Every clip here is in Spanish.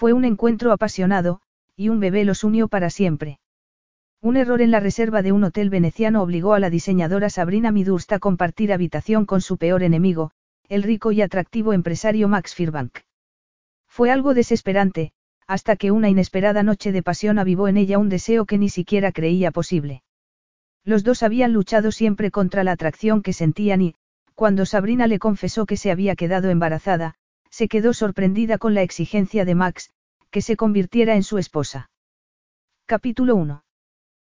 Fue un encuentro apasionado, y un bebé los unió para siempre. Un error en la reserva de un hotel veneciano obligó a la diseñadora Sabrina Midurst a compartir habitación con su peor enemigo, el rico y atractivo empresario Max Firbank. Fue algo desesperante, hasta que una inesperada noche de pasión avivó en ella un deseo que ni siquiera creía posible. Los dos habían luchado siempre contra la atracción que sentían y, cuando Sabrina le confesó que se había quedado embarazada, se quedó sorprendida con la exigencia de Max, que se convirtiera en su esposa. Capítulo 1.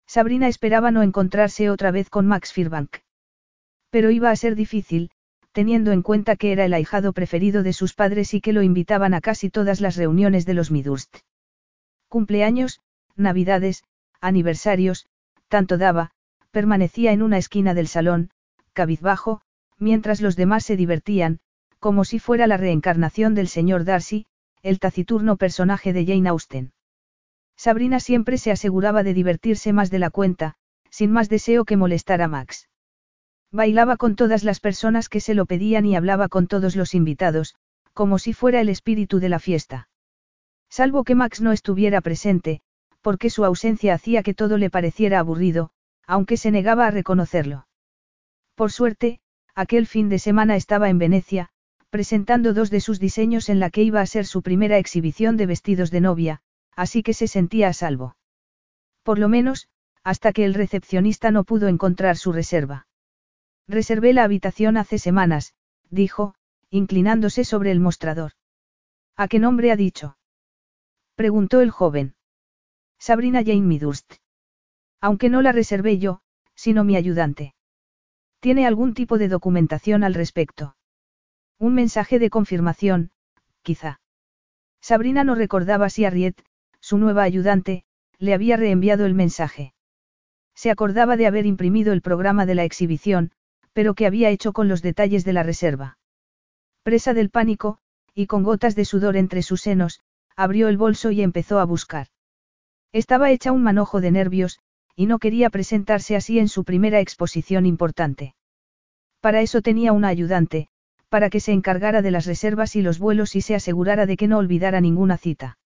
Sabrina esperaba no encontrarse otra vez con Max Firbank. Pero iba a ser difícil, teniendo en cuenta que era el ahijado preferido de sus padres y que lo invitaban a casi todas las reuniones de los Midurst. Cumpleaños, navidades, aniversarios, tanto daba, permanecía en una esquina del salón, cabizbajo, mientras los demás se divertían, como si fuera la reencarnación del señor Darcy, el taciturno personaje de Jane Austen. Sabrina siempre se aseguraba de divertirse más de la cuenta, sin más deseo que molestar a Max. Bailaba con todas las personas que se lo pedían y hablaba con todos los invitados, como si fuera el espíritu de la fiesta. Salvo que Max no estuviera presente, porque su ausencia hacía que todo le pareciera aburrido, aunque se negaba a reconocerlo. Por suerte, aquel fin de semana estaba en Venecia, presentando dos de sus diseños en la que iba a ser su primera exhibición de vestidos de novia, así que se sentía a salvo. Por lo menos, hasta que el recepcionista no pudo encontrar su reserva. Reservé la habitación hace semanas, dijo, inclinándose sobre el mostrador. ¿A qué nombre ha dicho? preguntó el joven. Sabrina Jane Midurst. Aunque no la reservé yo, sino mi ayudante. ¿Tiene algún tipo de documentación al respecto? Un mensaje de confirmación, quizá. Sabrina no recordaba si Harriet, su nueva ayudante, le había reenviado el mensaje. Se acordaba de haber imprimido el programa de la exhibición, pero ¿qué había hecho con los detalles de la reserva? Presa del pánico, y con gotas de sudor entre sus senos, abrió el bolso y empezó a buscar. Estaba hecha un manojo de nervios, y no quería presentarse así en su primera exposición importante. Para eso tenía una ayudante, para que se encargara de las reservas y los vuelos y se asegurara de que no olvidara ninguna cita.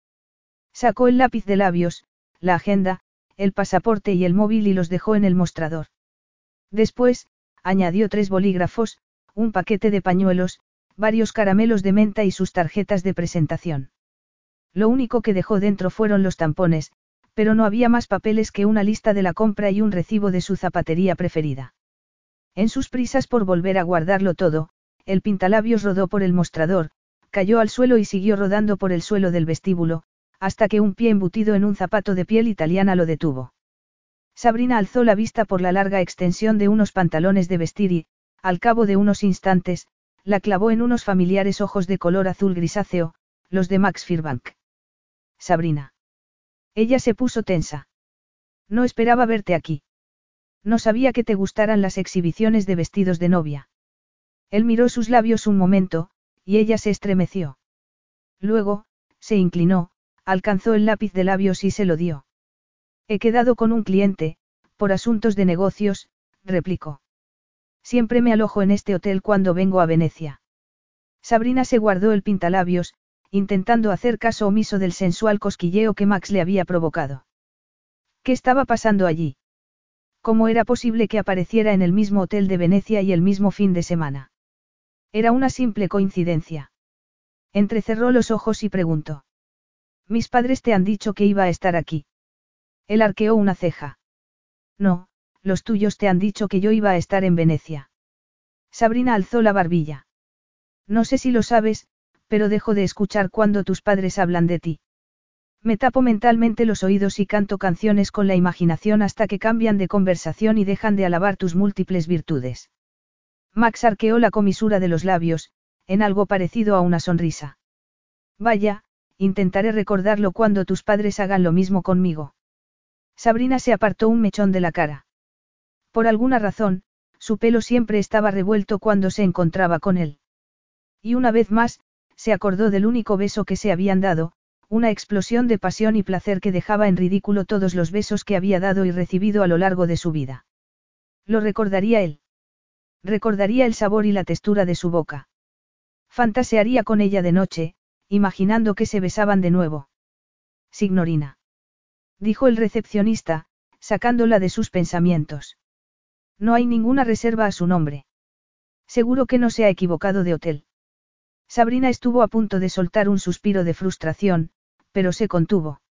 Sacó el lápiz de labios, la agenda, el pasaporte y el móvil y los dejó en el mostrador. Después, añadió tres bolígrafos, un paquete de pañuelos, varios caramelos de menta y sus tarjetas de presentación. Lo único que dejó dentro fueron los tampones, pero no había más papeles que una lista de la compra y un recibo de su zapatería preferida. En sus prisas por volver a guardarlo todo, el pintalabios rodó por el mostrador, cayó al suelo y siguió rodando por el suelo del vestíbulo, hasta que un pie embutido en un zapato de piel italiana lo detuvo. Sabrina alzó la vista por la larga extensión de unos pantalones de vestir y, al cabo de unos instantes, la clavó en unos familiares ojos de color azul grisáceo, los de Max Firbank. Sabrina. Ella se puso tensa. No esperaba verte aquí. No sabía que te gustaran las exhibiciones de vestidos de novia. Él miró sus labios un momento, y ella se estremeció. Luego, se inclinó, alcanzó el lápiz de labios y se lo dio. He quedado con un cliente, por asuntos de negocios, replicó. Siempre me alojo en este hotel cuando vengo a Venecia. Sabrina se guardó el pintalabios, intentando hacer caso omiso del sensual cosquilleo que Max le había provocado. ¿Qué estaba pasando allí? ¿Cómo era posible que apareciera en el mismo hotel de Venecia y el mismo fin de semana? Era una simple coincidencia. Entrecerró los ojos y preguntó. Mis padres te han dicho que iba a estar aquí. Él arqueó una ceja. No, los tuyos te han dicho que yo iba a estar en Venecia. Sabrina alzó la barbilla. No sé si lo sabes, pero dejo de escuchar cuando tus padres hablan de ti. Me tapo mentalmente los oídos y canto canciones con la imaginación hasta que cambian de conversación y dejan de alabar tus múltiples virtudes. Max arqueó la comisura de los labios, en algo parecido a una sonrisa. Vaya, intentaré recordarlo cuando tus padres hagan lo mismo conmigo. Sabrina se apartó un mechón de la cara. Por alguna razón, su pelo siempre estaba revuelto cuando se encontraba con él. Y una vez más, se acordó del único beso que se habían dado, una explosión de pasión y placer que dejaba en ridículo todos los besos que había dado y recibido a lo largo de su vida. Lo recordaría él. Recordaría el sabor y la textura de su boca. Fantasearía con ella de noche, imaginando que se besaban de nuevo. Signorina. Dijo el recepcionista, sacándola de sus pensamientos. No hay ninguna reserva a su nombre. Seguro que no se ha equivocado de hotel. Sabrina estuvo a punto de soltar un suspiro de frustración, pero se contuvo.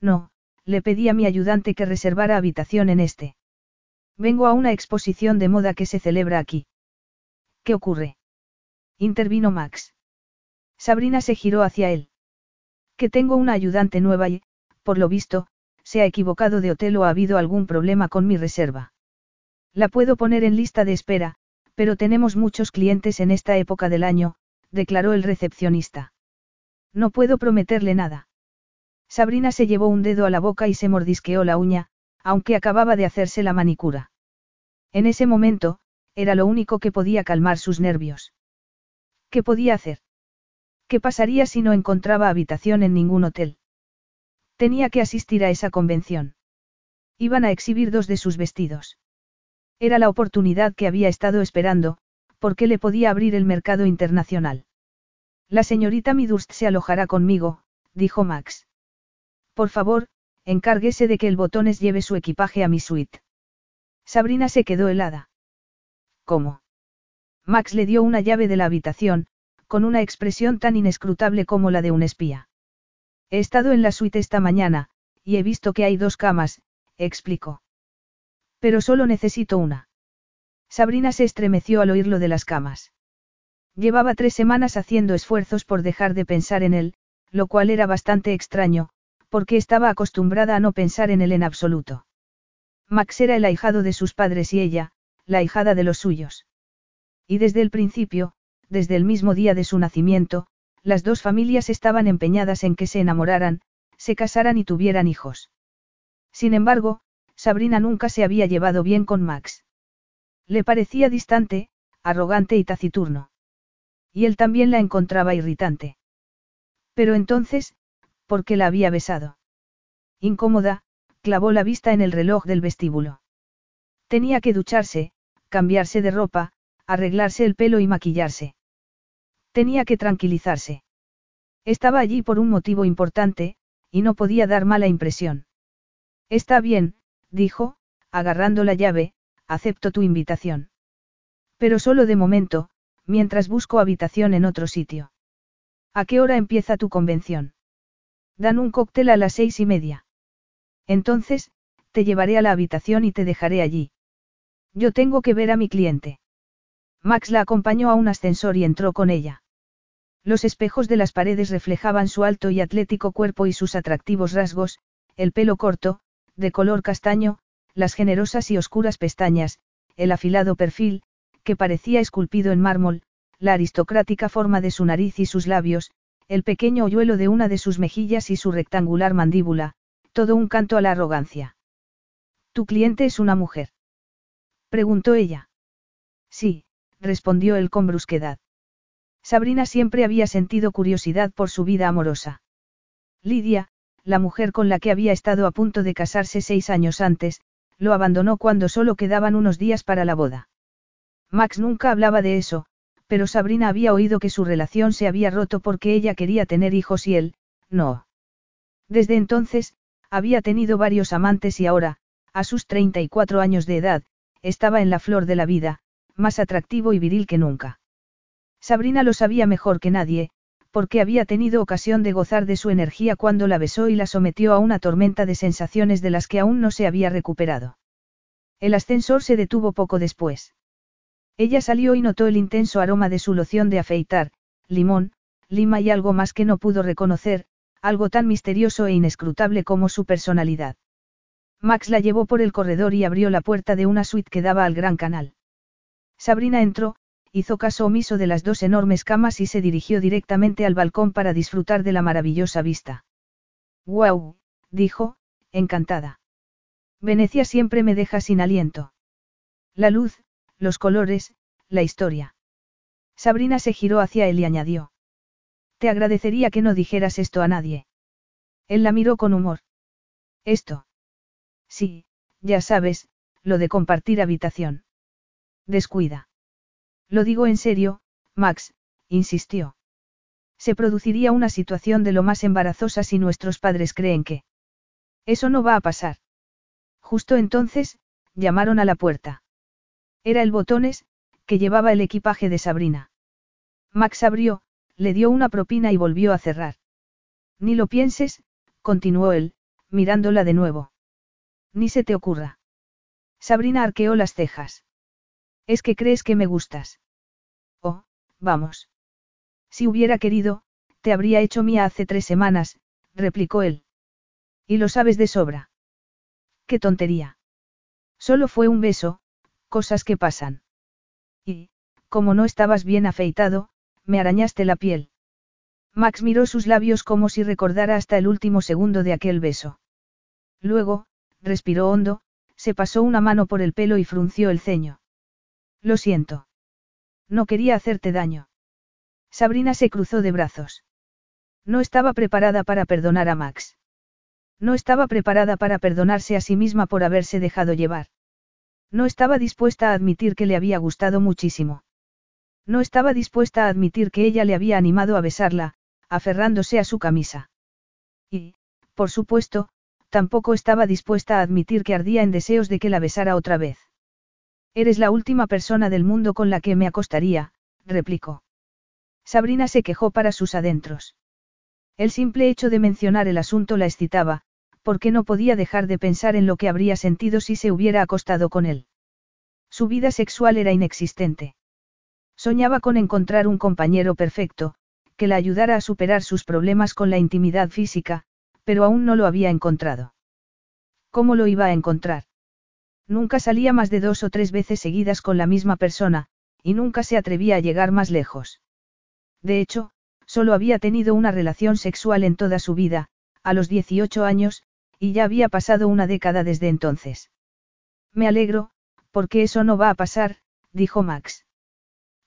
No, le pedí a mi ayudante que reservara habitación en este. Vengo a una exposición de moda que se celebra aquí. ¿Qué ocurre? Intervino Max. Sabrina se giró hacia él. Que tengo una ayudante nueva y, por lo visto, se ha equivocado de hotel o ha habido algún problema con mi reserva. La puedo poner en lista de espera, pero tenemos muchos clientes en esta época del año, declaró el recepcionista. No puedo prometerle nada. Sabrina se llevó un dedo a la boca y se mordisqueó la uña, aunque acababa de hacerse la manicura. En ese momento, era lo único que podía calmar sus nervios. ¿Qué podía hacer? ¿Qué pasaría si no encontraba habitación en ningún hotel? Tenía que asistir a esa convención. Iban a exhibir dos de sus vestidos. Era la oportunidad que había estado esperando, porque le podía abrir el mercado internacional. La señorita Midurst se alojará conmigo, dijo Max. Por favor, encárguese de que el botones lleve su equipaje a mi suite. Sabrina se quedó helada. ¿Cómo? Max le dio una llave de la habitación, con una expresión tan inescrutable como la de un espía. He estado en la suite esta mañana, y he visto que hay dos camas, explicó. Pero solo necesito una. Sabrina se estremeció al oír lo de las camas. Llevaba tres semanas haciendo esfuerzos por dejar de pensar en él, lo cual era bastante extraño, porque estaba acostumbrada a no pensar en él en absoluto. Max era el ahijado de sus padres y ella, la ahijada de los suyos. Y desde el principio, desde el mismo día de su nacimiento, las dos familias estaban empeñadas en que se enamoraran, se casaran y tuvieran hijos. Sin embargo, Sabrina nunca se había llevado bien con Max. Le parecía distante, arrogante y taciturno. Y él también la encontraba irritante. Pero entonces, porque la había besado. Incómoda, clavó la vista en el reloj del vestíbulo. Tenía que ducharse, cambiarse de ropa, arreglarse el pelo y maquillarse. Tenía que tranquilizarse. Estaba allí por un motivo importante, y no podía dar mala impresión. Está bien, dijo, agarrando la llave, acepto tu invitación. Pero solo de momento, mientras busco habitación en otro sitio. ¿A qué hora empieza tu convención? Dan un cóctel a las seis y media. Entonces, te llevaré a la habitación y te dejaré allí. Yo tengo que ver a mi cliente. Max la acompañó a un ascensor y entró con ella. Los espejos de las paredes reflejaban su alto y atlético cuerpo y sus atractivos rasgos, el pelo corto, de color castaño, las generosas y oscuras pestañas, el afilado perfil, que parecía esculpido en mármol, la aristocrática forma de su nariz y sus labios, el pequeño hoyuelo de una de sus mejillas y su rectangular mandíbula, todo un canto a la arrogancia. ¿Tu cliente es una mujer? preguntó ella. Sí, respondió él con brusquedad. Sabrina siempre había sentido curiosidad por su vida amorosa. Lidia, la mujer con la que había estado a punto de casarse seis años antes, lo abandonó cuando solo quedaban unos días para la boda. Max nunca hablaba de eso, pero Sabrina había oído que su relación se había roto porque ella quería tener hijos y él, no. Desde entonces, había tenido varios amantes y ahora, a sus 34 años de edad, estaba en la flor de la vida, más atractivo y viril que nunca. Sabrina lo sabía mejor que nadie, porque había tenido ocasión de gozar de su energía cuando la besó y la sometió a una tormenta de sensaciones de las que aún no se había recuperado. El ascensor se detuvo poco después. Ella salió y notó el intenso aroma de su loción de afeitar, limón, lima y algo más que no pudo reconocer, algo tan misterioso e inescrutable como su personalidad. Max la llevó por el corredor y abrió la puerta de una suite que daba al gran canal. Sabrina entró, hizo caso omiso de las dos enormes camas y se dirigió directamente al balcón para disfrutar de la maravillosa vista. ¡Guau! dijo, encantada. Venecia siempre me deja sin aliento. La luz, los colores, la historia. Sabrina se giró hacia él y añadió. Te agradecería que no dijeras esto a nadie. Él la miró con humor. ¿Esto? Sí, ya sabes, lo de compartir habitación. Descuida. Lo digo en serio, Max, insistió. Se produciría una situación de lo más embarazosa si nuestros padres creen que... Eso no va a pasar. Justo entonces, llamaron a la puerta. Era el botones, que llevaba el equipaje de Sabrina. Max abrió, le dio una propina y volvió a cerrar. Ni lo pienses, continuó él, mirándola de nuevo. Ni se te ocurra. Sabrina arqueó las cejas. Es que crees que me gustas. Oh, vamos. Si hubiera querido, te habría hecho mía hace tres semanas, replicó él. Y lo sabes de sobra. Qué tontería. Solo fue un beso, cosas que pasan. Y, como no estabas bien afeitado, me arañaste la piel. Max miró sus labios como si recordara hasta el último segundo de aquel beso. Luego, respiró hondo, se pasó una mano por el pelo y frunció el ceño. Lo siento. No quería hacerte daño. Sabrina se cruzó de brazos. No estaba preparada para perdonar a Max. No estaba preparada para perdonarse a sí misma por haberse dejado llevar. No estaba dispuesta a admitir que le había gustado muchísimo. No estaba dispuesta a admitir que ella le había animado a besarla, aferrándose a su camisa. Y, por supuesto, tampoco estaba dispuesta a admitir que ardía en deseos de que la besara otra vez. Eres la última persona del mundo con la que me acostaría, replicó. Sabrina se quejó para sus adentros. El simple hecho de mencionar el asunto la excitaba, porque no podía dejar de pensar en lo que habría sentido si se hubiera acostado con él. Su vida sexual era inexistente. Soñaba con encontrar un compañero perfecto, que la ayudara a superar sus problemas con la intimidad física, pero aún no lo había encontrado. ¿Cómo lo iba a encontrar? Nunca salía más de dos o tres veces seguidas con la misma persona, y nunca se atrevía a llegar más lejos. De hecho, solo había tenido una relación sexual en toda su vida, a los 18 años, y ya había pasado una década desde entonces. Me alegro, porque eso no va a pasar, dijo Max.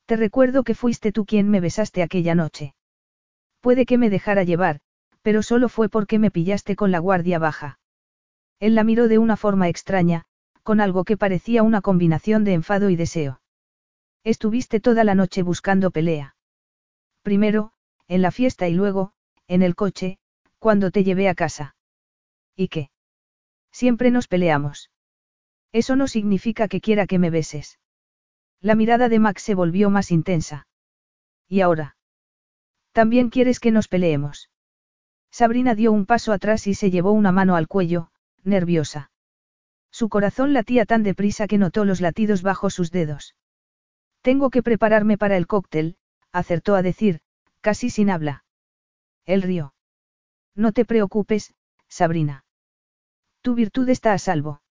Te recuerdo que fuiste tú quien me besaste aquella noche. Puede que me dejara llevar, pero solo fue porque me pillaste con la guardia baja. Él la miró de una forma extraña, con algo que parecía una combinación de enfado y deseo. Estuviste toda la noche buscando pelea. Primero, en la fiesta y luego, en el coche, cuando te llevé a casa. ¿Y qué? Siempre nos peleamos. Eso no significa que quiera que me beses. La mirada de Max se volvió más intensa. ¿Y ahora? ¿También quieres que nos peleemos? Sabrina dio un paso atrás y se llevó una mano al cuello, nerviosa. Su corazón latía tan deprisa que notó los latidos bajo sus dedos. Tengo que prepararme para el cóctel, acertó a decir, casi sin habla. Él rió. No te preocupes, Sabrina. Tu virtud está a salvo.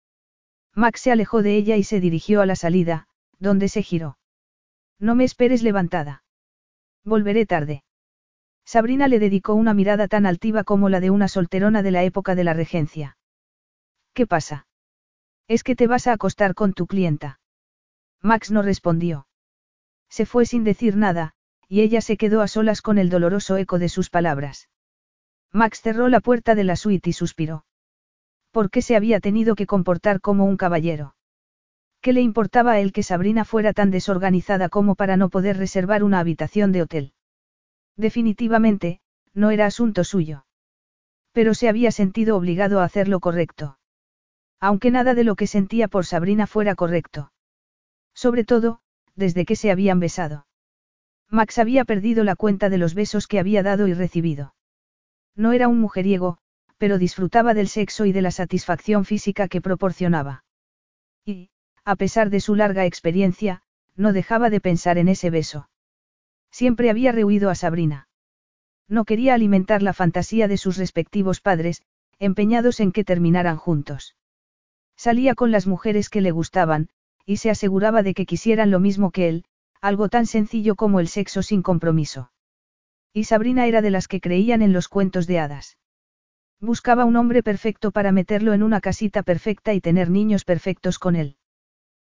Max se alejó de ella y se dirigió a la salida, donde se giró. No me esperes levantada. Volveré tarde. Sabrina le dedicó una mirada tan altiva como la de una solterona de la época de la regencia. ¿Qué pasa? Es que te vas a acostar con tu clienta. Max no respondió. Se fue sin decir nada, y ella se quedó a solas con el doloroso eco de sus palabras. Max cerró la puerta de la suite y suspiró. ¿Por qué se había tenido que comportar como un caballero? ¿Qué le importaba a él que Sabrina fuera tan desorganizada como para no poder reservar una habitación de hotel? Definitivamente, no era asunto suyo. Pero se había sentido obligado a hacer lo correcto. Aunque nada de lo que sentía por Sabrina fuera correcto. Sobre todo, desde que se habían besado. Max había perdido la cuenta de los besos que había dado y recibido. No era un mujeriego, pero disfrutaba del sexo y de la satisfacción física que proporcionaba. Y, a pesar de su larga experiencia, no dejaba de pensar en ese beso. Siempre había rehuido a Sabrina. No quería alimentar la fantasía de sus respectivos padres, empeñados en que terminaran juntos. Salía con las mujeres que le gustaban, y se aseguraba de que quisieran lo mismo que él, Algo tan sencillo como el sexo sin compromiso. Y Sabrina era de las que creían en los cuentos de hadas. Buscaba un hombre perfecto para meterlo en una casita perfecta y tener niños perfectos con él.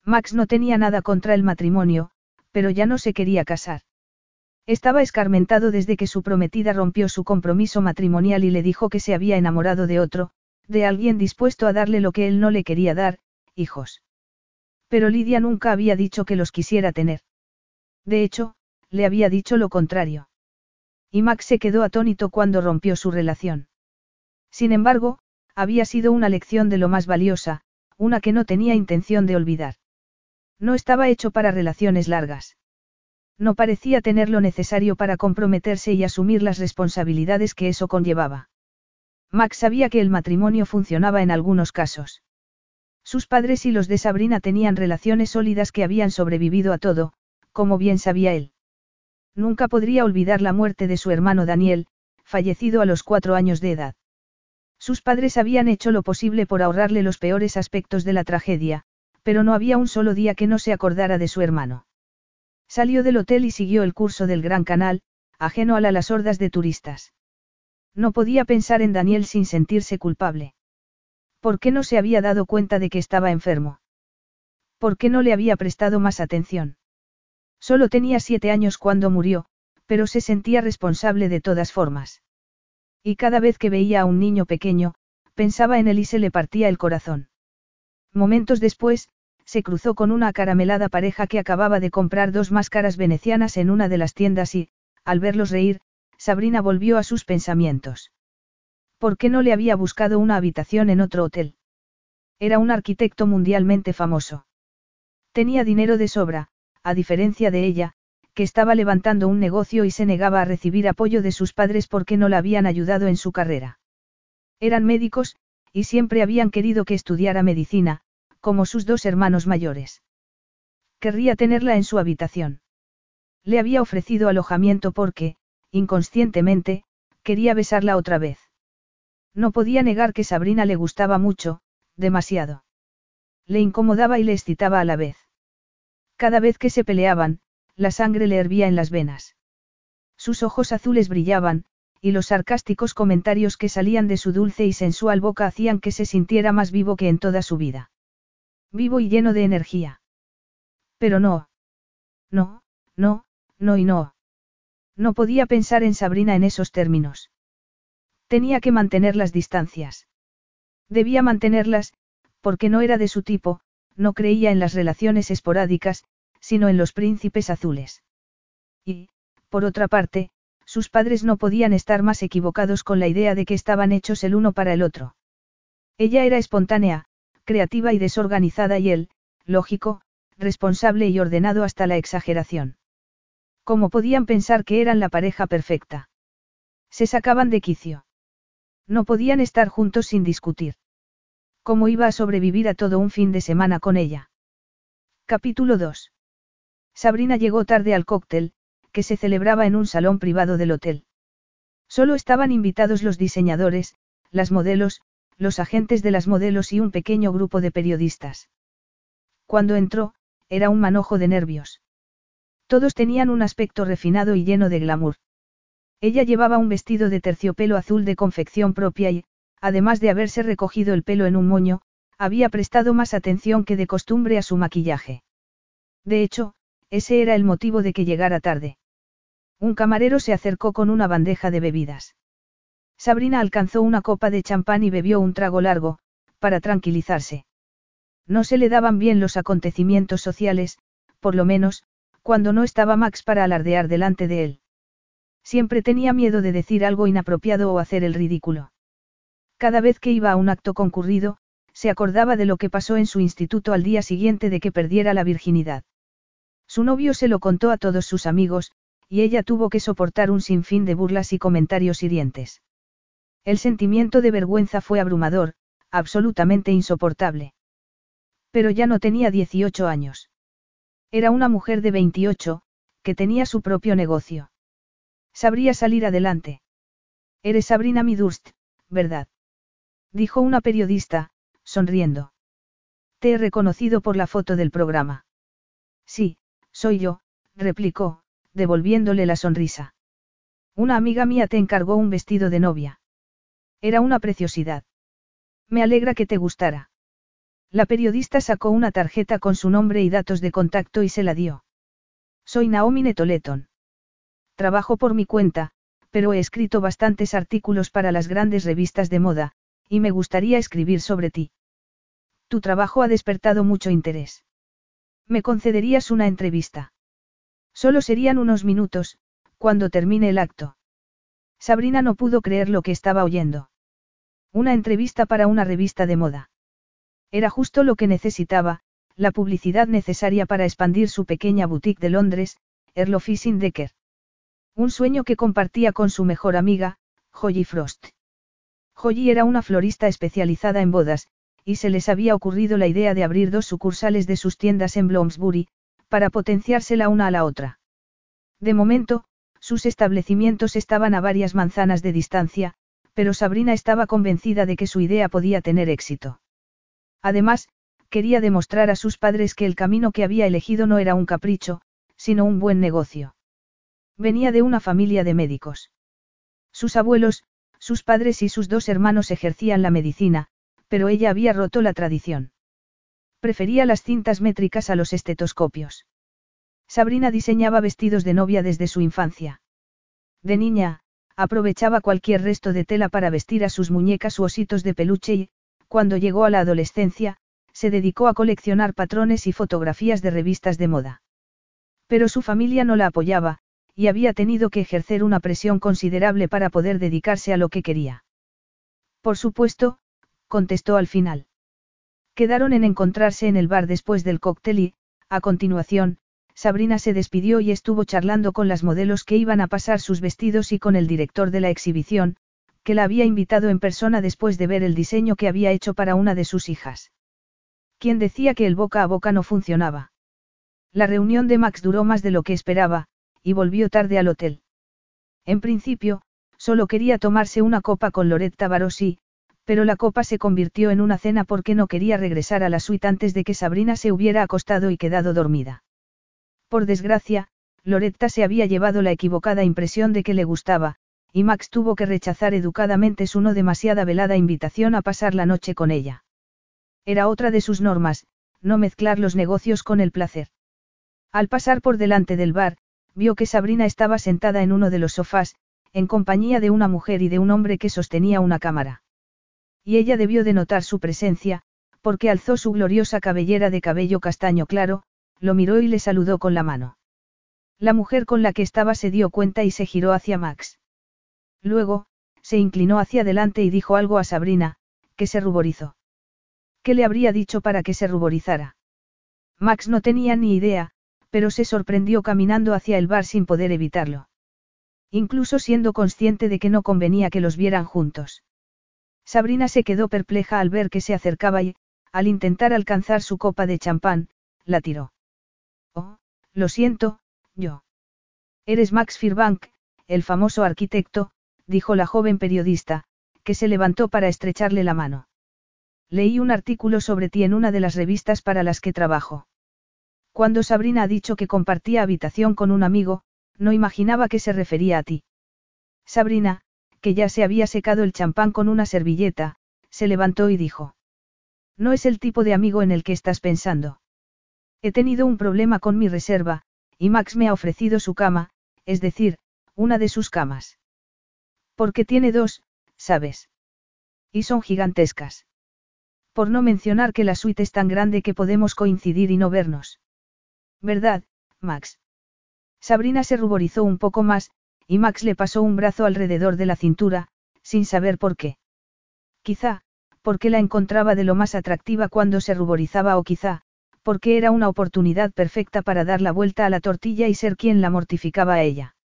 Max no tenía nada contra el matrimonio, pero ya no se quería casar. Estaba escarmentado desde que su prometida rompió su compromiso matrimonial y le dijo que se había enamorado de otro, de alguien dispuesto a darle lo que él no le quería dar, hijos. Pero Lidia nunca había dicho que los quisiera tener. De hecho, le había dicho lo contrario. Y Max se quedó atónito cuando rompió su relación. Sin embargo, había sido una lección de lo más valiosa, una que no tenía intención de olvidar. No estaba hecho para relaciones largas. No parecía tener lo necesario para comprometerse y asumir las responsabilidades que eso conllevaba. Max sabía que el matrimonio funcionaba en algunos casos. Sus padres y los de Sabrina tenían relaciones sólidas que habían sobrevivido a todo, como bien sabía él. Nunca podría olvidar la muerte de su hermano Daniel, fallecido a los cuatro años de edad. Sus padres habían hecho lo posible por ahorrarle los peores aspectos de la tragedia, pero no había un solo día que no se acordara de su hermano. Salió del hotel y siguió el curso del Gran Canal, ajeno a las hordas de turistas. No podía pensar en Daniel sin sentirse culpable. ¿Por qué no se había dado cuenta de que estaba enfermo? ¿Por qué no le había prestado más atención? Solo tenía siete años cuando murió, pero se sentía responsable de todas formas. Y cada vez que veía a un niño pequeño, pensaba en él y se le partía el corazón. Momentos después, se cruzó con una acaramelada pareja que acababa de comprar dos máscaras venecianas en una de las tiendas y, al verlos reír, Sabrina volvió a sus pensamientos. ¿Por qué no le había buscado una habitación en otro hotel? Era un arquitecto mundialmente famoso. Tenía dinero de sobra, a diferencia de ella, que estaba levantando un negocio y se negaba a recibir apoyo de sus padres porque no la habían ayudado en su carrera. Eran médicos, y siempre habían querido que estudiara medicina, como sus dos hermanos mayores. Querría tenerla en su habitación. Le había ofrecido alojamiento porque, inconscientemente, quería besarla otra vez. No podía negar que Sabrina le gustaba mucho, demasiado. Le incomodaba y le excitaba a la vez. Cada vez que se peleaban, la sangre le hervía en las venas. Sus ojos azules brillaban, y los sarcásticos comentarios que salían de su dulce y sensual boca hacían que se sintiera más vivo que en toda su vida. Vivo y lleno de energía. Pero no. No, no, no y no. No podía pensar en Sabrina en esos términos. Tenía que mantener las distancias. Debía mantenerlas, porque no era de su tipo, no creía en las relaciones esporádicas, sino en los príncipes azules. Y, por otra parte, sus padres no podían estar más equivocados con la idea de que estaban hechos el uno para el otro. Ella era espontánea, creativa y desorganizada y él, lógico, responsable y ordenado hasta la exageración. ¿Cómo podían pensar que eran la pareja perfecta? Se sacaban de quicio. No podían estar juntos sin discutir. ¿Cómo iba a sobrevivir a todo un fin de semana con ella? Capítulo 2. Sabrina llegó tarde al cóctel, que se celebraba en un salón privado del hotel. Solo estaban invitados los diseñadores, las modelos, los agentes de las modelos y un pequeño grupo de periodistas. Cuando entró, era un manojo de nervios. Todos tenían un aspecto refinado y lleno de glamour. Ella llevaba un vestido de terciopelo azul de confección propia y, además de haberse recogido el pelo en un moño, había prestado más atención que de costumbre a su maquillaje. De hecho, ese era el motivo de que llegara tarde. Un camarero se acercó con una bandeja de bebidas. Sabrina alcanzó una copa de champán y bebió un trago largo, para tranquilizarse. No se le daban bien los acontecimientos sociales, por lo menos, cuando no estaba Max para alardear delante de él. Siempre tenía miedo de decir algo inapropiado o hacer el ridículo. Cada vez que iba a un acto concurrido, se acordaba de lo que pasó en su instituto al día siguiente de que perdiera la virginidad. Su novio se lo contó a todos sus amigos, y ella tuvo que soportar un sinfín de burlas y comentarios hirientes. El sentimiento de vergüenza fue abrumador, absolutamente insoportable. Pero ya no tenía 18 años. Era una mujer de 28, que tenía su propio negocio. Sabría salir adelante. Eres Sabrina Midurst, ¿verdad? Dijo una periodista, sonriendo. Te he reconocido por la foto del programa. Sí, soy yo, replicó, devolviéndole la sonrisa. Una amiga mía te encargó un vestido de novia. Era una preciosidad. Me alegra que te gustara. La periodista sacó una tarjeta con su nombre y datos de contacto y se la dio. Soy Naomi Netoleton. Trabajo por mi cuenta, pero he escrito bastantes artículos para las grandes revistas de moda, y me gustaría escribir sobre ti. Tu trabajo ha despertado mucho interés. ¿Me concederías una entrevista? Solo serían unos minutos, cuando termine el acto. Sabrina no pudo creer lo que estaba oyendo. Una entrevista para una revista de moda. Era justo lo que necesitaba, la publicidad necesaria para expandir su pequeña boutique de Londres, Erlo Fishing Decker. Un sueño que compartía con su mejor amiga, Holly Frost. Holly era una florista especializada en bodas, y se les había ocurrido la idea de abrir dos sucursales de sus tiendas en Bloomsbury, para potenciársela una a la otra. De momento, sus establecimientos estaban a varias manzanas de distancia, pero Sabrina estaba convencida de que su idea podía tener éxito. Además, quería demostrar a sus padres que el camino que había elegido no era un capricho, sino un buen negocio. Venía de una familia de médicos. Sus abuelos, sus padres y sus dos hermanos ejercían la medicina, pero ella había roto la tradición. Prefería las cintas métricas a los estetoscopios. Sabrina diseñaba vestidos de novia desde su infancia. De niña, aprovechaba cualquier resto de tela para vestir a sus muñecas u ositos de peluche y, cuando llegó a la adolescencia, se dedicó a coleccionar patrones y fotografías de revistas de moda. Pero su familia no la apoyaba, y había tenido que ejercer una presión considerable para poder dedicarse a lo que quería. Por supuesto, contestó al final. Quedaron en encontrarse en el bar después del cóctel y, a continuación, Sabrina se despidió y estuvo charlando con las modelos que iban a pasar sus vestidos y con el director de la exhibición, que la había invitado en persona después de ver el diseño que había hecho para una de sus hijas. ¿Quién decía que el boca a boca no funcionaba? La reunión de Max duró más de lo que esperaba, y volvió tarde al hotel. En principio, solo quería tomarse una copa con Loretta Barossi, pero la copa se convirtió en una cena porque no quería regresar a la suite antes de que Sabrina se hubiera acostado y quedado dormida. Por desgracia, Loretta se había llevado la equivocada impresión de que le gustaba, y Max tuvo que rechazar educadamente su no demasiada velada invitación a pasar la noche con ella. Era otra de sus normas, no mezclar los negocios con el placer. Al pasar por delante del bar, vio que Sabrina estaba sentada en uno de los sofás, en compañía de una mujer y de un hombre que sostenía una cámara. Y ella debió de notar su presencia, porque alzó su gloriosa cabellera de cabello castaño claro, lo miró y le saludó con la mano. La mujer con la que estaba se dio cuenta y se giró hacia Max. Luego, se inclinó hacia adelante y dijo algo a Sabrina, que se ruborizó. ¿Qué le habría dicho para que se ruborizara? Max no tenía ni idea, pero se sorprendió caminando hacia el bar sin poder evitarlo. Incluso siendo consciente de que no convenía que los vieran juntos. Sabrina se quedó perpleja al ver que se acercaba y, al intentar alcanzar su copa de champán, la tiró. Oh, lo siento, yo. Eres Max Firbank, el famoso arquitecto, dijo la joven periodista, que se levantó para estrecharle la mano. Leí un artículo sobre ti en una de las revistas para las que trabajo. Cuando Sabrina ha dicho que compartía habitación con un amigo, no imaginaba que se refería a ti. Sabrina, que ya se había secado el champán con una servilleta, se levantó y dijo. No es el tipo de amigo en el que estás pensando. He tenido un problema con mi reserva, y Max me ha ofrecido su cama, es decir, una de sus camas. Porque tiene dos, ¿sabes? Y son gigantescas. Por no mencionar que la suite es tan grande que podemos coincidir y no vernos. ¿Verdad, Max? Sabrina se ruborizó un poco más, y Max le pasó un brazo alrededor de la cintura, sin saber por qué. Quizá, porque la encontraba de lo más atractiva cuando se ruborizaba o quizá, porque era una oportunidad perfecta para dar la vuelta a la tortilla y ser quien la mortificaba a ella.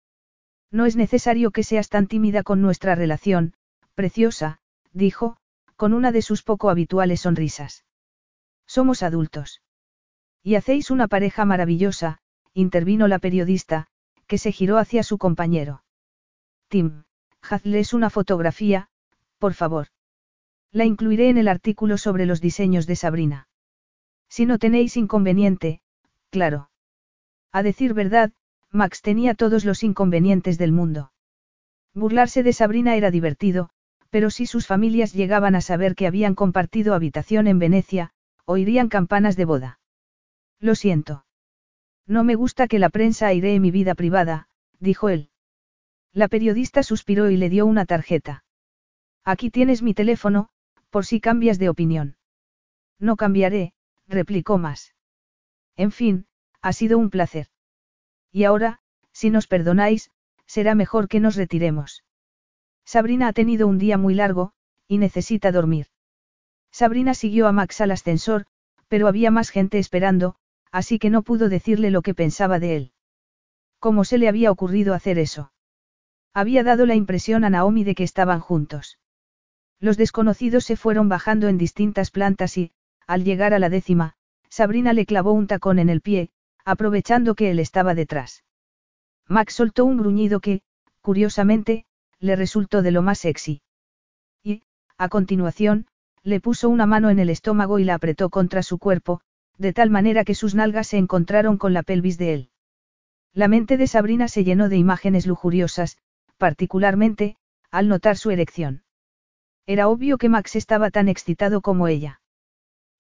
No es necesario que seas tan tímida con nuestra relación, preciosa, dijo, con una de sus poco habituales sonrisas. Somos adultos. Y hacéis una pareja maravillosa, intervino la periodista, que se giró hacia su compañero. Tim, hazles una fotografía, por favor. La incluiré en el artículo sobre los diseños de Sabrina. Si no tenéis inconveniente, claro. A decir verdad, Max tenía todos los inconvenientes del mundo. Burlarse de Sabrina era divertido, pero si sus familias llegaban a saber que habían compartido habitación en Venecia, oirían campanas de boda. Lo siento. No me gusta que la prensa airee mi vida privada, dijo él. La periodista suspiró y le dio una tarjeta. Aquí tienes mi teléfono, por si cambias de opinión. No cambiaré, replicó más. En fin, ha sido un placer. Y ahora, si nos perdonáis, será mejor que nos retiremos. Sabrina ha tenido un día muy largo, y necesita dormir. Sabrina siguió a Max al ascensor, pero había más gente esperando, así que no pudo decirle lo que pensaba de él. ¿Cómo se le había ocurrido hacer eso? Había dado la impresión a Naomi de que estaban juntos. Los desconocidos se fueron bajando en distintas plantas y, al llegar a la décima, Sabrina le clavó un tacón en el pie, aprovechando que él estaba detrás. Max soltó un gruñido que, curiosamente, le resultó de lo más sexy. Y, a continuación, le puso una mano en el estómago y la apretó contra su cuerpo, de tal manera que sus nalgas se encontraron con la pelvis de él. La mente de Sabrina se llenó de imágenes lujuriosas, particularmente, al notar su erección. Era obvio que Max estaba tan excitado como ella.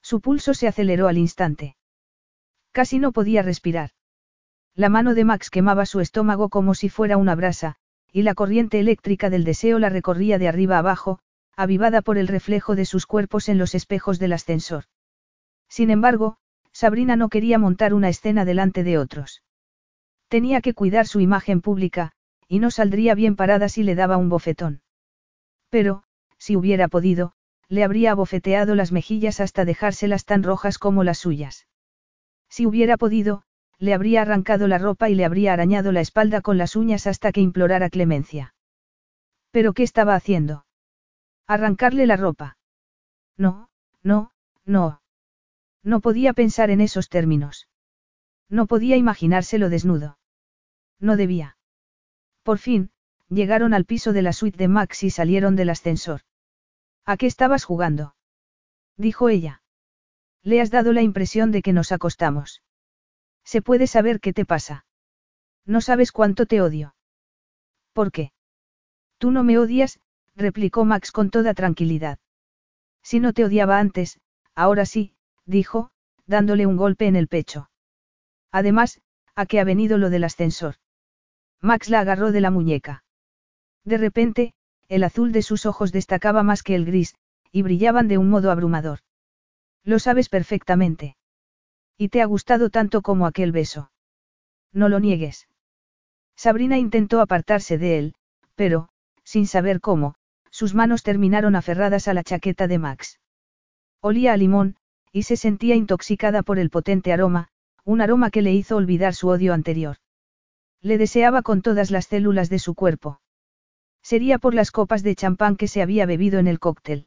Su pulso se aceleró al instante. Casi no podía respirar. La mano de Max quemaba su estómago como si fuera una brasa, y la corriente eléctrica del deseo la recorría de arriba abajo, avivada por el reflejo de sus cuerpos en los espejos del ascensor. Sin embargo, Sabrina no quería montar una escena delante de otros. Tenía que cuidar su imagen pública, y no saldría bien parada si le daba un bofetón. Pero, si hubiera podido, le habría abofeteado las mejillas hasta dejárselas tan rojas como las suyas. Si hubiera podido, le habría arrancado la ropa y le habría arañado la espalda con las uñas hasta que implorara clemencia. ¿Pero qué estaba haciendo? Arrancarle la ropa. No, no, no. No podía pensar en esos términos. No podía imaginárselo desnudo. No debía. Por fin, llegaron al piso de la suite de Max y salieron del ascensor. ¿A qué estabas jugando? dijo ella. Le has dado la impresión de que nos acostamos. Se puede saber qué te pasa. No sabes cuánto te odio. ¿Por qué? Tú no me odias, replicó Max con toda tranquilidad. Si no te odiaba antes, ahora sí, dijo, dándole un golpe en el pecho. Además, ¿a qué ha venido lo del ascensor? Max la agarró de la muñeca. De repente, el azul de sus ojos destacaba más que el gris, y brillaban de un modo abrumador. Lo sabes perfectamente. Y te ha gustado tanto como aquel beso. No lo niegues. Sabrina intentó apartarse de él, pero, sin saber cómo, sus manos terminaron aferradas a la chaqueta de Max. Olía a limón, y se sentía intoxicada por el potente aroma, un aroma que le hizo olvidar su odio anterior. Le deseaba con todas las células de su cuerpo. Sería por las copas de champán que se había bebido en el cóctel.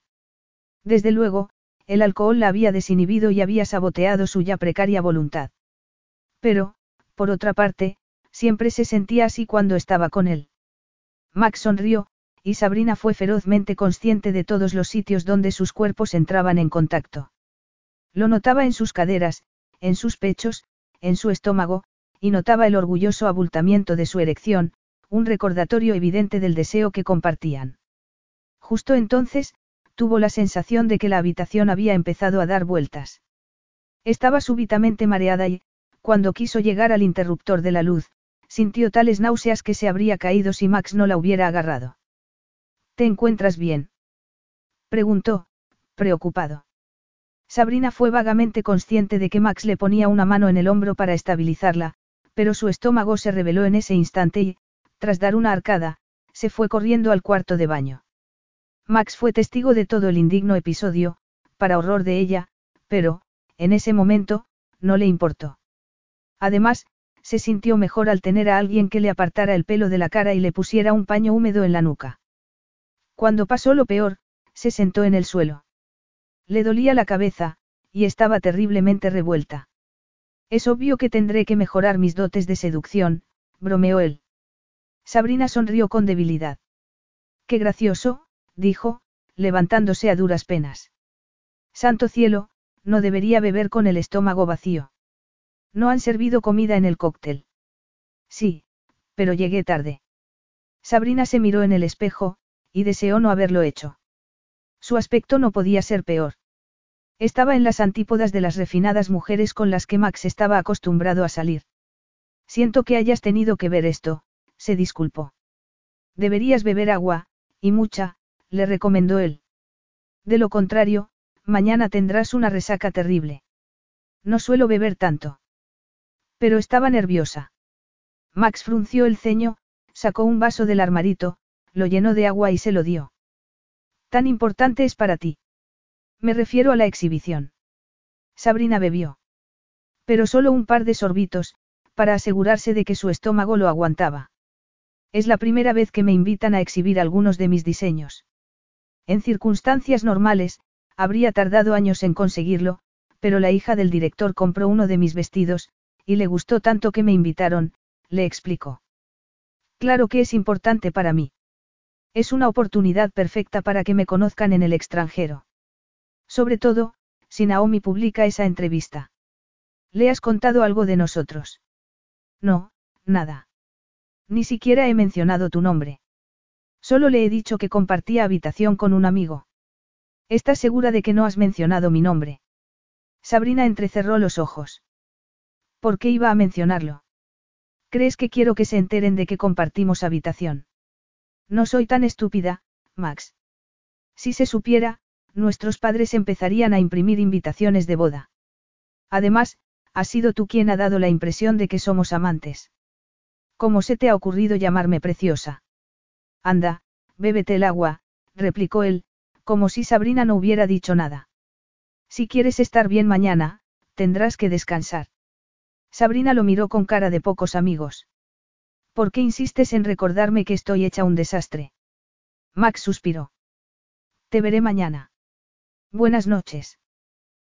Desde luego, el alcohol la había desinhibido y había saboteado su ya precaria voluntad. Pero, por otra parte, siempre se sentía así cuando estaba con él. Max sonrió, y Sabrina fue ferozmente consciente de todos los sitios donde sus cuerpos entraban en contacto. Lo notaba en sus caderas, en sus pechos, en su estómago, y notaba el orgulloso abultamiento de su erección, un recordatorio evidente del deseo que compartían. Justo entonces, tuvo la sensación de que la habitación había empezado a dar vueltas. Estaba súbitamente mareada y, cuando quiso llegar al interruptor de la luz, sintió tales náuseas que se habría caído si Max no la hubiera agarrado. ¿Te encuentras bien? preguntó, preocupado. Sabrina fue vagamente consciente de que Max le ponía una mano en el hombro para estabilizarla, pero su estómago se reveló en ese instante y, tras dar una arcada, se fue corriendo al cuarto de baño. Max fue testigo de todo el indigno episodio, para horror de ella, pero, en ese momento, no le importó. Además, se sintió mejor al tener a alguien que le apartara el pelo de la cara y le pusiera un paño húmedo en la nuca. Cuando pasó lo peor, se sentó en el suelo. Le dolía la cabeza, y estaba terriblemente revuelta. Es obvio que tendré que mejorar mis dotes de seducción, bromeó él. Sabrina sonrió con debilidad. Qué gracioso, dijo, levantándose a duras penas. Santo cielo, no debería beber con el estómago vacío. No han servido comida en el cóctel. Sí, pero llegué tarde. Sabrina se miró en el espejo, y deseó no haberlo hecho. Su aspecto no podía ser peor. Estaba en las antípodas de las refinadas mujeres con las que Max estaba acostumbrado a salir. Siento que hayas tenido que ver esto, se disculpó. Deberías beber agua, y mucha, le recomendó él. De lo contrario, mañana tendrás una resaca terrible. No suelo beber tanto. Pero estaba nerviosa. Max frunció el ceño, sacó un vaso del armarito, lo llenó de agua y se lo dio. Tan importante es para ti. Me refiero a la exhibición. Sabrina bebió. Pero solo un par de sorbitos, para asegurarse de que su estómago lo aguantaba. Es la primera vez que me invitan a exhibir algunos de mis diseños. En circunstancias normales, habría tardado años en conseguirlo, pero la hija del director compró uno de mis vestidos, y le gustó tanto que me invitaron, le explicó. Claro que es importante para mí. Es una oportunidad perfecta para que me conozcan en el extranjero. Sobre todo, si Naomi publica esa entrevista. ¿Le has contado algo de nosotros? No, nada. Ni siquiera he mencionado tu nombre. Solo le he dicho que compartía habitación con un amigo. ¿Estás segura de que no has mencionado mi nombre? Sabrina entrecerró los ojos. ¿Por qué iba a mencionarlo? ¿Crees que quiero que se enteren de que compartimos habitación? No soy tan estúpida, Max. Si se supiera, nuestros padres empezarían a imprimir invitaciones de boda. Además, has sido tú quien ha dado la impresión de que somos amantes. ¿Cómo se te ha ocurrido llamarme preciosa? Anda, bébete el agua, replicó él, como si Sabrina no hubiera dicho nada. Si quieres estar bien mañana, tendrás que descansar. Sabrina lo miró con cara de pocos amigos. ¿Por qué insistes en recordarme que estoy hecha un desastre? Max suspiró. Te veré mañana. Buenas noches.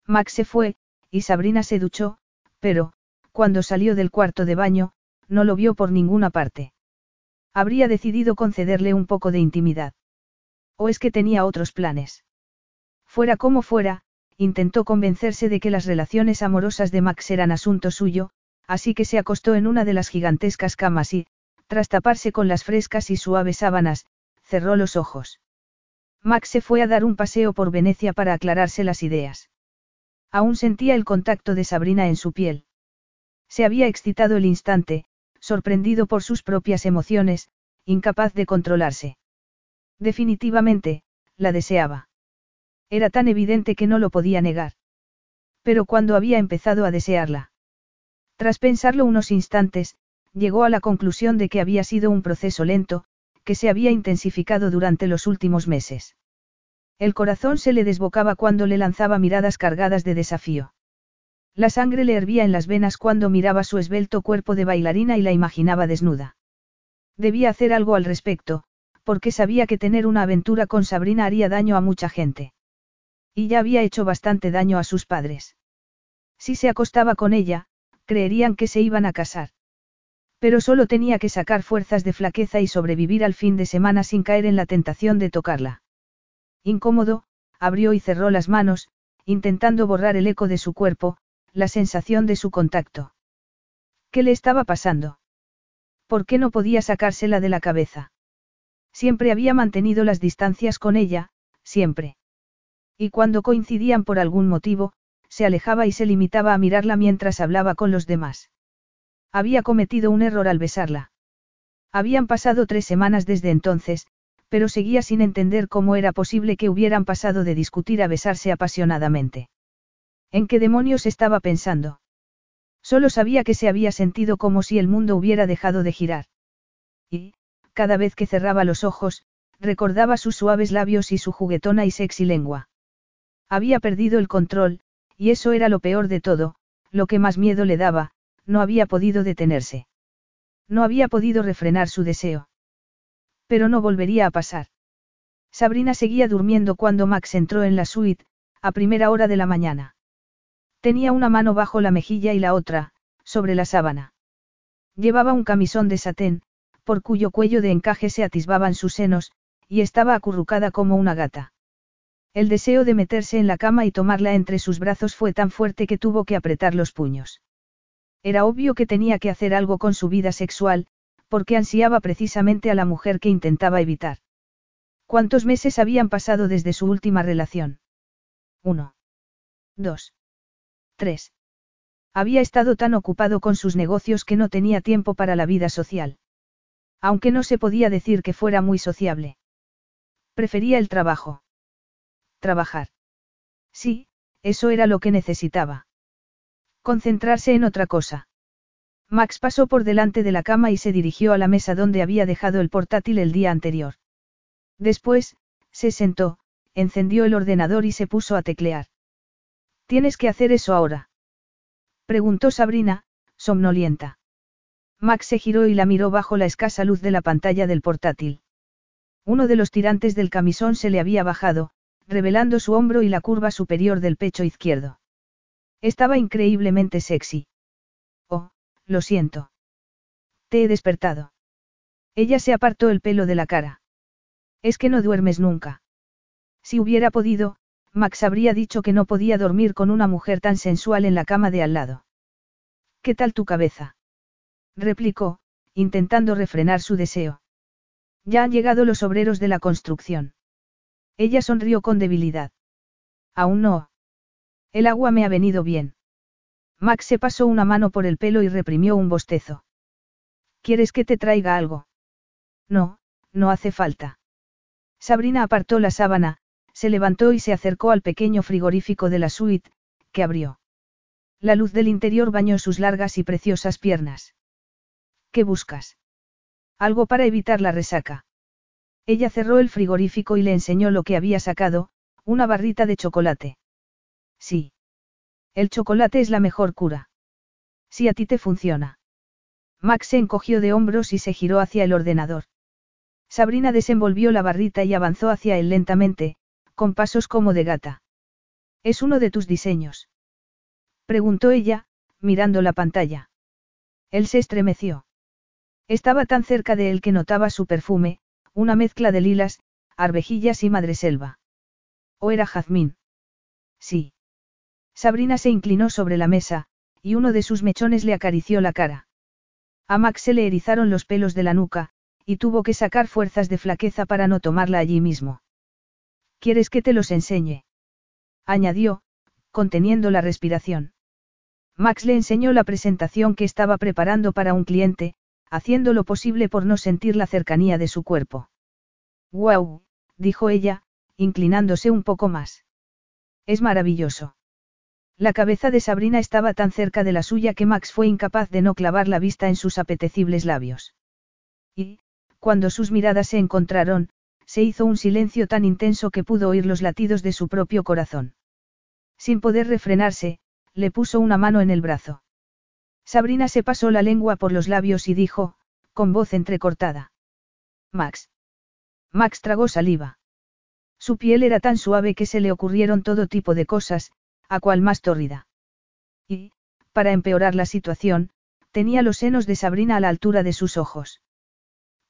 Max se fue, y Sabrina se duchó, pero, cuando salió del cuarto de baño, no lo vio por ninguna parte. Habría decidido concederle un poco de intimidad. ¿O es que tenía otros planes? Fuera como fuera, intentó convencerse de que las relaciones amorosas de Max eran asunto suyo, así que se acostó en una de las gigantescas camas y, tras taparse con las frescas y suaves sábanas, cerró los ojos. Max se fue a dar un paseo por Venecia para aclararse las ideas. Aún sentía el contacto de Sabrina en su piel. Se había excitado el instante, sorprendido por sus propias emociones, incapaz de controlarse. Definitivamente, la deseaba. Era tan evidente que no lo podía negar. Pero cuando había empezado a desearla, tras pensarlo unos instantes, llegó a la conclusión de que había sido un proceso lento, que se había intensificado durante los últimos meses. El corazón se le desbocaba cuando le lanzaba miradas cargadas de desafío. La sangre le hervía en las venas cuando miraba su esbelto cuerpo de bailarina y la imaginaba desnuda. Debía hacer algo al respecto, porque sabía que tener una aventura con Sabrina haría daño a mucha gente. Y ya había hecho bastante daño a sus padres. Si se acostaba con ella, creerían que se iban a casar. Pero solo tenía que sacar fuerzas de flaqueza y sobrevivir al fin de semana sin caer en la tentación de tocarla. Incómodo, abrió y cerró las manos, intentando borrar el eco de su cuerpo, la sensación de su contacto. ¿Qué le estaba pasando? ¿Por qué no podía sacársela de la cabeza? Siempre había mantenido las distancias con ella, siempre. Y cuando coincidían por algún motivo, se alejaba y se limitaba a mirarla mientras hablaba con los demás. Había cometido un error al besarla. Habían pasado tres semanas desde entonces, pero seguía sin entender cómo era posible que hubieran pasado de discutir a besarse apasionadamente. ¿En qué demonios estaba pensando? Solo sabía que se había sentido como si el mundo hubiera dejado de girar. Y, cada vez que cerraba los ojos, recordaba sus suaves labios y su juguetona y sexy lengua. Había perdido el control, y eso era lo peor de todo, lo que más miedo le daba, no había podido detenerse. No había podido refrenar su deseo. Pero no volvería a pasar. Sabrina seguía durmiendo cuando Max entró en la suite, a primera hora de la mañana. Tenía una mano bajo la mejilla y la otra, sobre la sábana. Llevaba un camisón de satén, por cuyo cuello de encaje se atisbaban sus senos, y estaba acurrucada como una gata. El deseo de meterse en la cama y tomarla entre sus brazos fue tan fuerte que tuvo que apretar los puños. Era obvio que tenía que hacer algo con su vida sexual, porque ansiaba precisamente a la mujer que intentaba evitar. ¿Cuántos meses habían pasado desde su última relación? Uno. Dos. Tres. Había estado tan ocupado con sus negocios que no tenía tiempo para la vida social. Aunque no se podía decir que fuera muy sociable. Prefería el trabajo. Trabajar. Sí, eso era lo que necesitaba. Concentrarse en otra cosa. Max pasó por delante de la cama y se dirigió a la mesa donde había dejado el portátil el día anterior. Después, se sentó, encendió el ordenador y se puso a teclear. ¿Tienes que hacer eso ahora? Preguntó Sabrina, somnolienta. Max se giró y la miró bajo la escasa luz de la pantalla del portátil. Uno de los tirantes del camisón se le había bajado, revelando su hombro y la curva superior del pecho izquierdo. Estaba increíblemente sexy. Oh, lo siento. Te he despertado. Ella se apartó el pelo de la cara. Es que no duermes nunca. Si hubiera podido, Max habría dicho que no podía dormir con una mujer tan sensual en la cama de al lado. ¿Qué tal tu cabeza? replicó, intentando refrenar su deseo. Ya han llegado los obreros de la construcción. Ella sonrió con debilidad. Aún no. El agua me ha venido bien. Max se pasó una mano por el pelo y reprimió un bostezo. ¿Quieres que te traiga algo? No, no hace falta. Sabrina apartó la sábana, se levantó y se acercó al pequeño frigorífico de la suite, que abrió. La luz del interior bañó sus largas y preciosas piernas. ¿Qué buscas? Algo para evitar la resaca. Ella cerró el frigorífico y le enseñó lo que había sacado, una barrita de chocolate. Sí. El chocolate es la mejor cura. Si a ti te funciona. Max se encogió de hombros y se giró hacia el ordenador. Sabrina desenvolvió la barrita y avanzó hacia él lentamente, con pasos como de gata. ¿Es uno de tus diseños? Preguntó ella, mirando la pantalla. Él se estremeció. Estaba tan cerca de él que notaba su perfume, una mezcla de lilas, arvejillas y madreselva. ¿O era jazmín? Sí. Sabrina se inclinó sobre la mesa, y uno de sus mechones le acarició la cara. A Max se le erizaron los pelos de la nuca, y tuvo que sacar fuerzas de flaqueza para no tomarla allí mismo. ¿Quieres que te los enseñe? añadió, conteniendo la respiración. Max le enseñó la presentación que estaba preparando para un cliente, haciendo lo posible por no sentir la cercanía de su cuerpo. ¡Guau! dijo ella, inclinándose un poco más. Es maravilloso. La cabeza de Sabrina estaba tan cerca de la suya que Max fue incapaz de no clavar la vista en sus apetecibles labios. Y, cuando sus miradas se encontraron, se hizo un silencio tan intenso que pudo oír los latidos de su propio corazón. Sin poder refrenarse, le puso una mano en el brazo. Sabrina se pasó la lengua por los labios y dijo, con voz entrecortada. Max. Max tragó saliva. Su piel era tan suave que se le ocurrieron todo tipo de cosas, a cual más tórrida. Y, para empeorar la situación, tenía los senos de Sabrina a la altura de sus ojos.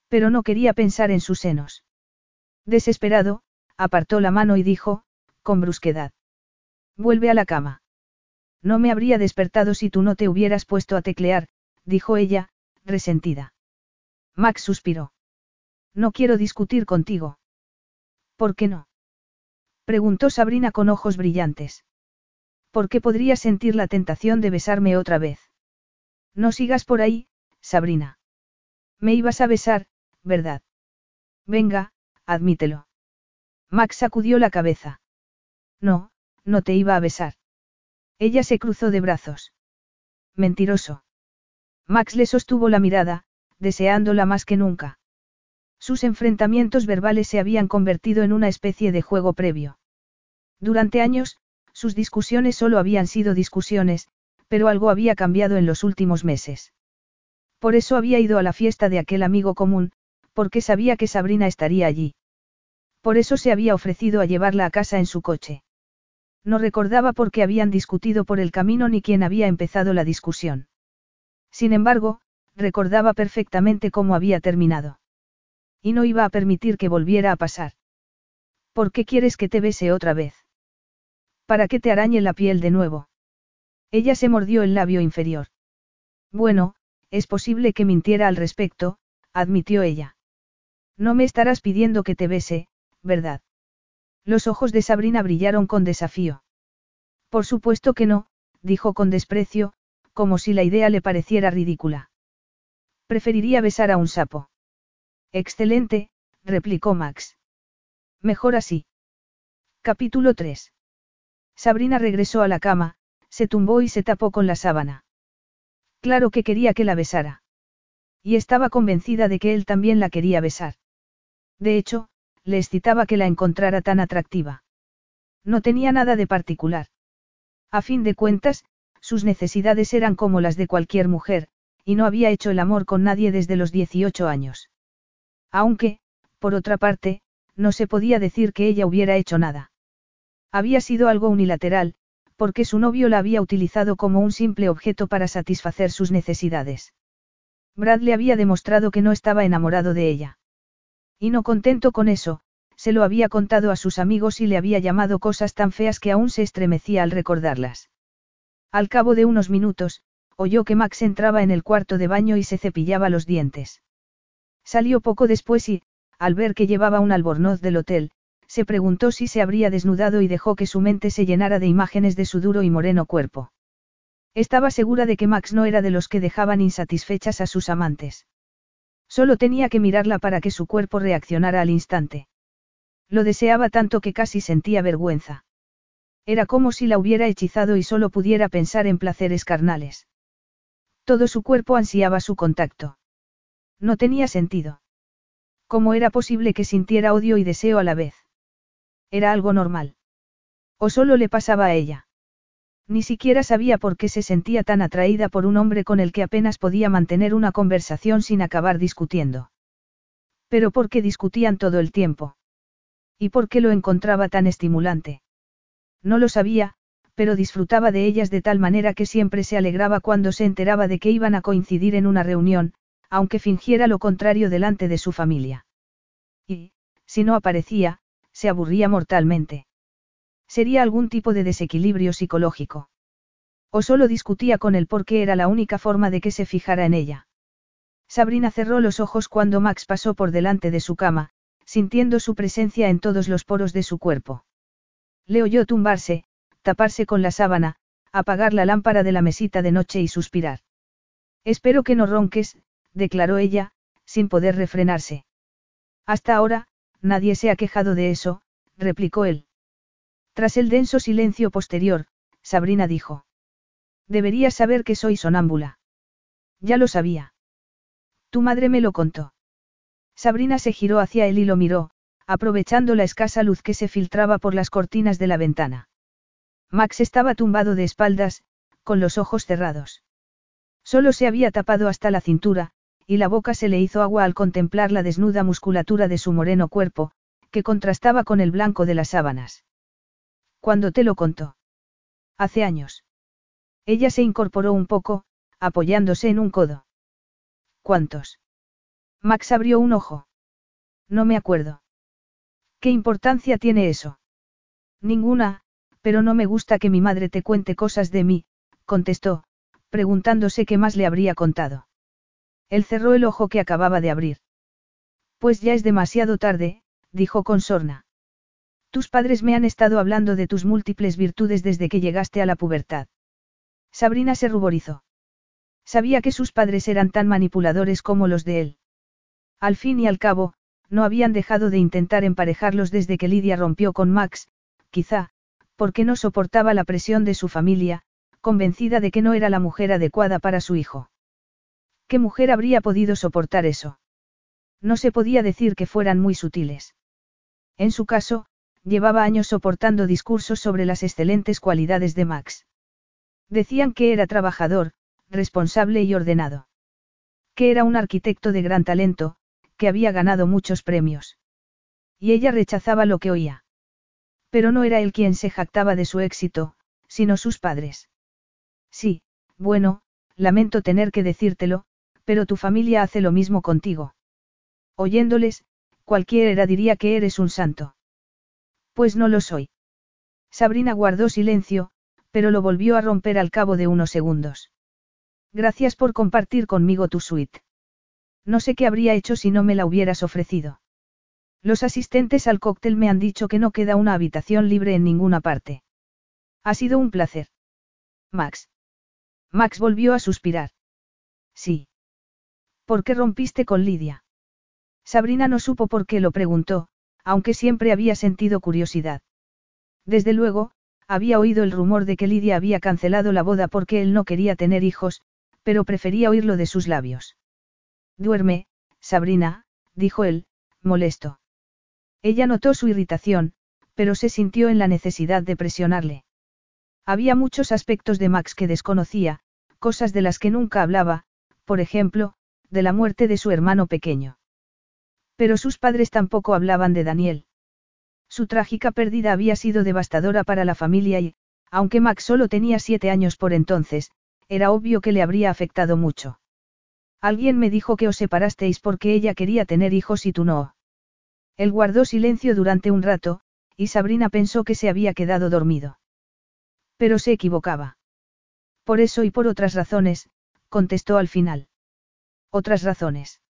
Pero no quería pensar en sus senos. Desesperado, apartó la mano y dijo, con brusquedad. Vuelve a la cama. No me habría despertado si tú no te hubieras puesto a teclear, dijo ella, resentida. Max suspiró. No quiero discutir contigo. ¿Por qué no? Preguntó Sabrina con ojos brillantes. ¿Por qué podría sentir la tentación de besarme otra vez? No sigas por ahí, Sabrina. Me ibas a besar, ¿verdad? Venga, admítelo. Max sacudió la cabeza. No, no te iba a besar. Ella se cruzó de brazos. Mentiroso. Max le sostuvo la mirada, deseándola más que nunca. Sus enfrentamientos verbales se habían convertido en una especie de juego previo. Durante años, sus discusiones solo habían sido discusiones, pero algo había cambiado en los últimos meses. Por eso había ido a la fiesta de aquel amigo común, porque sabía que Sabrina estaría allí. Por eso se había ofrecido a llevarla a casa en su coche. No recordaba por qué habían discutido por el camino ni quién había empezado la discusión. Sin embargo, recordaba perfectamente cómo había terminado. Y no iba a permitir que volviera a pasar. ¿Por qué quieres que te bese otra vez? ¿Para que te arañe la piel de nuevo? Ella se mordió el labio inferior. Bueno, es posible que mintiera al respecto, admitió ella. No me estarás pidiendo que te bese, ¿verdad? Los ojos de Sabrina brillaron con desafío. Por supuesto que no, dijo con desprecio, como si la idea le pareciera ridícula. Preferiría besar a un sapo. Excelente, replicó Max. Mejor así. Capítulo 3. Sabrina regresó a la cama, se tumbó y se tapó con la sábana. Claro que quería que la besara. Y estaba convencida de que él también la quería besar. De hecho, le excitaba que la encontrara tan atractiva. No tenía nada de particular. A fin de cuentas, sus necesidades eran como las de cualquier mujer, y no había hecho el amor con nadie desde los 18 años. Aunque, por otra parte, no se podía decir que ella hubiera hecho nada. Había sido algo unilateral, porque su novio la había utilizado como un simple objeto para satisfacer sus necesidades. Brad le había demostrado que no estaba enamorado de ella. Y no contento con eso, se lo había contado a sus amigos y le había llamado cosas tan feas que aún se estremecía al recordarlas. Al cabo de unos minutos, oyó que Max entraba en el cuarto de baño y se cepillaba los dientes. Salió poco después y, al ver que llevaba un albornoz del hotel, se preguntó si se habría desnudado y dejó que su mente se llenara de imágenes de su duro y moreno cuerpo. Estaba segura de que Max no era de los que dejaban insatisfechas a sus amantes. Solo tenía que mirarla para que su cuerpo reaccionara al instante. Lo deseaba tanto que casi sentía vergüenza. Era como si la hubiera hechizado y solo pudiera pensar en placeres carnales. Todo su cuerpo ansiaba su contacto. No tenía sentido. ¿Cómo era posible que sintiera odio y deseo a la vez? Era algo normal. ¿O solo le pasaba a ella? Ni siquiera sabía por qué se sentía tan atraída por un hombre con el que apenas podía mantener una conversación sin acabar discutiendo. Pero por qué discutían todo el tiempo. ¿Y por qué lo encontraba tan estimulante? No lo sabía, pero disfrutaba de ellas de tal manera que siempre se alegraba cuando se enteraba de que iban a coincidir en una reunión, aunque fingiera lo contrario delante de su familia. Y, si no aparecía, se aburría mortalmente. Sería algún tipo de desequilibrio psicológico. O solo discutía con él porque era la única forma de que se fijara en ella. Sabrina cerró los ojos cuando Max pasó por delante de su cama, sintiendo su presencia en todos los poros de su cuerpo. Le oyó tumbarse, taparse con la sábana, apagar la lámpara de la mesita de noche y suspirar. Espero que no ronques, declaró ella, sin poder refrenarse. Hasta ahora, nadie se ha quejado de eso, replicó él. Tras el denso silencio posterior, Sabrina dijo. Deberías saber que soy sonámbula. Ya lo sabía. Tu madre me lo contó. Sabrina se giró hacia él y lo miró, aprovechando la escasa luz que se filtraba por las cortinas de la ventana. Max estaba tumbado de espaldas, con los ojos cerrados. Solo se había tapado hasta la cintura, y la boca se le hizo agua al contemplar la desnuda musculatura de su moreno cuerpo, que contrastaba con el blanco de las sábanas. ¿Cuándo te lo contó? Hace años. Ella se incorporó un poco, apoyándose en un codo. ¿Cuántos? Max abrió un ojo. No me acuerdo. ¿Qué importancia tiene eso? Ninguna, pero no me gusta que mi madre te cuente cosas de mí, contestó, preguntándose qué más le habría contado. Él cerró el ojo que acababa de abrir. Pues ya es demasiado tarde, dijo con sorna. Tus padres me han estado hablando de tus múltiples virtudes desde que llegaste a la pubertad. Sabrina se ruborizó. Sabía que sus padres eran tan manipuladores como los de él. Al fin y al cabo, no habían dejado de intentar emparejarlos desde que Lidia rompió con Max, quizá, porque no soportaba la presión de su familia, convencida de que no era la mujer adecuada para su hijo. ¿Qué mujer habría podido soportar eso? No se podía decir que fueran muy sutiles. En su caso, llevaba años soportando discursos sobre las excelentes cualidades de Max. Decían que era trabajador, responsable y ordenado. Que era un arquitecto de gran talento, que había ganado muchos premios. Y ella rechazaba lo que oía. Pero no era él quien se jactaba de su éxito, sino sus padres. Sí, bueno, lamento tener que decírtelo, pero tu familia hace lo mismo contigo. Oyéndoles, cualquiera diría que eres un santo. Pues no lo soy. Sabrina guardó silencio, pero lo volvió a romper al cabo de unos segundos. Gracias por compartir conmigo tu suite. No sé qué habría hecho si no me la hubieras ofrecido. Los asistentes al cóctel me han dicho que no queda una habitación libre en ninguna parte. Ha sido un placer. Max. Max volvió a suspirar. Sí. ¿Por qué rompiste con Lidia? Sabrina no supo por qué lo preguntó, aunque siempre había sentido curiosidad. Desde luego, había oído el rumor de que Lidia había cancelado la boda porque él no quería tener hijos, pero prefería oírlo de sus labios. Duerme, Sabrina, dijo él, molesto. Ella notó su irritación, pero se sintió en la necesidad de presionarle. Había muchos aspectos de Max que desconocía, cosas de las que nunca hablaba, por ejemplo, de la muerte de su hermano pequeño. Pero sus padres tampoco hablaban de Daniel. Su trágica pérdida había sido devastadora para la familia y, aunque Max solo tenía siete años por entonces, era obvio que le habría afectado mucho. Alguien me dijo que os separasteis porque ella quería tener hijos y tú no. Él guardó silencio durante un rato, y Sabrina pensó que se había quedado dormido. Pero se equivocaba. Por eso y por otras razones, contestó al final. Otras razones.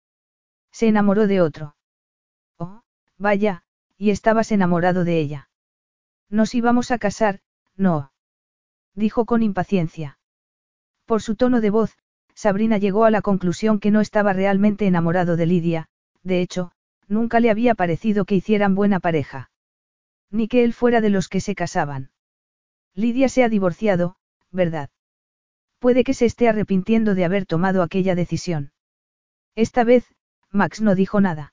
Se enamoró de otro. Oh, vaya, y estabas enamorado de ella. Nos íbamos a casar, no. Dijo con impaciencia. Por su tono de voz, Sabrina llegó a la conclusión que no estaba realmente enamorado de Lidia, de hecho, nunca le había parecido que hicieran buena pareja. Ni que él fuera de los que se casaban. Lidia se ha divorciado, ¿verdad? Puede que se esté arrepintiendo de haber tomado aquella decisión. Esta vez, Max no dijo nada.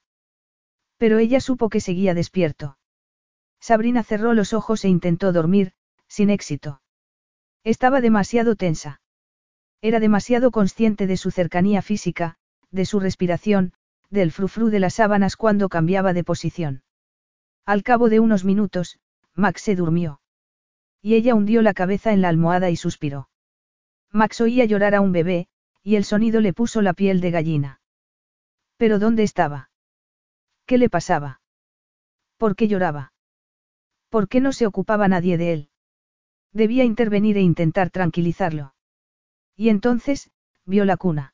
Pero ella supo que seguía despierto. Sabrina cerró los ojos e intentó dormir, sin éxito. Estaba demasiado tensa. Era demasiado consciente de su cercanía física, de su respiración, del frufru de las sábanas cuando cambiaba de posición. Al cabo de unos minutos, Max se durmió. Y ella hundió la cabeza en la almohada y suspiró. Max oía llorar a un bebé, y el sonido le puso la piel de gallina. ¿Pero dónde estaba? ¿Qué le pasaba? ¿Por qué lloraba? ¿Por qué no se ocupaba nadie de él? Debía intervenir e intentar tranquilizarlo. Y entonces, vio la cuna.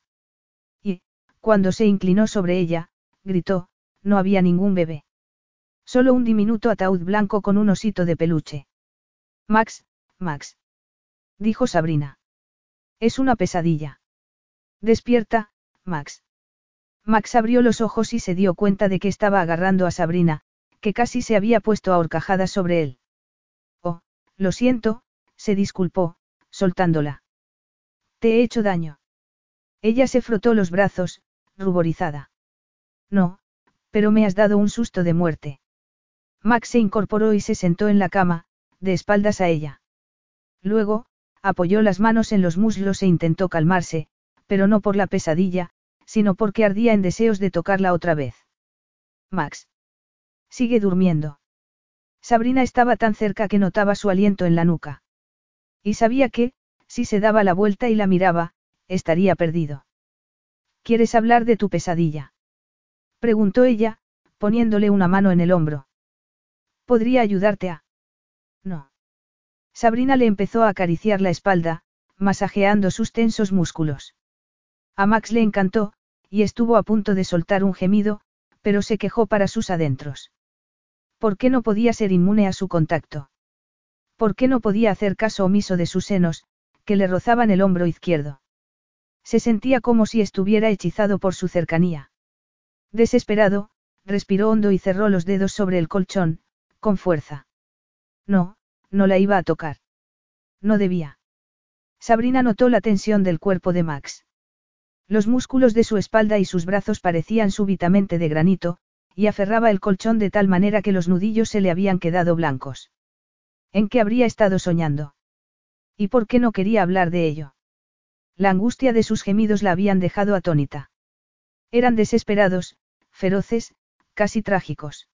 Y, cuando se inclinó sobre ella, gritó, no había ningún bebé. Solo un diminuto ataúd blanco con un osito de peluche. Max, Max. Dijo Sabrina. Es una pesadilla. Despierta, Max. Max abrió los ojos y se dio cuenta de que estaba agarrando a Sabrina, que casi se había puesto a horcajadas sobre él. Oh, lo siento, se disculpó, soltándola. Te he hecho daño. Ella se frotó los brazos, ruborizada. No, pero me has dado un susto de muerte. Max se incorporó y se sentó en la cama, de espaldas a ella. Luego, apoyó las manos en los muslos e intentó calmarse, pero no por la pesadilla, sino porque ardía en deseos de tocarla otra vez. Max. Sigue durmiendo. Sabrina estaba tan cerca que notaba su aliento en la nuca. Y sabía que, si se daba la vuelta y la miraba, estaría perdido. ¿Quieres hablar de tu pesadilla? Preguntó ella, poniéndole una mano en el hombro. ¿Podría ayudarte a? No. Sabrina le empezó a acariciar la espalda, masajeando sus tensos músculos. A Max le encantó, y estuvo a punto de soltar un gemido, pero se quejó para sus adentros. ¿Por qué no podía ser inmune a su contacto? ¿Por qué no podía hacer caso omiso de sus senos, que le rozaban el hombro izquierdo? Se sentía como si estuviera hechizado por su cercanía. Desesperado, respiró hondo y cerró los dedos sobre el colchón, con fuerza. No, no la iba a tocar. No debía. Sabrina notó la tensión del cuerpo de Max. Los músculos de su espalda y sus brazos parecían súbitamente de granito, y aferraba el colchón de tal manera que los nudillos se le habían quedado blancos. ¿En qué habría estado soñando? ¿Y por qué no quería hablar de ello? La angustia de sus gemidos la habían dejado atónita. Eran desesperados, feroces, casi trágicos.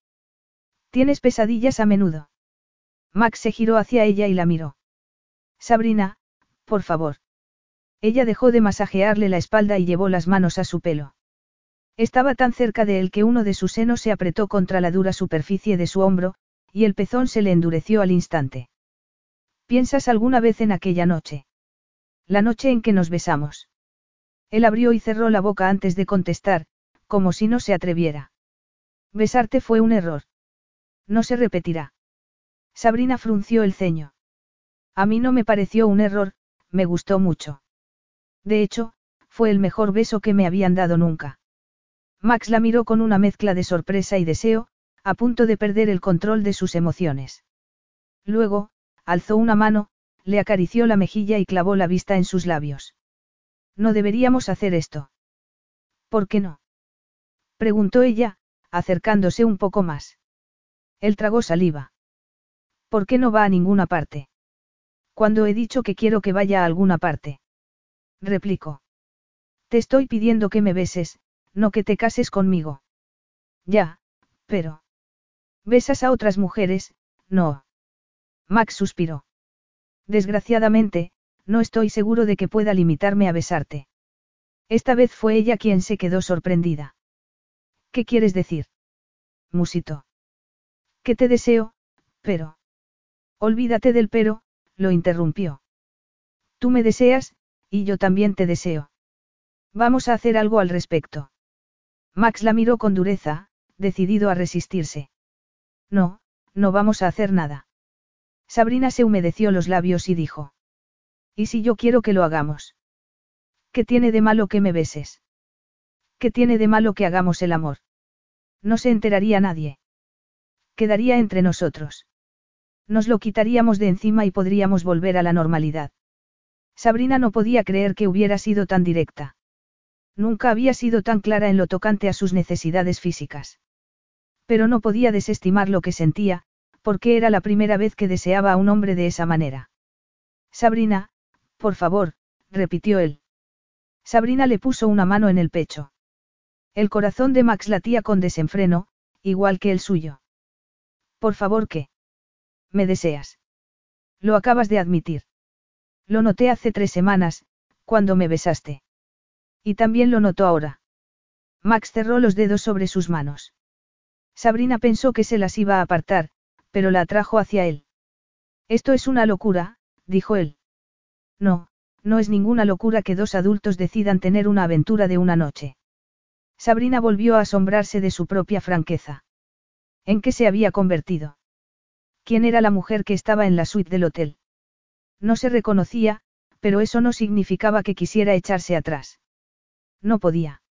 ¿Tienes pesadillas a menudo? Max se giró hacia ella y la miró. Sabrina, por favor. Ella dejó de masajearle la espalda y llevó las manos a su pelo. Estaba tan cerca de él que uno de sus senos se apretó contra la dura superficie de su hombro, y el pezón se le endureció al instante. ¿Piensas alguna vez en aquella noche? La noche en que nos besamos. Él abrió y cerró la boca antes de contestar, como si no se atreviera. Besarte fue un error. No se repetirá. Sabrina frunció el ceño. A mí no me pareció un error, me gustó mucho. De hecho, fue el mejor beso que me habían dado nunca. Max la miró con una mezcla de sorpresa y deseo, a punto de perder el control de sus emociones. Luego, alzó una mano, le acarició la mejilla y clavó la vista en sus labios. No deberíamos hacer esto. ¿Por qué no? preguntó ella, acercándose un poco más. Él tragó saliva. ¿Por qué no va a ninguna parte? Cuando he dicho que quiero que vaya a alguna parte. Replicó. Te estoy pidiendo que me beses, no que te cases conmigo. Ya, pero. Besas a otras mujeres, no. Max suspiró. Desgraciadamente, no estoy seguro de que pueda limitarme a besarte. Esta vez fue ella quien se quedó sorprendida. ¿Qué quieres decir? Musito. Que te deseo, pero. Olvídate del pero, lo interrumpió. Tú me deseas, y yo también te deseo. Vamos a hacer algo al respecto. Max la miró con dureza, decidido a resistirse. No, no vamos a hacer nada. Sabrina se humedeció los labios y dijo. ¿Y si yo quiero que lo hagamos? ¿Qué tiene de malo que me beses? ¿Qué tiene de malo que hagamos el amor? No se enteraría nadie. Quedaría entre nosotros. Nos lo quitaríamos de encima y podríamos volver a la normalidad. Sabrina no podía creer que hubiera sido tan directa. Nunca había sido tan clara en lo tocante a sus necesidades físicas. Pero no podía desestimar lo que sentía, porque era la primera vez que deseaba a un hombre de esa manera. Sabrina, por favor, repitió él. Sabrina le puso una mano en el pecho. El corazón de Max latía con desenfreno, igual que el suyo. Por favor, ¿qué? Me deseas. Lo acabas de admitir. Lo noté hace tres semanas, cuando me besaste. Y también lo notó ahora. Max cerró los dedos sobre sus manos. Sabrina pensó que se las iba a apartar, pero la atrajo hacia él. Esto es una locura, dijo él. No, no es ninguna locura que dos adultos decidan tener una aventura de una noche. Sabrina volvió a asombrarse de su propia franqueza. ¿En qué se había convertido? ¿Quién era la mujer que estaba en la suite del hotel? No se reconocía, pero eso no significaba que quisiera echarse atrás. No podía.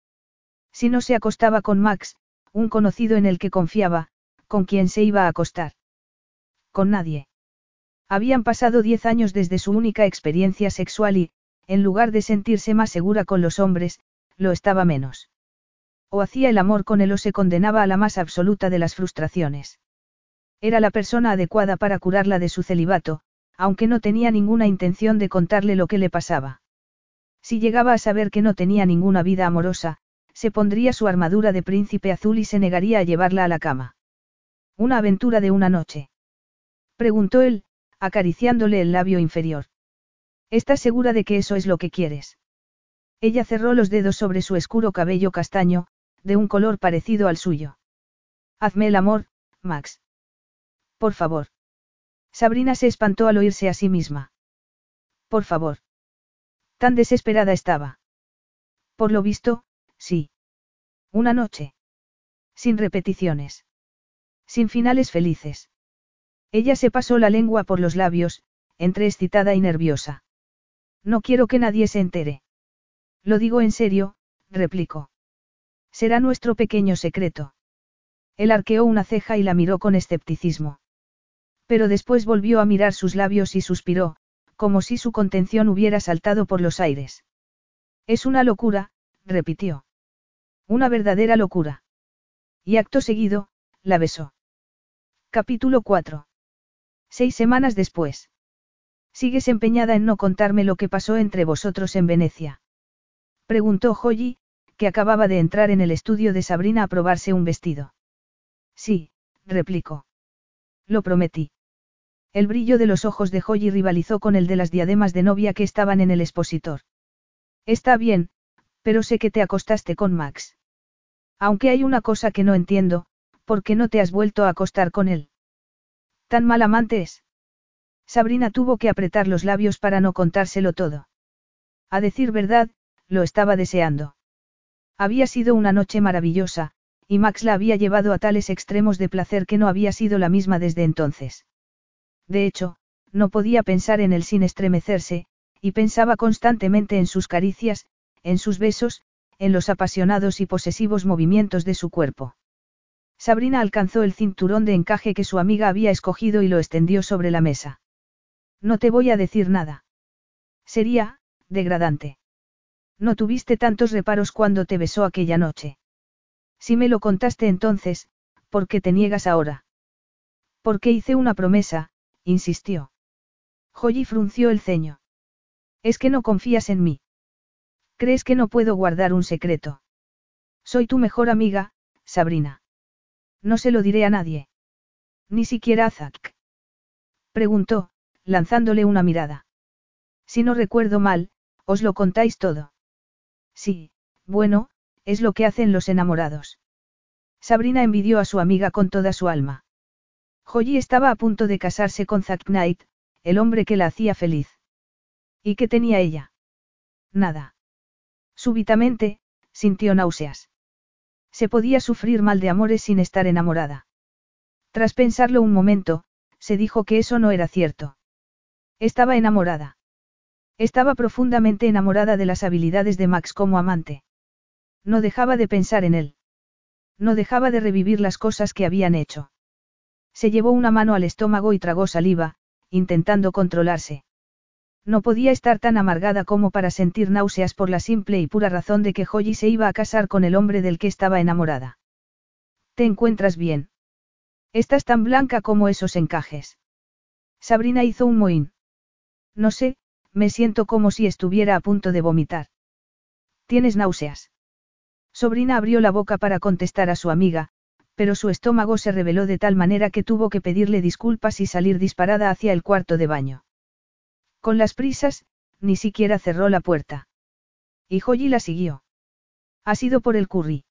Si no se acostaba con Max, un conocido en el que confiaba, con quien se iba a acostar. Con nadie. Habían pasado diez años desde su única experiencia sexual y, en lugar de sentirse más segura con los hombres, lo estaba menos. O hacía el amor con él o se condenaba a la más absoluta de las frustraciones. Era la persona adecuada para curarla de su celibato, aunque no tenía ninguna intención de contarle lo que le pasaba. Si llegaba a saber que no tenía ninguna vida amorosa, se pondría su armadura de príncipe azul y se negaría a llevarla a la cama. Una aventura de una noche. Preguntó él, acariciándole el labio inferior. ¿Estás segura de que eso es lo que quieres? Ella cerró los dedos sobre su escuro cabello castaño, de un color parecido al suyo. Hazme el amor, Max. Por favor. Sabrina se espantó al oírse a sí misma. Por favor. Tan desesperada estaba. Por lo visto, sí. Una noche. Sin repeticiones. Sin finales felices. Ella se pasó la lengua por los labios, entre excitada y nerviosa. No quiero que nadie se entere. Lo digo en serio, replicó. Será nuestro pequeño secreto. Él arqueó una ceja y la miró con escepticismo. Pero después volvió a mirar sus labios y suspiró, como si su contención hubiera saltado por los aires. Es una locura, repitió. Una verdadera locura. Y acto seguido, la besó. Capítulo 4. Seis semanas después. Sigues empeñada en no contarme lo que pasó entre vosotros en Venecia. Preguntó Joyi, que acababa de entrar en el estudio de Sabrina a probarse un vestido. Sí, replicó. Lo prometí. El brillo de los ojos de Joyi rivalizó con el de las diademas de novia que estaban en el expositor. Está bien, pero sé que te acostaste con Max. Aunque hay una cosa que no entiendo, ¿por qué no te has vuelto a acostar con él? ¿Tan mal amante es? Sabrina tuvo que apretar los labios para no contárselo todo. A decir verdad, lo estaba deseando. Había sido una noche maravillosa, y Max la había llevado a tales extremos de placer que no había sido la misma desde entonces. De hecho, no podía pensar en él sin estremecerse, y pensaba constantemente en sus caricias, en sus besos, en los apasionados y posesivos movimientos de su cuerpo. Sabrina alcanzó el cinturón de encaje que su amiga había escogido y lo extendió sobre la mesa. No te voy a decir nada. Sería, degradante. No tuviste tantos reparos cuando te besó aquella noche. Si me lo contaste entonces, ¿por qué te niegas ahora? Porque hice una promesa, insistió. Joyi frunció el ceño. Es que no confías en mí. ¿Crees que no puedo guardar un secreto? Soy tu mejor amiga, Sabrina. No se lo diré a nadie. Ni siquiera a Zack. Preguntó, lanzándole una mirada. Si no recuerdo mal, os lo contáis todo. Sí, bueno, es lo que hacen los enamorados. Sabrina envidió a su amiga con toda su alma. Joyi estaba a punto de casarse con Zack Knight, el hombre que la hacía feliz. ¿Y qué tenía ella? Nada. Súbitamente, sintió náuseas. Se podía sufrir mal de amores sin estar enamorada. Tras pensarlo un momento, se dijo que eso no era cierto. Estaba enamorada. Estaba profundamente enamorada de las habilidades de Max como amante. No dejaba de pensar en él. No dejaba de revivir las cosas que habían hecho. Se llevó una mano al estómago y tragó saliva, intentando controlarse. No podía estar tan amargada como para sentir náuseas por la simple y pura razón de que Joyi se iba a casar con el hombre del que estaba enamorada. ¿Te encuentras bien? Estás tan blanca como esos encajes. Sabrina hizo un mohín. No sé, me siento como si estuviera a punto de vomitar. ¿Tienes náuseas? Sobrina abrió la boca para contestar a su amiga, pero su estómago se reveló de tal manera que tuvo que pedirle disculpas y salir disparada hacia el cuarto de baño. Con las prisas, ni siquiera cerró la puerta. Y Joyi la siguió. Ha sido por el curry.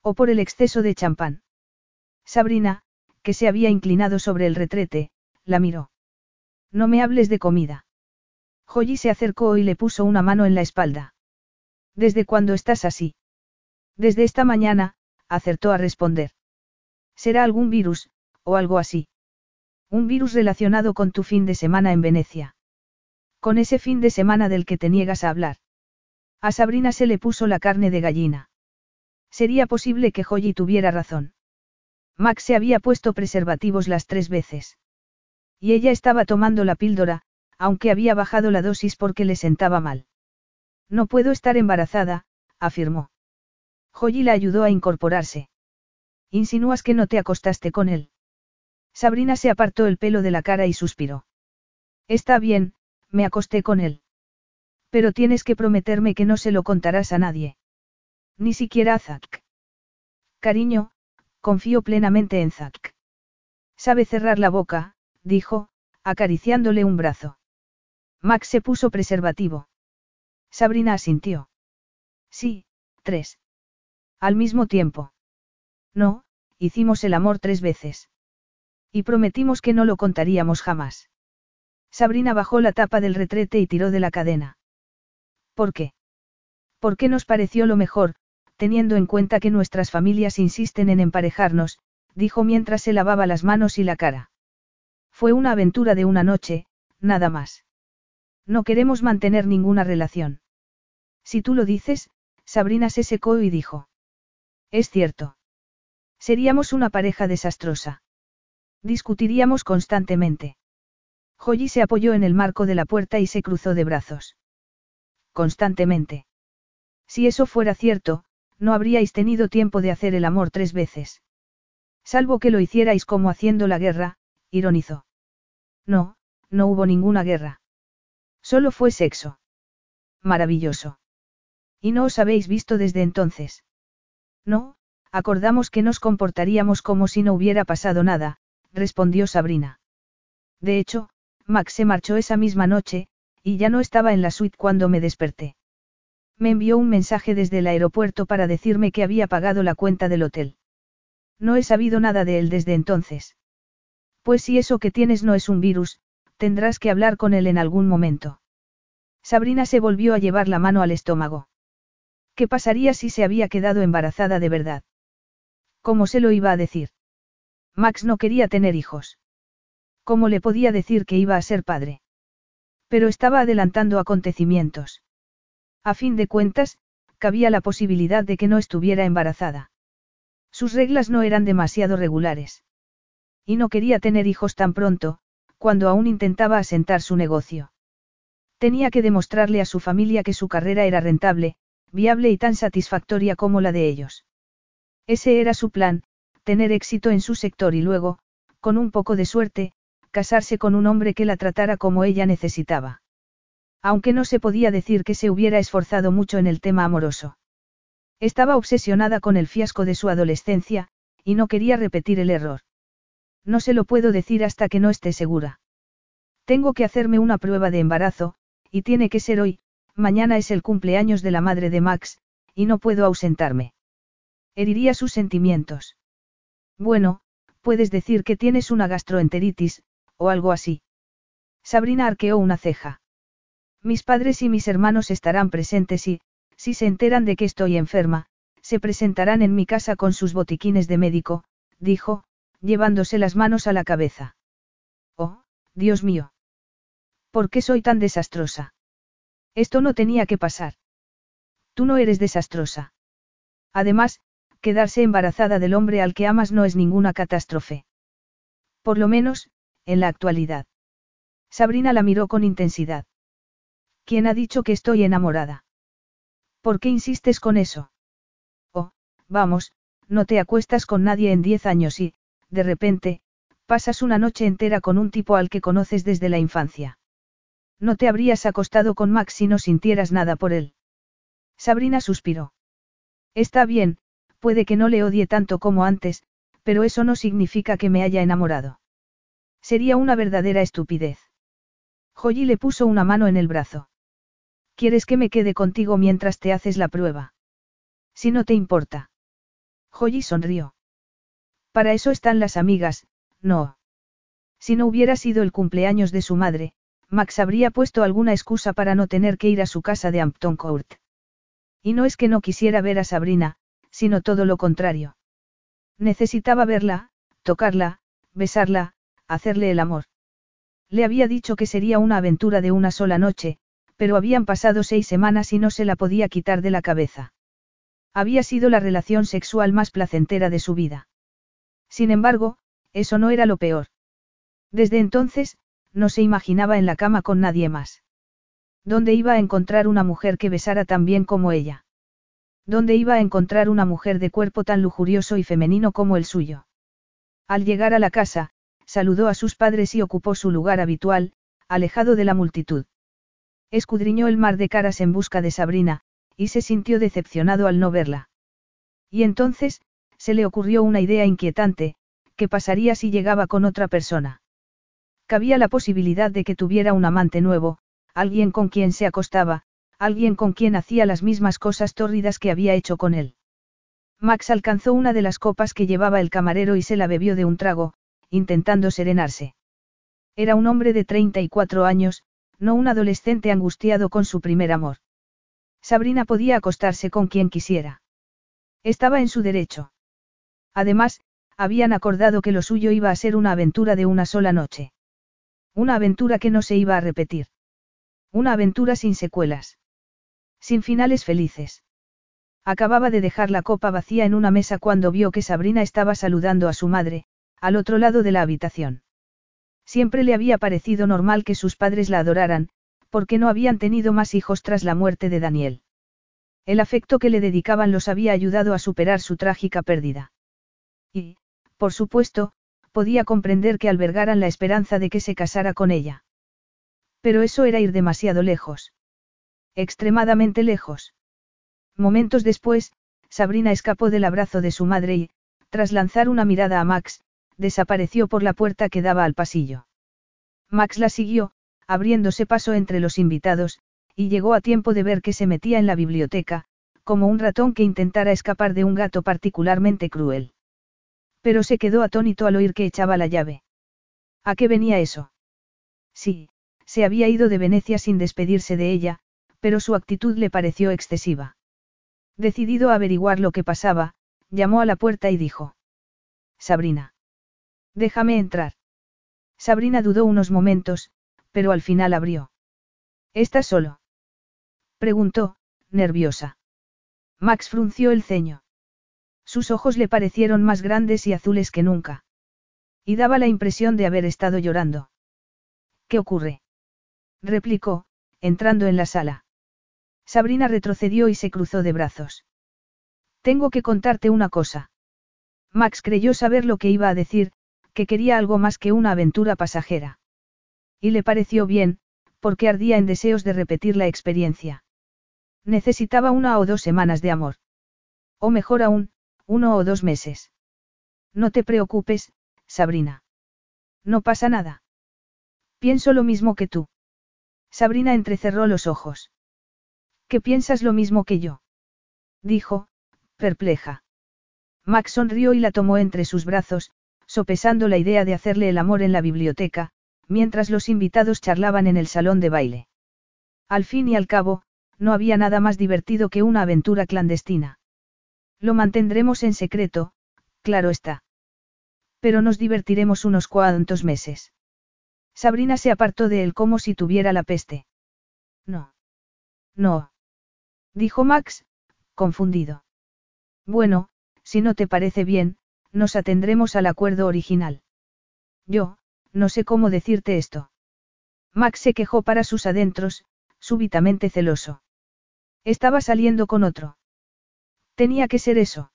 O por el exceso de champán. Sabrina, que se había inclinado sobre el retrete, la miró. No me hables de comida. Joyi se acercó y le puso una mano en la espalda. ¿Desde cuándo estás así? Desde esta mañana, acertó a responder. Será algún virus, o algo así. Un virus relacionado con tu fin de semana en Venecia. Con ese fin de semana del que te niegas a hablar. A Sabrina se le puso la carne de gallina. Sería posible que Joyi tuviera razón. Max se había puesto preservativos las tres veces. Y ella estaba tomando la píldora, aunque había bajado la dosis porque le sentaba mal. No puedo estar embarazada, afirmó. Joyi la ayudó a incorporarse. Insinúas que no te acostaste con él. Sabrina se apartó el pelo de la cara y suspiró. Está bien, me acosté con él. Pero tienes que prometerme que no se lo contarás a nadie. Ni siquiera a Zack. Cariño, confío plenamente en Zack. Sabe cerrar la boca, dijo, acariciándole un brazo. Max se puso preservativo. Sabrina asintió. Sí, tres. Al mismo tiempo. No, hicimos el amor tres veces. Y prometimos que no lo contaríamos jamás. Sabrina bajó la tapa del retrete y tiró de la cadena. ¿Por qué? Porque nos pareció lo mejor, teniendo en cuenta que nuestras familias insisten en emparejarnos, dijo mientras se lavaba las manos y la cara. Fue una aventura de una noche, nada más. No queremos mantener ninguna relación. Si tú lo dices, Sabrina se secó y dijo. Es cierto. Seríamos una pareja desastrosa. Discutiríamos constantemente. Joyi se apoyó en el marco de la puerta y se cruzó de brazos. Constantemente. Si eso fuera cierto, no habríais tenido tiempo de hacer el amor tres veces. Salvo que lo hicierais como haciendo la guerra, ironizó. No, no hubo ninguna guerra. Solo fue sexo. Maravilloso. Y no os habéis visto desde entonces. No, acordamos que nos comportaríamos como si no hubiera pasado nada, respondió Sabrina. De hecho, Max se marchó esa misma noche, y ya no estaba en la suite cuando me desperté. Me envió un mensaje desde el aeropuerto para decirme que había pagado la cuenta del hotel. No he sabido nada de él desde entonces. Pues si eso que tienes no es un virus, tendrás que hablar con él en algún momento. Sabrina se volvió a llevar la mano al estómago. ¿Qué pasaría si se había quedado embarazada de verdad? ¿Cómo se lo iba a decir? Max no quería tener hijos. ¿Cómo le podía decir que iba a ser padre? Pero estaba adelantando acontecimientos. A fin de cuentas, cabía la posibilidad de que no estuviera embarazada. Sus reglas no eran demasiado regulares. Y no quería tener hijos tan pronto, cuando aún intentaba asentar su negocio. Tenía que demostrarle a su familia que su carrera era rentable, viable y tan satisfactoria como la de ellos. Ese era su plan, tener éxito en su sector y luego, con un poco de suerte, casarse con un hombre que la tratara como ella necesitaba. Aunque no se podía decir que se hubiera esforzado mucho en el tema amoroso. Estaba obsesionada con el fiasco de su adolescencia, y no quería repetir el error. No se lo puedo decir hasta que no esté segura. Tengo que hacerme una prueba de embarazo, y tiene que ser hoy, mañana es el cumpleaños de la madre de Max, y no puedo ausentarme. Heriría sus sentimientos. Bueno, puedes decir que tienes una gastroenteritis, o algo así. Sabrina arqueó una ceja. Mis padres y mis hermanos estarán presentes y, si se enteran de que estoy enferma, se presentarán en mi casa con sus botiquines de médico, dijo, llevándose las manos a la cabeza. Oh, Dios mío. ¿Por qué soy tan desastrosa? Esto no tenía que pasar. Tú no eres desastrosa. Además, quedarse embarazada del hombre al que amas no es ninguna catástrofe. Por lo menos, en la actualidad. Sabrina la miró con intensidad. ¿Quién ha dicho que estoy enamorada? ¿Por qué insistes con eso? Oh, vamos, no te acuestas con nadie en diez años y, de repente, pasas una noche entera con un tipo al que conoces desde la infancia. No te habrías acostado con Max si no sintieras nada por él. Sabrina suspiró. Está bien, puede que no le odie tanto como antes, pero eso no significa que me haya enamorado. Sería una verdadera estupidez. Joyi le puso una mano en el brazo. ¿Quieres que me quede contigo mientras te haces la prueba? Si no te importa. Joyi sonrió. Para eso están las amigas, no. Si no hubiera sido el cumpleaños de su madre, Max habría puesto alguna excusa para no tener que ir a su casa de Hampton Court. Y no es que no quisiera ver a Sabrina, sino todo lo contrario. Necesitaba verla, tocarla, besarla, hacerle el amor. Le había dicho que sería una aventura de una sola noche, pero habían pasado seis semanas y no se la podía quitar de la cabeza. Había sido la relación sexual más placentera de su vida. Sin embargo, eso no era lo peor. Desde entonces, no se imaginaba en la cama con nadie más. ¿Dónde iba a encontrar una mujer que besara tan bien como ella? ¿Dónde iba a encontrar una mujer de cuerpo tan lujurioso y femenino como el suyo? Al llegar a la casa, saludó a sus padres y ocupó su lugar habitual, alejado de la multitud. Escudriñó el mar de caras en busca de Sabrina, y se sintió decepcionado al no verla. Y entonces, se le ocurrió una idea inquietante, ¿qué pasaría si llegaba con otra persona? Cabía la posibilidad de que tuviera un amante nuevo, alguien con quien se acostaba, alguien con quien hacía las mismas cosas tórridas que había hecho con él. Max alcanzó una de las copas que llevaba el camarero y se la bebió de un trago, intentando serenarse. Era un hombre de 34 años, no un adolescente angustiado con su primer amor. Sabrina podía acostarse con quien quisiera. Estaba en su derecho. Además, habían acordado que lo suyo iba a ser una aventura de una sola noche. Una aventura que no se iba a repetir. Una aventura sin secuelas. Sin finales felices. Acababa de dejar la copa vacía en una mesa cuando vio que Sabrina estaba saludando a su madre, al otro lado de la habitación. Siempre le había parecido normal que sus padres la adoraran, porque no habían tenido más hijos tras la muerte de Daniel. El afecto que le dedicaban los había ayudado a superar su trágica pérdida. Y, por supuesto, podía comprender que albergaran la esperanza de que se casara con ella. Pero eso era ir demasiado lejos. Extremadamente lejos. Momentos después, Sabrina escapó del abrazo de su madre y, tras lanzar una mirada a Max, desapareció por la puerta que daba al pasillo. Max la siguió, abriéndose paso entre los invitados, y llegó a tiempo de ver que se metía en la biblioteca, como un ratón que intentara escapar de un gato particularmente cruel. Pero se quedó atónito al oír que echaba la llave. ¿A qué venía eso? Sí, se había ido de Venecia sin despedirse de ella, pero su actitud le pareció excesiva. Decidido a averiguar lo que pasaba, llamó a la puerta y dijo. Sabrina. Déjame entrar. Sabrina dudó unos momentos, pero al final abrió. ¿Estás solo? Preguntó, nerviosa. Max frunció el ceño. Sus ojos le parecieron más grandes y azules que nunca. Y daba la impresión de haber estado llorando. ¿Qué ocurre? replicó, entrando en la sala. Sabrina retrocedió y se cruzó de brazos. Tengo que contarte una cosa. Max creyó saber lo que iba a decir, que quería algo más que una aventura pasajera. Y le pareció bien, porque ardía en deseos de repetir la experiencia. Necesitaba una o dos semanas de amor. O mejor aún, uno o dos meses. No te preocupes, Sabrina. No pasa nada. Pienso lo mismo que tú. Sabrina entrecerró los ojos. ¿Qué piensas lo mismo que yo? Dijo, perpleja. Max sonrió y la tomó entre sus brazos, sopesando la idea de hacerle el amor en la biblioteca, mientras los invitados charlaban en el salón de baile. Al fin y al cabo, no había nada más divertido que una aventura clandestina. Lo mantendremos en secreto, claro está. Pero nos divertiremos unos cuantos meses. Sabrina se apartó de él como si tuviera la peste. No. No. Dijo Max, confundido. Bueno, si no te parece bien, nos atendremos al acuerdo original. Yo, no sé cómo decirte esto. Max se quejó para sus adentros, súbitamente celoso. Estaba saliendo con otro. Tenía que ser eso.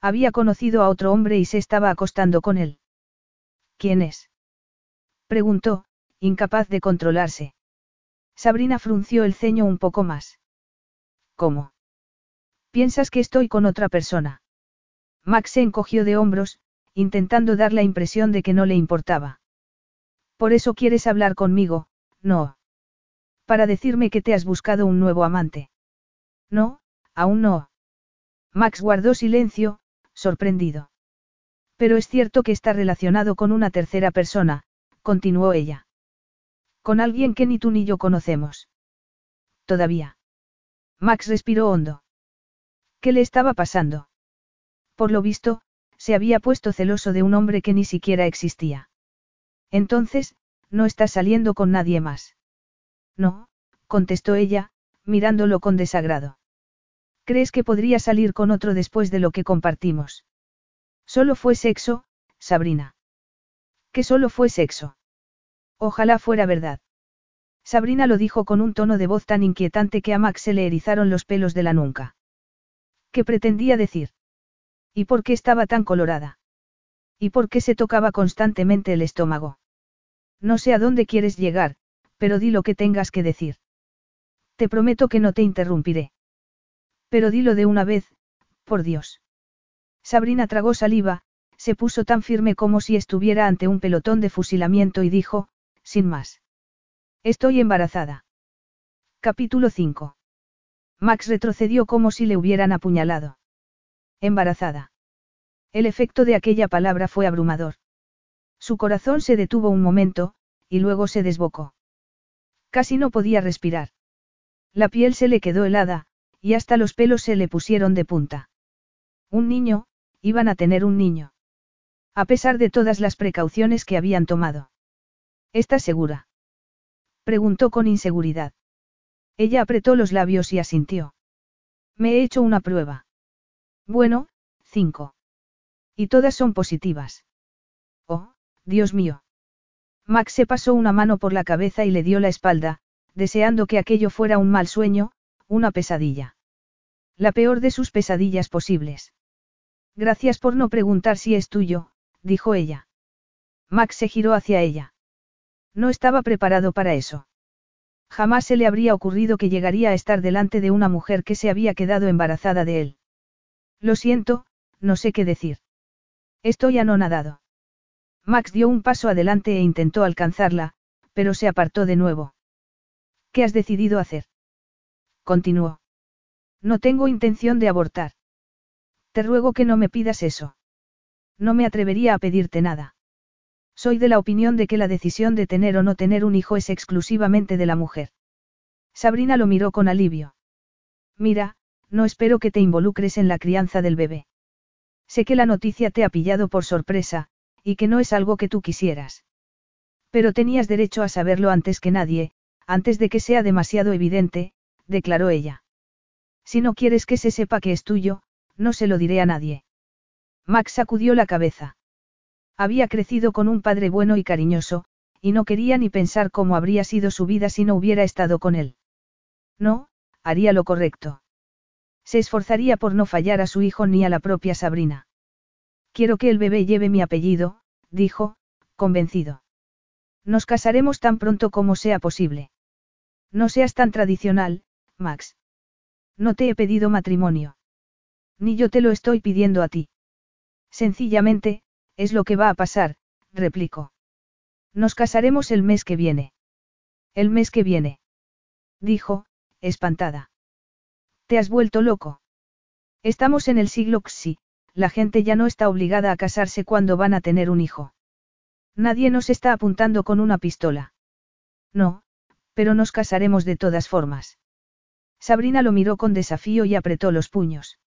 Había conocido a otro hombre y se estaba acostando con él. ¿Quién es? Preguntó, incapaz de controlarse. Sabrina frunció el ceño un poco más. ¿Cómo? ¿Piensas que estoy con otra persona? Max se encogió de hombros, intentando dar la impresión de que no le importaba. Por eso quieres hablar conmigo, no. Para decirme que te has buscado un nuevo amante. No, aún no. Max guardó silencio, sorprendido. Pero es cierto que está relacionado con una tercera persona, continuó ella. Con alguien que ni tú ni yo conocemos. Todavía. Max respiró hondo. ¿Qué le estaba pasando? Por lo visto, se había puesto celoso de un hombre que ni siquiera existía. Entonces, no estás saliendo con nadie más. No, contestó ella, mirándolo con desagrado. ¿Crees que podría salir con otro después de lo que compartimos? Solo fue sexo, Sabrina. Que solo fue sexo. Ojalá fuera verdad. Sabrina lo dijo con un tono de voz tan inquietante que a Max se le erizaron los pelos de la nuca. ¿Qué pretendía decir? ¿Y por qué estaba tan colorada? ¿Y por qué se tocaba constantemente el estómago? No sé a dónde quieres llegar, pero di lo que tengas que decir. Te prometo que no te interrumpiré. Pero dilo de una vez, por Dios. Sabrina tragó saliva, se puso tan firme como si estuviera ante un pelotón de fusilamiento y dijo, sin más. Estoy embarazada. Capítulo 5. Max retrocedió como si le hubieran apuñalado. Embarazada. El efecto de aquella palabra fue abrumador. Su corazón se detuvo un momento, y luego se desbocó. Casi no podía respirar. La piel se le quedó helada, y hasta los pelos se le pusieron de punta. Un niño, iban a tener un niño. A pesar de todas las precauciones que habían tomado. ¿Estás segura? Preguntó con inseguridad. Ella apretó los labios y asintió. Me he hecho una prueba. Bueno, cinco. Y todas son positivas. Oh, Dios mío. Max se pasó una mano por la cabeza y le dio la espalda, deseando que aquello fuera un mal sueño, una pesadilla. La peor de sus pesadillas posibles. Gracias por no preguntar si es tuyo, dijo ella. Max se giró hacia ella. No estaba preparado para eso. Jamás se le habría ocurrido que llegaría a estar delante de una mujer que se había quedado embarazada de él. Lo siento, no sé qué decir. Estoy anonadado. Max dio un paso adelante e intentó alcanzarla, pero se apartó de nuevo. ¿Qué has decidido hacer? continuó. No tengo intención de abortar. Te ruego que no me pidas eso. No me atrevería a pedirte nada. Soy de la opinión de que la decisión de tener o no tener un hijo es exclusivamente de la mujer. Sabrina lo miró con alivio. Mira, No espero que te involucres en la crianza del bebé. Sé que la noticia te ha pillado por sorpresa, y que no es algo que tú quisieras. Pero tenías derecho a saberlo antes que nadie, antes de que sea demasiado evidente, declaró ella. Si no quieres que se sepa que es tuyo, no se lo diré a nadie. Max sacudió la cabeza. Había crecido con un padre bueno y cariñoso, y no quería ni pensar cómo habría sido su vida si no hubiera estado con él. No, haría lo correcto. Se esforzaría por no fallar a su hijo ni a la propia Sabrina. Quiero que el bebé lleve mi apellido, dijo, convencido. Nos casaremos tan pronto como sea posible. No seas tan tradicional, Max. No te he pedido matrimonio. Ni yo te lo estoy pidiendo a ti. Sencillamente, es lo que va a pasar, replicó. Nos casaremos el mes que viene. El mes que viene. Dijo, espantada. ¿Te has vuelto loco? Estamos en el siglo XI, la gente ya no está obligada a casarse cuando van a tener un hijo. Nadie nos está apuntando con una pistola. No, pero nos casaremos de todas formas. Sabrina lo miró con desafío y apretó los puños.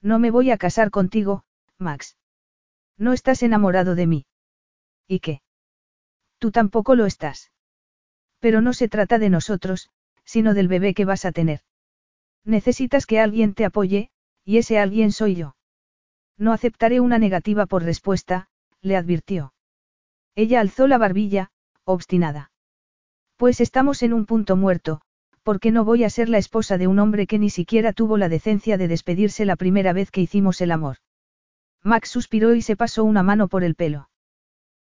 No me voy a casar contigo, Max. No estás enamorado de mí. ¿Y qué? Tú tampoco lo estás. Pero no se trata de nosotros, sino del bebé que vas a tener. Necesitas que alguien te apoye, y ese alguien soy yo. No aceptaré una negativa por respuesta, le advirtió. Ella alzó la barbilla, obstinada. Pues estamos en un punto muerto, porque no voy a ser la esposa de un hombre que ni siquiera tuvo la decencia de despedirse la primera vez que hicimos el amor. Max suspiró y se pasó una mano por el pelo.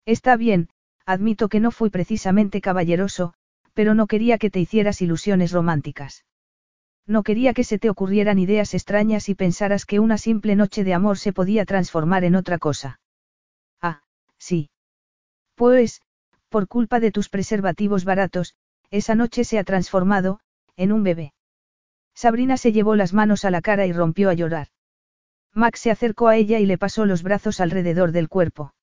Está bien, admito que no fui precisamente caballeroso, pero no quería que te hicieras ilusiones románticas. No quería que se te ocurrieran ideas extrañas y pensaras que una simple noche de amor se podía transformar en otra cosa. Ah, sí. Pues, por culpa de tus preservativos baratos, esa noche se ha transformado, en un bebé. Sabrina se llevó las manos a la cara y rompió a llorar. Max se acercó a ella y le pasó los brazos alrededor del cuerpo.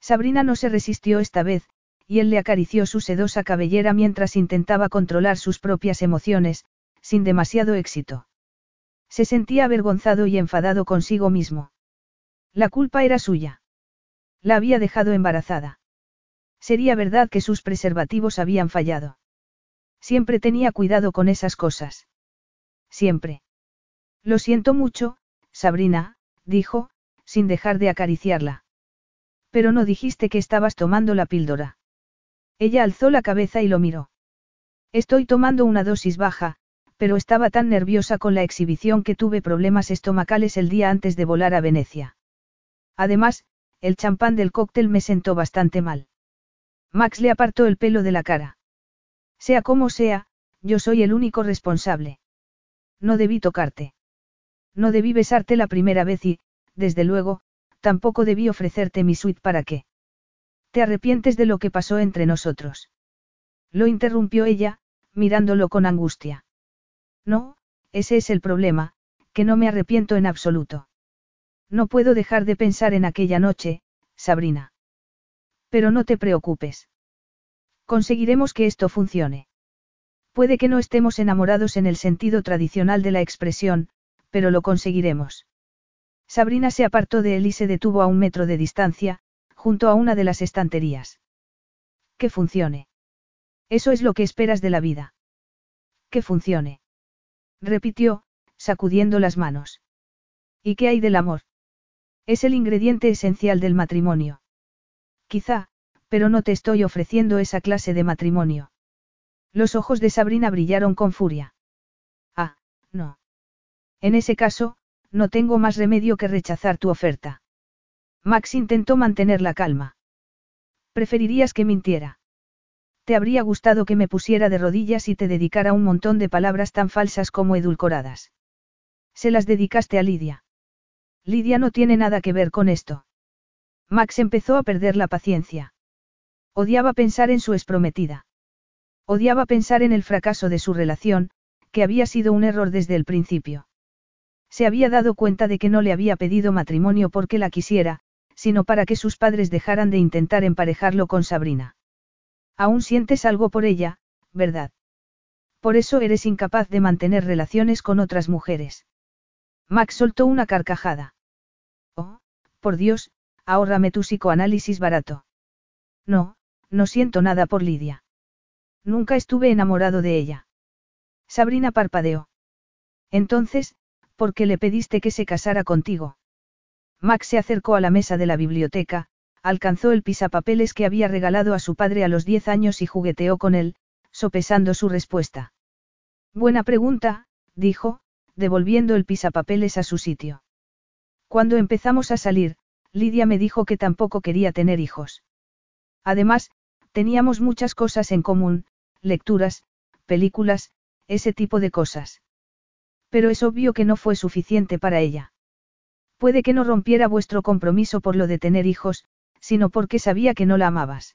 Sabrina no se resistió esta vez, y él le acarició su sedosa cabellera mientras intentaba controlar sus propias emociones, sin demasiado éxito. Se sentía avergonzado y enfadado consigo mismo. La culpa era suya. La había dejado embarazada. Sería verdad que sus preservativos habían fallado. Siempre tenía cuidado con esas cosas. Siempre. Lo siento mucho, Sabrina, dijo, sin dejar de acariciarla. Pero no dijiste que estabas tomando la píldora. Ella alzó la cabeza y lo miró. Estoy tomando una dosis baja, pero estaba tan nerviosa con la exhibición que tuve problemas estomacales el día antes de volar a Venecia. Además, el champán del cóctel me sentó bastante mal. Max le apartó el pelo de la cara. Sea como sea, yo soy el único responsable. No debí tocarte. No debí besarte la primera vez y, desde luego, tampoco debí ofrecerte mi suite para qué. ¿Te arrepientes de lo que pasó entre nosotros? Lo interrumpió ella, mirándolo con angustia. No, ese es el problema, que no me arrepiento en absoluto. No puedo dejar de pensar en aquella noche, Sabrina. Pero no te preocupes. Conseguiremos que esto funcione. Puede que no estemos enamorados en el sentido tradicional de la expresión, pero lo conseguiremos. Sabrina se apartó de él y se detuvo a un metro de distancia, junto a una de las estanterías. Que funcione. Eso es lo que esperas de la vida. Que funcione. Repitió, sacudiendo las manos. ¿Y qué hay del amor? Es el ingrediente esencial del matrimonio. Quizá, pero no te estoy ofreciendo esa clase de matrimonio. Los ojos de Sabrina brillaron con furia. Ah, no. En ese caso, no tengo más remedio que rechazar tu oferta. Max intentó mantener la calma. Preferirías que mintiera. Te habría gustado que me pusiera de rodillas y te dedicara un montón de palabras tan falsas como edulcoradas. Se las dedicaste a Lidia. Lidia no tiene nada que ver con esto. Max empezó a perder la paciencia. Odiaba pensar en su exprometida. Odiaba pensar en el fracaso de su relación, que había sido un error desde el principio. Se había dado cuenta de que no le había pedido matrimonio porque la quisiera, sino para que sus padres dejaran de intentar emparejarlo con Sabrina. Aún sientes algo por ella, ¿verdad? Por eso eres incapaz de mantener relaciones con otras mujeres. Max soltó una carcajada. Oh, por Dios, ahórrame tu psicoanálisis barato. No, no siento nada por Lidia. Nunca estuve enamorado de ella. Sabrina parpadeó. Entonces, ¿por qué le pediste que se casara contigo? Max se acercó a la mesa de la biblioteca, alcanzó el pisapapeles que había regalado a su padre a los diez años y jugueteó con él, sopesando su respuesta. Buena pregunta, dijo, devolviendo el pisapapeles a su sitio. Cuando empezamos a salir, Lidia me dijo que tampoco quería tener hijos. Además, teníamos muchas cosas en común, lecturas, películas, ese tipo de cosas. Pero es obvio que no fue suficiente para ella. Puede que no rompiera vuestro compromiso por lo de tener hijos, sino porque sabía que no la amabas.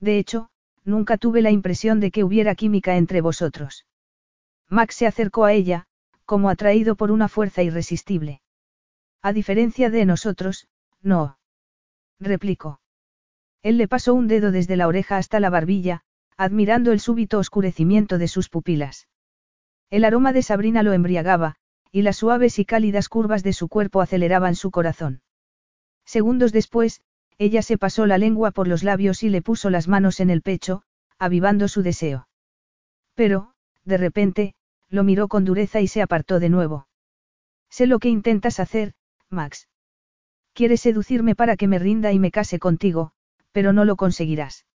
De hecho, nunca tuve la impresión de que hubiera química entre vosotros. Max se acercó a ella, como atraído por una fuerza irresistible. A diferencia de nosotros, no. Replicó. Él le pasó un dedo desde la oreja hasta la barbilla, admirando el súbito oscurecimiento de sus pupilas. El aroma de Sabrina lo embriagaba, y las suaves y cálidas curvas de su cuerpo aceleraban su corazón. Segundos después, ella se pasó la lengua por los labios y le puso las manos en el pecho, avivando su deseo. Pero, de repente, lo miró con dureza y se apartó de nuevo. Sé lo que intentas hacer, Max. Quieres seducirme para que me rinda y me case contigo, pero no lo conseguirás.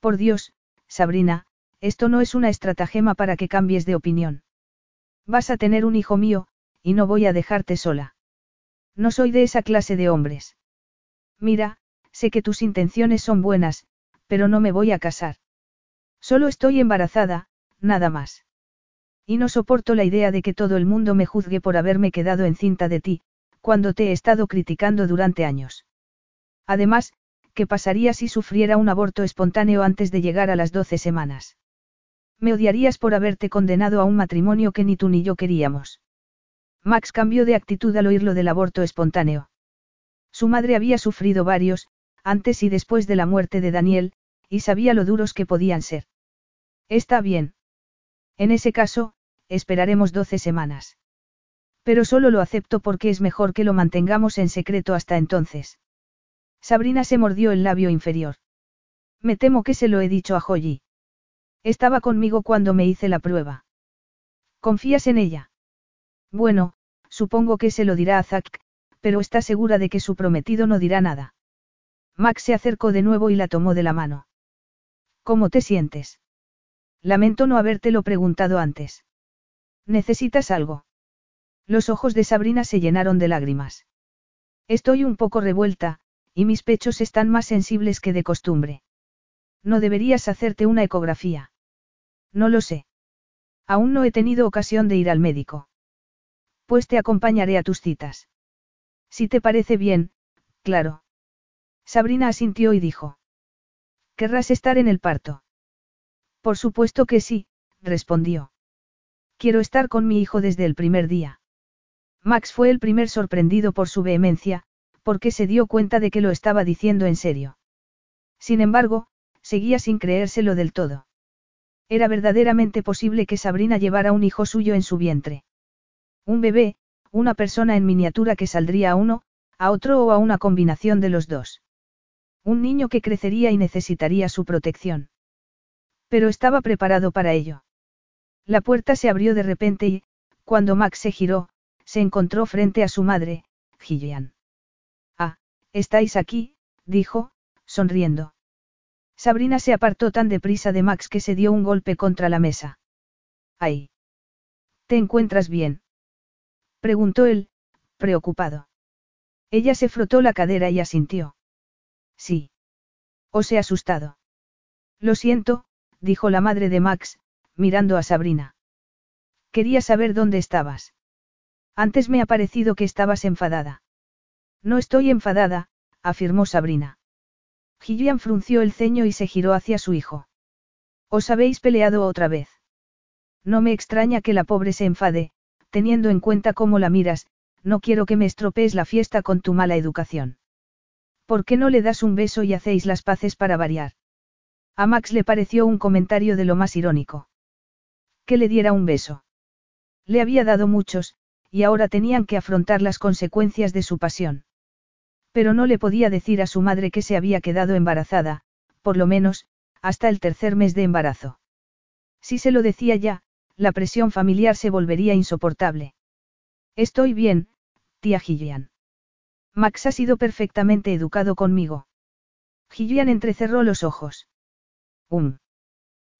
Por Dios, Sabrina, esto no es una estratagema para que cambies de opinión. Vas a tener un hijo mío, y no voy a dejarte sola. No soy de esa clase de hombres. Mira, sé que tus intenciones son buenas, pero no me voy a casar. Solo estoy embarazada, nada más. Y no soporto la idea de que todo el mundo me juzgue por haberme quedado encinta de ti, cuando te he estado criticando durante años. Además, ¿qué pasaría si sufriera un aborto espontáneo antes de llegar a las doce semanas? Me odiarías por haberte condenado a un matrimonio que ni tú ni yo queríamos. Max cambió de actitud al oír lo del aborto espontáneo. Su madre había sufrido varios, antes y después de la muerte de Daniel, y sabía lo duros que podían ser. Está bien. En ese caso, esperaremos doce semanas. Pero solo lo acepto porque es mejor que lo mantengamos en secreto hasta entonces. Sabrina se mordió el labio inferior. Me temo que se lo he dicho a Joyi. Estaba conmigo cuando me hice la prueba. ¿Confías en ella? Bueno, supongo que se lo dirá a Zack, pero está segura de que su prometido no dirá nada. Max se acercó de nuevo y la tomó de la mano. ¿Cómo te sientes? Lamento no habértelo preguntado antes. ¿Necesitas algo? Los ojos de Sabrina se llenaron de lágrimas. Estoy un poco revuelta, y mis pechos están más sensibles que de costumbre. No deberías hacerte una ecografía. No lo sé. Aún no he tenido ocasión de ir al médico. Pues te acompañaré a tus citas. Si te parece bien, claro. Sabrina asintió y dijo. ¿Querrás estar en el parto? Por supuesto que sí, respondió. Quiero estar con mi hijo desde el primer día. Max fue el primer sorprendido por su vehemencia, porque se dio cuenta de que lo estaba diciendo en serio. Sin embargo, seguía sin creérselo del todo. Era verdaderamente posible que Sabrina llevara un hijo suyo en su vientre. Un bebé, una persona en miniatura que saldría a uno, a otro o a una combinación de los dos. Un niño que crecería y necesitaría su protección. Pero estaba preparado para ello. La puerta se abrió de repente y, cuando Max se giró, se encontró frente a su madre, Gillian. Estáis aquí, dijo, sonriendo. Sabrina se apartó tan deprisa de Max que se dio un golpe contra la mesa. ¡Ay! ¿Te encuentras bien? preguntó él, preocupado. Ella se frotó la cadera y asintió. Sí. Os he asustado. Lo siento, dijo la madre de Max, mirando a Sabrina. Quería saber dónde estabas. Antes me ha parecido que estabas enfadada. No estoy enfadada, afirmó Sabrina. Gillian frunció el ceño y se giró hacia su hijo. ¿Os habéis peleado otra vez? No me extraña que la pobre se enfade, teniendo en cuenta cómo la miras, no quiero que me estropees la fiesta con tu mala educación. ¿Por qué no le das un beso y hacéis las paces para variar? A Max le pareció un comentario de lo más irónico. Que le diera un beso. Le había dado muchos, y ahora tenían que afrontar las consecuencias de su pasión. Pero no le podía decir a su madre que se había quedado embarazada, por lo menos, hasta el tercer mes de embarazo. Si se lo decía ya, la presión familiar se volvería insoportable. Estoy bien, tía Gillian. Max ha sido perfectamente educado conmigo. Gillian entrecerró los ojos. Um.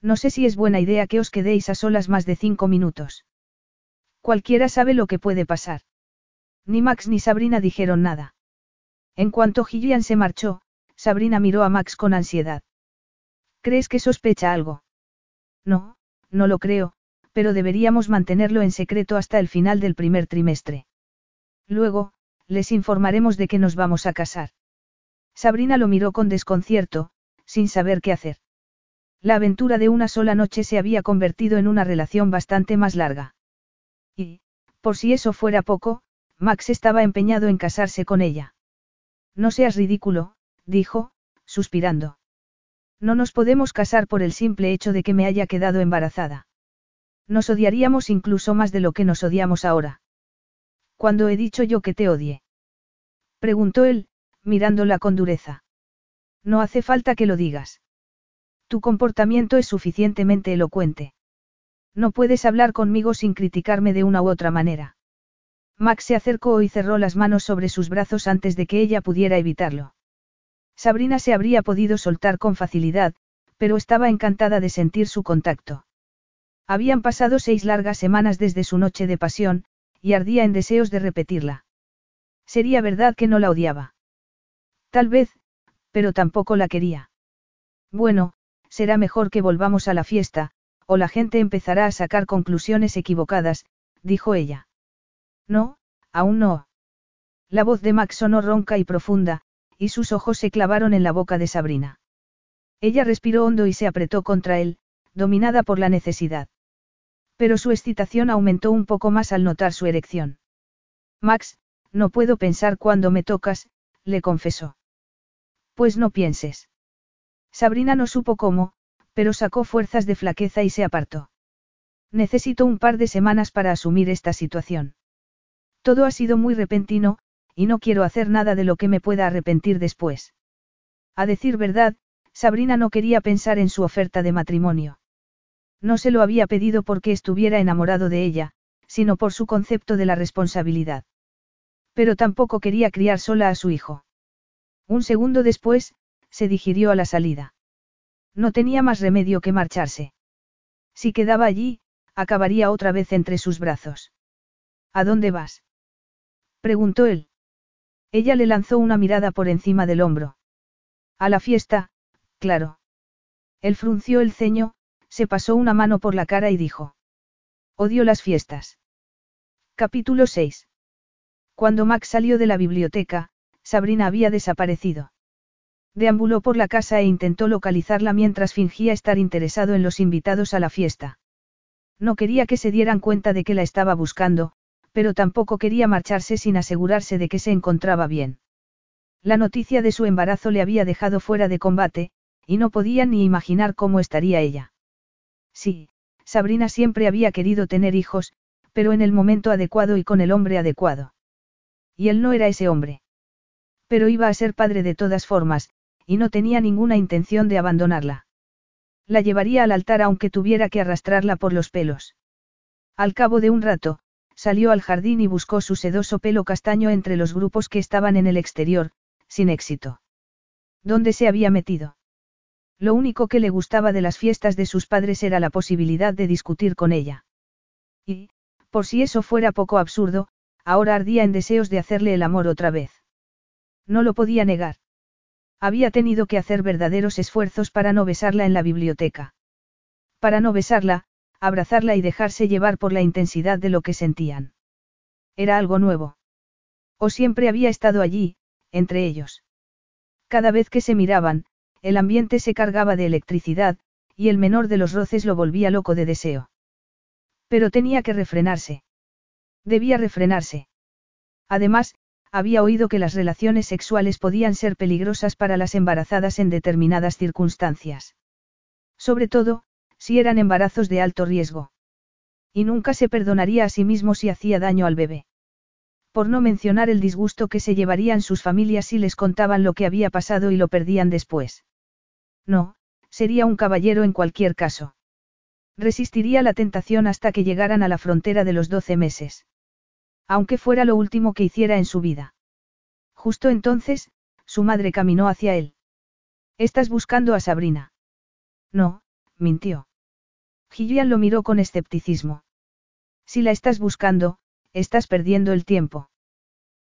No sé si es buena idea que os quedéis a solas más de cinco minutos. Cualquiera sabe lo que puede pasar. Ni Max ni Sabrina dijeron nada. En cuanto Gillian se marchó, Sabrina miró a Max con ansiedad. ¿Crees que sospecha algo? No, no lo creo, pero deberíamos mantenerlo en secreto hasta el final del primer trimestre. Luego, les informaremos de que nos vamos a casar. Sabrina lo miró con desconcierto, sin saber qué hacer. La aventura de una sola noche se había convertido en una relación bastante más larga. Y, por si eso fuera poco, Max estaba empeñado en casarse con ella. No seas ridículo, dijo, suspirando. No nos podemos casar por el simple hecho de que me haya quedado embarazada. Nos odiaríamos incluso más de lo que nos odiamos ahora. ¿Cuándo he dicho yo que te odie? Preguntó él, mirándola con dureza. No hace falta que lo digas. Tu comportamiento es suficientemente elocuente. No puedes hablar conmigo sin criticarme de una u otra manera. Max se acercó y cerró las manos sobre sus brazos antes de que ella pudiera evitarlo. Sabrina se habría podido soltar con facilidad, pero estaba encantada de sentir su contacto. Habían pasado seis largas semanas desde su noche de pasión, y ardía en deseos de repetirla. Sería verdad que no la odiaba. Tal vez, pero tampoco la quería. Bueno, será mejor que volvamos a la fiesta, o la gente empezará a sacar conclusiones equivocadas, dijo ella. No, aún no. La voz de Max sonó ronca y profunda, y sus ojos se clavaron en la boca de Sabrina. Ella respiró hondo y se apretó contra él, dominada por la necesidad. Pero su excitación aumentó un poco más al notar su erección. Max, no puedo pensar cuando me tocas, le confesó. Pues no pienses. Sabrina no supo cómo, pero sacó fuerzas de flaqueza y se apartó. Necesito un par de semanas para asumir esta situación. Todo ha sido muy repentino, y no quiero hacer nada de lo que me pueda arrepentir después. A decir verdad, Sabrina no quería pensar en su oferta de matrimonio. No se lo había pedido porque estuviera enamorado de ella, sino por su concepto de la responsabilidad. Pero tampoco quería criar sola a su hijo. Un segundo después, se digirió a la salida. No tenía más remedio que marcharse. Si quedaba allí, acabaría otra vez entre sus brazos. ¿A dónde vas? Preguntó él. Ella le lanzó una mirada por encima del hombro. A la fiesta, claro. Él frunció el ceño, se pasó una mano por la cara y dijo. Odio las fiestas. Capítulo 6. Cuando Max salió de la biblioteca, Sabrina había desaparecido. Deambuló por la casa e intentó localizarla mientras fingía estar interesado en los invitados a la fiesta. No quería que se dieran cuenta de que la estaba buscando, pero tampoco quería marcharse sin asegurarse de que se encontraba bien. La noticia de su embarazo le había dejado fuera de combate, y no podía ni imaginar cómo estaría ella. Sí, Sabrina siempre había querido tener hijos, pero en el momento adecuado y con el hombre adecuado. Y él no era ese hombre. Pero iba a ser padre de todas formas, y no tenía ninguna intención de abandonarla. La llevaría al altar aunque tuviera que arrastrarla por los pelos. Al cabo de un rato, salió al jardín y buscó su sedoso pelo castaño entre los grupos que estaban en el exterior, sin éxito. ¿Dónde se había metido? Lo único que le gustaba de las fiestas de sus padres era la posibilidad de discutir con ella. Y, por si eso fuera poco absurdo, ahora ardía en deseos de hacerle el amor otra vez. No lo podía negar. Había tenido que hacer verdaderos esfuerzos para no besarla en la biblioteca. Para no besarla, abrazarla y dejarse llevar por la intensidad de lo que sentían. Era algo nuevo. O siempre había estado allí, entre ellos. Cada vez que se miraban, el ambiente se cargaba de electricidad, y el menor de los roces lo volvía loco de deseo. Pero tenía que refrenarse. Debía refrenarse. Además, había oído que las relaciones sexuales podían ser peligrosas para las embarazadas en determinadas circunstancias. Sobre todo, si eran embarazos de alto riesgo. Y nunca se perdonaría a sí mismo si hacía daño al bebé. Por no mencionar el disgusto que se llevarían sus familias si les contaban lo que había pasado y lo perdían después. No, sería un caballero en cualquier caso. Resistiría la tentación hasta que llegaran a la frontera de los doce meses. Aunque fuera lo último que hiciera en su vida. Justo entonces, su madre caminó hacia él. ¿Estás buscando a Sabrina? No, mintió. Gillian lo miró con escepticismo. Si la estás buscando, estás perdiendo el tiempo.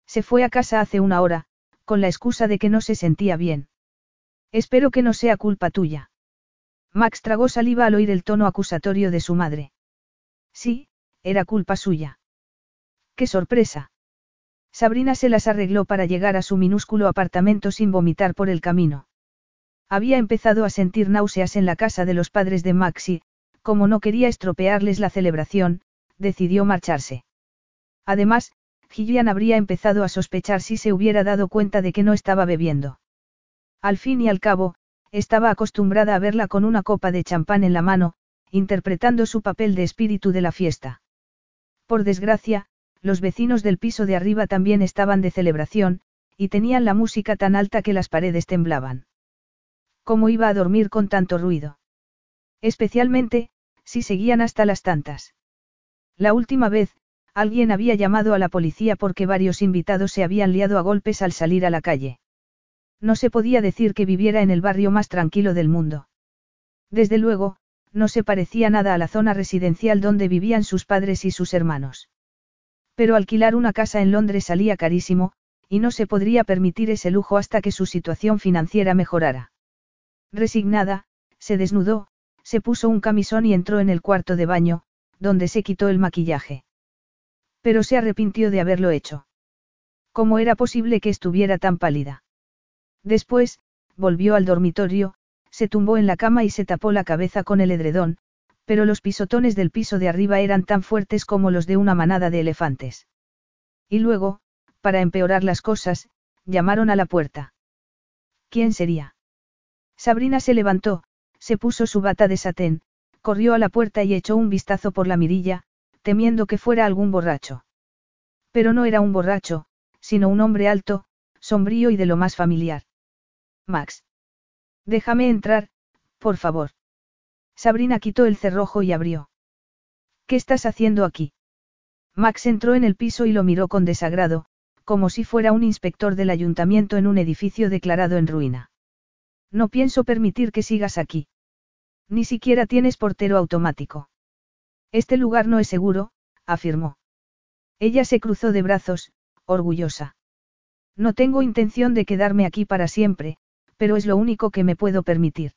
Se fue a casa hace una hora, con la excusa de que no se sentía bien. Espero que no sea culpa tuya. Max tragó saliva al oír el tono acusatorio de su madre. Sí, era culpa suya. ¡Qué sorpresa! Sabrina se las arregló para llegar a su minúsculo apartamento sin vomitar por el camino. Había empezado a sentir náuseas en la casa de los padres de Max y, como no quería estropearles la celebración, decidió marcharse. Además, Gillian habría empezado a sospechar si se hubiera dado cuenta de que no estaba bebiendo. Al fin y al cabo, estaba acostumbrada a verla con una copa de champán en la mano, interpretando su papel de espíritu de la fiesta. Por desgracia, los vecinos del piso de arriba también estaban de celebración, y tenían la música tan alta que las paredes temblaban. ¿Cómo iba a dormir con tanto ruido? Especialmente, si seguían hasta las tantas. La última vez, alguien había llamado a la policía porque varios invitados se habían liado a golpes al salir a la calle. No se podía decir que viviera en el barrio más tranquilo del mundo. Desde luego, no se parecía nada a la zona residencial donde vivían sus padres y sus hermanos. Pero alquilar una casa en Londres salía carísimo, y no se podría permitir ese lujo hasta que su situación financiera mejorara. Resignada, se desnudó, se puso un camisón y entró en el cuarto de baño, donde se quitó el maquillaje. Pero se arrepintió de haberlo hecho. ¿Cómo era posible que estuviera tan pálida? Después, volvió al dormitorio, se tumbó en la cama y se tapó la cabeza con el edredón, pero los pisotones del piso de arriba eran tan fuertes como los de una manada de elefantes. Y luego, para empeorar las cosas, llamaron a la puerta. ¿Quién sería? Sabrina se levantó, se puso su bata de satén, corrió a la puerta y echó un vistazo por la mirilla, temiendo que fuera algún borracho. Pero no era un borracho, sino un hombre alto, sombrío y de lo más familiar. Max. Déjame entrar, por favor. Sabrina quitó el cerrojo y abrió. ¿Qué estás haciendo aquí? Max entró en el piso y lo miró con desagrado, como si fuera un inspector del ayuntamiento en un edificio declarado en ruina. No pienso permitir que sigas aquí. Ni siquiera tienes portero automático. Este lugar no es seguro, afirmó. Ella se cruzó de brazos, orgullosa. No tengo intención de quedarme aquí para siempre, pero es lo único que me puedo permitir.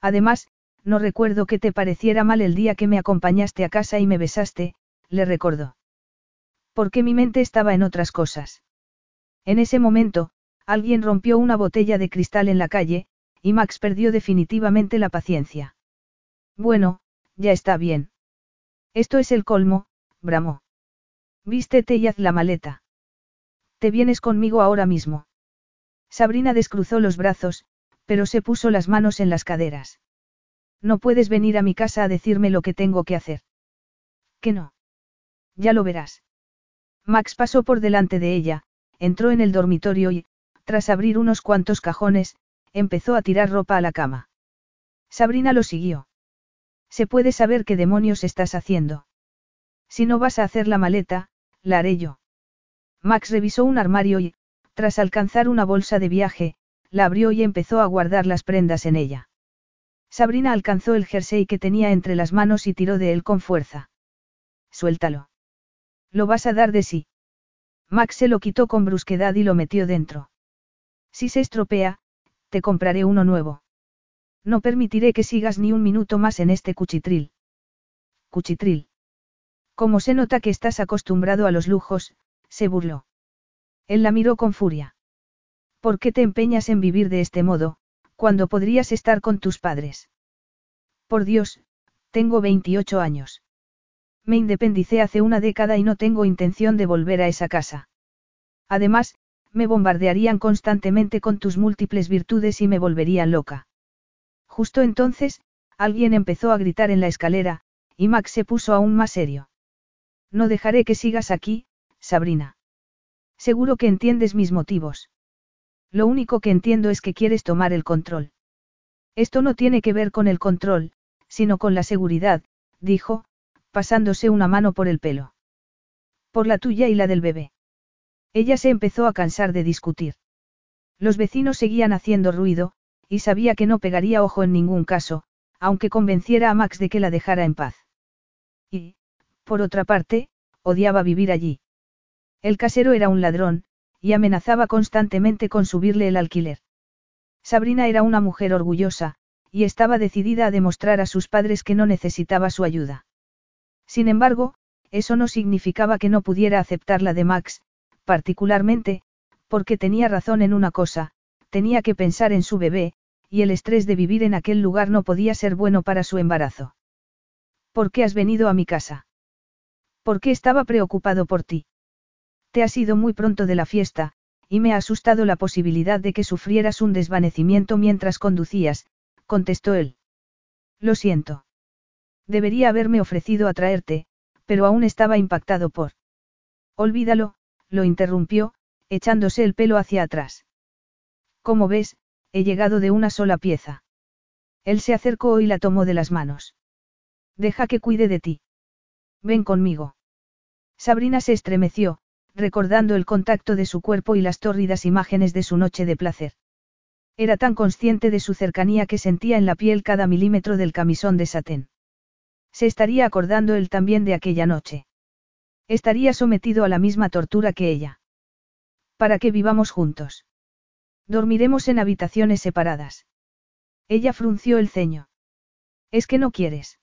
Además, no recuerdo que te pareciera mal el día que me acompañaste a casa y me besaste, le recordó. Porque mi mente estaba en otras cosas. En ese momento, alguien rompió una botella de cristal en la calle, y Max perdió definitivamente la paciencia. Bueno, ya está bien. Esto es el colmo, bramó. Vístete y haz la maleta. Te vienes conmigo ahora mismo. Sabrina descruzó los brazos, pero se puso las manos en las caderas. No puedes venir a mi casa a decirme lo que tengo que hacer. ¿Qué no? Ya lo verás. Max pasó por delante de ella, entró en el dormitorio y, tras abrir unos cuantos cajones, empezó a tirar ropa a la cama. Sabrina lo siguió. ¿Se puede saber qué demonios estás haciendo? Si no vas a hacer la maleta, la haré yo. Max revisó un armario y, tras alcanzar una bolsa de viaje, la abrió y empezó a guardar las prendas en ella. Sabrina alcanzó el jersey que tenía entre las manos y tiró de él con fuerza. Suéltalo. Lo vas a dar de sí. Max se lo quitó con brusquedad y lo metió dentro. Si se estropea, te compraré uno nuevo. No permitiré que sigas ni un minuto más en este cuchitril. Cuchitril. Como se nota que estás acostumbrado a los lujos, se burló. Él la miró con furia. ¿Por qué te empeñas en vivir de este modo, cuando podrías estar con tus padres? Por Dios, tengo 28 años. Me independicé hace una década y no tengo intención de volver a esa casa. Además, me bombardearían constantemente con tus múltiples virtudes y me volverían loca. Justo entonces, alguien empezó a gritar en la escalera, y Max se puso aún más serio. No dejaré que sigas aquí, Sabrina. Seguro que entiendes mis motivos. Lo único que entiendo es que quieres tomar el control. Esto no tiene que ver con el control, sino con la seguridad, dijo, pasándose una mano por el pelo. Por la tuya y la del bebé. Ella se empezó a cansar de discutir. Los vecinos seguían haciendo ruido, y sabía que no pegaría ojo en ningún caso, aunque convenciera a Max de que la dejara en paz. Y, por otra parte, odiaba vivir allí. El casero era un ladrón, y amenazaba constantemente con subirle el alquiler. Sabrina era una mujer orgullosa, y estaba decidida a demostrar a sus padres que no necesitaba su ayuda. Sin embargo, eso no significaba que no pudiera aceptar la de Max, particularmente, porque tenía razón en una cosa, tenía que pensar en su bebé, y el estrés de vivir en aquel lugar no podía ser bueno para su embarazo. ¿Por qué has venido a mi casa? ¿Por qué estaba preocupado por ti? Te has ido muy pronto de la fiesta, y me ha asustado la posibilidad de que sufrieras un desvanecimiento mientras conducías, contestó él. Lo siento. Debería haberme ofrecido a traerte, pero aún estaba impactado por. Olvídalo, lo interrumpió, echándose el pelo hacia atrás. Como ves, he llegado de una sola pieza. Él se acercó y la tomó de las manos. Deja que cuide de ti. Ven conmigo. Sabrina se estremeció, recordando el contacto de su cuerpo y las tórridas imágenes de su noche de placer. Era tan consciente de su cercanía que sentía en la piel cada milímetro del camisón de satén. Se estaría acordando él también de aquella noche. Estaría sometido a la misma tortura que ella. Para que vivamos juntos. Dormiremos en habitaciones separadas. Ella frunció el ceño. Es que no quieres.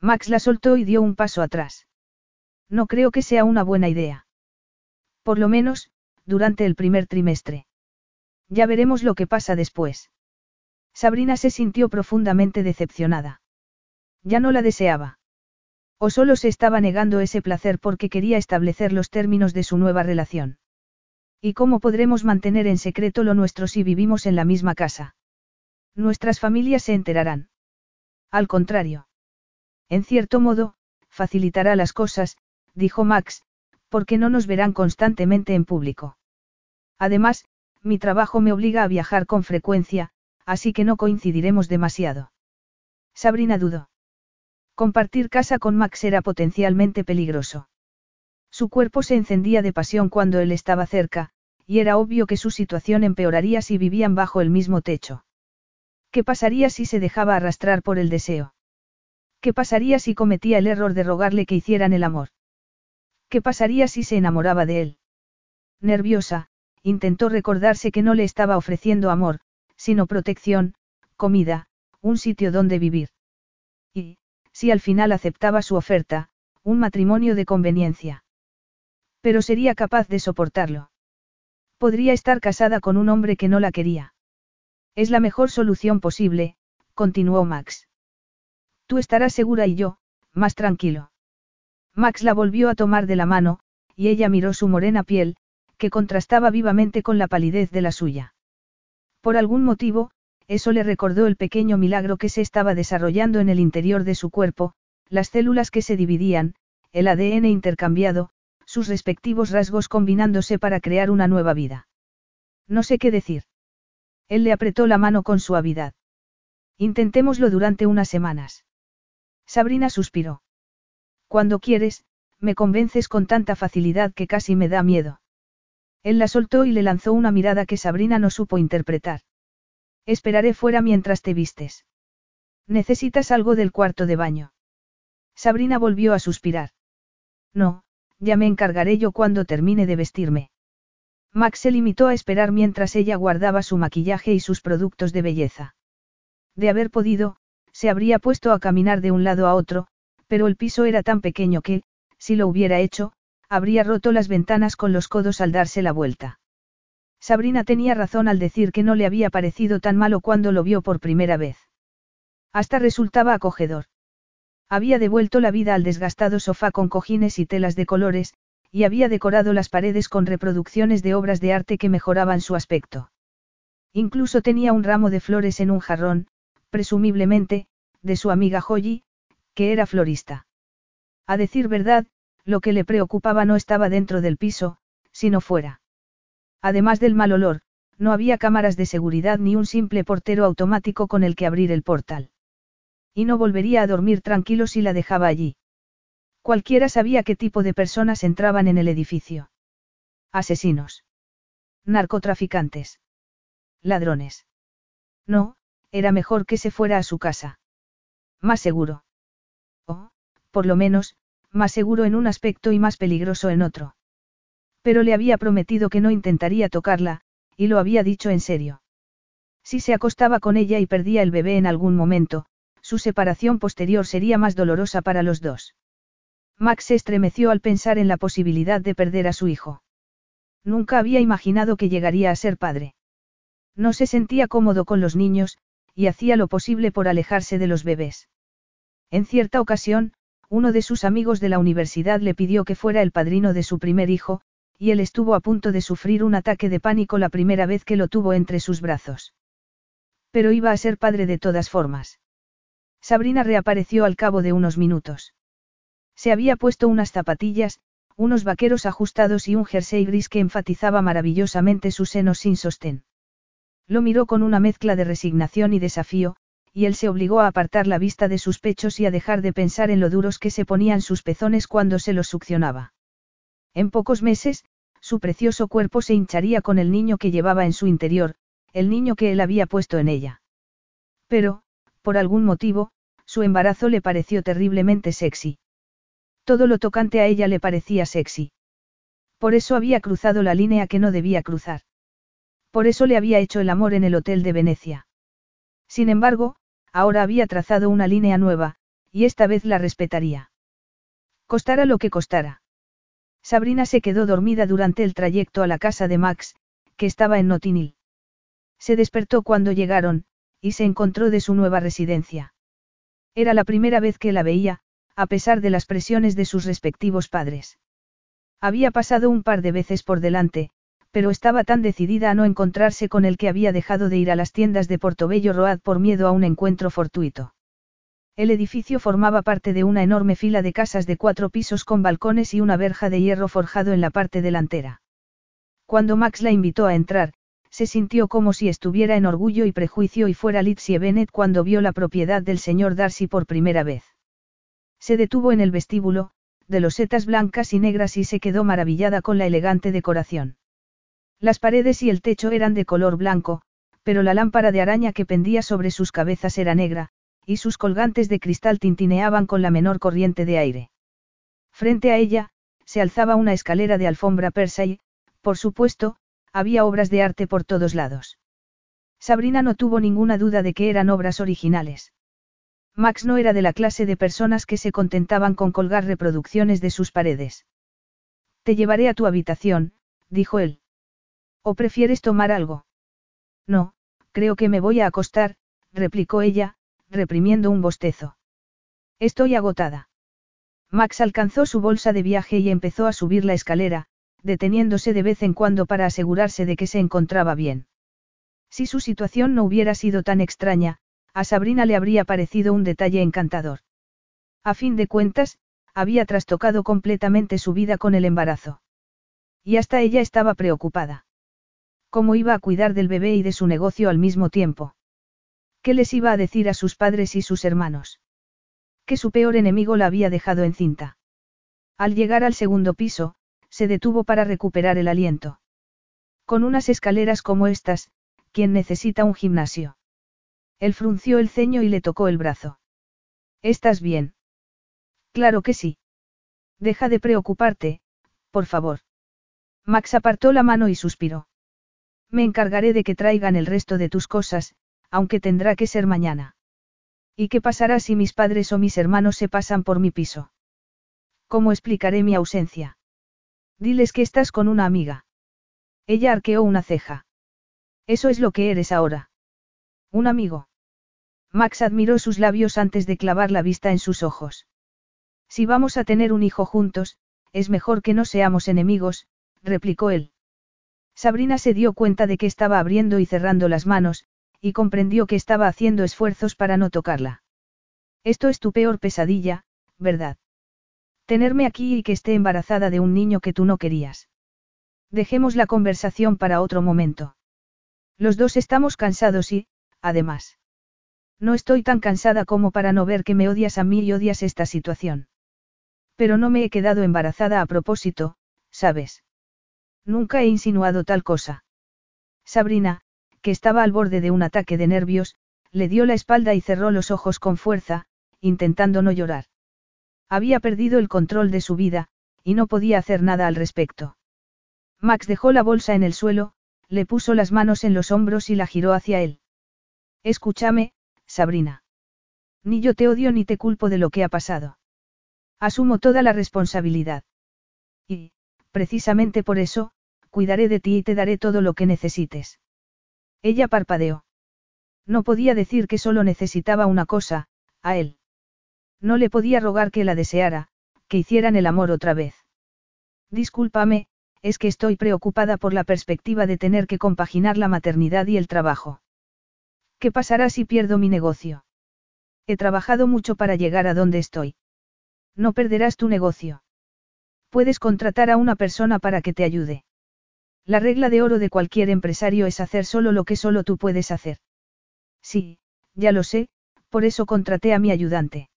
Max la soltó y dio un paso atrás. No creo que sea una buena idea. Por lo menos, durante el primer trimestre. Ya veremos lo que pasa después. Sabrina se sintió profundamente decepcionada. Ya no la deseaba. O solo se estaba negando ese placer porque quería establecer los términos de su nueva relación. ¿Y cómo podremos mantener en secreto lo nuestro si vivimos en la misma casa? Nuestras familias se enterarán. Al contrario. En cierto modo, facilitará las cosas, dijo Max, porque no nos verán constantemente en público. Además, mi trabajo me obliga a viajar con frecuencia, así que no coincidiremos demasiado. Sabrina dudó. Compartir casa con Max era potencialmente peligroso. Su cuerpo se encendía de pasión cuando él estaba cerca, y era obvio que su situación empeoraría si vivían bajo el mismo techo. ¿Qué pasaría si se dejaba arrastrar por el deseo? ¿Qué pasaría si cometía el error de rogarle que hicieran el amor? ¿Qué pasaría si se enamoraba de él? Nerviosa, intentó recordarse que no le estaba ofreciendo amor, sino protección, comida, un sitio donde vivir. Si al final aceptaba su oferta, un matrimonio de conveniencia. Pero sería capaz de soportarlo. Podría estar casada con un hombre que no la quería. Es la mejor solución posible, continuó Max. Tú estarás segura y yo, más tranquilo. Max la volvió a tomar de la mano, y ella miró su morena piel, que contrastaba vivamente con la palidez de la suya. Por algún motivo, eso le recordó el pequeño milagro que se estaba desarrollando en el interior de su cuerpo, las células que se dividían, el ADN intercambiado, sus respectivos rasgos combinándose para crear una nueva vida. No sé qué decir. Él le apretó la mano con suavidad. Intentémoslo durante unas semanas. Sabrina suspiró. Cuando quieres, me convences con tanta facilidad que casi me da miedo. Él la soltó y le lanzó una mirada que Sabrina no supo interpretar. Esperaré fuera mientras te vistes. ¿Necesitas algo del cuarto de baño? Sabrina volvió a suspirar. No, ya me encargaré yo cuando termine de vestirme. Max se limitó a esperar mientras ella guardaba su maquillaje y sus productos de belleza. De haber podido, se habría puesto a caminar de un lado a otro, pero el piso era tan pequeño que, si lo hubiera hecho, habría roto las ventanas con los codos al darse la vuelta. Sabrina tenía razón al decir que no le había parecido tan malo cuando lo vio por primera vez. Hasta resultaba acogedor. Había devuelto la vida al desgastado sofá con cojines y telas de colores, y había decorado las paredes con reproducciones de obras de arte que mejoraban su aspecto. Incluso tenía un ramo de flores en un jarrón, presumiblemente, de su amiga Joyi, Que era florista. A decir verdad, lo que le preocupaba no estaba dentro del piso, sino fuera. Además del mal olor, no había cámaras de seguridad ni un simple portero automático con el que abrir el portal. Y no volvería a dormir tranquilo si la dejaba allí. Cualquiera sabía qué tipo de personas entraban en el edificio. Asesinos. Narcotraficantes. Ladrones. No, era mejor que se fuera a su casa. Más seguro. O, por lo menos, más seguro en un aspecto y más peligroso en otro. Pero le había prometido que no intentaría tocarla, y lo había dicho en serio. Si se acostaba con ella y perdía el bebé en algún momento, su separación posterior sería más dolorosa para los dos. Max se estremeció al pensar en la posibilidad de perder a su hijo. Nunca había imaginado que llegaría a ser padre. No se sentía cómodo con los niños, y hacía lo posible por alejarse de los bebés. En cierta ocasión, uno de sus amigos de la universidad le pidió que fuera el padrino de su primer hijo, y él estuvo a punto de sufrir un ataque de pánico la primera vez que lo tuvo entre sus brazos. Pero iba a ser padre de todas formas. Sabrina reapareció al cabo de unos minutos. Se había puesto unas zapatillas, unos vaqueros ajustados y un jersey gris que enfatizaba maravillosamente sus senos sin sostén. Lo miró con una mezcla de resignación y desafío, y él se obligó a apartar la vista de sus pechos y a dejar de pensar en lo duros que se ponían sus pezones cuando se los succionaba. En pocos meses, su precioso cuerpo se hincharía con el niño que llevaba en su interior, el niño que él había puesto en ella. Pero, por algún motivo, su embarazo le pareció terriblemente sexy. Todo lo tocante a ella le parecía sexy. Por eso había cruzado la línea que no debía cruzar. Por eso le había hecho el amor en el hotel de Venecia. Sin embargo, ahora había trazado una línea nueva, y esta vez la respetaría. Costara lo que costara. Sabrina se quedó dormida durante el trayecto a la casa de Max, que estaba en Notinil. Se despertó cuando llegaron, y se encontró de su nueva residencia. Era la primera vez que la veía, a pesar de las presiones de sus respectivos padres. Había pasado un par de veces por delante, pero estaba tan decidida a no encontrarse con el que había dejado de ir a las tiendas de Portobello Road por miedo a un encuentro fortuito. El edificio formaba parte de una enorme fila de casas de cuatro pisos con balcones y una verja de hierro forjado en la parte delantera. Cuando Max la invitó a entrar, se sintió como si estuviera en orgullo y prejuicio y fuera Lizzie Bennett cuando vio la propiedad del señor Darcy por primera vez. Se detuvo en el vestíbulo, de losetas blancas y negras y se quedó maravillada con la elegante decoración. Las paredes y el techo eran de color blanco, pero la lámpara de araña que pendía sobre sus cabezas era negra, y sus colgantes de cristal tintineaban con la menor corriente de aire. Frente a ella, se alzaba una escalera de alfombra persa y, por supuesto, había obras de arte por todos lados. Sabrina no tuvo ninguna duda de que eran obras originales. Max no era de la clase de personas que se contentaban con colgar reproducciones de sus paredes. Te llevaré a tu habitación, dijo él. ¿O prefieres tomar algo? No, creo que me voy a acostar, replicó ella, reprimiendo un bostezo. Estoy agotada. Max alcanzó su bolsa de viaje y empezó a subir la escalera, deteniéndose de vez en cuando para asegurarse de que se encontraba bien. Si su situación no hubiera sido tan extraña, a Sabrina le habría parecido un detalle encantador. A fin de cuentas, había trastocado completamente su vida con el embarazo. Y hasta ella estaba preocupada. ¿Cómo iba a cuidar del bebé y de su negocio al mismo tiempo? ¿Qué les iba a decir a sus padres y sus hermanos? Que su peor enemigo la había dejado encinta. Al llegar al segundo piso, se detuvo para recuperar el aliento. Con unas escaleras como estas, ¿quién necesita un gimnasio? Él frunció el ceño y le tocó el brazo. ¿Estás bien? Claro que sí. Deja de preocuparte, por favor. Max apartó la mano y suspiró. Me encargaré de que traigan el resto de tus cosas, aunque tendrá que ser mañana. ¿Y qué pasará si mis padres o mis hermanos se pasan por mi piso? ¿Cómo explicaré mi ausencia? Diles que estás con una amiga. Ella arqueó una ceja. Eso es lo que eres ahora. Un amigo. Max admiró sus labios antes de clavar la vista en sus ojos. Si vamos a tener un hijo juntos, es mejor que no seamos enemigos, replicó él. Sabrina se dio cuenta de que estaba abriendo y cerrando las manos, y comprendió que estaba haciendo esfuerzos para no tocarla. Esto es tu peor pesadilla, ¿verdad? Tenerme aquí y que esté embarazada de un niño que tú no querías. Dejemos la conversación para otro momento. Los dos estamos cansados y, además. No estoy tan cansada como para no ver que me odias a mí y odias esta situación. Pero no me he quedado embarazada a propósito, ¿sabes? Nunca he insinuado tal cosa. Sabrina, que estaba al borde de un ataque de nervios, le dio la espalda y cerró los ojos con fuerza, intentando no llorar. Había perdido el control de su vida, y no podía hacer nada al respecto. Max dejó la bolsa en el suelo, le puso las manos en los hombros y la giró hacia él. Escúchame, Sabrina. Ni yo te odio ni te culpo de lo que ha pasado. Asumo toda la responsabilidad. Y, precisamente por eso, cuidaré de ti y te daré todo lo que necesites. Ella parpadeó. No podía decir que solo necesitaba una cosa, a él. No le podía rogar que la deseara, que hicieran el amor otra vez. Discúlpame, es que estoy preocupada por la perspectiva de tener que compaginar la maternidad y el trabajo. ¿Qué pasará si pierdo mi negocio? He trabajado mucho para llegar a donde estoy. No perderás tu negocio. Puedes contratar a una persona para que te ayude. La regla de oro de cualquier empresario es hacer solo lo que solo tú puedes hacer. Sí, ya lo sé, por eso contraté a mi ayudante.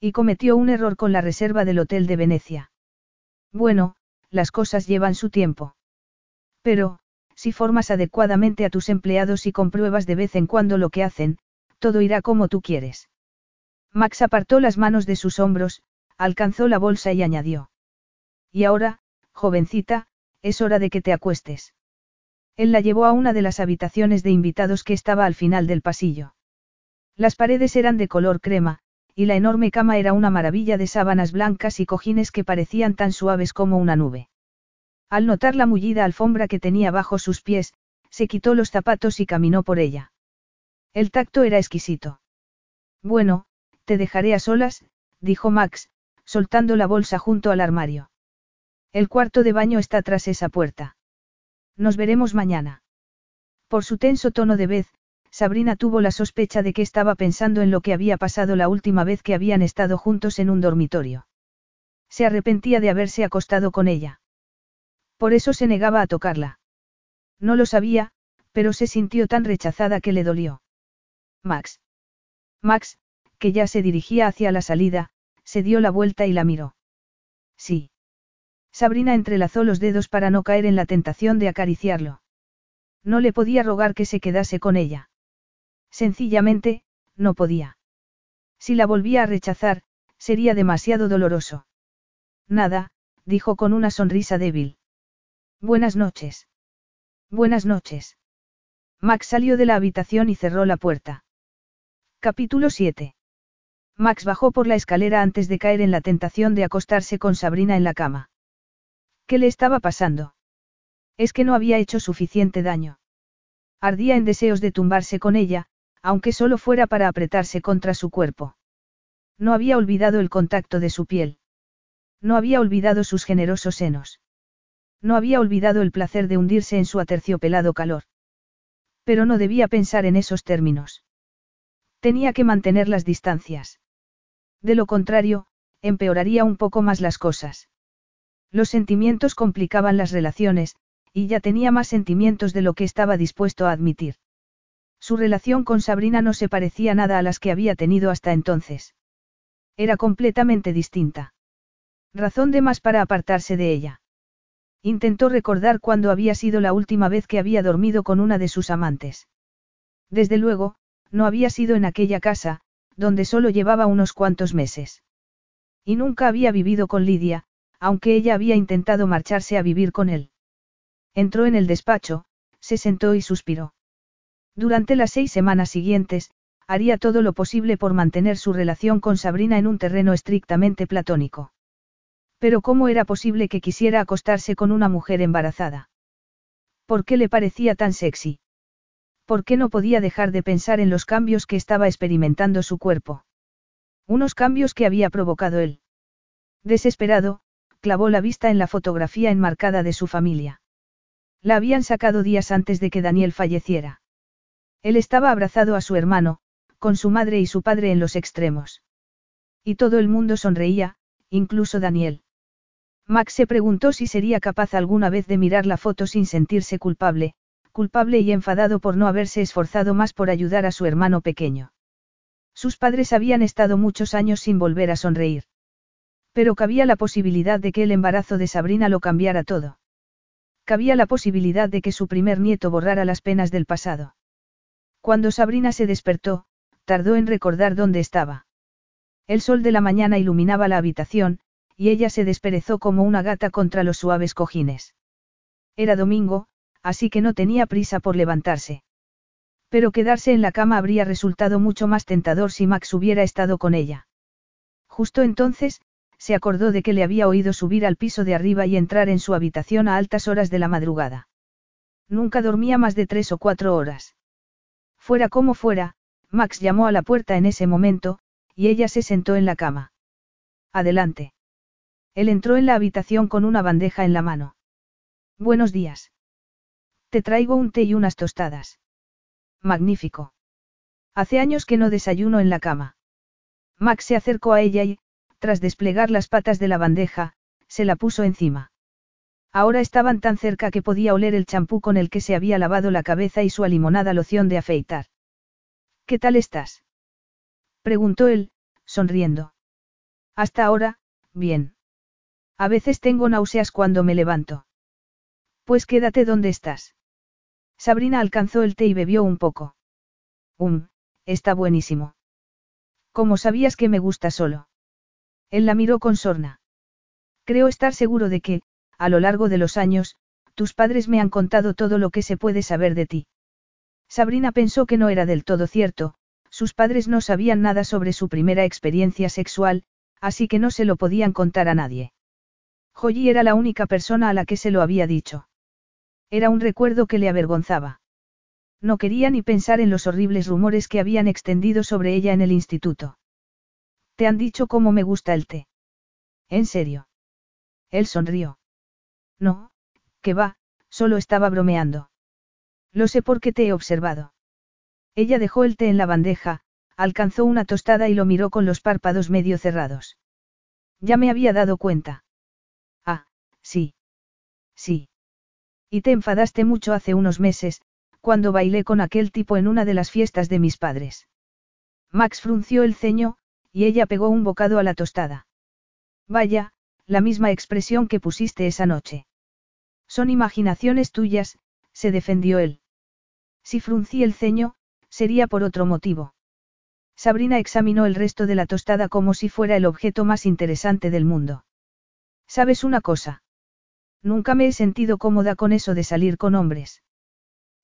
Y cometió un error con la reserva del Hotel de Venecia. Bueno, las cosas llevan su tiempo. Pero, si formas adecuadamente a tus empleados y compruebas de vez en cuando lo que hacen, todo irá como tú quieres. Max apartó las manos de sus hombros, alcanzó la bolsa y añadió. Y ahora, jovencita, es hora de que te acuestes. Él la llevó a una de las habitaciones de invitados que estaba al final del pasillo. Las paredes eran de color crema, y la enorme cama era una maravilla de sábanas blancas y cojines que parecían tan suaves como una nube. Al notar la mullida alfombra que tenía bajo sus pies, se quitó los zapatos y caminó por ella. El tacto era exquisito. Bueno, te dejaré a solas, dijo Max, soltando la bolsa junto al armario. El cuarto de baño está tras esa puerta. Nos veremos mañana. Por su tenso tono de vez, Sabrina tuvo la sospecha de que estaba pensando en lo que había pasado la última vez que habían estado juntos en un dormitorio. Se arrepentía de haberse acostado con ella. Por eso se negaba a tocarla. No lo sabía, pero se sintió tan rechazada que le dolió. Max. Max, que ya se dirigía hacia la salida, se dio la vuelta y la miró. Sí. Sabrina entrelazó los dedos para no caer en la tentación de acariciarlo. No le podía rogar que se quedase con ella. Sencillamente, no podía. Si la volvía a rechazar, sería demasiado doloroso. Nada, dijo con una sonrisa débil. Buenas noches. Buenas noches. Max salió de la habitación y cerró la puerta. Capítulo 7. Max bajó por la escalera antes de caer en la tentación de acostarse con Sabrina en la cama. ¿Qué le estaba pasando? Es que no había hecho suficiente daño. Ardía en deseos de tumbarse con ella, aunque solo fuera para apretarse contra su cuerpo. No había olvidado el contacto de su piel. No había olvidado sus generosos senos. No había olvidado el placer de hundirse en su aterciopelado calor. Pero no debía pensar en esos términos. Tenía que mantener las distancias. De lo contrario, empeoraría un poco más las cosas. Los sentimientos complicaban las relaciones, y ya tenía más sentimientos de lo que estaba dispuesto a admitir. Su relación con Sabrina no se parecía nada a las que había tenido hasta entonces. Era completamente distinta. Razón de más para apartarse de ella. Intentó recordar cuándo había sido la última vez que había dormido con una de sus amantes. Desde luego, no había sido en aquella casa, donde solo llevaba unos cuantos meses. Y nunca había vivido con Lidia, aunque ella había intentado marcharse a vivir con él. Entró en el despacho, se sentó y suspiró. Durante las seis semanas siguientes, haría todo lo posible por mantener su relación con Sabrina en un terreno estrictamente platónico. Pero ¿cómo era posible que quisiera acostarse con una mujer embarazada? ¿Por qué le parecía tan sexy? ¿Por qué no podía dejar de pensar en los cambios que estaba experimentando su cuerpo? Unos cambios que había provocado él. Desesperado, clavó la vista en la fotografía enmarcada de su familia. La habían sacado días antes de que Daniel falleciera. Él estaba abrazado a su hermano, con su madre y su padre en los extremos. Y todo el mundo sonreía, incluso Daniel. Max se preguntó si sería capaz alguna vez de mirar la foto sin sentirse culpable, culpable y enfadado por no haberse esforzado más por ayudar a su hermano pequeño. Sus padres habían estado muchos años sin volver a sonreír. Pero cabía la posibilidad de que el embarazo de Sabrina lo cambiara todo. Cabía la posibilidad de que su primer nieto borrara las penas del pasado. Cuando Sabrina se despertó, tardó en recordar dónde estaba. El sol de la mañana iluminaba la habitación, y ella se desperezó como una gata contra los suaves cojines. Era domingo, así que no tenía prisa por levantarse. Pero quedarse en la cama habría resultado mucho más tentador si Max hubiera estado con ella. Justo entonces, se acordó de que le había oído subir al piso de arriba y entrar en su habitación a altas horas de la madrugada. Nunca dormía más de tres o cuatro horas. Fuera como fuera, Max llamó a la puerta en ese momento, y ella se sentó en la cama. Adelante. Él entró en la habitación con una bandeja en la mano. Buenos días. Te traigo un té y unas tostadas. Magnífico. Hace años que no desayuno en la cama. Max se acercó a ella y, tras desplegar las patas de la bandeja, se la puso encima. Ahora estaban tan cerca que podía oler el champú con el que se había lavado la cabeza y su alimonada loción de afeitar. ¿Qué tal estás? Preguntó él, sonriendo. Hasta ahora, bien. A veces tengo náuseas cuando me levanto. Pues quédate donde estás. Sabrina alcanzó el té y bebió un poco. Um, está buenísimo. ¿Cómo sabías que me gusta solo? Él la miró con sorna. Creo estar seguro de que, a lo largo de los años, tus padres me han contado todo lo que se puede saber de ti. Sabrina pensó que no era del todo cierto, sus padres no sabían nada sobre su primera experiencia sexual, así que no se lo podían contar a nadie. Joyi era la única persona a la que se lo había dicho. Era un recuerdo que le avergonzaba. No quería ni pensar en los horribles rumores que habían extendido sobre ella en el instituto. ¿Te han dicho cómo me gusta el té? ¿En serio? Él sonrió. No, que va, solo estaba bromeando. Lo sé porque te he observado. Ella dejó el té en la bandeja, alcanzó una tostada y lo miró con los párpados medio cerrados. Ya me había dado cuenta. Ah, sí. Sí. Y te enfadaste mucho hace unos meses, cuando bailé con aquel tipo en una de las fiestas de mis padres. Max frunció el ceño, y ella pegó un bocado a la tostada. Vaya, la misma expresión que pusiste esa noche. Son imaginaciones tuyas, se defendió él. Si fruncí el ceño, sería por otro motivo. Sabrina examinó el resto de la tostada como si fuera el objeto más interesante del mundo. ¿Sabes una cosa? Nunca me he sentido cómoda con eso de salir con hombres.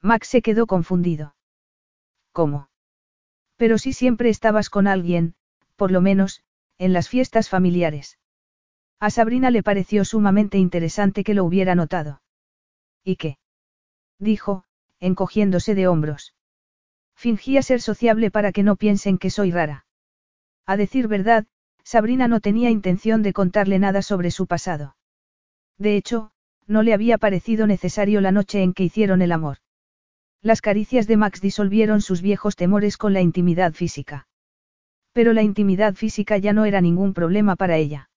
Max se quedó confundido. ¿Cómo? Pero si siempre estabas con alguien, por lo menos, en las fiestas familiares. A Sabrina le pareció sumamente interesante que lo hubiera notado. ¿Y qué? dijo, encogiéndose de hombros. Fingía ser sociable para que no piensen que soy rara. A decir verdad, Sabrina no tenía intención de contarle nada sobre su pasado. De hecho, no le había parecido necesario la noche en que hicieron el amor. Las caricias de Max disolvieron sus viejos temores con la intimidad física. Pero la intimidad física ya no era ningún problema para ella.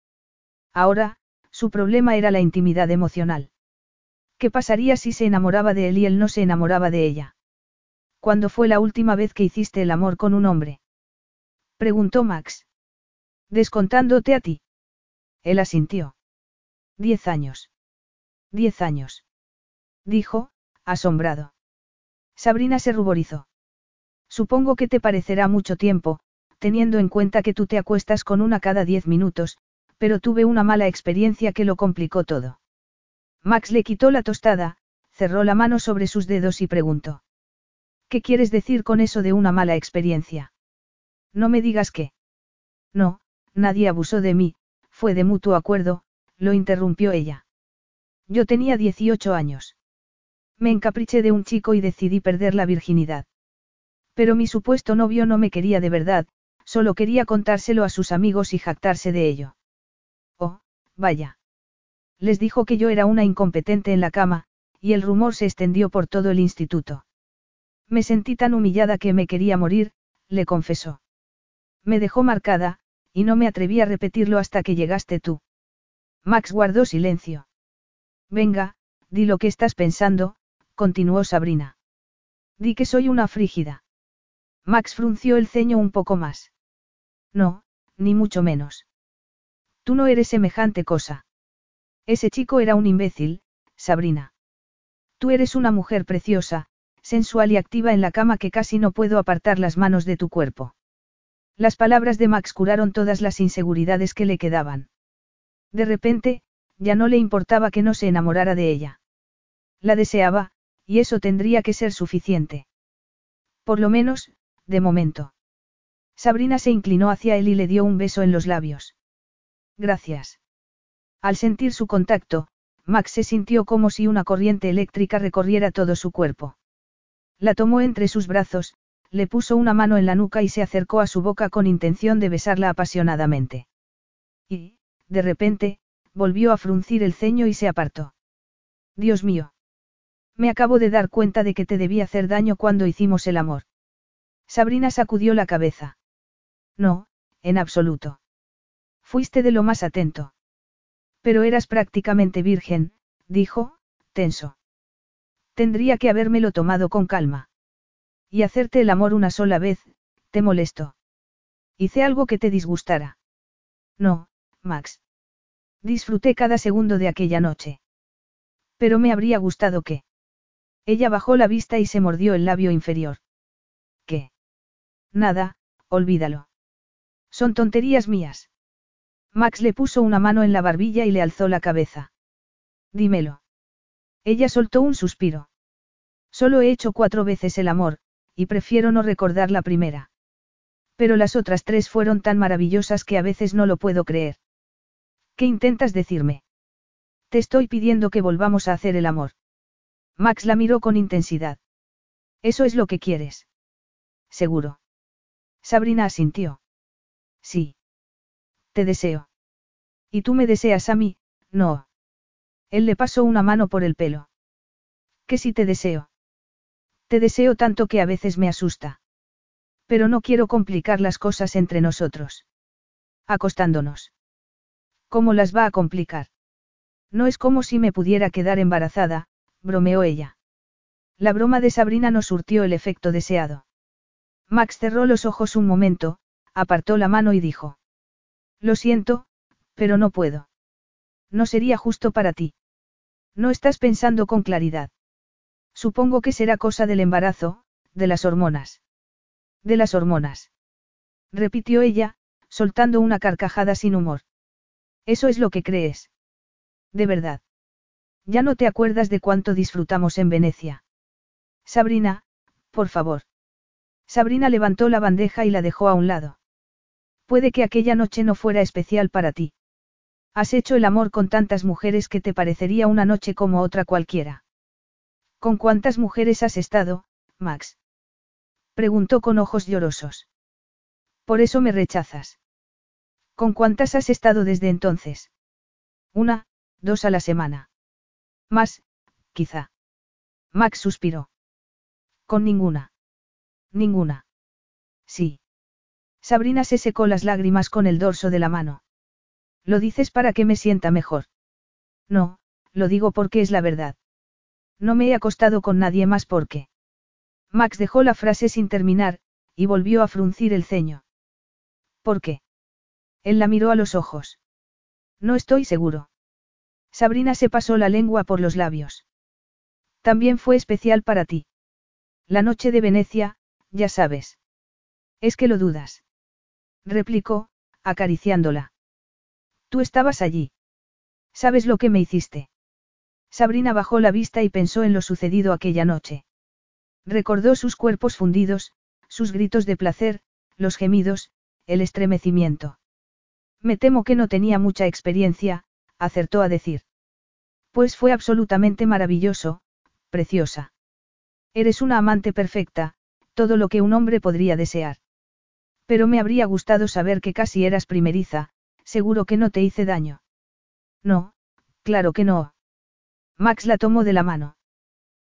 Ahora, su problema era la intimidad emocional. ¿Qué pasaría si se enamoraba de él y él no se enamoraba de ella? ¿Cuándo fue la última vez que hiciste el amor con un hombre? Preguntó Max. Descontándote a ti. Él asintió. Diez años. Diez años. Dijo, asombrado. Sabrina se ruborizó. Supongo que te parecerá mucho tiempo, teniendo en cuenta que tú te acuestas con una cada diez minutos, pero tuve una mala experiencia que lo complicó todo. Max le quitó la tostada, cerró la mano sobre sus dedos y preguntó. ¿Qué quieres decir con eso de una mala experiencia? No me digas qué. No, nadie abusó de mí, fue de mutuo acuerdo, lo interrumpió ella. Yo tenía 18 años. Me encapriché de un chico y decidí perder la virginidad. Pero mi supuesto novio no me quería de verdad, solo quería contárselo a sus amigos y jactarse de ello. Oh, vaya. Les dijo que yo era una incompetente en la cama, y el rumor se extendió por todo el instituto. Me sentí tan humillada que me quería morir, le confesó. Me dejó marcada, y no me atreví a repetirlo hasta que llegaste tú. Max guardó silencio. Venga, di lo que estás pensando, continuó Sabrina. Di que soy una frígida. Max frunció el ceño un poco más. No, ni mucho menos. Tú no eres semejante cosa. Ese chico era un imbécil, Sabrina. Tú eres una mujer preciosa, sensual y activa en la cama que casi no puedo apartar las manos de tu cuerpo. Las palabras de Max curaron todas las inseguridades que le quedaban. De repente, ya no le importaba que no se enamorara de ella. La deseaba, y eso tendría que ser suficiente. Por lo menos, de momento. Sabrina se inclinó hacia él y le dio un beso en los labios. Gracias. Al sentir su contacto, Max se sintió como si una corriente eléctrica recorriera todo su cuerpo. La tomó entre sus brazos, le puso una mano en la nuca y se acercó a su boca con intención de besarla apasionadamente. Y, de repente, volvió a fruncir el ceño y se apartó. Dios mío. Me acabo de dar cuenta de que te debí hacer daño cuando hicimos el amor. Sabrina sacudió la cabeza. No, en absoluto. Fuiste de lo más atento. Pero eras prácticamente virgen, dijo, tenso. Tendría que habérmelo tomado con calma. Y hacerte el amor una sola vez, te molestó. Hice algo que te disgustara. No, Max. Disfruté cada segundo de aquella noche. Pero me habría gustado que. Ella bajó la vista y se mordió el labio inferior. ¿Qué? Nada, olvídalo. Son tonterías mías. Max le puso una mano en la barbilla y le alzó la cabeza. Dímelo. Ella soltó un suspiro. Solo he hecho cuatro veces el amor, y prefiero no recordar la primera. Pero las otras tres fueron tan maravillosas que a veces no lo puedo creer. ¿Qué intentas decirme? Te estoy pidiendo que volvamos a hacer el amor. Max la miró con intensidad. Eso es lo que quieres. Seguro. Sabrina asintió. Sí. Te deseo. Y tú me deseas a mí, no. Él le pasó una mano por el pelo. Que si te deseo. Te deseo tanto que a veces me asusta. Pero no quiero complicar las cosas entre nosotros. Acostándonos. ¿Cómo las va a complicar? No es como si me pudiera quedar embarazada, bromeó ella. La broma de Sabrina no surtió el efecto deseado. Max cerró los ojos un momento, apartó la mano y dijo. Lo siento, pero no puedo. No sería justo para ti. No estás pensando con claridad. Supongo que será cosa del embarazo, de las hormonas. De las hormonas. Repitió ella, soltando una carcajada sin humor. Eso es lo que crees. De verdad. Ya no te acuerdas de cuánto disfrutamos en Venecia. Sabrina, por favor. Sabrina levantó la bandeja y la dejó a un lado. Puede que aquella noche no fuera especial para ti. Has hecho el amor con tantas mujeres que te parecería una noche como otra cualquiera. ¿Con cuántas mujeres has estado, Max? Preguntó con ojos llorosos. Por eso me rechazas. ¿Con cuántas has estado desde entonces? Una, dos a la semana. Más, quizá. Max suspiró. Con ninguna. Ninguna. Sí. Sabrina se secó las lágrimas con el dorso de la mano. Lo dices para que me sienta mejor. No, lo digo porque es la verdad. No me he acostado con nadie más porque. Max dejó la frase sin terminar, y volvió a fruncir el ceño. ¿Por qué? Él la miró a los ojos. No estoy seguro. Sabrina se pasó la lengua por los labios. También fue especial para ti. La noche de Venecia, ya sabes. Es que lo dudas. Replicó, acariciándola. Tú estabas allí. ¿Sabes lo que me hiciste? Sabrina bajó la vista y pensó en lo sucedido aquella noche. Recordó sus cuerpos fundidos, sus gritos de placer, los gemidos, el estremecimiento. Me temo que no tenía mucha experiencia, acertó a decir. Pues fue absolutamente maravilloso, preciosa. Eres una amante perfecta, todo lo que un hombre podría desear. Pero me habría gustado saber que casi eras primeriza, seguro que no te hice daño. No, claro que no. Max la tomó de la mano.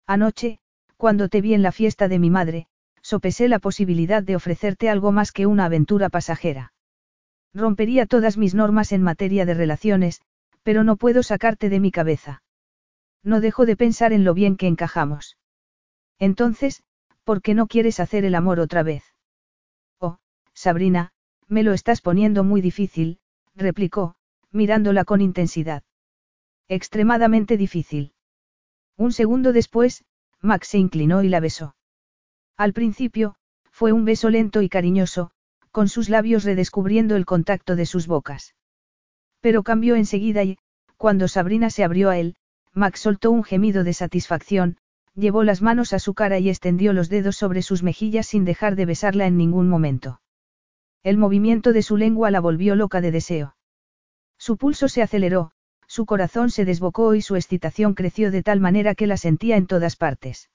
Anoche, cuando te vi en la fiesta de mi madre, sopesé la posibilidad de ofrecerte algo más que una aventura pasajera. Rompería todas mis normas en materia de relaciones, pero no puedo sacarte de mi cabeza. No dejo de pensar en lo bien que encajamos. Entonces, ¿por qué no quieres hacer el amor otra vez? Sabrina, me lo estás poniendo muy difícil, replicó, mirándola con intensidad. Extremadamente difícil. Un segundo después, Max se inclinó y la besó. Al principio, fue un beso lento y cariñoso, con sus labios redescubriendo el contacto de sus bocas. Pero cambió enseguida y, cuando Sabrina se abrió a él, Max soltó un gemido de satisfacción, llevó las manos a su cara y extendió los dedos sobre sus mejillas sin dejar de besarla en ningún momento. El movimiento de su lengua la volvió loca de deseo. Su pulso se aceleró, su corazón se desbocó y su excitación creció de tal manera que la sentía en todas partes.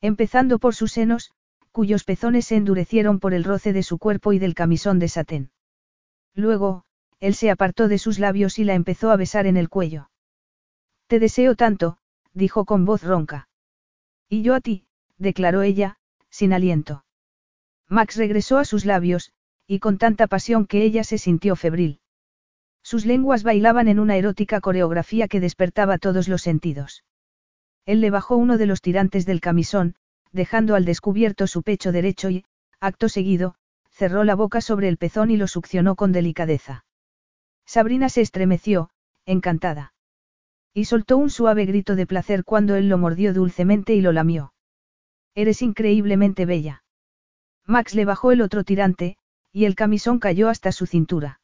Empezando por sus senos, cuyos pezones se endurecieron por el roce de su cuerpo y del camisón de satén. Luego, él se apartó de sus labios y la empezó a besar en el cuello. Te deseo tanto, dijo con voz ronca. Y yo a ti, declaró ella, sin aliento. Max regresó a sus labios, y con tanta pasión que ella se sintió febril. Sus lenguas bailaban en una erótica coreografía que despertaba todos los sentidos. Él le bajó uno de los tirantes del camisón, dejando al descubierto su pecho derecho y, acto seguido, cerró la boca sobre el pezón y lo succionó con delicadeza. Sabrina se estremeció, encantada. Y soltó un suave grito de placer cuando él lo mordió dulcemente y lo lamió. Eres increíblemente bella. Max le bajó el otro tirante, y el camisón cayó hasta su cintura.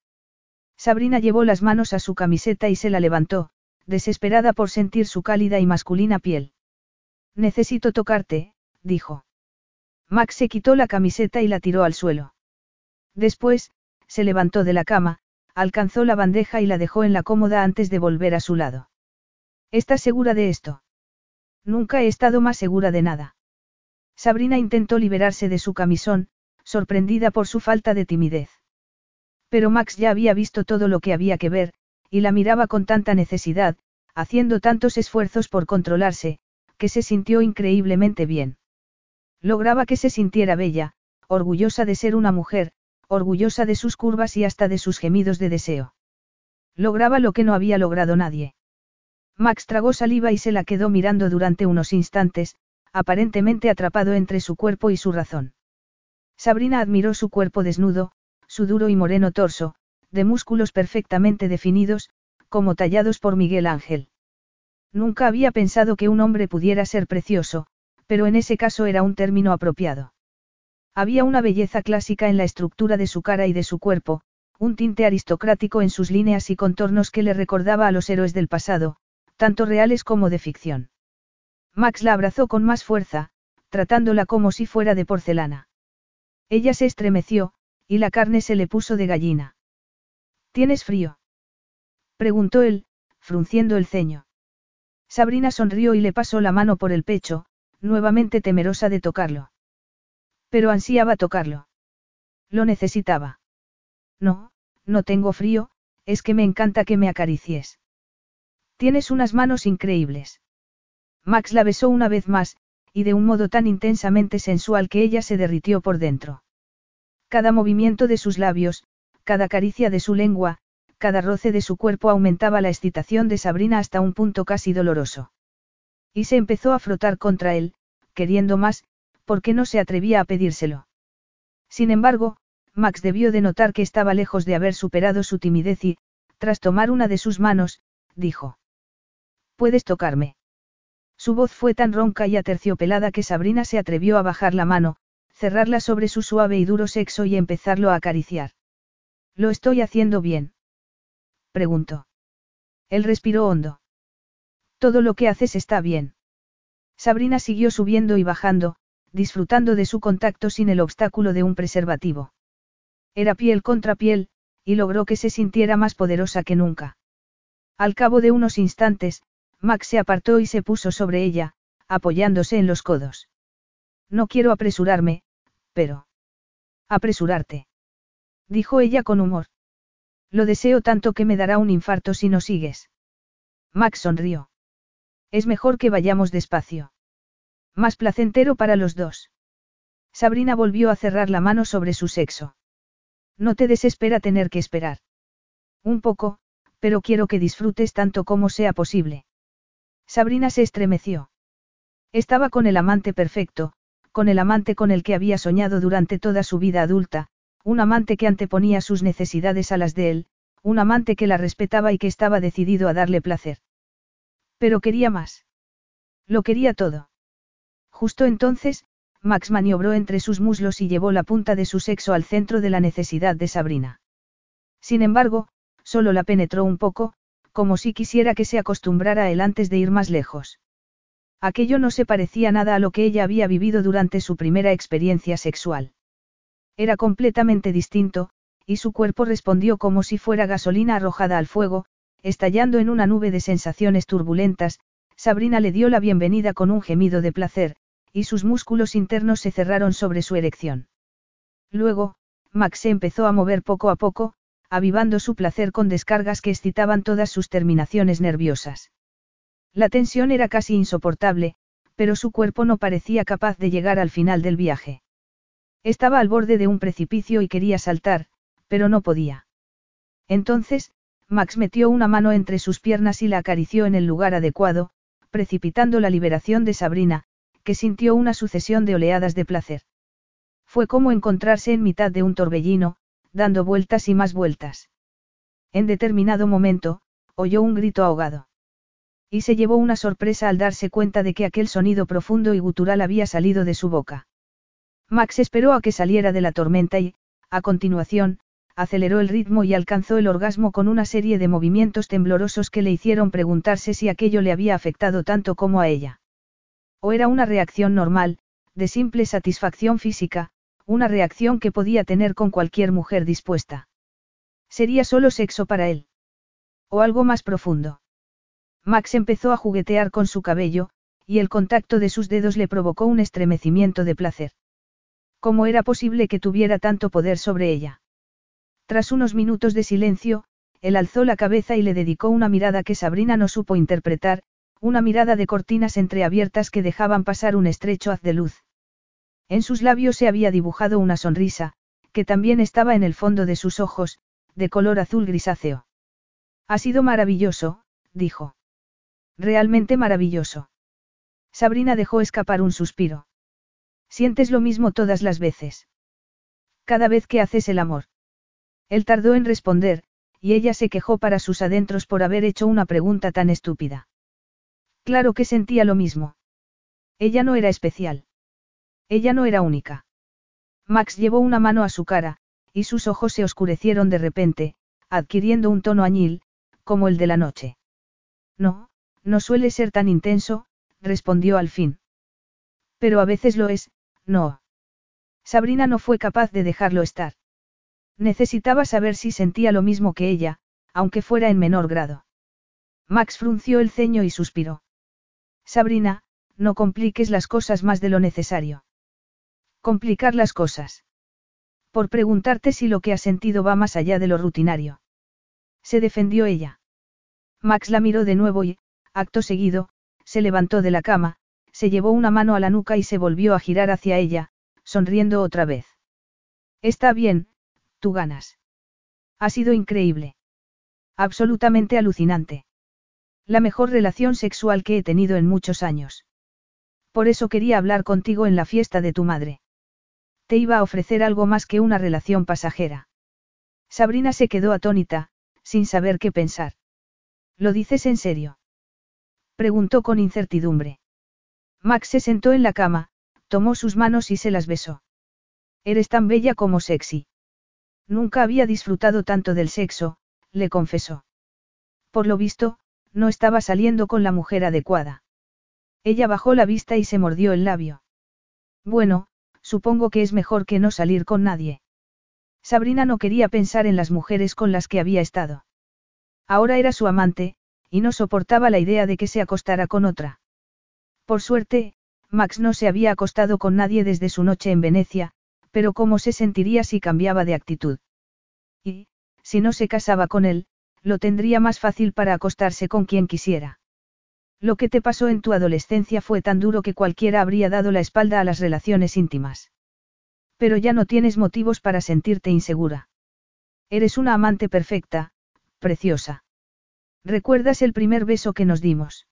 Sabrina llevó las manos a su camiseta y se la levantó, desesperada por sentir su cálida y masculina piel. Necesito tocarte, dijo. Max se quitó la camiseta y la tiró al suelo. Después, se levantó de la cama, alcanzó la bandeja y la dejó en la cómoda antes de volver a su lado. ¿Estás segura de esto? Nunca he estado más segura de nada. Sabrina intentó liberarse de su camisón, sorprendida por su falta de timidez. Pero Max ya había visto todo lo que había que ver, y la miraba con tanta necesidad, haciendo tantos esfuerzos por controlarse, que se sintió increíblemente bien. Lograba que se sintiera bella, orgullosa de ser una mujer, orgullosa de sus curvas y hasta de sus gemidos de deseo. Lograba lo que no había logrado nadie. Max tragó saliva y se la quedó mirando durante unos instantes, aparentemente atrapado entre su cuerpo y su razón. Sabrina admiró su cuerpo desnudo, su duro y moreno torso, de músculos perfectamente definidos, como tallados por Miguel Ángel. Nunca había pensado que un hombre pudiera ser precioso, pero en ese caso era un término apropiado. Había una belleza clásica en la estructura de su cara y de su cuerpo, un tinte aristocrático en sus líneas y contornos que le recordaba a los héroes del pasado, tanto reales como de ficción. Max la abrazó con más fuerza, tratándola como si fuera de porcelana. Ella se estremeció, y la carne se le puso de gallina. ¿Tienes frío? preguntó él, frunciendo el ceño. Sabrina sonrió y le pasó la mano por el pecho, nuevamente temerosa de tocarlo. Pero ansiaba tocarlo. Lo necesitaba. No, no tengo frío, es que me encanta que me acaricies. Tienes unas manos increíbles. Max la besó una vez más, y de un modo tan intensamente sensual que ella se derritió por dentro. Cada movimiento de sus labios, cada caricia de su lengua, cada roce de su cuerpo aumentaba la excitación de Sabrina hasta un punto casi doloroso. Y se empezó a frotar contra él, queriendo más, porque no se atrevía a pedírselo. Sin embargo, Max debió de notar que estaba lejos de haber superado su timidez y, tras tomar una de sus manos, dijo. ¿Puedes tocarme? Su voz fue tan ronca y aterciopelada que Sabrina se atrevió a bajar la mano, cerrarla sobre su suave y duro sexo y empezarlo a acariciar. ¿Lo estoy haciendo bien? Preguntó. Él respiró hondo. Todo lo que haces está bien. Sabrina siguió subiendo y bajando, disfrutando de su contacto sin el obstáculo de un preservativo. Era piel contra piel, y logró que se sintiera más poderosa que nunca. Al cabo de unos instantes, Max se apartó y se puso sobre ella, apoyándose en los codos. No quiero apresurarme, pero... Apresurarte dijo ella con humor. Lo deseo tanto que me dará un infarto si no sigues. Max sonrió. Es mejor que vayamos despacio. Más placentero para los dos. Sabrina volvió a cerrar la mano sobre su sexo. No te desespera tener que esperar. Un poco, pero quiero que disfrutes tanto como sea posible. Sabrina se estremeció. Estaba con el amante perfecto, con el amante con el que había soñado durante toda su vida adulta, un amante que anteponía sus necesidades a las de él, un amante que la respetaba y que estaba decidido a darle placer. Pero quería más. Lo quería todo. Justo entonces, Max maniobró entre sus muslos y llevó la punta de su sexo al centro de la necesidad de Sabrina. Sin embargo, solo la penetró un poco, como si quisiera que se acostumbrara él antes de ir más lejos. Aquello no se parecía nada a lo que ella había vivido durante su primera experiencia sexual. Era completamente distinto, y su cuerpo respondió como si fuera gasolina arrojada al fuego, estallando en una nube de sensaciones turbulentas, Sabrina le dio la bienvenida con un gemido de placer, y sus músculos internos se cerraron sobre su erección. Luego, Max se empezó a mover poco a poco, avivando su placer con descargas que excitaban todas sus terminaciones nerviosas. La tensión era casi insoportable, pero su cuerpo no parecía capaz de llegar al final del viaje. Estaba al borde de un precipicio y quería saltar, pero no podía. Entonces, Max metió una mano entre sus piernas y la acarició en el lugar adecuado, precipitando la liberación de Sabrina, que sintió una sucesión de oleadas de placer. Fue como encontrarse en mitad de un torbellino, dando vueltas y más vueltas. En determinado momento, oyó un grito ahogado. Y se llevó una sorpresa al darse cuenta de que aquel sonido profundo y gutural había salido de su boca. Max esperó a que saliera de la tormenta y, a continuación, aceleró el ritmo y alcanzó el orgasmo con una serie de movimientos temblorosos que le hicieron preguntarse si aquello le había afectado tanto como a ella. O era una reacción normal, de simple satisfacción física, una reacción que podía tener con cualquier mujer dispuesta. Sería solo sexo para él. O algo más profundo. Max empezó a juguetear con su cabello, y el contacto de sus dedos le provocó un estremecimiento de placer. ¿Cómo era posible que tuviera tanto poder sobre ella? Tras unos minutos de silencio, él alzó la cabeza y le dedicó una mirada que Sabrina no supo interpretar, una mirada de cortinas entreabiertas que dejaban pasar un estrecho haz de luz. En sus labios se había dibujado una sonrisa, que también estaba en el fondo de sus ojos, de color azul grisáceo. Ha sido maravilloso, dijo. Realmente maravilloso. Sabrina dejó escapar un suspiro. Sientes lo mismo todas las veces. Cada vez que haces el amor. Él tardó en responder, y ella se quejó para sus adentros por haber hecho una pregunta tan estúpida. Claro que sentía lo mismo. Ella no era especial. Ella no era única. Max llevó una mano a su cara, y sus ojos se oscurecieron de repente, adquiriendo un tono añil, como el de la noche. No, no suele ser tan intenso, respondió al fin. Pero a veces lo es, no. Sabrina no fue capaz de dejarlo estar. Necesitaba saber si sentía lo mismo que ella, aunque fuera en menor grado. Max frunció el ceño y suspiró. Sabrina, no compliques las cosas más de lo necesario. Complicar las cosas. Por preguntarte si lo que has sentido va más allá de lo rutinario. Se defendió ella. Max la miró de nuevo y, acto seguido, se levantó de la cama, se llevó una mano a la nuca y se volvió a girar hacia ella, sonriendo otra vez. Está bien, tú ganas. Ha sido increíble. Absolutamente alucinante. La mejor relación sexual que he tenido en muchos años. Por eso quería hablar contigo en la fiesta de tu madre. Te iba a ofrecer algo más que una relación pasajera. Sabrina se quedó atónita, sin saber qué pensar. ¿Lo dices en serio? Preguntó con incertidumbre. Max se sentó en la cama, tomó sus manos y se las besó. Eres tan bella como sexy. Nunca había disfrutado tanto del sexo, le confesó. Por lo visto, no estaba saliendo con la mujer adecuada. Ella bajó la vista y se mordió el labio. Bueno, supongo que es mejor que no salir con nadie. Sabrina no quería pensar en las mujeres con las que había estado. Ahora era su amante, y no soportaba la idea de que se acostara con otra. Por suerte, Max no se había acostado con nadie desde su noche en Venecia, pero cómo se sentiría si cambiaba de actitud. Y, si no se casaba con él, lo tendría más fácil para acostarse con quien quisiera. Lo que te pasó en tu adolescencia fue tan duro que cualquiera habría dado la espalda a las relaciones íntimas. Pero ya no tienes motivos para sentirte insegura. Eres una amante perfecta, preciosa. ¿Recuerdas el primer beso que nos dimos?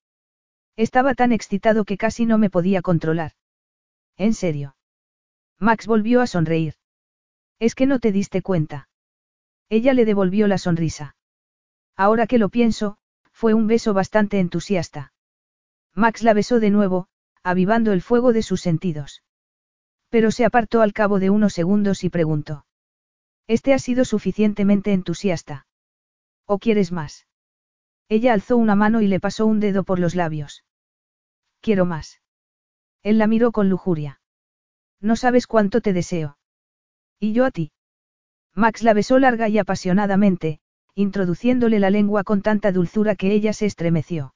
Estaba tan excitado que casi no me podía controlar. ¿En serio? Max volvió a sonreír. Es que no te diste cuenta. Ella le devolvió la sonrisa. Ahora que lo pienso, fue un beso bastante entusiasta. Max la besó de nuevo, avivando el fuego de sus sentidos. Pero se apartó al cabo de unos segundos y preguntó. ¿Este ha sido suficientemente entusiasta? ¿O quieres más? Ella alzó una mano y le pasó un dedo por los labios. Quiero más. Él la miró con lujuria. No sabes cuánto te deseo. ¿Y yo a ti? Max la besó larga y apasionadamente, introduciéndole la lengua con tanta dulzura que ella se estremeció.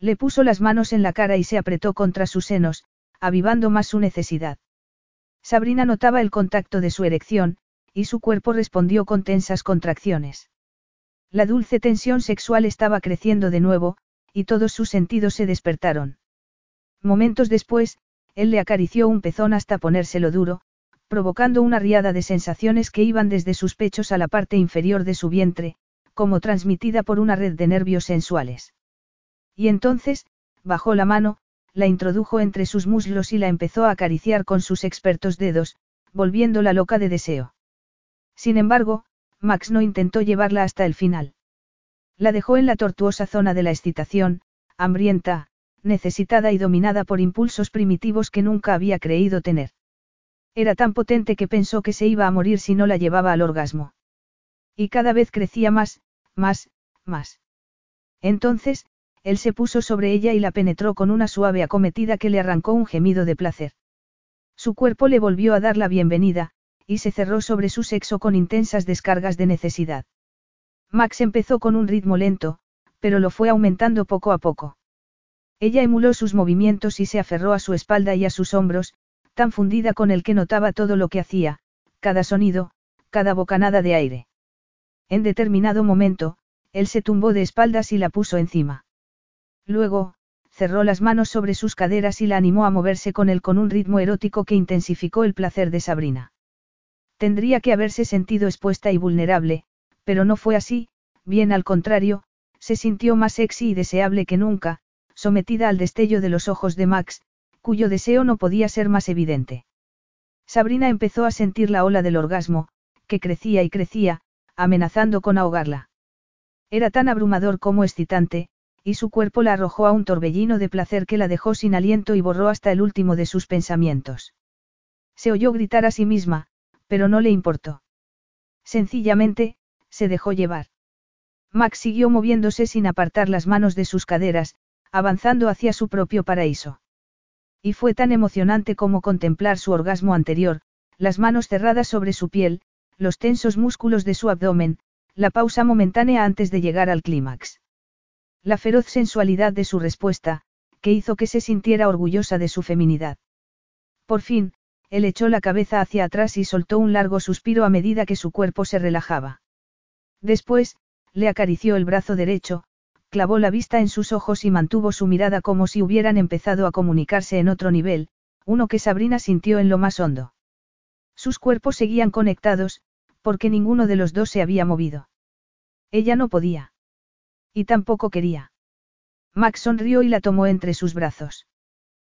Le puso las manos en la cara y se apretó contra sus senos, avivando más su necesidad. Sabrina notaba el contacto de su erección, y su cuerpo respondió con tensas contracciones. La dulce tensión sexual estaba creciendo de nuevo, y todos sus sentidos se despertaron. Momentos después, él le acarició un pezón hasta ponérselo duro, provocando una riada de sensaciones que iban desde sus pechos a la parte inferior de su vientre, como transmitida por una red de nervios sensuales. Y entonces, bajó la mano, la introdujo entre sus muslos y la empezó a acariciar con sus expertos dedos, volviéndola loca de deseo. Sin embargo, Max no intentó llevarla hasta el final. La dejó en la tortuosa zona de la excitación, hambrienta, necesitada y dominada por impulsos primitivos que nunca había creído tener. Era tan potente que pensó que se iba a morir si no la llevaba al orgasmo. Y cada vez crecía más, más, más. Entonces, él se puso sobre ella y la penetró con una suave acometida que le arrancó un gemido de placer. Su cuerpo le volvió a dar la bienvenida, y se cerró sobre su sexo con intensas descargas de necesidad. Max empezó con un ritmo lento, pero lo fue aumentando poco a poco. Ella emuló sus movimientos y se aferró a su espalda y a sus hombros, tan fundida con el que notaba todo lo que hacía, cada sonido, cada bocanada de aire. En determinado momento, él se tumbó de espaldas y la puso encima. Luego, cerró las manos sobre sus caderas y la animó a moverse con él con un ritmo erótico que intensificó el placer de Sabrina. Tendría que haberse sentido expuesta y vulnerable, pero no fue así, bien al contrario, se sintió más sexy y deseable que nunca, sometida al destello de los ojos de Max, cuyo deseo no podía ser más evidente. Sabrina empezó a sentir la ola del orgasmo, que crecía y crecía, amenazando con ahogarla. Era tan abrumador como excitante, y su cuerpo la arrojó a un torbellino de placer que la dejó sin aliento y borró hasta el último de sus pensamientos. Se oyó gritar a sí misma, pero no le importó. Sencillamente, se dejó llevar. Max siguió moviéndose sin apartar las manos de sus caderas, avanzando hacia su propio paraíso. Y fue tan emocionante como contemplar su orgasmo anterior, las manos cerradas sobre su piel, los tensos músculos de su abdomen, la pausa momentánea antes de llegar al clímax. La feroz sensualidad de su respuesta, que hizo que se sintiera orgullosa de su feminidad. Por fin, él echó la cabeza hacia atrás y soltó un largo suspiro a medida que su cuerpo se relajaba. Después, le acarició el brazo derecho, clavó la vista en sus ojos y mantuvo su mirada como si hubieran empezado a comunicarse en otro nivel, uno que Sabrina sintió en lo más hondo. Sus cuerpos seguían conectados, porque ninguno de los dos se había movido. Ella no podía. Y tampoco quería. Max sonrió y la tomó entre sus brazos.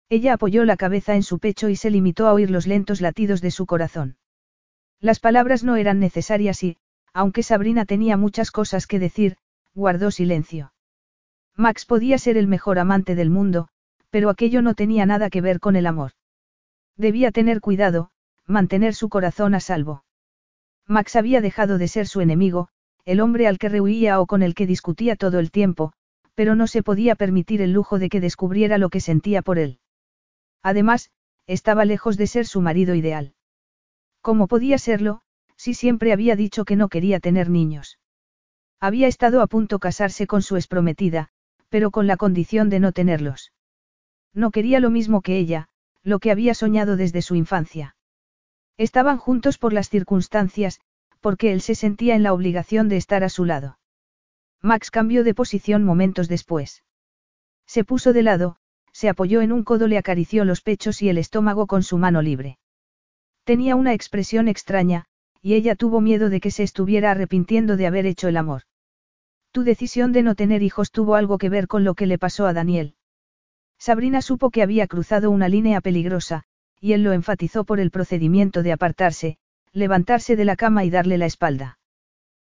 Ella apoyó la cabeza en su pecho y se limitó a oír los lentos latidos de su corazón. Las palabras no eran necesarias y, aunque Sabrina tenía muchas cosas que decir, guardó silencio. Max podía ser el mejor amante del mundo, pero aquello no tenía nada que ver con el amor. Debía tener cuidado, mantener su corazón a salvo. Max había dejado de ser su enemigo, el hombre al que rehuía o con el que discutía todo el tiempo, pero no se podía permitir el lujo de que descubriera lo que sentía por él. Además, estaba lejos de ser su marido ideal. ¿Cómo podía serlo, si siempre había dicho que no quería tener niños? Había estado a punto casarse con su exprometida, pero con la condición de no tenerlos. No quería lo mismo que ella, lo que había soñado desde su infancia. Estaban juntos por las circunstancias, porque él se sentía en la obligación de estar a su lado. Max cambió de posición momentos después. Se puso de lado, se apoyó en un codo, le acarició los pechos y el estómago con su mano libre. Tenía una expresión extraña, y ella tuvo miedo de que se estuviera arrepintiendo de haber hecho el amor. Tu decisión de no tener hijos tuvo algo que ver con lo que le pasó a Daniel. Sabrina supo que había cruzado una línea peligrosa, y él lo enfatizó por el procedimiento de apartarse, levantarse de la cama y darle la espalda.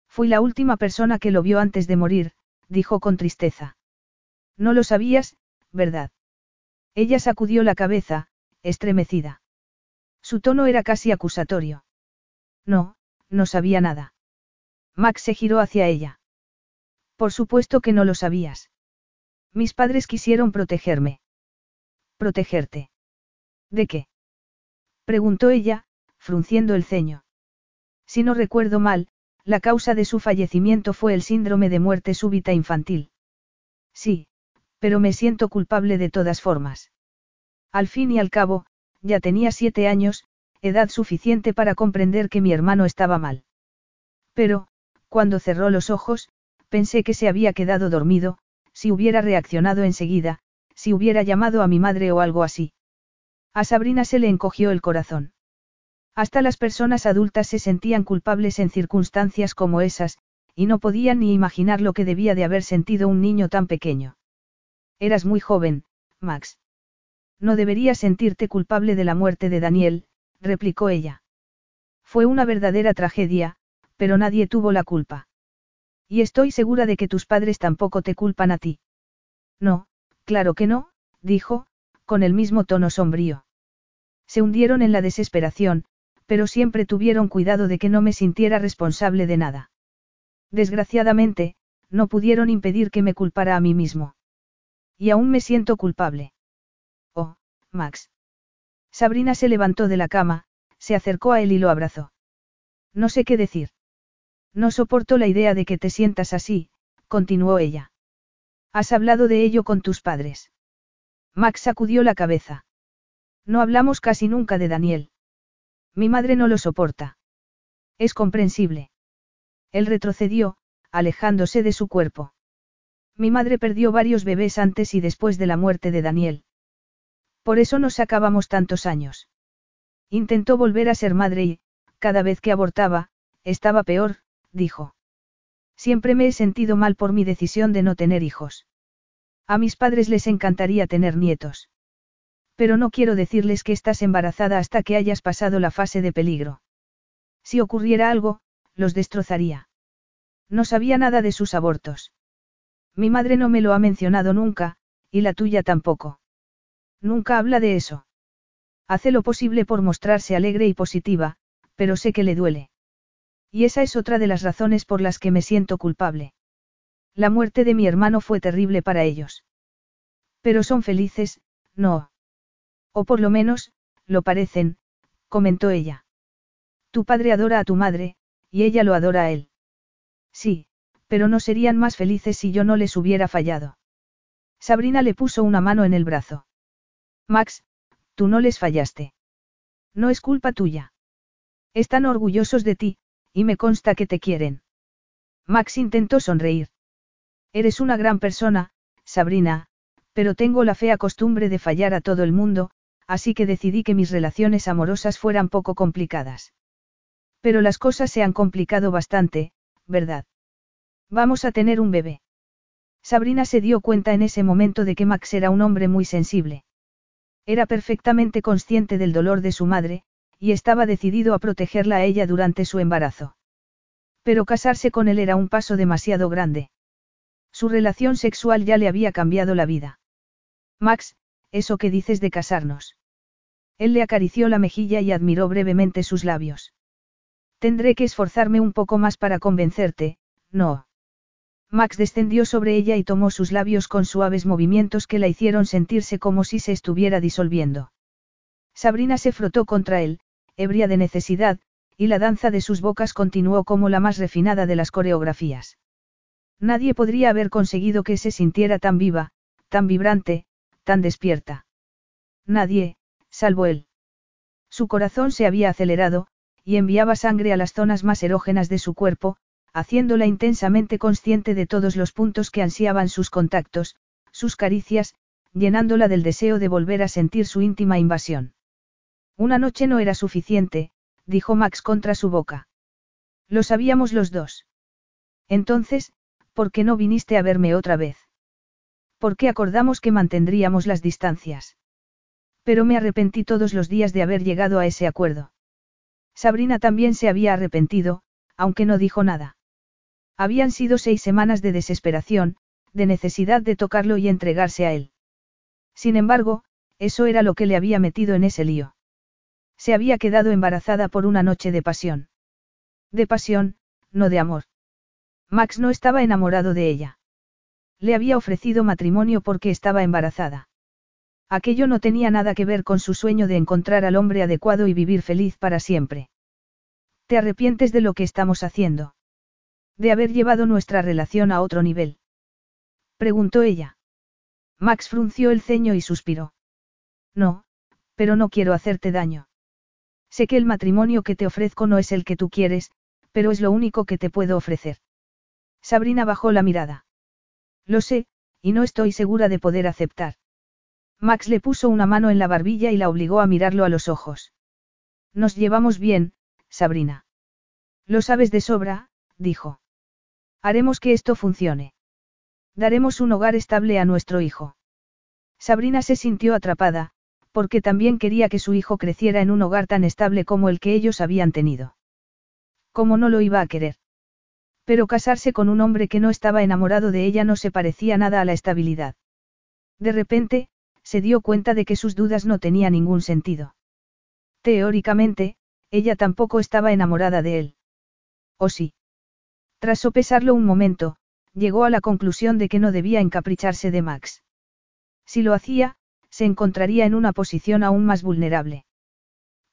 Fui la última persona que lo vio antes de morir, dijo con tristeza. No lo sabías, ¿verdad? Ella sacudió la cabeza, estremecida. Su tono era casi acusatorio. No, no sabía nada. Max se giró hacia ella. Por supuesto que no lo sabías. Mis padres quisieron protegerme. ¿Protegerte? ¿De qué? Preguntó ella, frunciendo el ceño. Si no recuerdo mal, la causa de su fallecimiento fue el síndrome de muerte súbita infantil. Sí, pero me siento culpable de todas formas. Al fin y al cabo, ya tenía siete años, edad suficiente para comprender que mi hermano estaba mal. Pero, cuando cerró los ojos, pensé que se había quedado dormido, si hubiera reaccionado enseguida, si hubiera llamado a mi madre o algo así. A Sabrina se le encogió el corazón. Hasta las personas adultas se sentían culpables en circunstancias como esas, y no podían ni imaginar lo que debía de haber sentido un niño tan pequeño. Eras muy joven, Max. No deberías sentirte culpable de la muerte de Daniel, replicó ella. Fue una verdadera tragedia, pero nadie tuvo la culpa. Y estoy segura de que tus padres tampoco te culpan a ti. No, claro que no, dijo, con el mismo tono sombrío. Se hundieron en la desesperación, pero siempre tuvieron cuidado de que no me sintiera responsable de nada. Desgraciadamente, no pudieron impedir que me culpara a mí mismo. Y aún me siento culpable. Oh, Max. Sabrina se levantó de la cama, se acercó a él y lo abrazó. No sé qué decir. No soporto la idea de que te sientas así, continuó ella. ¿Has hablado de ello con tus padres? Max sacudió la cabeza. No hablamos casi nunca de Daniel. Mi madre no lo soporta. Es comprensible. Él retrocedió, alejándose de su cuerpo. Mi madre perdió varios bebés antes y después de la muerte de Daniel. Por eso nos sacábamos tantos años. Intentó volver a ser madre y, cada vez que abortaba, estaba peor, dijo. Siempre me he sentido mal por mi decisión de no tener hijos. A mis padres les encantaría tener nietos. Pero no quiero decirles que estás embarazada hasta que hayas pasado la fase de peligro. Si ocurriera algo, los destrozaría. No sabía nada de sus abortos. Mi madre no me lo ha mencionado nunca, y la tuya tampoco. Nunca habla de eso. Hace lo posible por mostrarse alegre y positiva, pero sé que le duele. Y esa es otra de las razones por las que me siento culpable. La muerte de mi hermano fue terrible para ellos. Pero son felices, no. O por lo menos, lo parecen, comentó ella. Tu padre adora a tu madre, y ella lo adora a él. Sí, pero no serían más felices si yo no les hubiera fallado. Sabrina le puso una mano en el brazo. Max, tú no les fallaste. No es culpa tuya. Están orgullosos de ti, y me consta que te quieren. Max intentó sonreír. Eres una gran persona, Sabrina, pero tengo la fea costumbre de fallar a todo el mundo, así que decidí que mis relaciones amorosas fueran poco complicadas. Pero las cosas se han complicado bastante, ¿verdad? Vamos a tener un bebé. Sabrina se dio cuenta en ese momento de que Max era un hombre muy sensible. Era perfectamente consciente del dolor de su madre, y estaba decidido a protegerla a ella durante su embarazo. Pero casarse con él era un paso demasiado grande. Su relación sexual ya le había cambiado la vida. Max, eso que dices de casarnos. Él le acarició la mejilla y admiró brevemente sus labios. Tendré que esforzarme un poco más para convencerte, no. Max descendió sobre ella y tomó sus labios con suaves movimientos que la hicieron sentirse como si se estuviera disolviendo. Sabrina se frotó contra él, ebria de necesidad, y la danza de sus bocas continuó como la más refinada de las coreografías. Nadie podría haber conseguido que se sintiera tan viva, tan vibrante, tan despierta. Nadie, salvo él. Su corazón se había acelerado, y enviaba sangre a las zonas más erógenas de su cuerpo, haciéndola intensamente consciente de todos los puntos que ansiaban sus contactos, sus caricias, llenándola del deseo de volver a sentir su íntima invasión. Una noche no era suficiente, dijo Max contra su boca. Lo sabíamos los dos. Entonces, ¿por qué no viniste a verme otra vez? ¿Por qué acordamos que mantendríamos las distancias? Pero me arrepentí todos los días de haber llegado a ese acuerdo. Sabrina también se había arrepentido, aunque no dijo nada. Habían sido seis semanas de desesperación, de necesidad de tocarlo y entregarse a él. Sin embargo, eso era lo que le había metido en ese lío. Se había quedado embarazada por una noche de pasión. De pasión, no de amor. Max no estaba enamorado de ella. Le había ofrecido matrimonio porque estaba embarazada. Aquello no tenía nada que ver con su sueño de encontrar al hombre adecuado y vivir feliz para siempre. ¿Te arrepientes de lo que estamos haciendo? De haber llevado nuestra relación a otro nivel. Preguntó ella. Max frunció el ceño y suspiró. No, pero no quiero hacerte daño. Sé que el matrimonio que te ofrezco no es el que tú quieres, pero es lo único que te puedo ofrecer. Sabrina bajó la mirada. Lo sé, y no estoy segura de poder aceptar. Max le puso una mano en la barbilla y la obligó a mirarlo a los ojos. Nos llevamos bien, Sabrina. Lo sabes de sobra, dijo. Haremos que esto funcione. Daremos un hogar estable a nuestro hijo. Sabrina se sintió atrapada, porque también quería que su hijo creciera en un hogar tan estable como el que ellos habían tenido. ¿Cómo no lo iba a querer? Pero casarse con un hombre que no estaba enamorado de ella no se parecía nada a la estabilidad. De repente, se dio cuenta de que sus dudas no tenían ningún sentido. Teóricamente, ella tampoco estaba enamorada de él. ¿O sí? Tras sopesarlo un momento, llegó a la conclusión de que no debía encapricharse de Max. Si lo hacía, se encontraría en una posición aún más vulnerable.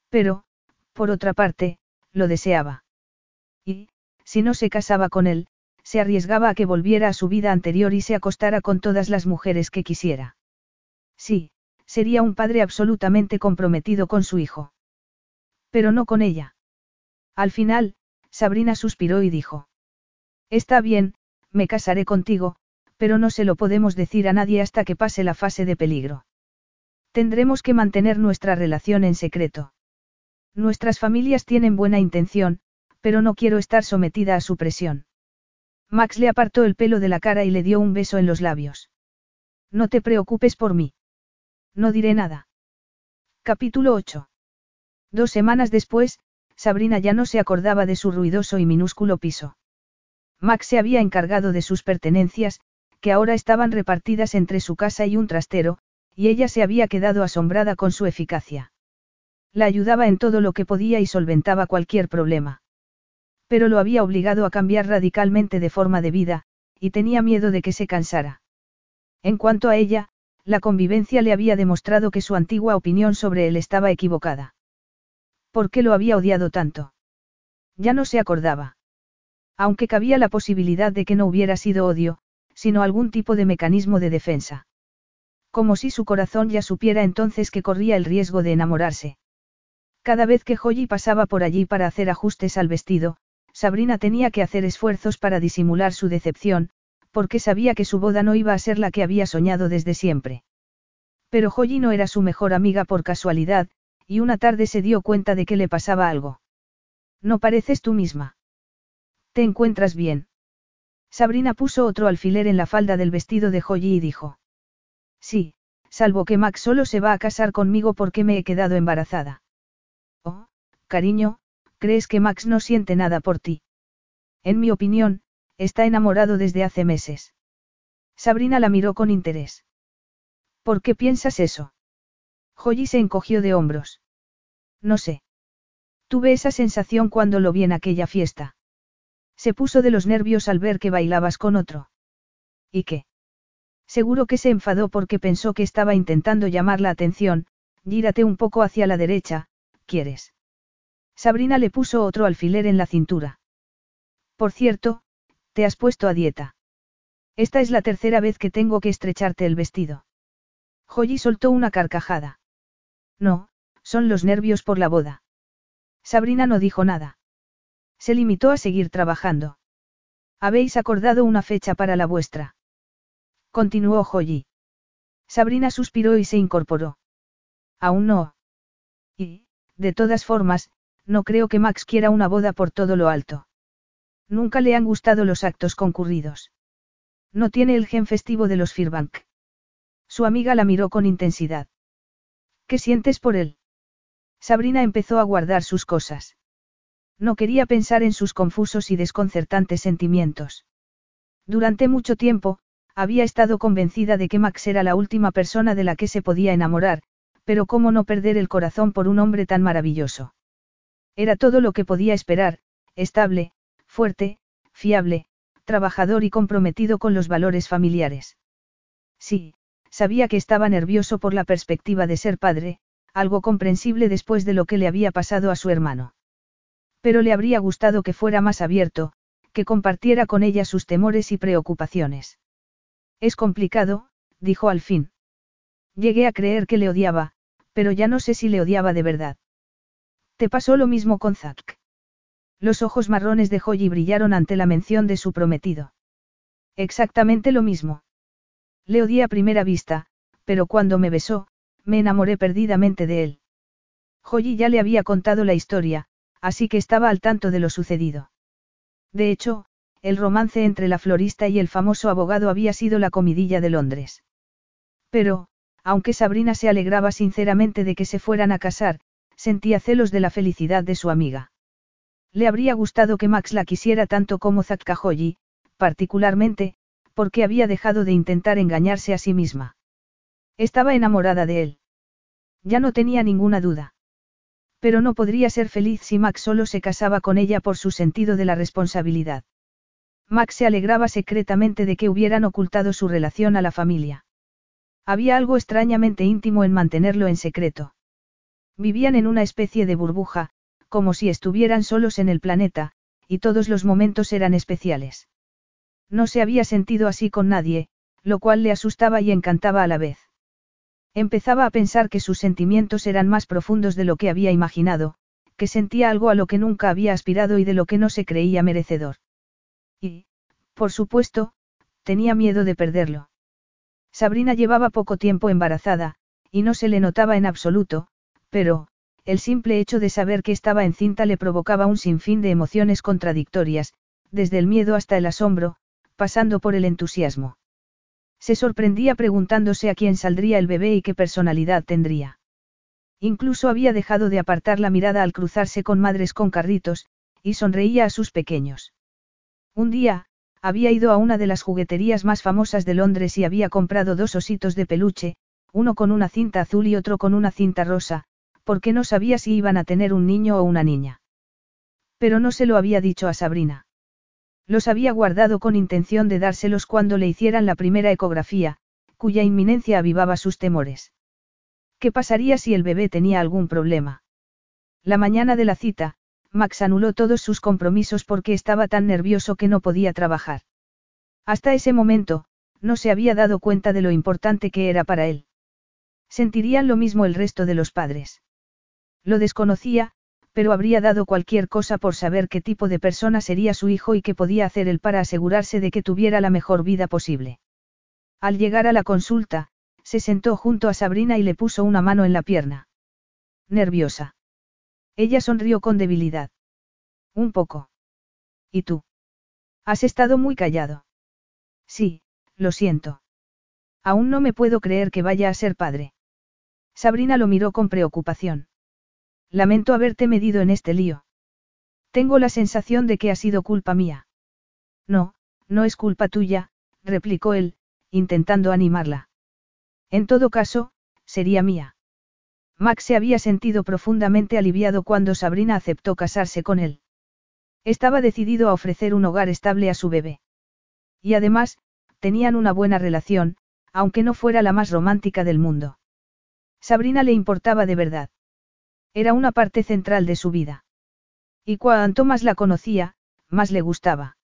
Pero, por otra parte, lo deseaba. Y, si no se casaba con él, se arriesgaba a que volviera a su vida anterior y se acostara con todas las mujeres que quisiera. Sí, sería un padre absolutamente comprometido con su hijo. Pero no con ella. Al final, Sabrina suspiró y dijo. Está bien, me casaré contigo, pero no se lo podemos decir a nadie hasta que pase la fase de peligro. Tendremos que mantener nuestra relación en secreto. Nuestras familias tienen buena intención, pero no quiero estar sometida a su presión. Max le apartó el pelo de la cara y le dio un beso en los labios. No te preocupes por mí. No diré nada. Capítulo 8. Dos semanas después, Sabrina ya no se acordaba de su ruidoso y minúsculo piso. Max se había encargado de sus pertenencias, que ahora estaban repartidas entre su casa y un trastero, y ella se había quedado asombrada con su eficacia. La ayudaba en todo lo que podía y solventaba cualquier problema. Pero lo había obligado a cambiar radicalmente de forma de vida, y tenía miedo de que se cansara. En cuanto a ella, la convivencia le había demostrado que su antigua opinión sobre él estaba equivocada. ¿Por qué lo había odiado tanto? Ya no se acordaba. Aunque cabía la posibilidad de que no hubiera sido odio, sino algún tipo de mecanismo de defensa. Como si su corazón ya supiera entonces que corría el riesgo de enamorarse. Cada vez que Joyi pasaba por allí para hacer ajustes al vestido, Sabrina tenía que hacer esfuerzos para disimular su decepción, porque sabía que su boda no iba a ser la que había soñado desde siempre. Pero Joyi no era su mejor amiga por casualidad, y una tarde se dio cuenta de que le pasaba algo. No pareces tú misma. ¿Te encuentras bien? Sabrina puso otro alfiler en la falda del vestido de Joyi y dijo. Sí, salvo que Max solo se va a casar conmigo porque me he quedado embarazada. Oh, cariño, ¿crees que Max no siente nada por ti? En mi opinión, está enamorado desde hace meses. Sabrina la miró con interés. ¿Por qué piensas eso? Joyi se encogió de hombros. No sé. Tuve esa sensación cuando lo vi en aquella fiesta. Se puso de los nervios al ver que bailabas con otro. ¿Y qué? Seguro que se enfadó porque pensó que estaba intentando llamar la atención, gírate un poco hacia la derecha, ¿quieres? Sabrina le puso otro alfiler en la cintura. Por cierto, te has puesto a dieta. Esta es la tercera vez que tengo que estrecharte el vestido. Joyi soltó una carcajada. No, son los nervios por la boda. Sabrina no dijo nada. Se limitó a seguir trabajando. Habéis acordado una fecha para la vuestra. Continuó Joyi. Sabrina suspiró y se incorporó. Aún no. ¿Y, De todas formas, no creo que Max quiera una boda por todo lo alto. Nunca le han gustado los actos concurridos. No tiene el gen festivo de los Firbank. Su amiga la miró con intensidad. ¿Qué sientes por él? Sabrina empezó a guardar sus cosas. No quería pensar en sus confusos y desconcertantes sentimientos. Durante mucho tiempo, había estado convencida de que Max era la última persona de la que se podía enamorar, pero cómo no perder el corazón por un hombre tan maravilloso. Era todo lo que podía esperar, estable, fuerte, fiable, trabajador y comprometido con los valores familiares. Sí, sabía que estaba nervioso por la perspectiva de ser padre, algo comprensible después de lo que le había pasado a su hermano. Pero le habría gustado que fuera más abierto, que compartiera con ella sus temores y preocupaciones. Es complicado, dijo al fin. Llegué a creer que le odiaba, pero ya no sé si le odiaba de verdad. ¿Te pasó lo mismo con Zack? Los ojos marrones de Joyi brillaron ante la mención de su prometido. Exactamente lo mismo. Le odié a primera vista, pero cuando me besó, me enamoré perdidamente de él. Joyi ya le había contado la historia, así que estaba al tanto de lo sucedido. De hecho, el romance entre la florista y el famoso abogado había sido la comidilla de Londres. Pero, aunque Sabrina se alegraba sinceramente de que se fueran a casar, sentía celos de la felicidad de su amiga. Le habría gustado que Max la quisiera tanto como Zakkajoyi, particularmente, porque había dejado de intentar engañarse a sí misma. Estaba enamorada de él. Ya no tenía ninguna duda. Pero no podría ser feliz si Max solo se casaba con ella por su sentido de la responsabilidad. Max se alegraba secretamente de que hubieran ocultado su relación a la familia. Había algo extrañamente íntimo en mantenerlo en secreto. Vivían en una especie de burbuja, como si estuvieran solos en el planeta, y todos los momentos eran especiales. No se había sentido así con nadie, lo cual le asustaba y encantaba a la vez. Empezaba a pensar que sus sentimientos eran más profundos de lo que había imaginado, que sentía algo a lo que nunca había aspirado y de lo que no se creía merecedor. Y, por supuesto, tenía miedo de perderlo. Sabrina llevaba poco tiempo embarazada, y no se le notaba en absoluto, pero, el simple hecho de saber que estaba encinta le provocaba un sinfín de emociones contradictorias, desde el miedo hasta el asombro, pasando por el entusiasmo. Se sorprendía preguntándose a quién saldría el bebé y qué personalidad tendría. Incluso había dejado de apartar la mirada al cruzarse con madres con carritos, y sonreía a sus pequeños. Un día, había ido a una de las jugueterías más famosas de Londres y había comprado dos ositos de peluche, uno con una cinta azul y otro con una cinta rosa, porque no sabía si iban a tener un niño o una niña. Pero no se lo había dicho a Sabrina. Los había guardado con intención de dárselos cuando le hicieran la primera ecografía, cuya inminencia avivaba sus temores. ¿Qué pasaría si el bebé tenía algún problema? La mañana de la cita, Max anuló todos sus compromisos porque estaba tan nervioso que no podía trabajar. Hasta ese momento, no se había dado cuenta de lo importante que era para él. Sentirían lo mismo el resto de los padres. Lo desconocía, pero habría dado cualquier cosa por saber qué tipo de persona sería su hijo y qué podía hacer él para asegurarse de que tuviera la mejor vida posible. Al llegar a la consulta, se sentó junto a Sabrina y le puso una mano en la pierna. Nerviosa. Ella sonrió con debilidad. Un poco. ¿Y tú? Has estado muy callado. Sí, lo siento. Aún no me puedo creer que vaya a ser padre. Sabrina lo miró con preocupación. Lamento haberte medido en este lío. Tengo la sensación de que ha sido culpa mía. No, no es culpa tuya, replicó él, intentando animarla. En todo caso, sería mía. Max se había sentido profundamente aliviado cuando Sabrina aceptó casarse con él. Estaba decidido a ofrecer un hogar estable a su bebé. Y además, tenían una buena relación, aunque no fuera la más romántica del mundo. Sabrina le importaba de verdad. Era una parte central de su vida. Y cuanto más la conocía, más le gustaba.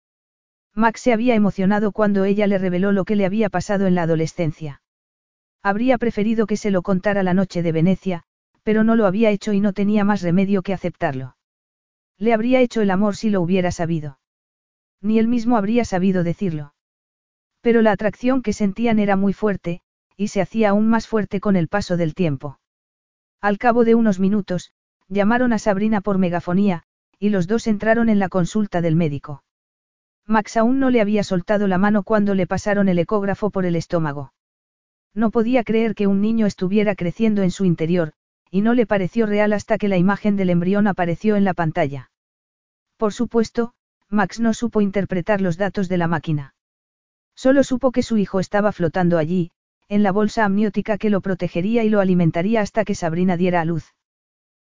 Max se había emocionado cuando ella le reveló lo que le había pasado en la adolescencia. Habría preferido que se lo contara la noche de Venecia, pero no lo había hecho y no tenía más remedio que aceptarlo. Le habría hecho el amor si lo hubiera sabido. Ni él mismo habría sabido decirlo. Pero la atracción que sentían era muy fuerte, y se hacía aún más fuerte con el paso del tiempo. Al cabo de unos minutos, Llamaron a Sabrina por megafonía, y los dos entraron en la consulta del médico. Max aún no le había soltado la mano cuando le pasaron el ecógrafo por el estómago. No podía creer que un niño estuviera creciendo en su interior, y no le pareció real hasta que la imagen del embrión apareció en la pantalla. Por supuesto, Max no supo interpretar los datos de la máquina. Solo supo que su hijo estaba flotando allí, en la bolsa amniótica que lo protegería y lo alimentaría hasta que Sabrina diera a luz.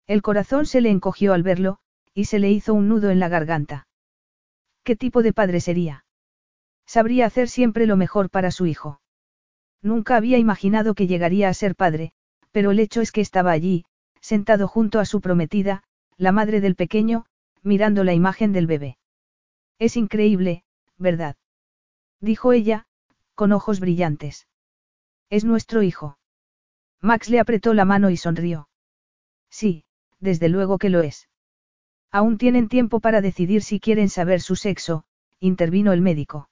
El corazón se le encogió al verlo, y se le hizo un nudo en la garganta. ¿Qué tipo de padre sería? Sabría hacer siempre lo mejor para su hijo. Nunca había imaginado que llegaría a ser padre, pero el hecho es que estaba allí, sentado junto a su prometida, la madre del pequeño, mirando la imagen del bebé. Es increíble, ¿verdad? Dijo ella, con ojos brillantes. Es nuestro hijo. Max le apretó la mano y sonrió. Sí, desde luego que lo es. Aún tienen tiempo para decidir si quieren saber su sexo, intervino el médico.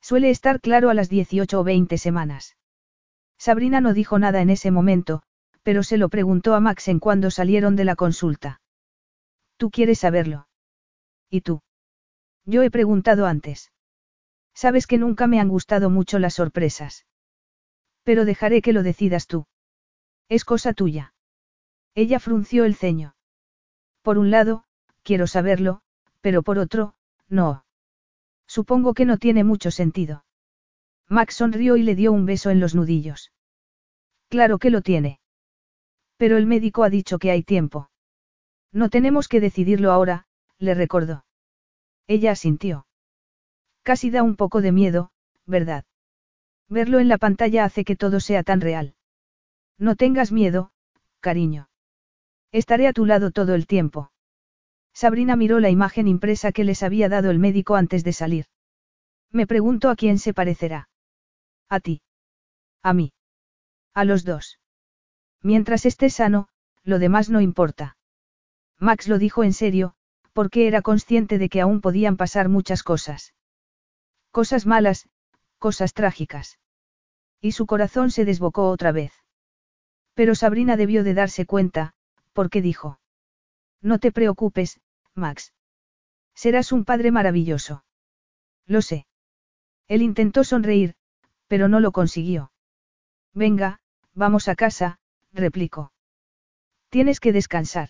Suele estar claro a las 18 o 20 semanas. Sabrina no dijo nada en ese momento, pero se lo preguntó a Max en cuando salieron de la consulta. ¿Tú quieres saberlo? ¿Y tú? Yo he preguntado antes. Sabes que nunca me han gustado mucho las sorpresas. Pero dejaré que lo decidas tú. Es cosa tuya. Ella frunció el ceño. Por un lado, quiero saberlo, pero por otro, no. Supongo que no tiene mucho sentido. Max sonrió y le dio un beso en los nudillos. Claro que lo tiene. Pero el médico ha dicho que hay tiempo. No tenemos que decidirlo ahora, le recordó. Ella asintió. Casi da un poco de miedo, ¿verdad? Verlo en la pantalla hace que todo sea tan real. No tengas miedo, cariño. Estaré a tu lado todo el tiempo. Sabrina miró la imagen impresa que les había dado el médico antes de salir. Me pregunto a quién se parecerá. A ti. A mí. A los dos. Mientras estés sano, lo demás no importa. Max lo dijo en serio, porque era consciente de que aún podían pasar muchas cosas. Cosas malas, cosas trágicas. Y su corazón se desbocó otra vez. Pero Sabrina debió de darse cuenta, porque dijo. No te preocupes, Max. Serás un padre maravilloso. Lo sé. Él intentó sonreír, pero no lo consiguió. Venga, vamos a casa, replicó. Tienes que descansar.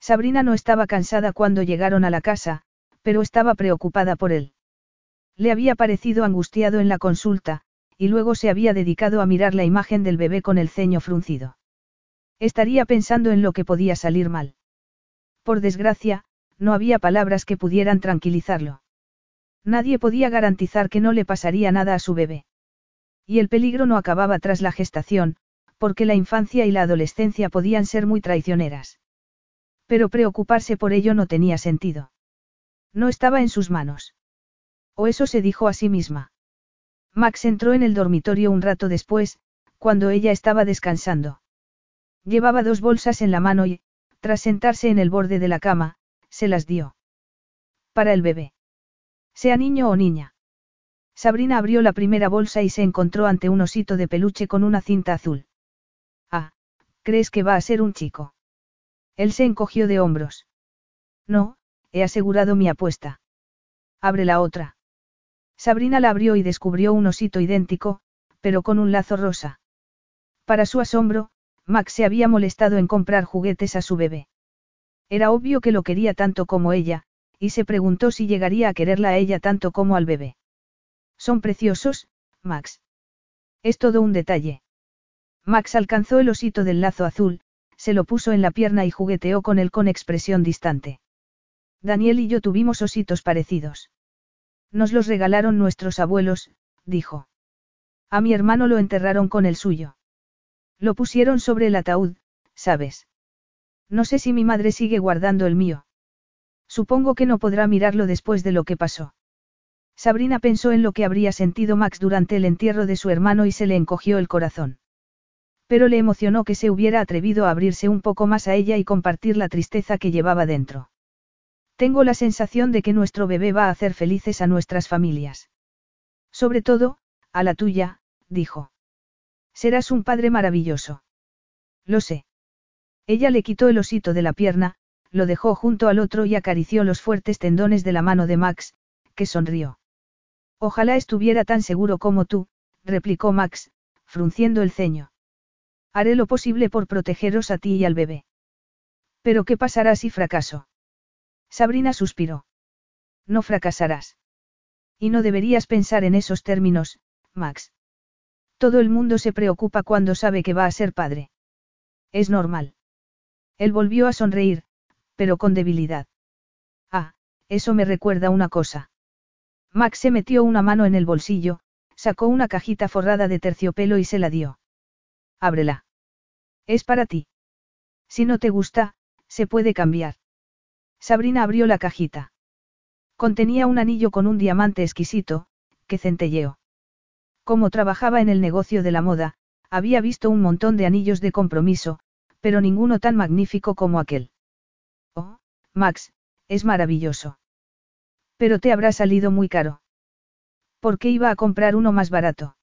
Sabrina no estaba cansada cuando llegaron a la casa, pero estaba preocupada por él. Le había parecido angustiado en la consulta, y luego se había dedicado a mirar la imagen del bebé con el ceño fruncido. Estaría pensando en lo que podía salir mal. Por desgracia, no había palabras que pudieran tranquilizarlo. Nadie podía garantizar que no le pasaría nada a su bebé. Y el peligro no acababa tras la gestación, porque la infancia y la adolescencia podían ser muy traicioneras. Pero preocuparse por ello no tenía sentido. No estaba en sus manos. O eso se dijo a sí misma. Max entró en el dormitorio un rato después, cuando ella estaba descansando. Llevaba dos bolsas en la mano y, tras sentarse en el borde de la cama, se las dio. Para el bebé. Sea niño o niña. Sabrina abrió la primera bolsa y se encontró ante un osito de peluche con una cinta azul. Ah, ¿crees que va a ser un chico? Él se encogió de hombros. No, he asegurado mi apuesta. Abre la otra. Sabrina la abrió y descubrió un osito idéntico, pero con un lazo rosa. Para su asombro, Max se había molestado en comprar juguetes a su bebé. Era obvio que lo quería tanto como ella, y se preguntó si llegaría a quererla a ella tanto como al bebé. Son preciosos, Max. Es todo un detalle. Max alcanzó el osito del lazo azul, se lo puso en la pierna y jugueteó con él con expresión distante. Daniel y yo tuvimos ositos parecidos. Nos los regalaron nuestros abuelos, dijo. A mi hermano lo enterraron con el suyo. Lo pusieron sobre el ataúd, ¿sabes? No sé si mi madre sigue guardando el mío. Supongo que no podrá mirarlo después de lo que pasó. Sabrina pensó en lo que habría sentido Max durante el entierro de su hermano y se le encogió el corazón. Pero le emocionó que se hubiera atrevido a abrirse un poco más a ella y compartir la tristeza que llevaba dentro. Tengo la sensación de que nuestro bebé va a hacer felices a nuestras familias. Sobre todo, a la tuya, dijo. Serás un padre maravilloso. Lo sé. Ella le quitó el osito de la pierna, lo dejó junto al otro y acarició los fuertes tendones de la mano de Max, que sonrió. Ojalá estuviera tan seguro como tú, replicó Max, frunciendo el ceño. Haré lo posible por protegeros a ti y al bebé. Pero ¿qué pasará si fracaso? Sabrina suspiró. No fracasarás. Y no deberías pensar en esos términos, Max. Todo el mundo se preocupa cuando sabe que va a ser padre. Es normal. Él volvió a sonreír, pero con debilidad. Ah, eso me recuerda una cosa. Max se metió una mano en el bolsillo, sacó una cajita forrada de terciopelo y se la dio. Ábrela. Es para ti. Si no te gusta, se puede cambiar. Sabrina abrió la cajita. Contenía un anillo con un diamante exquisito, que centelleó. Como trabajaba en el negocio de la moda, había visto un montón de anillos de compromiso, pero ninguno tan magnífico como aquel. Oh, Max, es maravilloso. Pero te habrá salido muy caro. ¿Por qué iba a comprar uno más barato?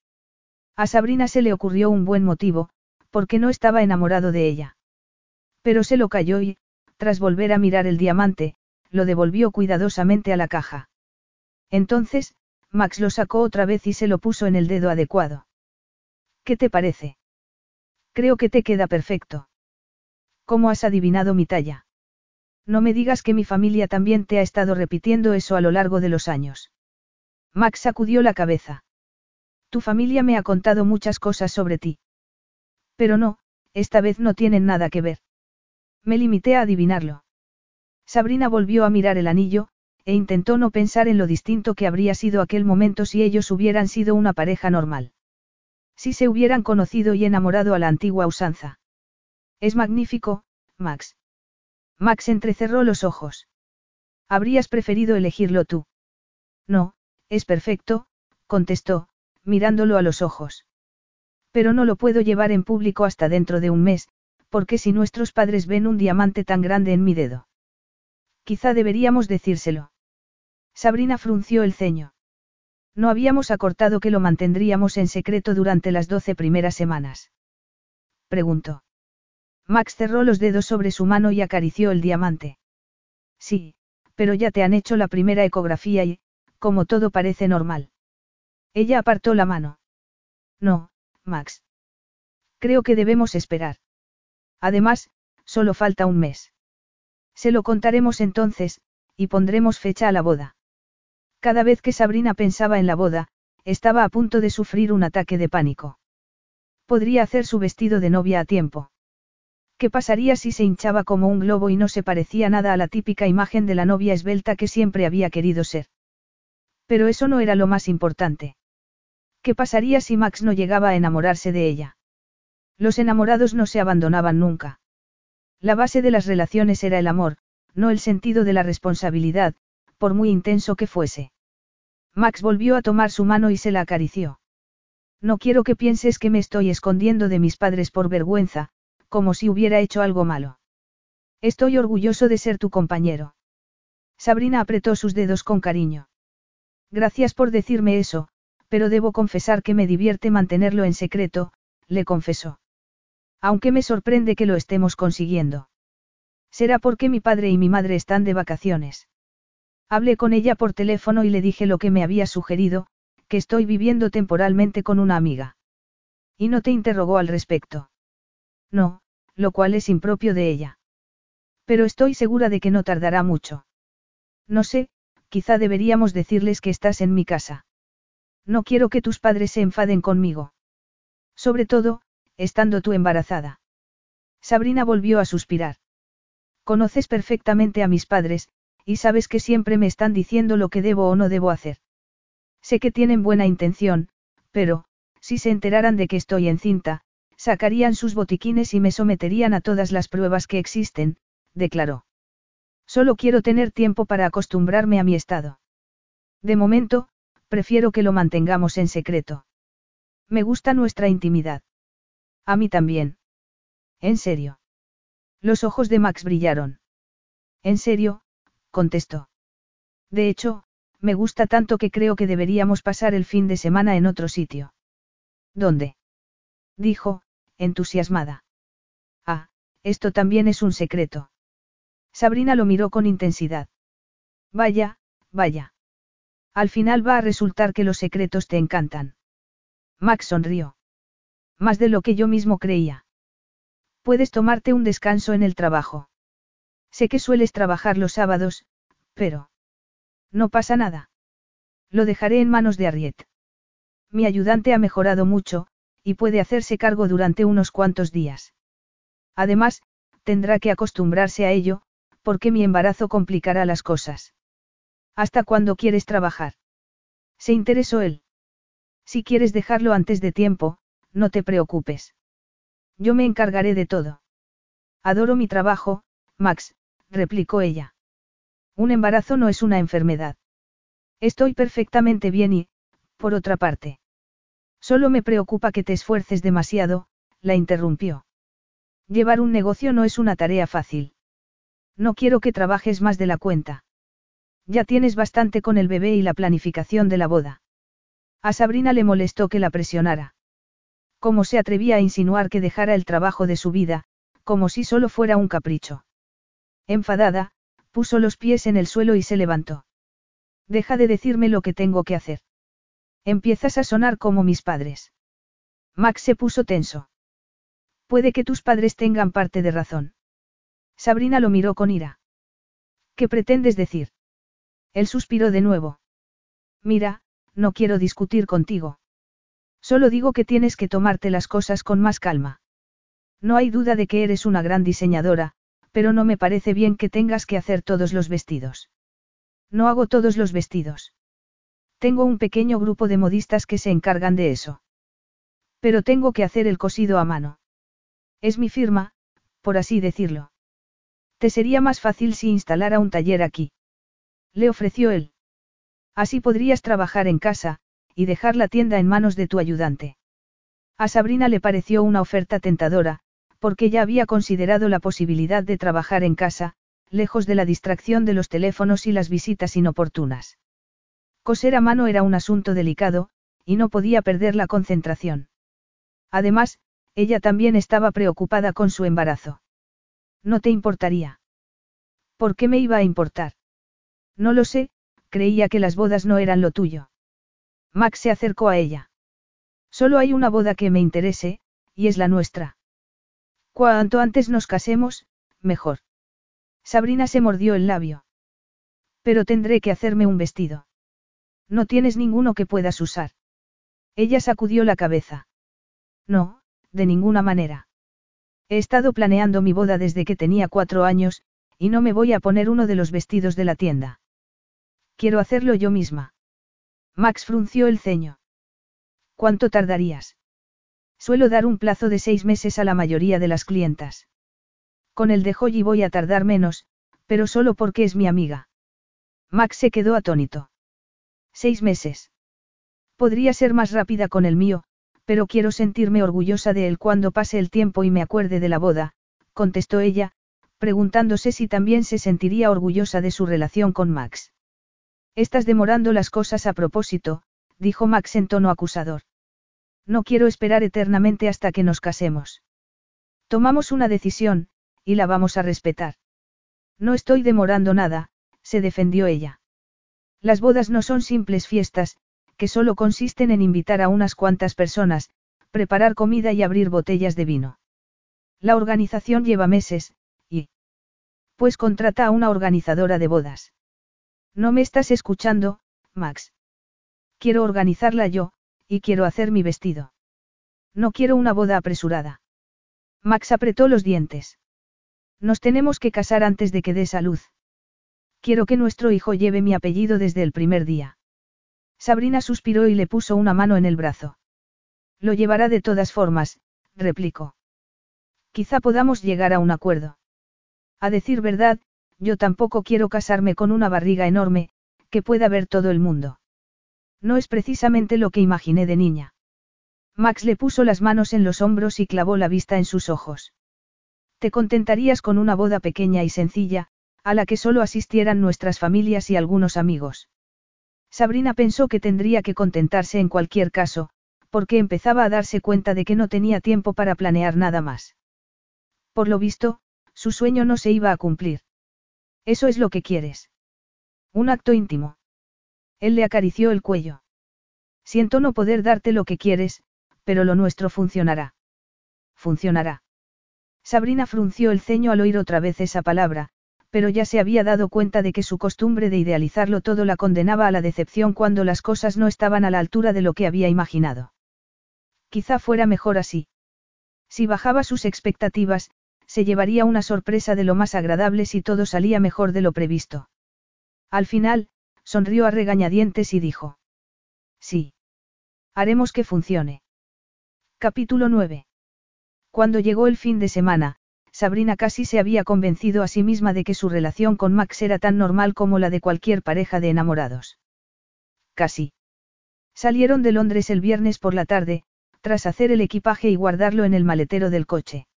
A Sabrina se le ocurrió un buen motivo, porque no estaba enamorado de ella. Pero se lo cayó y, tras volver a mirar el diamante, lo devolvió cuidadosamente a la caja. Entonces, Max lo sacó otra vez y se lo puso en el dedo adecuado. ¿Qué te parece? Creo que te queda perfecto. ¿Cómo has adivinado mi talla? No me digas que mi familia también te ha estado repitiendo eso a lo largo de los años. Max sacudió la cabeza. Tu familia me ha contado muchas cosas sobre ti. Pero no, esta vez no tienen nada que ver. Me limité a adivinarlo. Sabrina volvió a mirar el anillo, e intentó no pensar en lo distinto que habría sido aquel momento si ellos hubieran sido una pareja normal. Si se hubieran conocido y enamorado a la antigua usanza. Es magnífico, Max. Max entrecerró los ojos. Habrías preferido elegirlo tú. No, es perfecto, contestó, mirándolo a los ojos. Pero no lo puedo llevar en público hasta dentro de un mes, porque si nuestros padres ven un diamante tan grande en mi dedo. Quizá deberíamos decírselo. Sabrina frunció el ceño. No habíamos acortado que lo mantendríamos en secreto durante las doce primeras semanas. Preguntó. Max cerró los dedos sobre su mano y acarició el diamante. Sí, pero ya te han hecho la primera ecografía y, como todo parece normal. Ella apartó la mano. No, Max. Creo que debemos esperar. Además, solo falta un mes. Se lo contaremos entonces, y pondremos fecha a la boda. Cada vez que Sabrina pensaba en la boda, estaba a punto de sufrir un ataque de pánico. Podría hacer su vestido de novia a tiempo. ¿Qué pasaría si se hinchaba como un globo y no se parecía nada a la típica imagen de la novia esbelta que siempre había querido ser? Pero eso no era lo más importante. ¿Qué pasaría si Max no llegaba a enamorarse de ella? Los enamorados no se abandonaban nunca. La base de las relaciones era el amor, no el sentido de la responsabilidad, por muy intenso que fuese. Max volvió a tomar su mano y se la acarició. No quiero que pienses que me estoy escondiendo de mis padres por vergüenza, como si hubiera hecho algo malo. Estoy orgulloso de ser tu compañero. Sabrina apretó sus dedos con cariño. Gracias por decirme eso, pero debo confesar que me divierte mantenerlo en secreto, le confesó. Aunque me sorprende que lo estemos consiguiendo. Será porque mi padre y mi madre están de vacaciones. Hablé con ella por teléfono y le dije lo que me había sugerido, que estoy viviendo temporalmente con una amiga. Y no te interrogó al respecto. No, lo cual es impropio de ella. Pero estoy segura de que no tardará mucho. No sé, quizá deberíamos decirles que estás en mi casa. No quiero que tus padres se enfaden conmigo. Sobre todo, estando tú embarazada. Sabrina volvió a suspirar. Conoces perfectamente a mis padres, y sabes que siempre me están diciendo lo que debo o no debo hacer. Sé que tienen buena intención, pero, si se enteraran de que estoy encinta, sacarían sus botiquines y me someterían a todas las pruebas que existen, declaró. Solo quiero tener tiempo para acostumbrarme a mi estado. De momento, prefiero que lo mantengamos en secreto. Me gusta nuestra intimidad. A mí también. ¿En serio? Los ojos de Max brillaron. En serio, contestó. De hecho, me gusta tanto que creo que deberíamos pasar el fin de semana en otro sitio. ¿Dónde? Dijo, entusiasmada. Ah, esto también es un secreto. Sabrina lo miró con intensidad. Vaya, vaya. Al final va a resultar que los secretos te encantan. Max sonrió. Más de lo que yo mismo creía. Puedes tomarte un descanso en el trabajo. Sé que sueles trabajar los sábados, pero... No pasa nada. Lo dejaré en manos de Arriet. Mi ayudante ha mejorado mucho, y puede hacerse cargo durante unos cuantos días. Además, tendrá que acostumbrarse a ello, porque mi embarazo complicará las cosas. ¿Hasta cuándo quieres trabajar? Se interesó él. Si quieres dejarlo antes de tiempo, no te preocupes. Yo me encargaré de todo. Adoro mi trabajo, Max, replicó ella. Un embarazo no es una enfermedad. Estoy perfectamente bien y, por otra parte. Solo me preocupa que te esfuerces demasiado, la interrumpió. Llevar un negocio no es una tarea fácil. No quiero que trabajes más de la cuenta. Ya tienes bastante con el bebé y la planificación de la boda. A Sabrina le molestó que la presionara. ¿Cómo se atrevía a insinuar que dejara el trabajo de su vida, como si solo fuera un capricho? Enfadada, puso los pies en el suelo y se levantó. Deja de decirme lo que tengo que hacer. Empiezas a sonar como mis padres. Max se puso tenso. Puede que tus padres tengan parte de razón. Sabrina lo miró con ira. ¿Qué pretendes decir? Él suspiró de nuevo. Mira, no quiero discutir contigo. Solo digo que tienes que tomarte las cosas con más calma. No hay duda de que eres una gran diseñadora, pero no me parece bien que tengas que hacer todos los vestidos. No hago todos los vestidos. Tengo un pequeño grupo de modistas que se encargan de eso. Pero tengo que hacer el cosido a mano. Es mi firma, por así decirlo. Te sería más fácil si instalara un taller aquí. Le ofreció él. Así podrías trabajar en casa, y dejar la tienda en manos de tu ayudante. A Sabrina le pareció una oferta tentadora, porque ya había considerado la posibilidad de trabajar en casa, lejos de la distracción de los teléfonos y las visitas inoportunas. Coser a mano era un asunto delicado, y no podía perder la concentración. Además, ella también estaba preocupada con su embarazo. ¿No te importaría? ¿Por qué me iba a importar? No lo sé, creía que las bodas no eran lo tuyo. Max se acercó a ella. Solo hay una boda que me interese, y es la nuestra. Cuanto antes nos casemos, mejor. Sabrina se mordió el labio. Pero tendré que hacerme un vestido. No tienes ninguno que puedas usar. Ella sacudió la cabeza. No, de ninguna manera. He estado planeando mi boda desde que tenía cuatro años, y no me voy a poner uno de los vestidos de la tienda. Quiero hacerlo yo misma. Max frunció el ceño. ¿Cuánto tardarías? Suelo dar un plazo de seis meses a la mayoría de las clientas. Con el de Joy voy a tardar menos, pero solo porque es mi amiga. Max se quedó atónito. Seis meses. Podría ser más rápida con el mío, pero quiero sentirme orgullosa de él cuando pase el tiempo y me acuerde de la boda, contestó ella, preguntándose si también se sentiría orgullosa de su relación con Max. Estás demorando las cosas a propósito, dijo Max en tono acusador. No quiero esperar eternamente hasta que nos casemos. Tomamos una decisión, y la vamos a respetar. No estoy demorando nada, se defendió ella. Las bodas no son simples fiestas, que solo consisten en invitar a unas cuantas personas, preparar comida y abrir botellas de vino. La organización lleva meses, y... Pues contrata a una organizadora de bodas. No me estás escuchando, Max. Quiero organizarla yo, y quiero hacer mi vestido. No quiero una boda apresurada. Max apretó los dientes. Nos tenemos que casar antes de que dé salud. Quiero que nuestro hijo lleve mi apellido desde el primer día. Sabrina suspiró y le puso una mano en el brazo. Lo llevará de todas formas, replicó. Quizá podamos llegar a un acuerdo. A decir verdad, yo tampoco quiero casarme con una barriga enorme, que pueda ver todo el mundo. No es precisamente lo que imaginé de niña. Max le puso las manos en los hombros y clavó la vista en sus ojos. Te contentarías con una boda pequeña y sencilla, a la que solo asistieran nuestras familias y algunos amigos. Sabrina pensó que tendría que contentarse en cualquier caso, porque empezaba a darse cuenta de que no tenía tiempo para planear nada más. Por lo visto, su sueño no se iba a cumplir. Eso es lo que quieres. Un acto íntimo. Él le acarició el cuello. Siento no poder darte lo que quieres, pero lo nuestro funcionará. Funcionará. Sabrina frunció el ceño al oír otra vez esa palabra, pero ya se había dado cuenta de que su costumbre de idealizarlo todo la condenaba a la decepción cuando las cosas no estaban a la altura de lo que había imaginado. Quizá fuera mejor así. Si bajaba sus expectativas, se llevaría una sorpresa de lo más agradable si todo salía mejor de lo previsto. Al final, sonrió a regañadientes y dijo. Sí. Haremos que funcione. Capítulo 9. Cuando llegó el fin de semana, Sabrina casi se había convencido a sí misma de que su relación con Max era tan normal como la de cualquier pareja de enamorados. Casi. Salieron de Londres el viernes por la tarde, tras hacer el equipaje y guardarlo en el maletero del coche.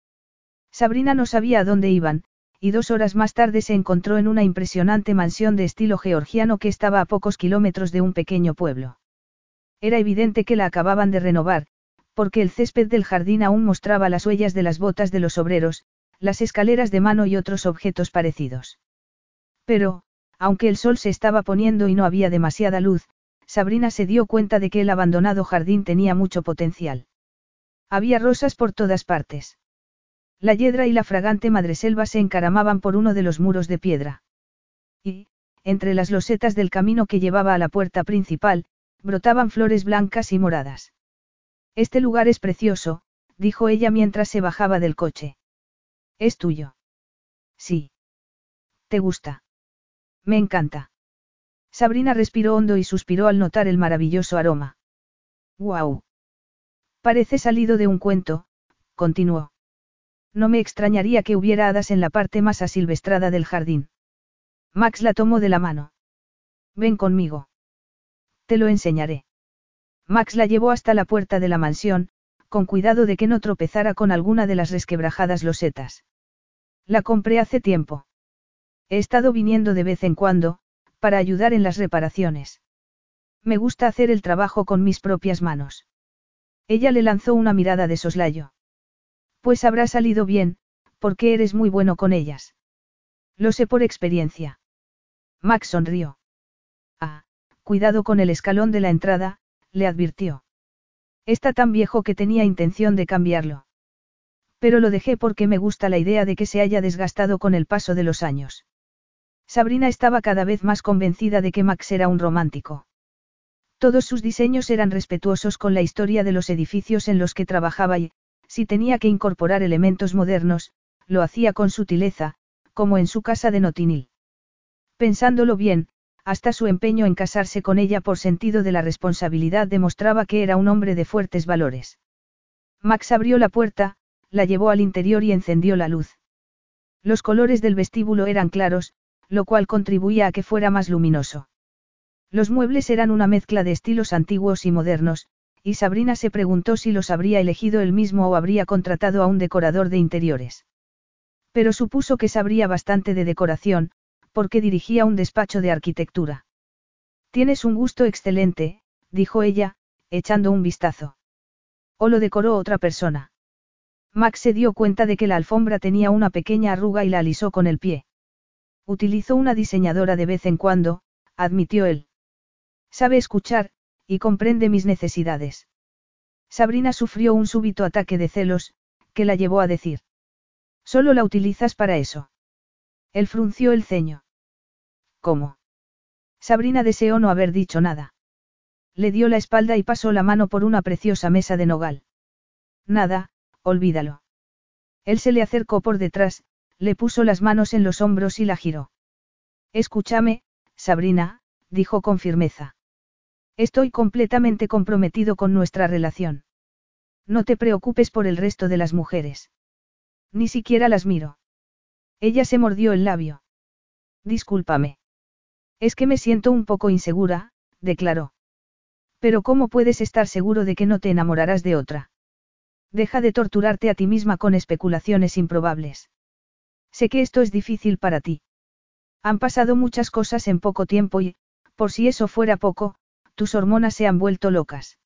Sabrina no sabía a dónde iban, y dos horas más tarde se encontró en una impresionante mansión de estilo georgiano que estaba a pocos kilómetros de un pequeño pueblo. Era evidente que la acababan de renovar, porque el césped del jardín aún mostraba las huellas de las botas de los obreros, las escaleras de mano y otros objetos parecidos. Pero, aunque el sol se estaba poniendo y no había demasiada luz, Sabrina se dio cuenta de que el abandonado jardín tenía mucho potencial. Había rosas por todas partes. La hiedra y la fragante madreselva se encaramaban por uno de los muros de piedra. Y, entre las losetas del camino que llevaba a la puerta principal, brotaban flores blancas y moradas. Este lugar es precioso, dijo ella mientras se bajaba del coche. ¿Es tuyo? Sí. ¿Te gusta? Me encanta. Sabrina respiró hondo y suspiró al notar el maravilloso aroma. ¡Guau! Parece salido de un cuento, continuó. No me extrañaría que hubiera hadas en la parte más asilvestrada del jardín. Max la tomó de la mano. Ven conmigo. Te lo enseñaré. Max la llevó hasta la puerta de la mansión, con cuidado de que no tropezara con alguna de las resquebrajadas losetas. La compré hace tiempo. He estado viniendo de vez en cuando, para ayudar en las reparaciones. Me gusta hacer el trabajo con mis propias manos. Ella le lanzó una mirada de soslayo. Pues habrá salido bien, porque eres muy bueno con ellas. Lo sé por experiencia. Max sonrió. Ah, cuidado con el escalón de la entrada, le advirtió. Está tan viejo que tenía intención de cambiarlo. Pero lo dejé porque me gusta la idea de que se haya desgastado con el paso de los años. Sabrina estaba cada vez más convencida de que Max era un romántico. Todos sus diseños eran respetuosos con la historia de los edificios en los que trabajaba y, si tenía que incorporar elementos modernos, lo hacía con sutileza, como en su casa de Notinil. Pensándolo bien, hasta su empeño en casarse con ella por sentido de la responsabilidad demostraba que era un hombre de fuertes valores. Max abrió la puerta, la llevó al interior y encendió la luz. Los colores del vestíbulo eran claros, lo cual contribuía a que fuera más luminoso. Los muebles eran una mezcla de estilos antiguos y modernos, y Sabrina se preguntó si los habría elegido él mismo o habría contratado a un decorador de interiores. Pero supuso que sabría bastante de decoración, porque dirigía un despacho de arquitectura. Tienes un gusto excelente, dijo ella, echando un vistazo. O lo decoró otra persona. Max se dio cuenta de que la alfombra tenía una pequeña arruga y la alisó con el pie. Utilizó una diseñadora de vez en cuando, admitió él. Sabe escuchar, y comprende mis necesidades. Sabrina sufrió un súbito ataque de celos, que la llevó a decir. Solo la utilizas para eso. Él frunció el ceño. ¿Cómo? Sabrina deseó no haber dicho nada. Le dio la espalda y pasó la mano por una preciosa mesa de nogal. Nada, olvídalo. Él se le acercó por detrás, le puso las manos en los hombros y la giró. Escúchame, Sabrina, dijo con firmeza. Estoy completamente comprometido con nuestra relación. No te preocupes por el resto de las mujeres. Ni siquiera las miro. Ella se mordió el labio. Discúlpame. Es que me siento un poco insegura, declaró. Pero ¿cómo puedes estar seguro de que no te enamorarás de otra? Deja de torturarte a ti misma con especulaciones improbables. Sé que esto es difícil para ti. Han pasado muchas cosas en poco tiempo y, por si eso fuera poco, tus hormonas se han vuelto locas.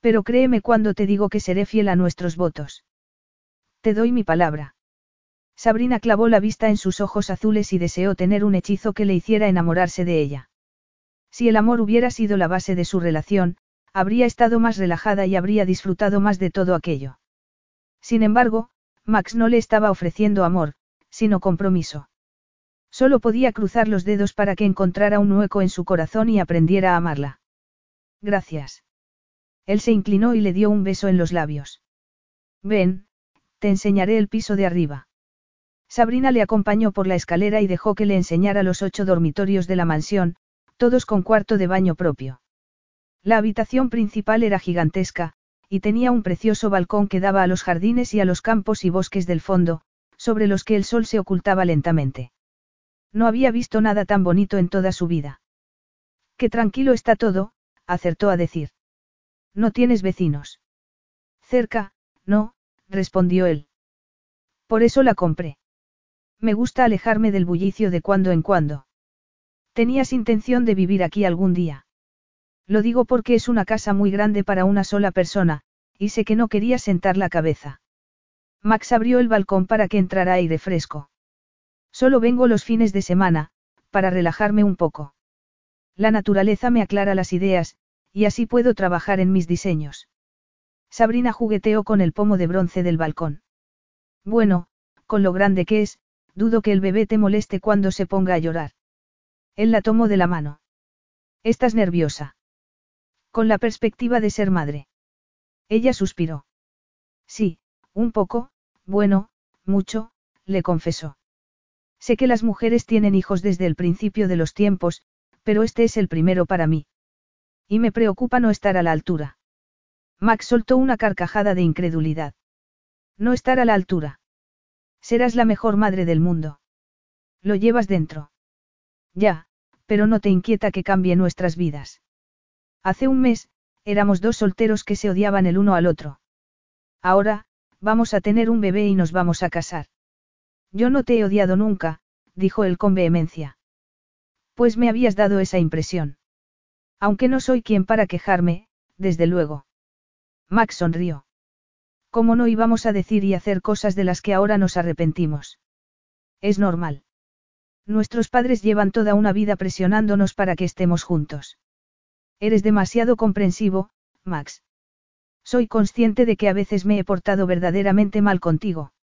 Pero créeme cuando te digo que seré fiel a nuestros votos. Te doy mi palabra. Sabrina clavó la vista en sus ojos azules y deseó tener un hechizo que le hiciera enamorarse de ella. Si el amor hubiera sido la base de su relación, habría estado más relajada y habría disfrutado más de todo aquello. Sin embargo, Max no le estaba ofreciendo amor, sino compromiso. Solo podía cruzar los dedos para que encontrara un hueco en su corazón y aprendiera a amarla. Gracias. Él se inclinó y le dio un beso en los labios. Ven, te enseñaré el piso de arriba. Sabrina le acompañó por la escalera y dejó que le enseñara los ocho dormitorios de la mansión, todos con cuarto de baño propio. La habitación principal era gigantesca, y tenía un precioso balcón que daba a los jardines y a los campos y bosques del fondo, sobre los que el sol se ocultaba lentamente. No había visto nada tan bonito en toda su vida. Qué tranquilo está todo, acertó a decir. No tienes vecinos. Cerca, no, respondió él. Por eso la compré. Me gusta alejarme del bullicio de cuando en cuando. Tenías intención de vivir aquí algún día. Lo digo porque es una casa muy grande para una sola persona, y sé que no quería sentar la cabeza. Max abrió el balcón para que entrara aire fresco. Solo vengo los fines de semana, para relajarme un poco. La naturaleza me aclara las ideas, y así puedo trabajar en mis diseños. Sabrina jugueteó con el pomo de bronce del balcón. Bueno, con lo grande que es, dudo que el bebé te moleste cuando se ponga a llorar. Él la tomó de la mano. ¿Estás nerviosa? Con la perspectiva de ser madre. Ella suspiró. Sí, un poco, bueno, mucho, le confesó. Sé que las mujeres tienen hijos desde el principio de los tiempos, pero este es el primero para mí. Y me preocupa no estar a la altura. Max soltó una carcajada de incredulidad. No estar a la altura. Serás la mejor madre del mundo. Lo llevas dentro. Ya, pero no te inquieta que cambie nuestras vidas. Hace un mes, éramos dos solteros que se odiaban el uno al otro. Ahora, vamos a tener un bebé y nos vamos a casar. Yo no te he odiado nunca, dijo él con vehemencia. Pues me habías dado esa impresión. Aunque no soy quien para quejarme, desde luego. Max sonrió. ¿Cómo no íbamos a decir y hacer cosas de las que ahora nos arrepentimos? Es normal. Nuestros padres llevan toda una vida presionándonos para que estemos juntos. Eres demasiado comprensivo, Max. Soy consciente de que a veces me he portado verdaderamente mal contigo.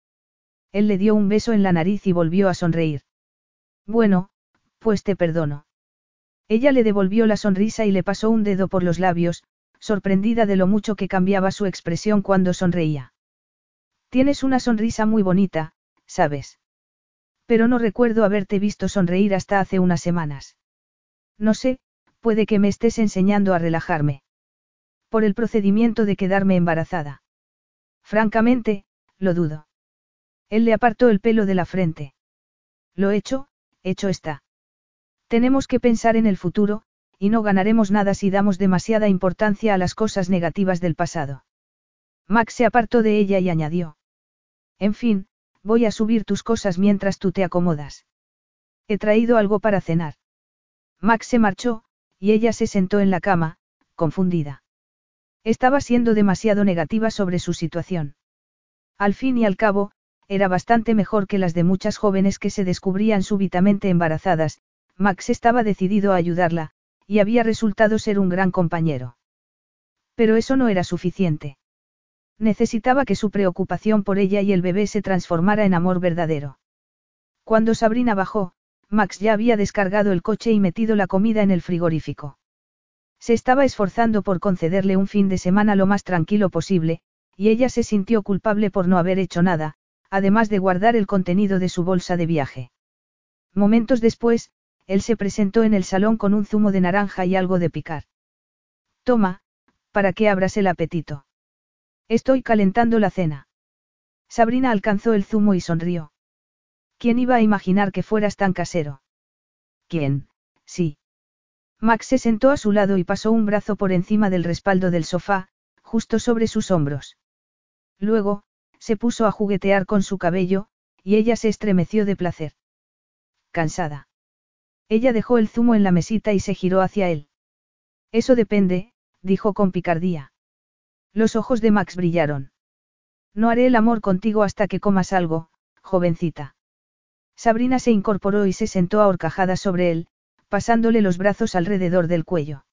Él le dio un beso en la nariz y volvió a sonreír. Bueno, pues te perdono. Ella le devolvió la sonrisa y le pasó un dedo por los labios, sorprendida de lo mucho que cambiaba su expresión cuando sonreía. Tienes una sonrisa muy bonita, ¿sabes? Pero no recuerdo haberte visto sonreír hasta hace unas semanas. No sé, puede que me estés enseñando a relajarme. Por el procedimiento de quedarme embarazada. Francamente, lo dudo. Él le apartó el pelo de la frente. Lo hecho, hecho está. Tenemos que pensar en el futuro, y no ganaremos nada si damos demasiada importancia a las cosas negativas del pasado. Max se apartó de ella y añadió. En fin, voy a subir tus cosas mientras tú te acomodas. He traído algo para cenar. Max se marchó, y ella se sentó en la cama, confundida. Estaba siendo demasiado negativa sobre su situación. Al fin y al cabo, era bastante mejor que las de muchas jóvenes que se descubrían súbitamente embarazadas, Max estaba decidido a ayudarla, y había resultado ser un gran compañero. Pero eso no era suficiente. Necesitaba que su preocupación por ella y el bebé se transformara en amor verdadero. Cuando Sabrina bajó, Max ya había descargado el coche y metido la comida en el frigorífico. Se estaba esforzando por concederle un fin de semana lo más tranquilo posible, y ella se sintió culpable por no haber hecho nada, además de guardar el contenido de su bolsa de viaje. Momentos después, él se presentó en el salón con un zumo de naranja y algo de picar. Toma, para que abras el apetito. Estoy calentando la cena. Sabrina alcanzó el zumo y sonrió. ¿Quién iba a imaginar que fueras tan casero? ¿Quién? Sí. Max se sentó a su lado y pasó un brazo por encima del respaldo del sofá, justo sobre sus hombros. Luego, se puso a juguetear con su cabello, y ella se estremeció de placer. Cansada. Ella dejó el zumo en la mesita y se giró hacia él. Eso depende, dijo con picardía. Los ojos de Max brillaron. No haré el amor contigo hasta que comas algo, jovencita. Sabrina se incorporó y se sentó a horcajadas sobre él, pasándole los brazos alrededor del cuello.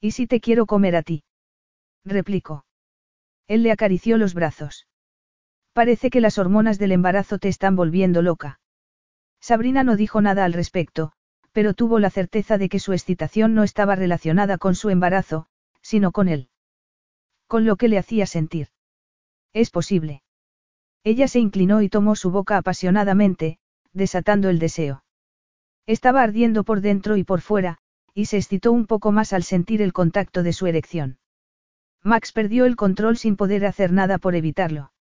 ¿Y si te quiero comer a ti? replicó. Él le acarició los brazos. Parece que las hormonas del embarazo te están volviendo loca. Sabrina no dijo nada al respecto, pero tuvo la certeza de que su excitación no estaba relacionada con su embarazo, sino con él. Con lo que le hacía sentir. Es posible. Ella se inclinó y tomó su boca apasionadamente, desatando el deseo. Estaba ardiendo por dentro y por fuera, y se excitó un poco más al sentir el contacto de su erección. Max perdió el control sin poder hacer nada por evitarlo.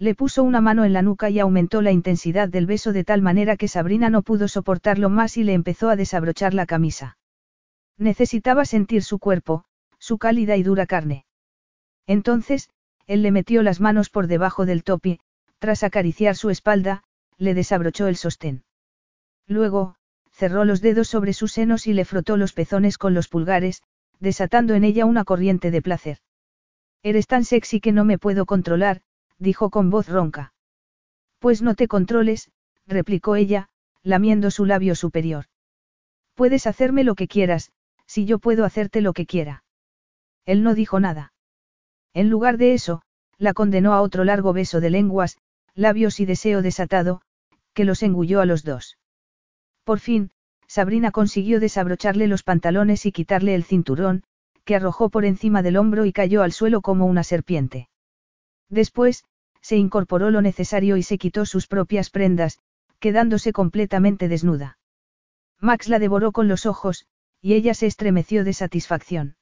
Le puso una mano en la nuca y aumentó la intensidad del beso de tal manera que Sabrina no pudo soportarlo más y le empezó a desabrochar la camisa. Necesitaba sentir su cuerpo, su cálida y dura carne. Entonces, él le metió las manos por debajo del topi, tras acariciar su espalda, le desabrochó el sostén. Luego, cerró los dedos sobre sus senos y le frotó los pezones con los pulgares, desatando en ella una corriente de placer. Eres tan sexy que no me puedo controlar, dijo con voz ronca. Pues no te controles, replicó ella, lamiendo su labio superior. Puedes hacerme lo que quieras, si yo puedo hacerte lo que quiera. Él no dijo nada. En lugar de eso, la condenó a otro largo beso de lenguas, labios y deseo desatado, que los engulló a los dos. Por fin, Sabrina consiguió desabrocharle los pantalones y quitarle el cinturón, que arrojó por encima del hombro y cayó al suelo como una serpiente. Después, se incorporó lo necesario y se quitó sus propias prendas, quedándose completamente desnuda. Max la devoró con los ojos, y ella se estremeció de satisfacción.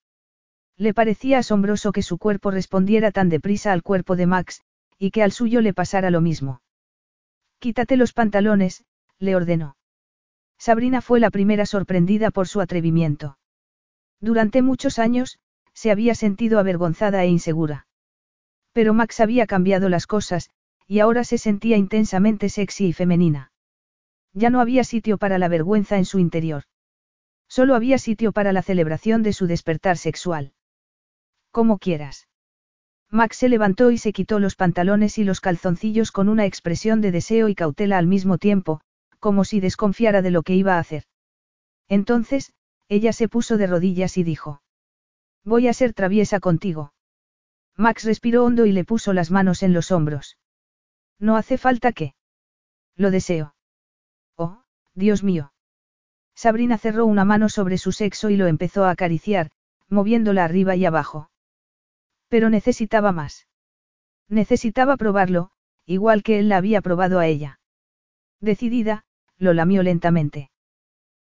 Le parecía asombroso que su cuerpo respondiera tan deprisa al cuerpo de Max, y que al suyo le pasara lo mismo. Quítate los pantalones, le ordenó. Sabrina fue la primera sorprendida por su atrevimiento. Durante muchos años, se había sentido avergonzada e insegura. Pero Max había cambiado las cosas, y ahora se sentía intensamente sexy y femenina. Ya no había sitio para la vergüenza en su interior. Solo había sitio para la celebración de su despertar sexual. Como quieras. Max se levantó y se quitó los pantalones y los calzoncillos con una expresión de deseo y cautela al mismo tiempo, como si desconfiara de lo que iba a hacer. Entonces, ella se puso de rodillas y dijo. Voy a ser traviesa contigo. Max respiró hondo y le puso las manos en los hombros. No hace falta que. Lo deseo. Oh, Dios mío. Sabrina cerró una mano sobre su sexo y lo empezó a acariciar, moviéndola arriba y abajo. Pero necesitaba más. Necesitaba probarlo, igual que él la había probado a ella. Decidida, lo lamió lentamente.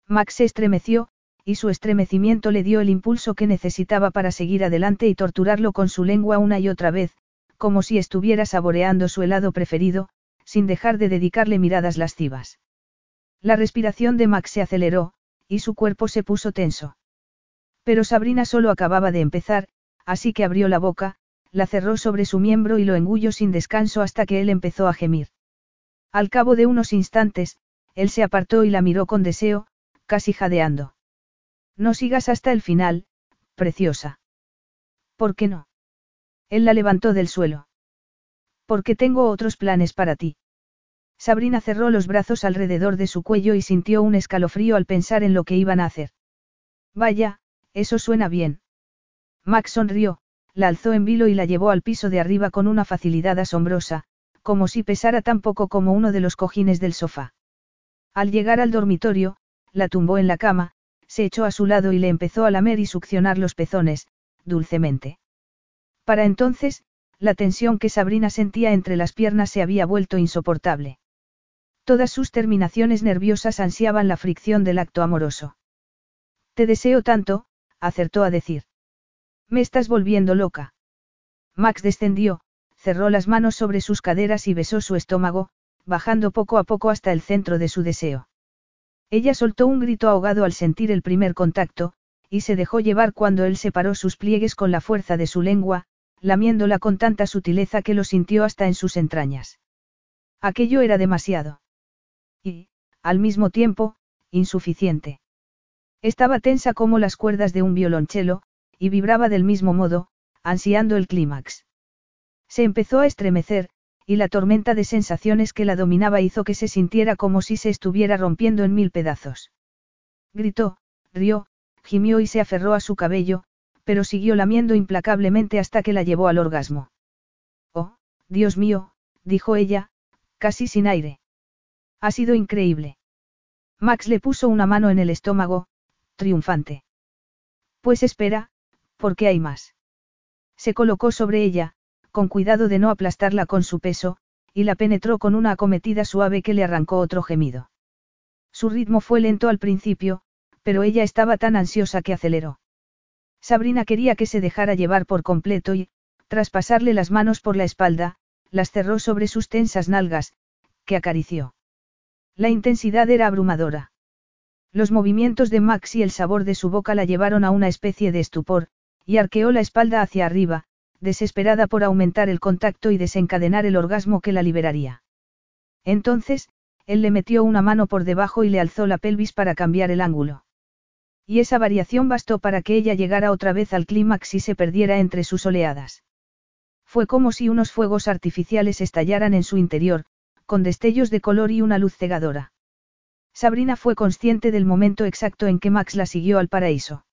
Max se estremeció, y su estremecimiento le dio el impulso que necesitaba para seguir adelante y torturarlo con su lengua una y otra vez, como si estuviera saboreando su helado preferido, sin dejar de dedicarle miradas lascivas. La respiración de Max se aceleró, y su cuerpo se puso tenso. Pero Sabrina solo acababa de empezar, así que abrió la boca, la cerró sobre su miembro y lo engulló sin descanso hasta que él empezó a gemir. Al cabo de unos instantes, él se apartó y la miró con deseo, casi jadeando. No sigas hasta el final, preciosa. ¿Por qué no? Él la levantó del suelo. Porque tengo otros planes para ti. Sabrina cerró los brazos alrededor de su cuello y sintió un escalofrío al pensar en lo que iban a hacer. Vaya, eso suena bien. Max sonrió, la alzó en vilo y la llevó al piso de arriba con una facilidad asombrosa, como si pesara tan poco como uno de los cojines del sofá. Al llegar al dormitorio, la tumbó en la cama, se echó a su lado y le empezó a lamer y succionar los pezones, dulcemente. Para entonces, la tensión que Sabrina sentía entre las piernas se había vuelto insoportable. Todas sus terminaciones nerviosas ansiaban la fricción del acto amoroso. Te deseo tanto, acertó a decir. Me estás volviendo loca. Max descendió, cerró las manos sobre sus caderas y besó su estómago, bajando poco a poco hasta el centro de su deseo. Ella soltó un grito ahogado al sentir el primer contacto, y se dejó llevar cuando él separó sus pliegues con la fuerza de su lengua, lamiéndola con tanta sutileza que lo sintió hasta en sus entrañas. Aquello era demasiado. Y, al mismo tiempo, insuficiente. Estaba tensa como las cuerdas de un violonchelo, y vibraba del mismo modo, ansiando el clímax. Se empezó a estremecer, y la tormenta de sensaciones que la dominaba hizo que se sintiera como si se estuviera rompiendo en mil pedazos. Gritó, rió, gimió y se aferró a su cabello, pero siguió lamiendo implacablemente hasta que la llevó al orgasmo. Oh, Dios mío, dijo ella, casi sin aire. Ha sido increíble. Max le puso una mano en el estómago, triunfante. Pues espera, porque hay más. Se colocó sobre ella, con cuidado de no aplastarla con su peso, y la penetró con una acometida suave que le arrancó otro gemido. Su ritmo fue lento al principio, pero ella estaba tan ansiosa que aceleró. Sabrina quería que se dejara llevar por completo y, tras pasarle las manos por la espalda, las cerró sobre sus tensas nalgas, que acarició. La intensidad era abrumadora. Los movimientos de Max y el sabor de su boca la llevaron a una especie de estupor, y arqueó la espalda hacia arriba, desesperada por aumentar el contacto y desencadenar el orgasmo que la liberaría. Entonces, él le metió una mano por debajo y le alzó la pelvis para cambiar el ángulo. Y esa variación bastó para que ella llegara otra vez al clímax y se perdiera entre sus oleadas. Fue como si unos fuegos artificiales estallaran en su interior, con destellos de color y una luz cegadora. Sabrina fue consciente del momento exacto en que Max la siguió al paraíso.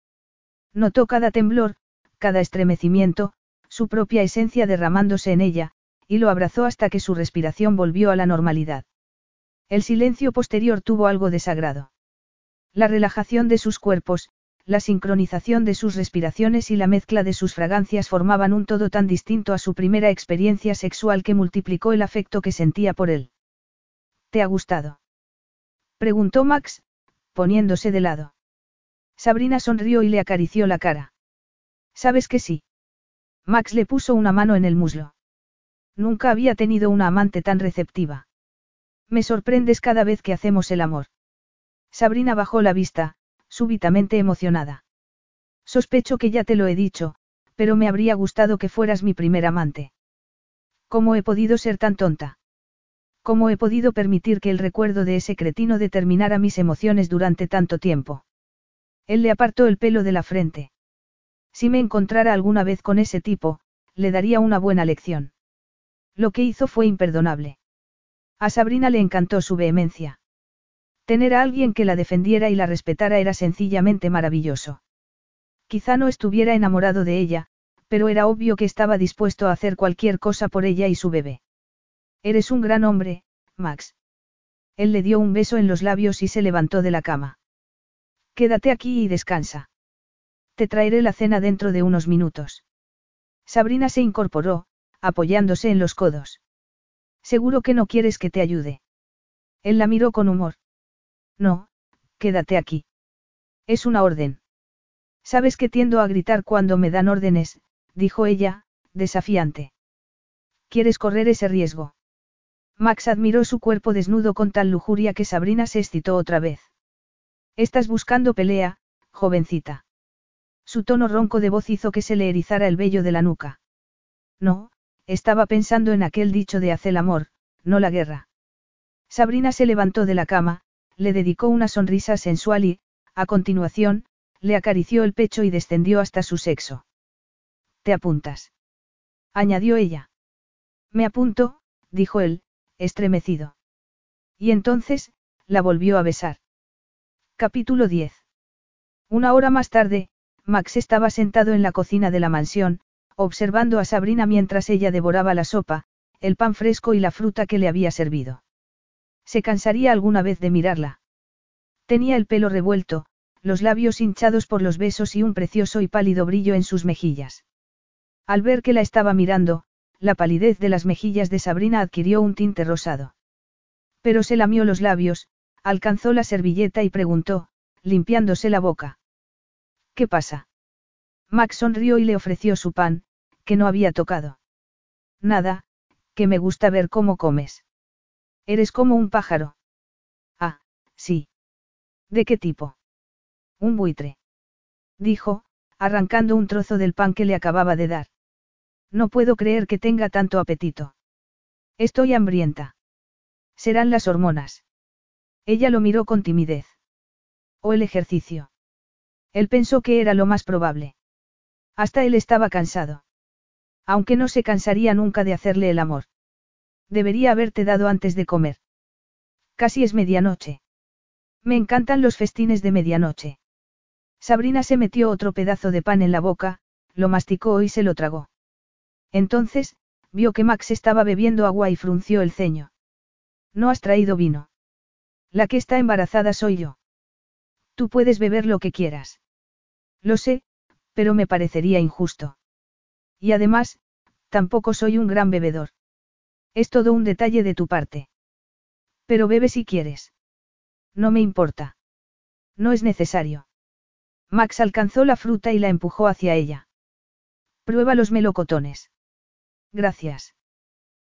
Notó cada temblor, cada estremecimiento, su propia esencia derramándose en ella, y lo abrazó hasta que su respiración volvió a la normalidad. El silencio posterior tuvo algo de sagrado. La relajación de sus cuerpos, la sincronización de sus respiraciones y la mezcla de sus fragancias formaban un todo tan distinto a su primera experiencia sexual que multiplicó el afecto que sentía por él. ¿Te ha gustado? Preguntó Max, poniéndose de lado. Sabrina sonrió y le acarició la cara. ¿Sabes que sí? Max le puso una mano en el muslo. Nunca había tenido una amante tan receptiva. Me sorprendes cada vez que hacemos el amor. Sabrina bajó la vista, súbitamente emocionada. Sospecho que ya te lo he dicho, pero me habría gustado que fueras mi primer amante. ¿Cómo he podido ser tan tonta? ¿Cómo he podido permitir que el recuerdo de ese cretino determinara mis emociones durante tanto tiempo? Él le apartó el pelo de la frente. Si me encontrara alguna vez con ese tipo, le daría una buena lección. Lo que hizo fue imperdonable. A Sabrina le encantó su vehemencia. Tener a alguien que la defendiera y la respetara era sencillamente maravilloso. Quizá no estuviera enamorado de ella, pero era obvio que estaba dispuesto a hacer cualquier cosa por ella y su bebé. Eres un gran hombre, Max. Él le dio un beso en los labios y se levantó de la cama. Quédate aquí y descansa. Te traeré la cena dentro de unos minutos. Sabrina se incorporó, apoyándose en los codos. Seguro que no quieres que te ayude. Él la miró con humor. No, quédate aquí. Es una orden. Sabes que tiendo a gritar cuando me dan órdenes, dijo ella, desafiante. ¿Quieres correr ese riesgo? Max admiró su cuerpo desnudo con tal lujuria que Sabrina se excitó otra vez. Estás buscando pelea, jovencita. Su tono ronco de voz hizo que se le erizara el vello de la nuca. No, estaba pensando en aquel dicho de hacer amor, no la guerra. Sabrina se levantó de la cama, le dedicó una sonrisa sensual y, a continuación, le acarició el pecho y descendió hasta su sexo. ¿Te apuntas? añadió ella. Me apunto, dijo él, estremecido. Y entonces, la volvió a besar. Capítulo 10. Una hora más tarde, Max estaba sentado en la cocina de la mansión, observando a Sabrina mientras ella devoraba la sopa, el pan fresco y la fruta que le había servido. Se cansaría alguna vez de mirarla. Tenía el pelo revuelto, los labios hinchados por los besos y un precioso y pálido brillo en sus mejillas. Al ver que la estaba mirando, la palidez de las mejillas de Sabrina adquirió un tinte rosado. Pero se lamió los labios, alcanzó la servilleta y preguntó, limpiándose la boca. ¿Qué pasa? Max sonrió y le ofreció su pan, que no había tocado. Nada, que me gusta ver cómo comes. Eres como un pájaro. Ah, sí. ¿De qué tipo? Un buitre. Dijo, arrancando un trozo del pan que le acababa de dar. No puedo creer que tenga tanto apetito. Estoy hambrienta. Serán las hormonas. Ella lo miró con timidez. O el ejercicio. Él pensó que era lo más probable. Hasta él estaba cansado. Aunque no se cansaría nunca de hacerle el amor. Debería haberte dado antes de comer. Casi es medianoche. Me encantan los festines de medianoche. Sabrina se metió otro pedazo de pan en la boca, lo masticó y se lo tragó. Entonces, vio que Max estaba bebiendo agua y frunció el ceño. No has traído vino. La que está embarazada soy yo. Tú puedes beber lo que quieras. Lo sé, pero me parecería injusto. Y además, tampoco soy un gran bebedor. Es todo un detalle de tu parte. Pero bebe si quieres. No me importa. No es necesario. Max alcanzó la fruta y la empujó hacia ella. Prueba los melocotones. Gracias.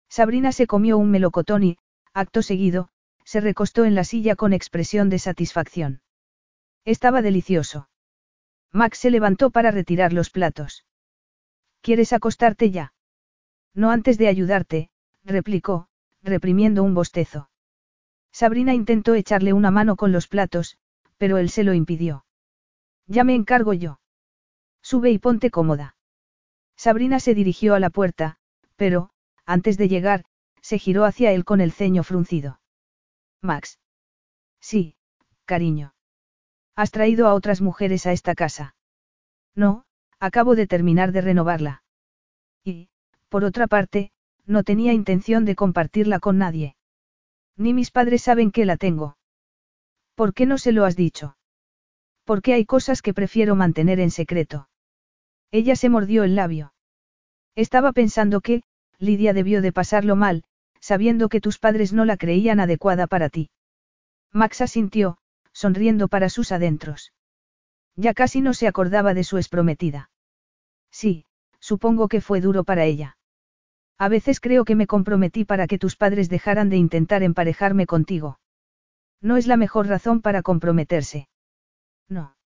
Sabrina se comió un melocotón y, acto seguido, se recostó en la silla con expresión de satisfacción. Estaba delicioso. Max se levantó para retirar los platos. ¿Quieres acostarte ya? No antes de ayudarte, replicó, reprimiendo un bostezo. Sabrina intentó echarle una mano con los platos, pero él se lo impidió. Ya me encargo yo. Sube y ponte cómoda. Sabrina se dirigió a la puerta, pero, antes de llegar, se giró hacia él con el ceño fruncido. Max. Sí, cariño. ¿Has traído a otras mujeres a esta casa? No, acabo de terminar de renovarla. Y, por otra parte, no tenía intención de compartirla con nadie. Ni mis padres saben que la tengo. ¿Por qué no se lo has dicho? Porque hay cosas que prefiero mantener en secreto. Ella se mordió el labio. Estaba pensando que, Lidia debió de pasarlo mal, sabiendo que tus padres no la creían adecuada para ti. Max asintió, sonriendo para sus adentros. Ya casi no se acordaba de su exprometida. Sí, supongo que fue duro para ella. A veces creo que me comprometí para que tus padres dejaran de intentar emparejarme contigo. No es la mejor razón para comprometerse. No.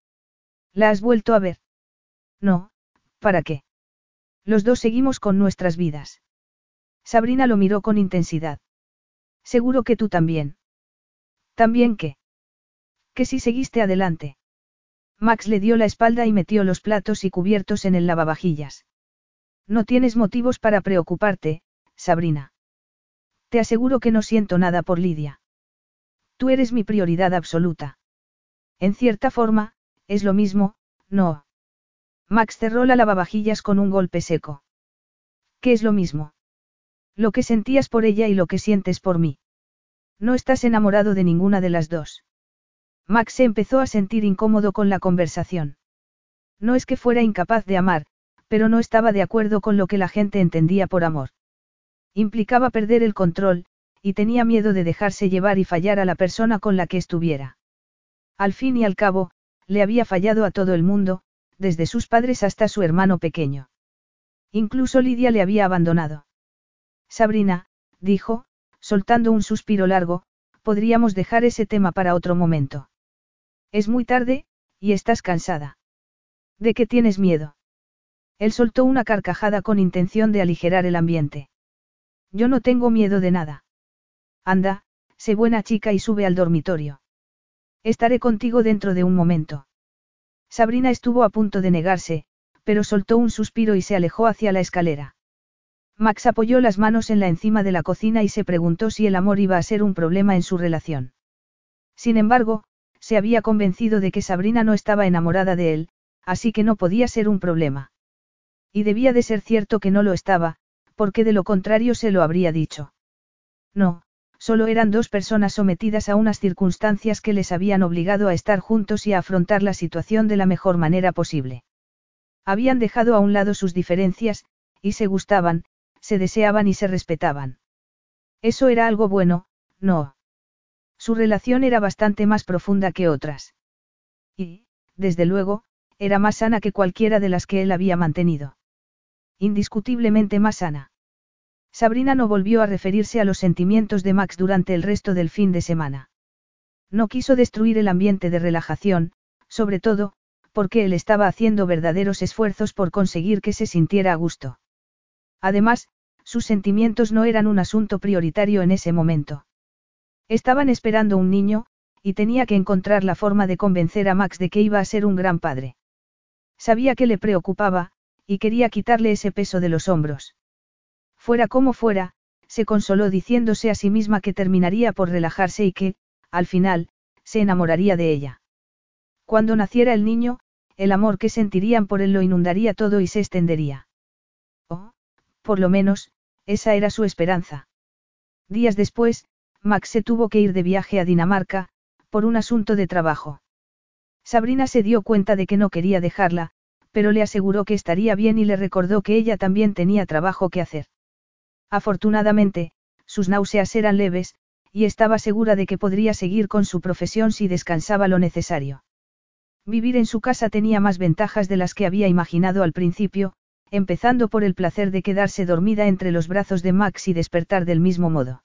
¿La has vuelto a ver? No, ¿para qué? Los dos seguimos con nuestras vidas. Sabrina lo miró con intensidad. Seguro que tú también. ¿También qué? Que si seguiste adelante. Max le dio la espalda y metió los platos y cubiertos en el lavavajillas. No tienes motivos para preocuparte, Sabrina. Te aseguro que no siento nada por Lidia. Tú eres mi prioridad absoluta. En cierta forma, es lo mismo, no. Max cerró la lavavajillas con un golpe seco. ¿Qué es lo mismo? Lo que sentías por ella y lo que sientes por mí. No estás enamorado de ninguna de las dos. Max se empezó a sentir incómodo con la conversación. No es que fuera incapaz de amar, pero no estaba de acuerdo con lo que la gente entendía por amor. Implicaba perder el control, y tenía miedo de dejarse llevar y fallar a la persona con la que estuviera. Al fin y al cabo, le había fallado a todo el mundo, desde sus padres hasta su hermano pequeño. Incluso Lidia le había abandonado. Sabrina, dijo, soltando un suspiro largo, podríamos dejar ese tema para otro momento. Es muy tarde, y estás cansada. ¿De qué tienes miedo? Él soltó una carcajada con intención de aligerar el ambiente. Yo no tengo miedo de nada. Anda, sé buena chica y sube al dormitorio. Estaré contigo dentro de un momento. Sabrina estuvo a punto de negarse, pero soltó un suspiro y se alejó hacia la escalera. Max apoyó las manos en la encima de la cocina y se preguntó si el amor iba a ser un problema en su relación. Sin embargo, se había convencido de que Sabrina no estaba enamorada de él, así que no podía ser un problema. Y debía de ser cierto que no lo estaba, porque de lo contrario se lo habría dicho. No, solo eran dos personas sometidas a unas circunstancias que les habían obligado a estar juntos y a afrontar la situación de la mejor manera posible. Habían dejado a un lado sus diferencias, y se gustaban, se deseaban y se respetaban. Eso era algo bueno, no. Su relación era bastante más profunda que otras. Y, desde luego, era más sana que cualquiera de las que él había mantenido. Indiscutiblemente más sana. Sabrina no volvió a referirse a los sentimientos de Max durante el resto del fin de semana. No quiso destruir el ambiente de relajación, sobre todo, porque él estaba haciendo verdaderos esfuerzos por conseguir que se sintiera a gusto. Además, sus sentimientos no eran un asunto prioritario en ese momento. Estaban esperando un niño, y tenía que encontrar la forma de convencer a Max de que iba a ser un gran padre. Sabía que le preocupaba, y quería quitarle ese peso de los hombros. Fuera como fuera, se consoló diciéndose a sí misma que terminaría por relajarse y que, al final, se enamoraría de ella. Cuando naciera el niño, el amor que sentirían por él lo inundaría todo y se extendería. Oh, por lo menos, esa era su esperanza. Días después, Max se tuvo que ir de viaje a Dinamarca, por un asunto de trabajo. Sabrina se dio cuenta de que no quería dejarla, pero le aseguró que estaría bien y le recordó que ella también tenía trabajo que hacer. Afortunadamente, sus náuseas eran leves, y estaba segura de que podría seguir con su profesión si descansaba lo necesario. Vivir en su casa tenía más ventajas de las que había imaginado al principio, empezando por el placer de quedarse dormida entre los brazos de Max y despertar del mismo modo.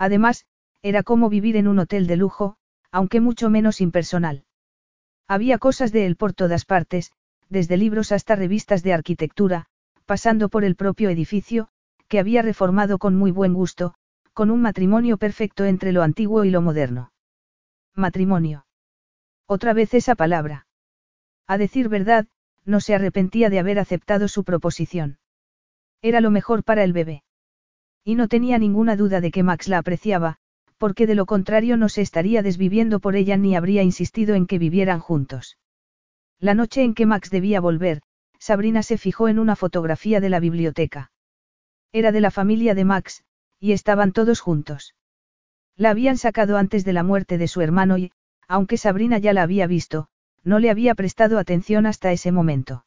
Además, era como vivir en un hotel de lujo, aunque mucho menos impersonal. Había cosas de él por todas partes, desde libros hasta revistas de arquitectura, pasando por el propio edificio, que había reformado con muy buen gusto, con un matrimonio perfecto entre lo antiguo y lo moderno. Matrimonio. Otra vez esa palabra. A decir verdad, no se arrepentía de haber aceptado su proposición. Era lo mejor para el bebé. Y no tenía ninguna duda de que Max la apreciaba, porque de lo contrario no se estaría desviviendo por ella ni habría insistido en que vivieran juntos. La noche en que Max debía volver, Sabrina se fijó en una fotografía de la biblioteca. Era de la familia de Max, y estaban todos juntos. La habían sacado antes de la muerte de su hermano y, aunque Sabrina ya la había visto, no le había prestado atención hasta ese momento.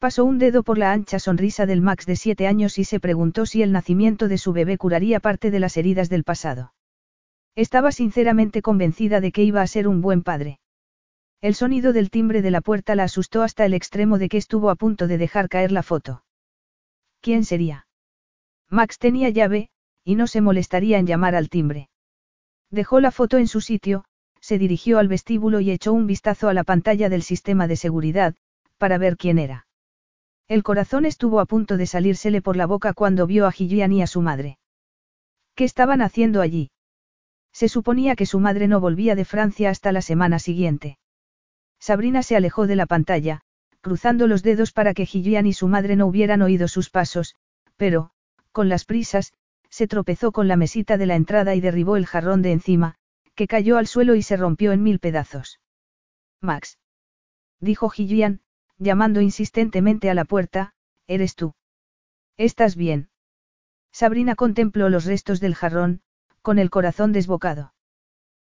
Pasó un dedo por la ancha sonrisa del Max de siete años y se preguntó si el nacimiento de su bebé curaría parte de las heridas del pasado. Estaba sinceramente convencida de que iba a ser un buen padre. El sonido del timbre de la puerta la asustó hasta el extremo de que estuvo a punto de dejar caer la foto. ¿Quién sería? Max tenía llave, y no se molestaría en llamar al timbre. Dejó la foto en su sitio, se dirigió al vestíbulo y echó un vistazo a la pantalla del sistema de seguridad, para ver quién era. El corazón estuvo a punto de salírsele por la boca cuando vio a Gillian y a su madre. ¿Qué estaban haciendo allí? Se suponía que su madre no volvía de Francia hasta la semana siguiente. Sabrina se alejó de la pantalla, cruzando los dedos para que Gillian y su madre no hubieran oído sus pasos, pero, con las prisas, se tropezó con la mesita de la entrada y derribó el jarrón de encima, que cayó al suelo y se rompió en mil pedazos. Max. Dijo Gillian, llamando insistentemente a la puerta, ¿eres tú? ¿Estás bien? Sabrina contempló los restos del jarrón, con el corazón desbocado.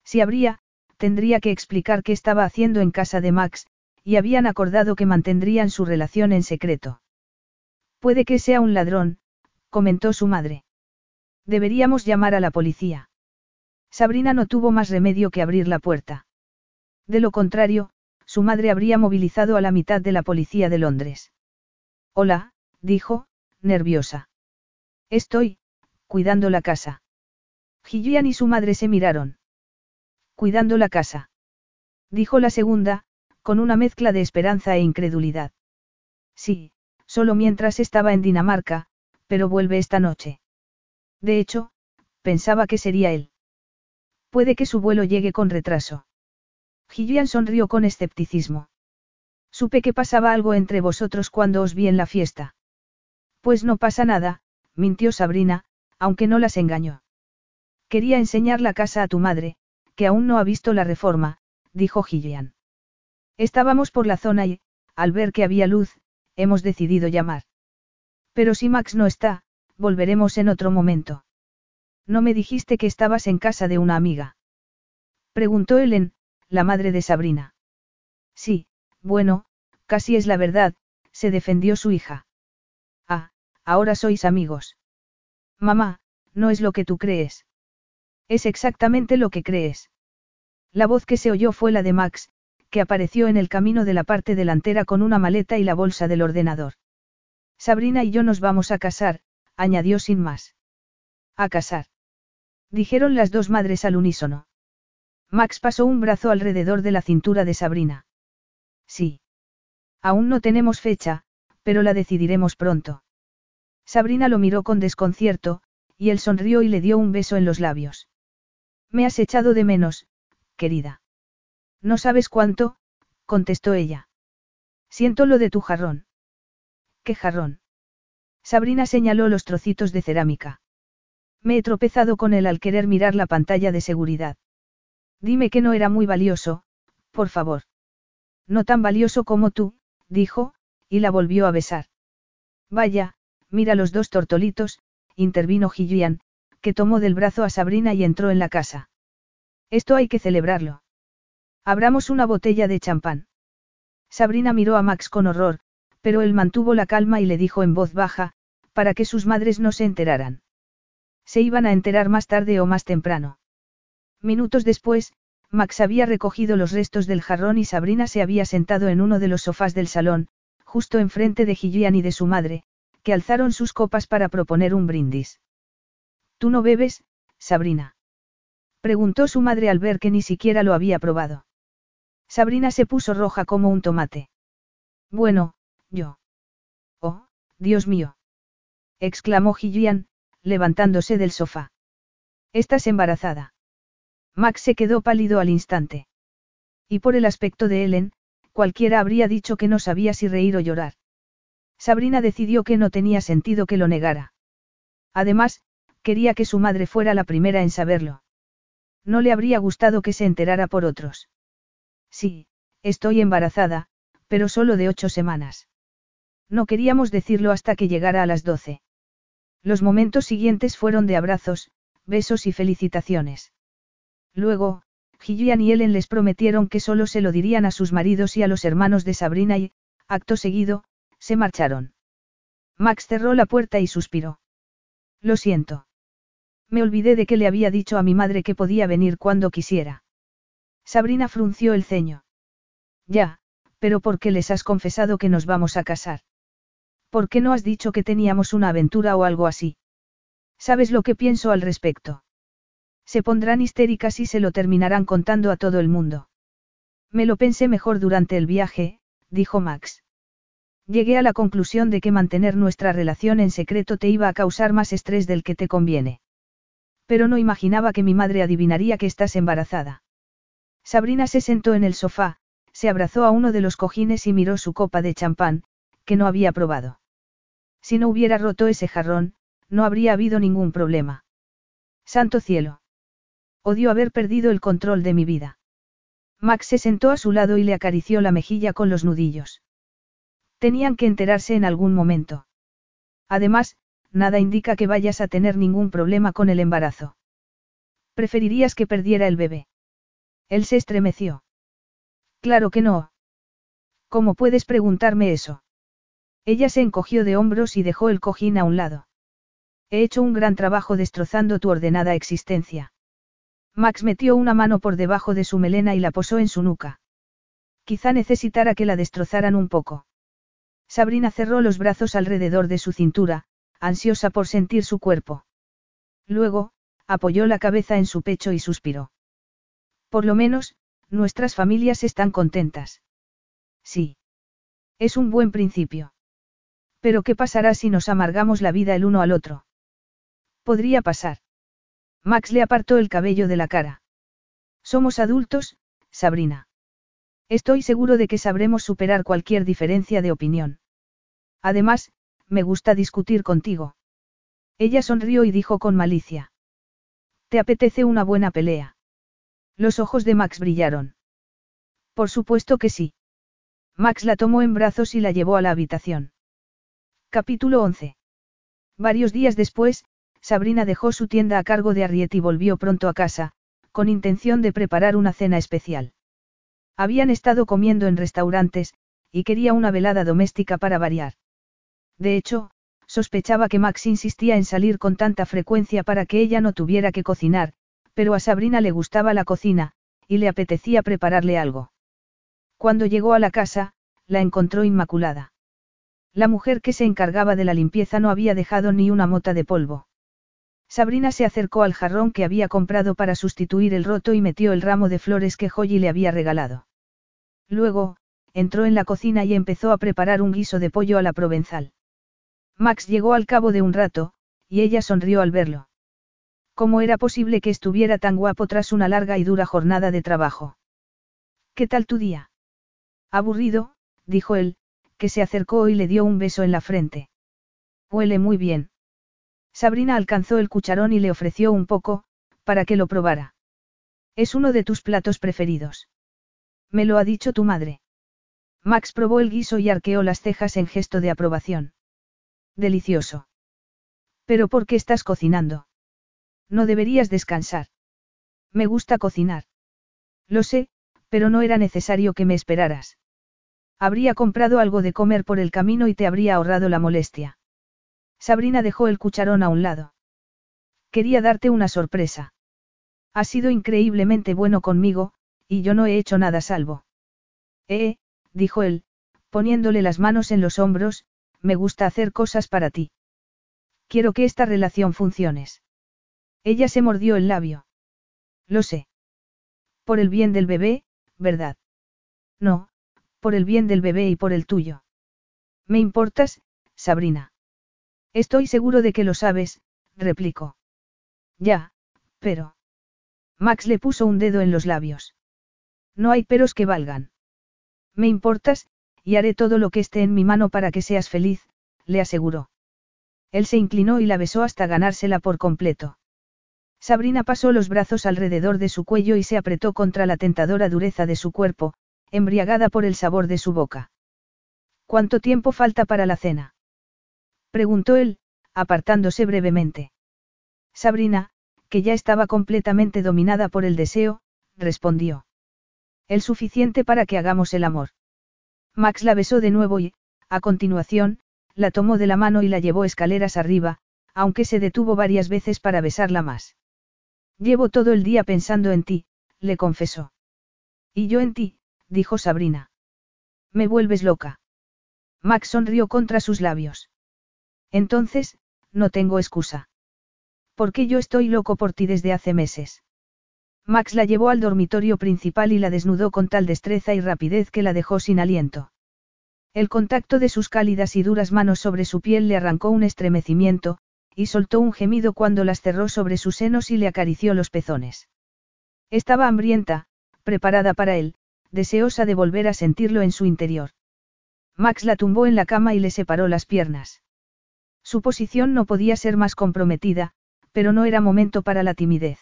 Si habría, tendría que explicar qué estaba haciendo en casa de Max, y habían acordado que mantendrían su relación en secreto. Puede que sea un ladrón, comentó su madre. Deberíamos llamar a la policía. Sabrina no tuvo más remedio que abrir la puerta. De lo contrario, su madre habría movilizado a la mitad de la policía de Londres. Hola, dijo, nerviosa. Estoy, cuidando la casa. Gillian y su madre se miraron. Cuidando la casa. Dijo la segunda, con una mezcla de esperanza e incredulidad. Sí, solo mientras estaba en Dinamarca, pero vuelve esta noche. De hecho, pensaba que sería él. Puede que su vuelo llegue con retraso. Gillian sonrió con escepticismo. Supe que pasaba algo entre vosotros cuando os vi en la fiesta. Pues no pasa nada, mintió Sabrina, aunque no las engañó. Quería enseñar la casa a tu madre, que aún no ha visto la reforma, dijo Gillian. Estábamos por la zona y, al ver que había luz, hemos decidido llamar. Pero si Max no está, volveremos en otro momento. ¿No me dijiste que estabas en casa de una amiga? Preguntó Ellen, la madre de Sabrina. Sí, bueno, casi es la verdad, se defendió su hija. Ah, ahora sois amigos. Mamá, no es lo que tú crees. Es exactamente lo que crees. La voz que se oyó fue la de Max, que apareció en el camino de la parte delantera con una maleta y la bolsa del ordenador. Sabrina y yo nos vamos a casar, añadió sin más. A casar. Dijeron las dos madres al unísono. Max pasó un brazo alrededor de la cintura de Sabrina. Sí. Aún no tenemos fecha, pero la decidiremos pronto. Sabrina lo miró con desconcierto, y él sonrió y le dio un beso en los labios. Me has echado de menos, querida. No sabes cuánto, contestó ella. Siento lo de tu jarrón. ¿Qué jarrón? Sabrina señaló los trocitos de cerámica. Me he tropezado con él al querer mirar la pantalla de seguridad. Dime que no era muy valioso, por favor. No tan valioso como tú, dijo, y la volvió a besar. Vaya, mira los dos tortolitos, intervino Gillian, que tomó del brazo a Sabrina y entró en la casa. Esto hay que celebrarlo. Abramos una botella de champán. Sabrina miró a Max con horror, pero él mantuvo la calma y le dijo en voz baja, para que sus madres no se enteraran. Se iban a enterar más tarde o más temprano. Minutos después, Max había recogido los restos del jarrón y Sabrina se había sentado en uno de los sofás del salón, justo enfrente de Gillian y de su madre, que alzaron sus copas para proponer un brindis. ¿Tú no bebes, Sabrina? Preguntó su madre al ver que ni siquiera lo había probado. Sabrina se puso roja como un tomate. Bueno, yo. Oh, Dios mío. exclamó Gillian, levantándose del sofá. Estás embarazada. Max se quedó pálido al instante. Y por el aspecto de Ellen, cualquiera habría dicho que no sabía si reír o llorar. Sabrina decidió que no tenía sentido que lo negara. Además, quería que su madre fuera la primera en saberlo. No le habría gustado que se enterara por otros. Sí, estoy embarazada, pero solo de ocho semanas. No queríamos decirlo hasta que llegara a las doce. Los momentos siguientes fueron de abrazos, besos y felicitaciones. Luego, Gillian y Ellen les prometieron que solo se lo dirían a sus maridos y a los hermanos de Sabrina y, acto seguido, se marcharon. Max cerró la puerta y suspiró. Lo siento. Me olvidé de que le había dicho a mi madre que podía venir cuando quisiera. Sabrina frunció el ceño. Ya, pero ¿por qué les has confesado que nos vamos a casar? ¿Por qué no has dicho que teníamos una aventura o algo así? ¿Sabes lo que pienso al respecto? Se pondrán histéricas y se lo terminarán contando a todo el mundo. Me lo pensé mejor durante el viaje, dijo Max. Llegué a la conclusión de que mantener nuestra relación en secreto te iba a causar más estrés del que te conviene. Pero no imaginaba que mi madre adivinaría que estás embarazada. Sabrina se sentó en el sofá, se abrazó a uno de los cojines y miró su copa de champán, que no había probado. Si no hubiera roto ese jarrón, no habría habido ningún problema. Santo cielo. Odio haber perdido el control de mi vida. Max se sentó a su lado y le acarició la mejilla con los nudillos. Tenían que enterarse en algún momento. Además, nada indica que vayas a tener ningún problema con el embarazo. ¿Preferirías que perdiera el bebé? Él se estremeció. Claro que no. ¿Cómo puedes preguntarme eso? Ella se encogió de hombros y dejó el cojín a un lado. He hecho un gran trabajo destrozando tu ordenada existencia. Max metió una mano por debajo de su melena y la posó en su nuca. Quizá necesitara que la destrozaran un poco. Sabrina cerró los brazos alrededor de su cintura, ansiosa por sentir su cuerpo. Luego, apoyó la cabeza en su pecho y suspiró. Por lo menos, nuestras familias están contentas. Sí. Es un buen principio. Pero ¿qué pasará si nos amargamos la vida el uno al otro? Podría pasar. Max le apartó el cabello de la cara. Somos adultos, Sabrina. Estoy seguro de que sabremos superar cualquier diferencia de opinión. Además, me gusta discutir contigo. Ella sonrió y dijo con malicia. ¿Te apetece una buena pelea? Los ojos de Max brillaron. Por supuesto que sí. Max la tomó en brazos y la llevó a la habitación. Capítulo 11. Varios días después, Sabrina dejó su tienda a cargo de Arriet y volvió pronto a casa, con intención de preparar una cena especial. Habían estado comiendo en restaurantes, y quería una velada doméstica para variar. De hecho, sospechaba que Max insistía en salir con tanta frecuencia para que ella no tuviera que cocinar, pero a Sabrina le gustaba la cocina, y le apetecía prepararle algo. Cuando llegó a la casa, la encontró inmaculada. La mujer que se encargaba de la limpieza no había dejado ni una mota de polvo. Sabrina se acercó al jarrón que había comprado para sustituir el roto y metió el ramo de flores que Joyi le había regalado. Luego, entró en la cocina y empezó a preparar un guiso de pollo a la provenzal. Max llegó al cabo de un rato, y ella sonrió al verlo. ¿Cómo era posible que estuviera tan guapo tras una larga y dura jornada de trabajo? ¿Qué tal tu día? Aburrido, dijo él, que se acercó y le dio un beso en la frente. Huele muy bien. Sabrina alcanzó el cucharón y le ofreció un poco, para que lo probara. Es uno de tus platos preferidos. Me lo ha dicho tu madre. Max probó el guiso y arqueó las cejas en gesto de aprobación. Delicioso. ¿Pero por qué estás cocinando? No deberías descansar. Me gusta cocinar. Lo sé, pero no era necesario que me esperaras. Habría comprado algo de comer por el camino y te habría ahorrado la molestia. Sabrina dejó el cucharón a un lado. Quería darte una sorpresa. Has sido increíblemente bueno conmigo, y yo no he hecho nada salvo. Eh, dijo él, poniéndole las manos en los hombros, me gusta hacer cosas para ti. Quiero que esta relación funcione. Ella se mordió el labio. Lo sé. Por el bien del bebé, ¿verdad? No, por el bien del bebé y por el tuyo. Me importas, Sabrina. Estoy seguro de que lo sabes, replicó. Ya, pero. Max le puso un dedo en los labios. No hay peros que valgan. Me importas, y haré todo lo que esté en mi mano para que seas feliz, le aseguró. Él se inclinó y la besó hasta ganársela por completo. Sabrina pasó los brazos alrededor de su cuello y se apretó contra la tentadora dureza de su cuerpo, embriagada por el sabor de su boca. ¿Cuánto tiempo falta para la cena? Preguntó él, apartándose brevemente. Sabrina, que ya estaba completamente dominada por el deseo, respondió. El suficiente para que hagamos el amor. Max la besó de nuevo y, a continuación, la tomó de la mano y la llevó escaleras arriba, aunque se detuvo varias veces para besarla más. Llevo todo el día pensando en ti, le confesó. Y yo en ti, dijo Sabrina. Me vuelves loca. Max sonrió contra sus labios. Entonces, no tengo excusa. Porque yo estoy loco por ti desde hace meses. Max la llevó al dormitorio principal y la desnudó con tal destreza y rapidez que la dejó sin aliento. El contacto de sus cálidas y duras manos sobre su piel le arrancó un estremecimiento, y soltó un gemido cuando las cerró sobre sus senos y le acarició los pezones. Estaba hambrienta, preparada para él, deseosa de volver a sentirlo en su interior. Max la tumbó en la cama y le separó las piernas. Su posición no podía ser más comprometida, pero no era momento para la timidez.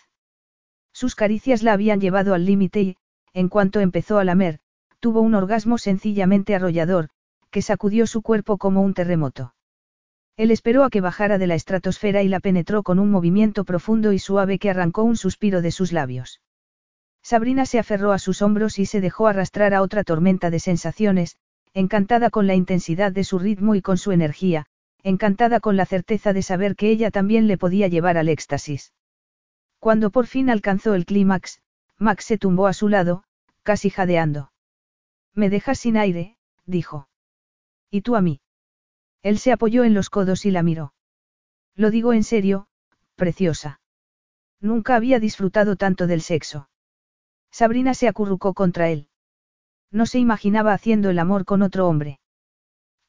Sus caricias la habían llevado al límite y, en cuanto empezó a lamer, tuvo un orgasmo sencillamente arrollador, que sacudió su cuerpo como un terremoto. Él esperó a que bajara de la estratosfera y la penetró con un movimiento profundo y suave que arrancó un suspiro de sus labios. Sabrina se aferró a sus hombros y se dejó arrastrar a otra tormenta de sensaciones, encantada con la intensidad de su ritmo y con su energía, encantada con la certeza de saber que ella también le podía llevar al éxtasis. Cuando por fin alcanzó el clímax, Max se tumbó a su lado, casi jadeando. Me dejas sin aire, dijo. ¿Y tú a mí? Él se apoyó en los codos y la miró. Lo digo en serio, preciosa. Nunca había disfrutado tanto del sexo. Sabrina se acurrucó contra él. No se imaginaba haciendo el amor con otro hombre.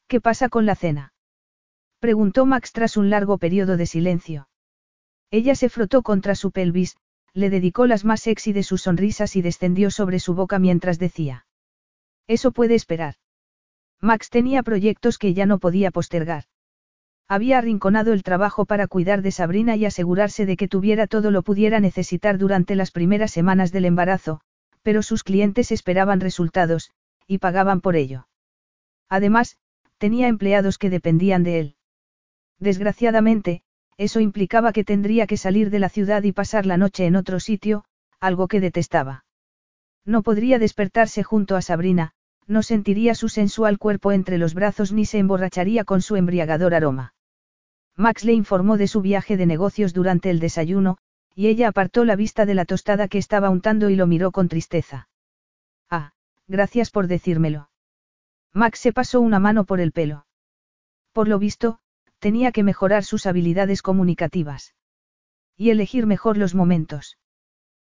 ¿Qué pasa con la cena? Preguntó Max tras un largo periodo de silencio. Ella se frotó contra su pelvis, le dedicó las más sexy de sus sonrisas y descendió sobre su boca mientras decía. Eso puede esperar. Max tenía proyectos que ya no podía postergar. Había arrinconado el trabajo para cuidar de Sabrina y asegurarse de que tuviera todo lo pudiera necesitar durante las primeras semanas del embarazo, pero sus clientes esperaban resultados, y pagaban por ello. Además, tenía empleados que dependían de él. Desgraciadamente, eso implicaba que tendría que salir de la ciudad y pasar la noche en otro sitio, algo que detestaba. No podría despertarse junto a Sabrina, no sentiría su sensual cuerpo entre los brazos ni se emborracharía con su embriagador aroma. Max le informó de su viaje de negocios durante el desayuno, y ella apartó la vista de la tostada que estaba untando y lo miró con tristeza. Ah, gracias por decírmelo. Max se pasó una mano por el pelo. Por lo visto, tenía que mejorar sus habilidades comunicativas. Y elegir mejor los momentos.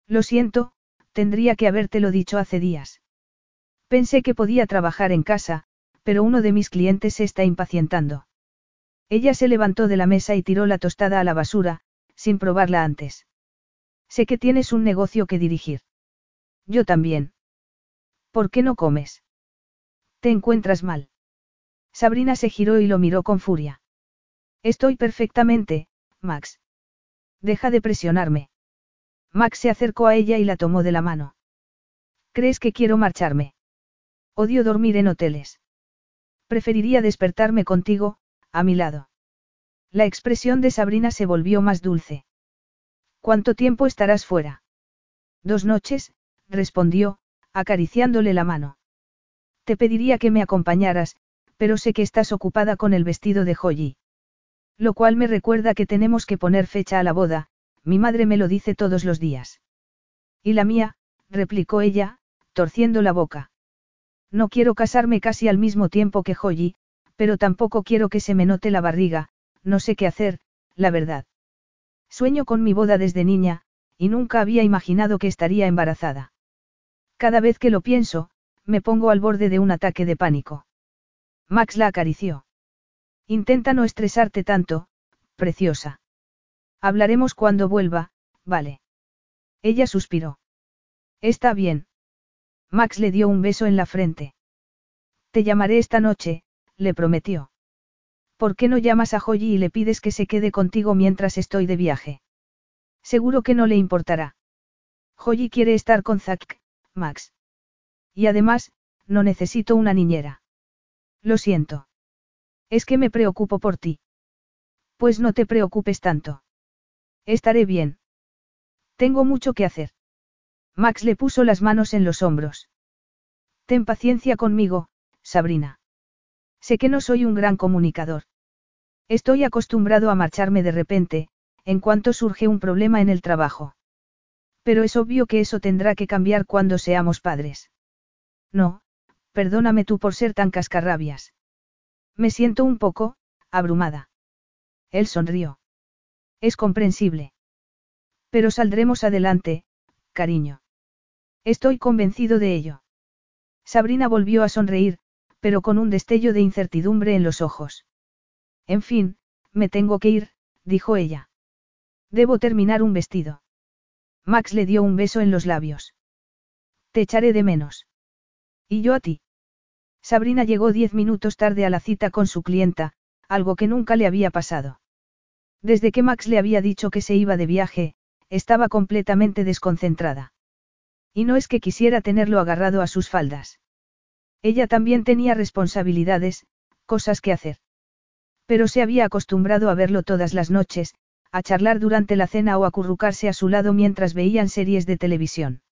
Lo siento, tendría que habértelo dicho hace días. Pensé que podía trabajar en casa, pero uno de mis clientes se está impacientando. Ella se levantó de la mesa y tiró la tostada a la basura, sin probarla antes. Sé que tienes un negocio que dirigir. Yo también. ¿Por qué no comes? ¿Te encuentras mal? Sabrina se giró y lo miró con furia. Estoy perfectamente, Max. Deja de presionarme. Max se acercó a ella y la tomó de la mano. ¿Crees que quiero marcharme? Odio dormir en hoteles. Preferiría despertarme contigo, a mi lado. La expresión de Sabrina se volvió más dulce. ¿Cuánto tiempo estarás fuera? Dos noches, respondió, acariciándole la mano. Te pediría que me acompañaras, pero sé que estás ocupada con el vestido de Joyi. Lo cual me recuerda que tenemos que poner fecha a la boda, mi madre me lo dice todos los días. Y la mía, replicó ella, torciendo la boca. No quiero casarme casi al mismo tiempo que Joyi, pero tampoco quiero que se me note la barriga, no sé qué hacer, la verdad. Sueño con mi boda desde niña, y nunca había imaginado que estaría embarazada. Cada vez que lo pienso, me pongo al borde de un ataque de pánico. Max la acarició. Intenta no estresarte tanto, preciosa. Hablaremos cuando vuelva, vale. Ella suspiró. Está bien. Max le dio un beso en la frente. Te llamaré esta noche, le prometió. ¿Por qué no llamas a Joyi y le pides que se quede contigo mientras estoy de viaje? Seguro que no le importará. Joyi quiere estar con Zack, Max. Y además, no necesito una niñera. Lo siento. Es que me preocupo por ti. Pues no te preocupes tanto. Estaré bien. Tengo mucho que hacer. Max le puso las manos en los hombros. Ten paciencia conmigo, Sabrina. Sé que no soy un gran comunicador. Estoy acostumbrado a marcharme de repente, en cuanto surge un problema en el trabajo. Pero es obvio que eso tendrá que cambiar cuando seamos padres. No, perdóname tú por ser tan cascarrabias. Me siento un poco, abrumada. Él sonrió. Es comprensible. Pero saldremos adelante, cariño. Estoy convencido de ello. Sabrina volvió a sonreír, pero con un destello de incertidumbre en los ojos. En fin, me tengo que ir, dijo ella. Debo terminar un vestido. Max le dio un beso en los labios. Te echaré de menos. ¿Y yo a ti? Sabrina llegó diez minutos tarde a la cita con su clienta, algo que nunca le había pasado. Desde que Max le había dicho que se iba de viaje, estaba completamente desconcentrada. Y no es que quisiera tenerlo agarrado a sus faldas. Ella también tenía responsabilidades, cosas que hacer. Pero se había acostumbrado a verlo todas las noches, a charlar durante la cena o a acurrucarse a su lado mientras veían series de televisión.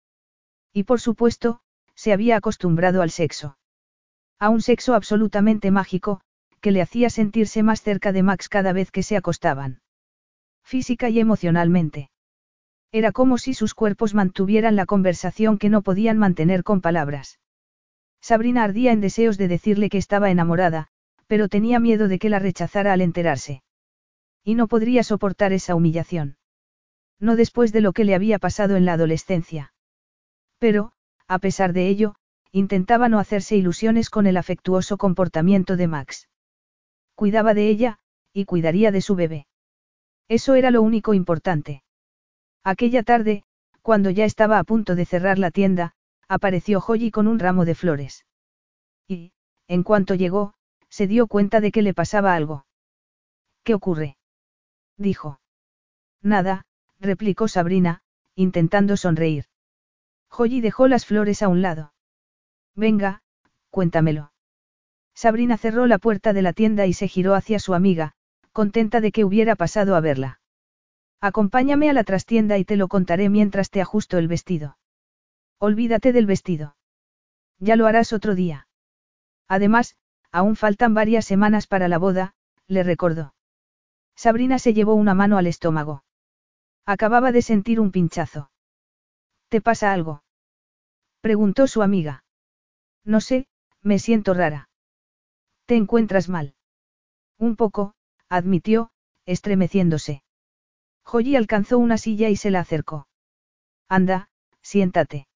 Y por supuesto, se había acostumbrado al sexo. A un sexo absolutamente mágico, que le hacía sentirse más cerca de Max cada vez que se acostaban. Física y emocionalmente. Era como si sus cuerpos mantuvieran la conversación que no podían mantener con palabras. Sabrina ardía en deseos de decirle que estaba enamorada, pero tenía miedo de que la rechazara al enterarse. Y no podría soportar esa humillación. No después de lo que le había pasado en la adolescencia. Pero, a pesar de ello, intentaba no hacerse ilusiones con el afectuoso comportamiento de Max. Cuidaba de ella, y cuidaría de su bebé. Eso era lo único importante. Aquella tarde, cuando ya estaba a punto de cerrar la tienda, apareció Joyi con un ramo de flores. Y, en cuanto llegó, se dio cuenta de que le pasaba algo. ¿Qué ocurre? dijo. Nada, replicó Sabrina, intentando sonreír. Joyi dejó las flores a un lado. Venga, cuéntamelo. Sabrina cerró la puerta de la tienda y se giró hacia su amiga, contenta de que hubiera pasado a verla. Acompáñame a la trastienda y te lo contaré mientras te ajusto el vestido. Olvídate del vestido. Ya lo harás otro día. Además, aún faltan varias semanas para la boda, le recordó. Sabrina se llevó una mano al estómago. Acababa de sentir un pinchazo. ¿Te pasa algo? Preguntó su amiga. No sé, me siento rara. ¿Te encuentras mal? Un poco, admitió, estremeciéndose. Joyi alcanzó una silla y se la acercó. Anda, siéntate.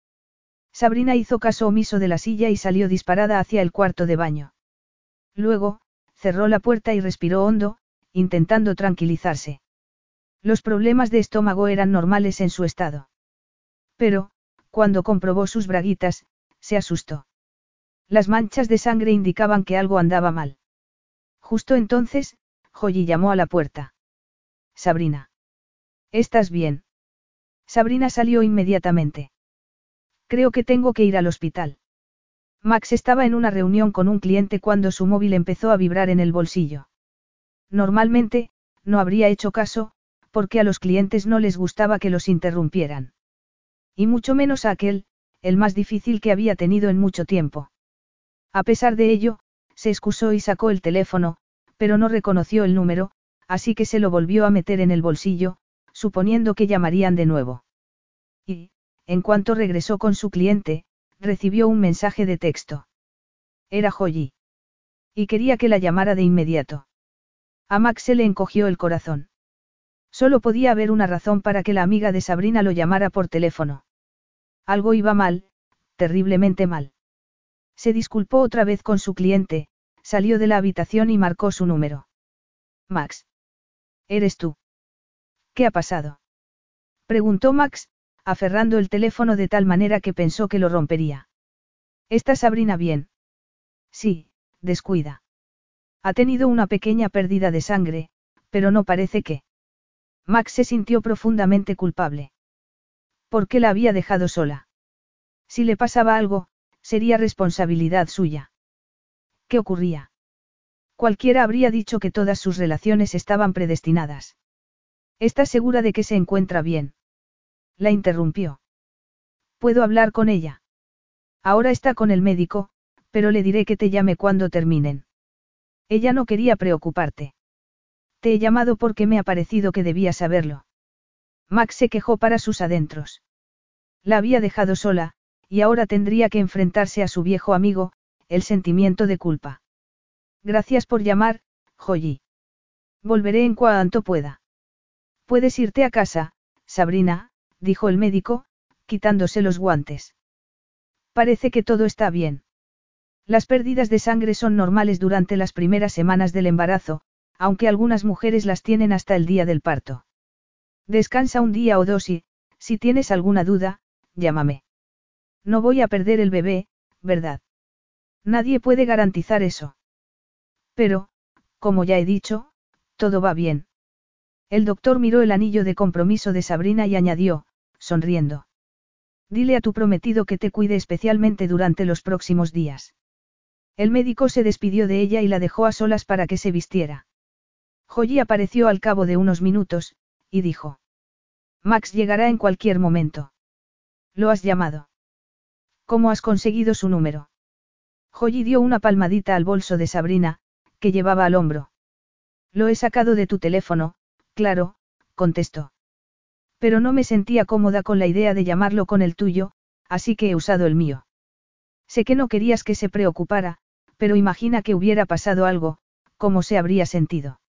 Sabrina hizo caso omiso de la silla y salió disparada hacia el cuarto de baño. Luego, cerró la puerta y respiró hondo, intentando tranquilizarse. Los problemas de estómago eran normales en su estado. Pero, cuando comprobó sus braguitas, se asustó. Las manchas de sangre indicaban que algo andaba mal. Justo entonces, Joyi llamó a la puerta. Sabrina. ¿Estás bien? Sabrina salió inmediatamente. Creo que tengo que ir al hospital. Max estaba en una reunión con un cliente cuando su móvil empezó a vibrar en el bolsillo. Normalmente, no habría hecho caso, porque a los clientes no les gustaba que los interrumpieran. Y mucho menos a aquel, el más difícil que había tenido en mucho tiempo. A pesar de ello, se excusó y sacó el teléfono, pero no reconoció el número, así que se lo volvió a meter en el bolsillo, suponiendo que llamarían de nuevo. Y, en cuanto regresó con su cliente, recibió un mensaje de texto. Era Joyi. Y quería que la llamara de inmediato. A Max se le encogió el corazón. Solo podía haber una razón para que la amiga de Sabrina lo llamara por teléfono. Algo iba mal, terriblemente mal. Se disculpó otra vez con su cliente, salió de la habitación y marcó su número. Max. ¿Eres tú? ¿Qué ha pasado? Preguntó Max, aferrando el teléfono de tal manera que pensó que lo rompería. ¿Está Sabrina bien? Sí, descuida. Ha tenido una pequeña pérdida de sangre, pero no parece que. Max se sintió profundamente culpable. ¿Por qué la había dejado sola? Si le pasaba algo, sería responsabilidad suya. ¿Qué ocurría? Cualquiera habría dicho que todas sus relaciones estaban predestinadas. ¿Estás segura de que se encuentra bien? La interrumpió. ¿Puedo hablar con ella? Ahora está con el médico, pero le diré que te llame cuando terminen. Ella no quería preocuparte. Te he llamado porque me ha parecido que debía saberlo. Max se quejó para sus adentros. La había dejado sola, y ahora tendría que enfrentarse a su viejo amigo, el sentimiento de culpa. Gracias por llamar, Joyi. Volveré en cuanto pueda. Puedes irte a casa, Sabrina, dijo el médico, quitándose los guantes. Parece que todo está bien. Las pérdidas de sangre son normales durante las primeras semanas del embarazo, aunque algunas mujeres las tienen hasta el día del parto. Descansa un día o dos y, si tienes alguna duda, llámame. No voy a perder el bebé, ¿verdad? Nadie puede garantizar eso. Pero, como ya he dicho, todo va bien. El doctor miró el anillo de compromiso de Sabrina y añadió, sonriendo. Dile a tu prometido que te cuide especialmente durante los próximos días. El médico se despidió de ella y la dejó a solas para que se vistiera. Joyi apareció al cabo de unos minutos, y dijo. Max llegará en cualquier momento. ¿Lo has llamado? ¿Cómo has conseguido su número? Joyi dio una palmadita al bolso de Sabrina, que llevaba al hombro. Lo he sacado de tu teléfono, claro, contestó. Pero no me sentía cómoda con la idea de llamarlo con el tuyo, así que he usado el mío. Sé que no querías que se preocupara, pero imagina que hubiera pasado algo, ¿cómo se habría sentido?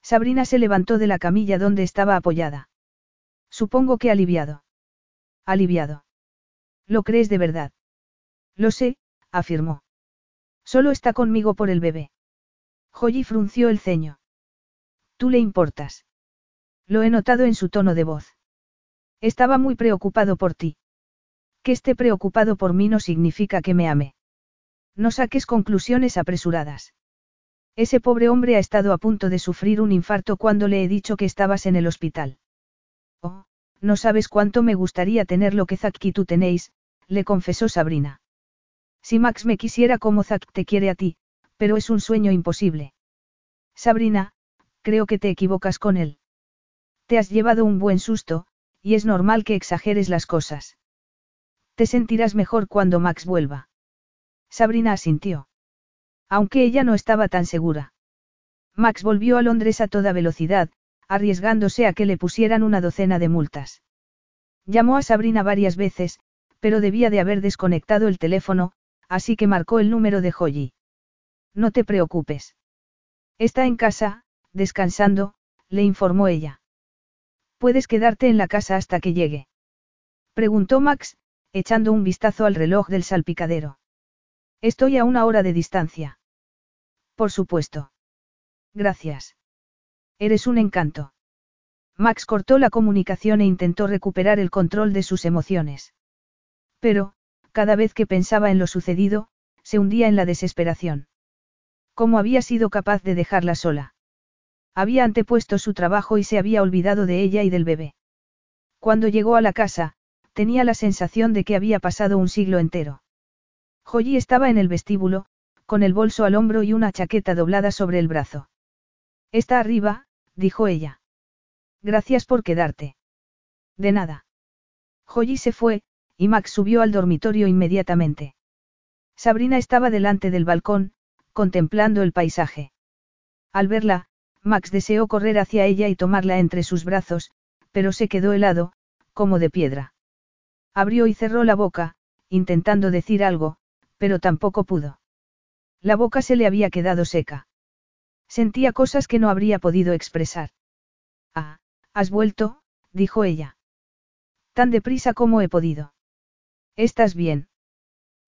Sabrina se levantó de la camilla donde estaba apoyada. Supongo que aliviado. Aliviado. ¿Lo crees de verdad? Lo sé, afirmó. Solo está conmigo por el bebé. Joyi frunció el ceño. Tú le importas. Lo he notado en su tono de voz. Estaba muy preocupado por ti. Que esté preocupado por mí no significa que me ame. No saques conclusiones apresuradas. Ese pobre hombre ha estado a punto de sufrir un infarto cuando le he dicho que estabas en el hospital. Oh, no sabes cuánto me gustaría tener lo que Zack y tú tenéis, le confesó Sabrina. Si Max me quisiera como Zack te quiere a ti, pero es un sueño imposible. Sabrina, creo que te equivocas con él. Te has llevado un buen susto, y es normal que exageres las cosas. Te sentirás mejor cuando Max vuelva. Sabrina asintió. Aunque ella no estaba tan segura. Max volvió a Londres a toda velocidad, arriesgándose a que le pusieran una docena de multas. Llamó a Sabrina varias veces, pero debía de haber desconectado el teléfono, así que marcó el número de Joyi. No te preocupes. Está en casa, descansando, le informó ella. Puedes quedarte en la casa hasta que llegue. Preguntó Max, echando un vistazo al reloj del salpicadero. Estoy a una hora de distancia. Por supuesto. Gracias. Eres un encanto. Max cortó la comunicación e intentó recuperar el control de sus emociones. Pero, cada vez que pensaba en lo sucedido, se hundía en la desesperación. ¿Cómo había sido capaz de dejarla sola? Había antepuesto su trabajo y se había olvidado de ella y del bebé. Cuando llegó a la casa, tenía la sensación de que había pasado un siglo entero. Joyi estaba en el vestíbulo, con el bolso al hombro y una chaqueta doblada sobre el brazo. Está arriba, dijo ella. Gracias por quedarte. De nada. Joyi se fue, y Max subió al dormitorio inmediatamente. Sabrina estaba delante del balcón, contemplando el paisaje. Al verla, Max deseó correr hacia ella y tomarla entre sus brazos, pero se quedó helado, como de piedra. Abrió y cerró la boca, intentando decir algo, pero tampoco pudo. La boca se le había quedado seca. Sentía cosas que no habría podido expresar. Ah, has vuelto, dijo ella. Tan deprisa como he podido. ¿Estás bien?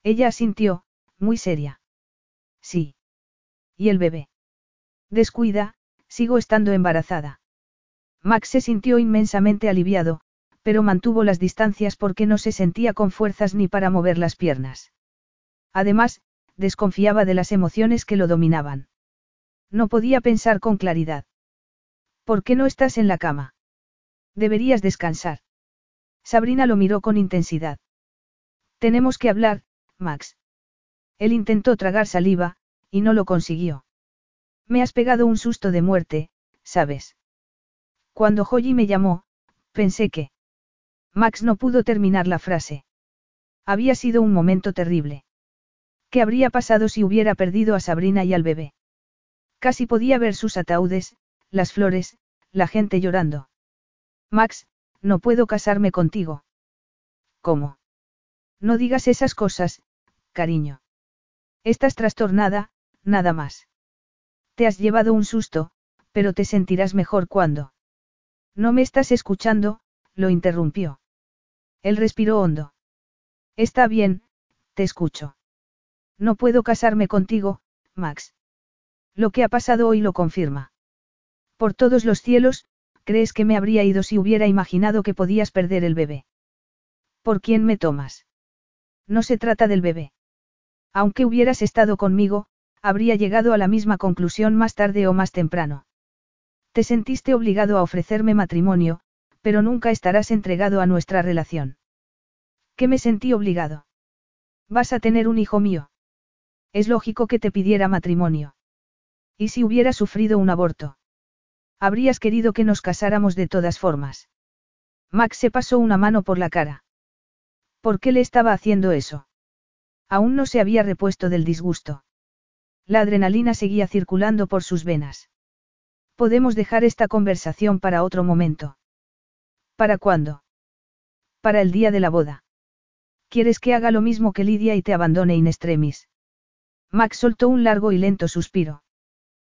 Ella asintió, muy seria. Sí. ¿Y el bebé? Descuida, sigo estando embarazada. Max se sintió inmensamente aliviado, pero mantuvo las distancias porque no se sentía con fuerzas ni para mover las piernas. Además, desconfiaba de las emociones que lo dominaban. No podía pensar con claridad. ¿Por qué no estás en la cama? Deberías descansar. Sabrina lo miró con intensidad. Tenemos que hablar, Max. Él intentó tragar saliva, y no lo consiguió. Me has pegado un susto de muerte, ¿sabes? Cuando Joyi me llamó, pensé que... Max no pudo terminar la frase. Había sido un momento terrible. ¿Qué habría pasado si hubiera perdido a Sabrina y al bebé? Casi podía ver sus ataúdes, las flores, la gente llorando. Max, no puedo casarme contigo. ¿Cómo? No digas esas cosas, cariño. Estás trastornada, nada más. Te has llevado un susto, pero te sentirás mejor cuando. No me estás escuchando, lo interrumpió. Él respiró hondo. Está bien, te escucho. No puedo casarme contigo, Max. Lo que ha pasado hoy lo confirma. Por todos los cielos, ¿crees que me habría ido si hubiera imaginado que podías perder el bebé? ¿Por quién me tomas? No se trata del bebé. Aunque hubieras estado conmigo, habría llegado a la misma conclusión más tarde o más temprano. Te sentiste obligado a ofrecerme matrimonio, pero nunca estarás entregado a nuestra relación. ¿Qué me sentí obligado? Vas a tener un hijo mío. Es lógico que te pidiera matrimonio. ¿Y si hubiera sufrido un aborto? Habrías querido que nos casáramos de todas formas. Max se pasó una mano por la cara. ¿Por qué le estaba haciendo eso? Aún no se había repuesto del disgusto. La adrenalina seguía circulando por sus venas. Podemos dejar esta conversación para otro momento. ¿Para cuándo? Para el día de la boda. ¿Quieres que haga lo mismo que Lidia y te abandone in extremis? Max soltó un largo y lento suspiro.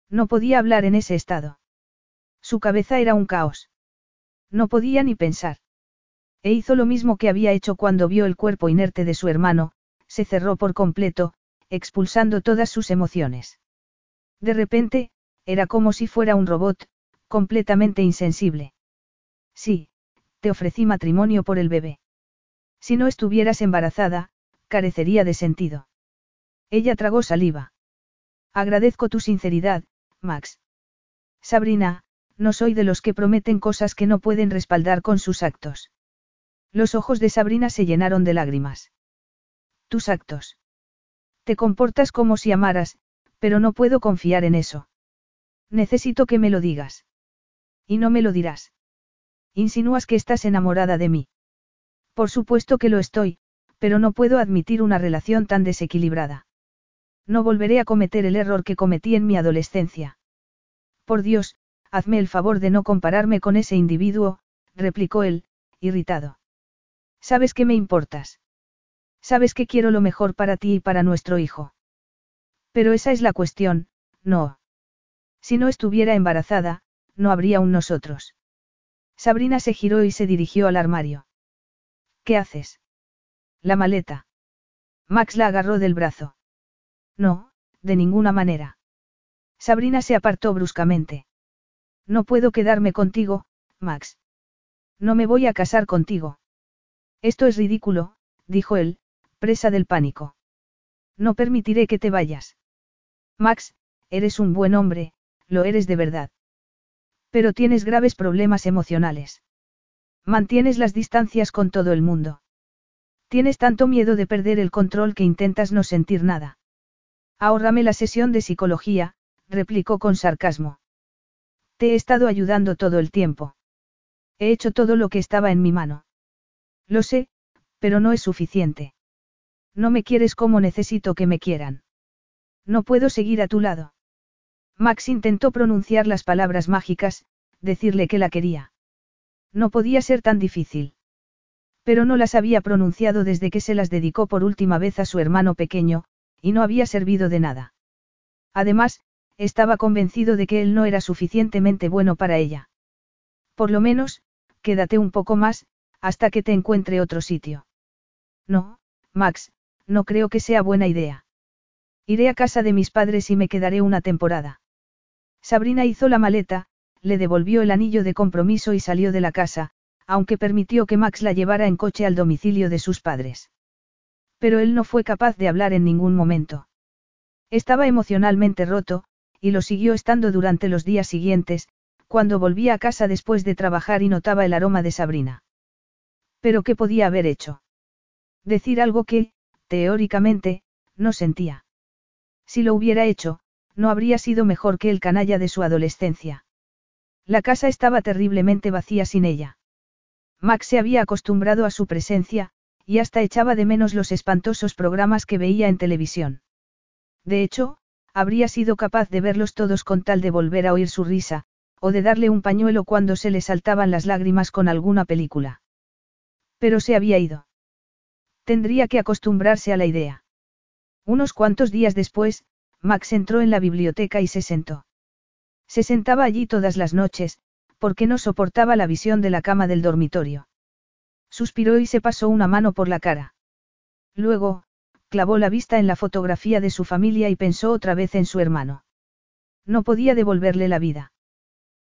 No podía hablar en ese estado. Su cabeza era un caos. No podía ni pensar. E hizo lo mismo que había hecho cuando vio el cuerpo inerte de su hermano, se cerró por completo, expulsando todas sus emociones. De repente, era como si fuera un robot, completamente insensible. Sí, te ofrecí matrimonio por el bebé. Si no estuvieras embarazada, carecería de sentido. Ella tragó saliva. Agradezco tu sinceridad, Max. Sabrina, no soy de los que prometen cosas que no pueden respaldar con sus actos. Los ojos de Sabrina se llenaron de lágrimas. Tus actos. Te comportas como si amaras, pero no puedo confiar en eso. Necesito que me lo digas. Y no me lo dirás. Insinúas que estás enamorada de mí. Por supuesto que lo estoy, pero no puedo admitir una relación tan desequilibrada. No volveré a cometer el error que cometí en mi adolescencia. Por Dios, hazme el favor de no compararme con ese individuo, replicó él, irritado. Sabes que me importas. Sabes que quiero lo mejor para ti y para nuestro hijo. Pero esa es la cuestión, no. Si no estuviera embarazada, no habría un nosotros. Sabrina se giró y se dirigió al armario. ¿Qué haces? La maleta. Max la agarró del brazo. No, de ninguna manera. Sabrina se apartó bruscamente. No puedo quedarme contigo, Max. No me voy a casar contigo. Esto es ridículo, dijo él, presa del pánico. No permitiré que te vayas. Max, eres un buen hombre, lo eres de verdad. Pero tienes graves problemas emocionales. Mantienes las distancias con todo el mundo. Tienes tanto miedo de perder el control que intentas no sentir nada. Ahórrame la sesión de psicología, replicó con sarcasmo. Te he estado ayudando todo el tiempo. He hecho todo lo que estaba en mi mano. Lo sé, pero no es suficiente. No me quieres como necesito que me quieran. No puedo seguir a tu lado. Max intentó pronunciar las palabras mágicas, decirle que la quería. No podía ser tan difícil. Pero no las había pronunciado desde que se las dedicó por última vez a su hermano pequeño, y no había servido de nada. Además, estaba convencido de que él no era suficientemente bueno para ella. Por lo menos, quédate un poco más, hasta que te encuentre otro sitio. No, Max, no creo que sea buena idea. Iré a casa de mis padres y me quedaré una temporada. Sabrina hizo la maleta, le devolvió el anillo de compromiso y salió de la casa, aunque permitió que Max la llevara en coche al domicilio de sus padres. Pero él no fue capaz de hablar en ningún momento. Estaba emocionalmente roto, y lo siguió estando durante los días siguientes, cuando volvía a casa después de trabajar y notaba el aroma de Sabrina. Pero ¿qué podía haber hecho? Decir algo que, teóricamente, no sentía. Si lo hubiera hecho, no habría sido mejor que el canalla de su adolescencia. La casa estaba terriblemente vacía sin ella. Max se había acostumbrado a su presencia, y hasta echaba de menos los espantosos programas que veía en televisión. De hecho, habría sido capaz de verlos todos con tal de volver a oír su risa, o de darle un pañuelo cuando se le saltaban las lágrimas con alguna película. Pero se había ido. Tendría que acostumbrarse a la idea. Unos cuantos días después, Max entró en la biblioteca y se sentó. Se sentaba allí todas las noches, porque no soportaba la visión de la cama del dormitorio. Suspiró y se pasó una mano por la cara. Luego, clavó la vista en la fotografía de su familia y pensó otra vez en su hermano. No podía devolverle la vida.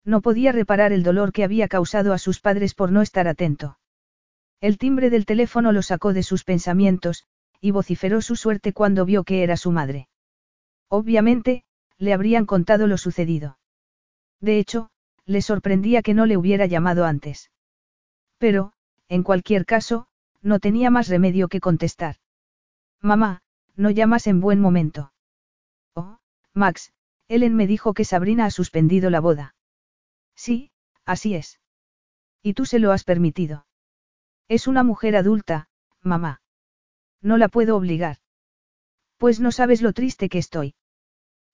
No podía reparar el dolor que había causado a sus padres por no estar atento. El timbre del teléfono lo sacó de sus pensamientos, y vociferó su suerte cuando vio que era su madre. Obviamente, le habrían contado lo sucedido. De hecho, le sorprendía que no le hubiera llamado antes. Pero, en cualquier caso, no tenía más remedio que contestar. Mamá, no llamas en buen momento. Oh, Max, Ellen me dijo que Sabrina ha suspendido la boda. Sí, así es. Y tú se lo has permitido. Es una mujer adulta, mamá. No la puedo obligar. Pues no sabes lo triste que estoy.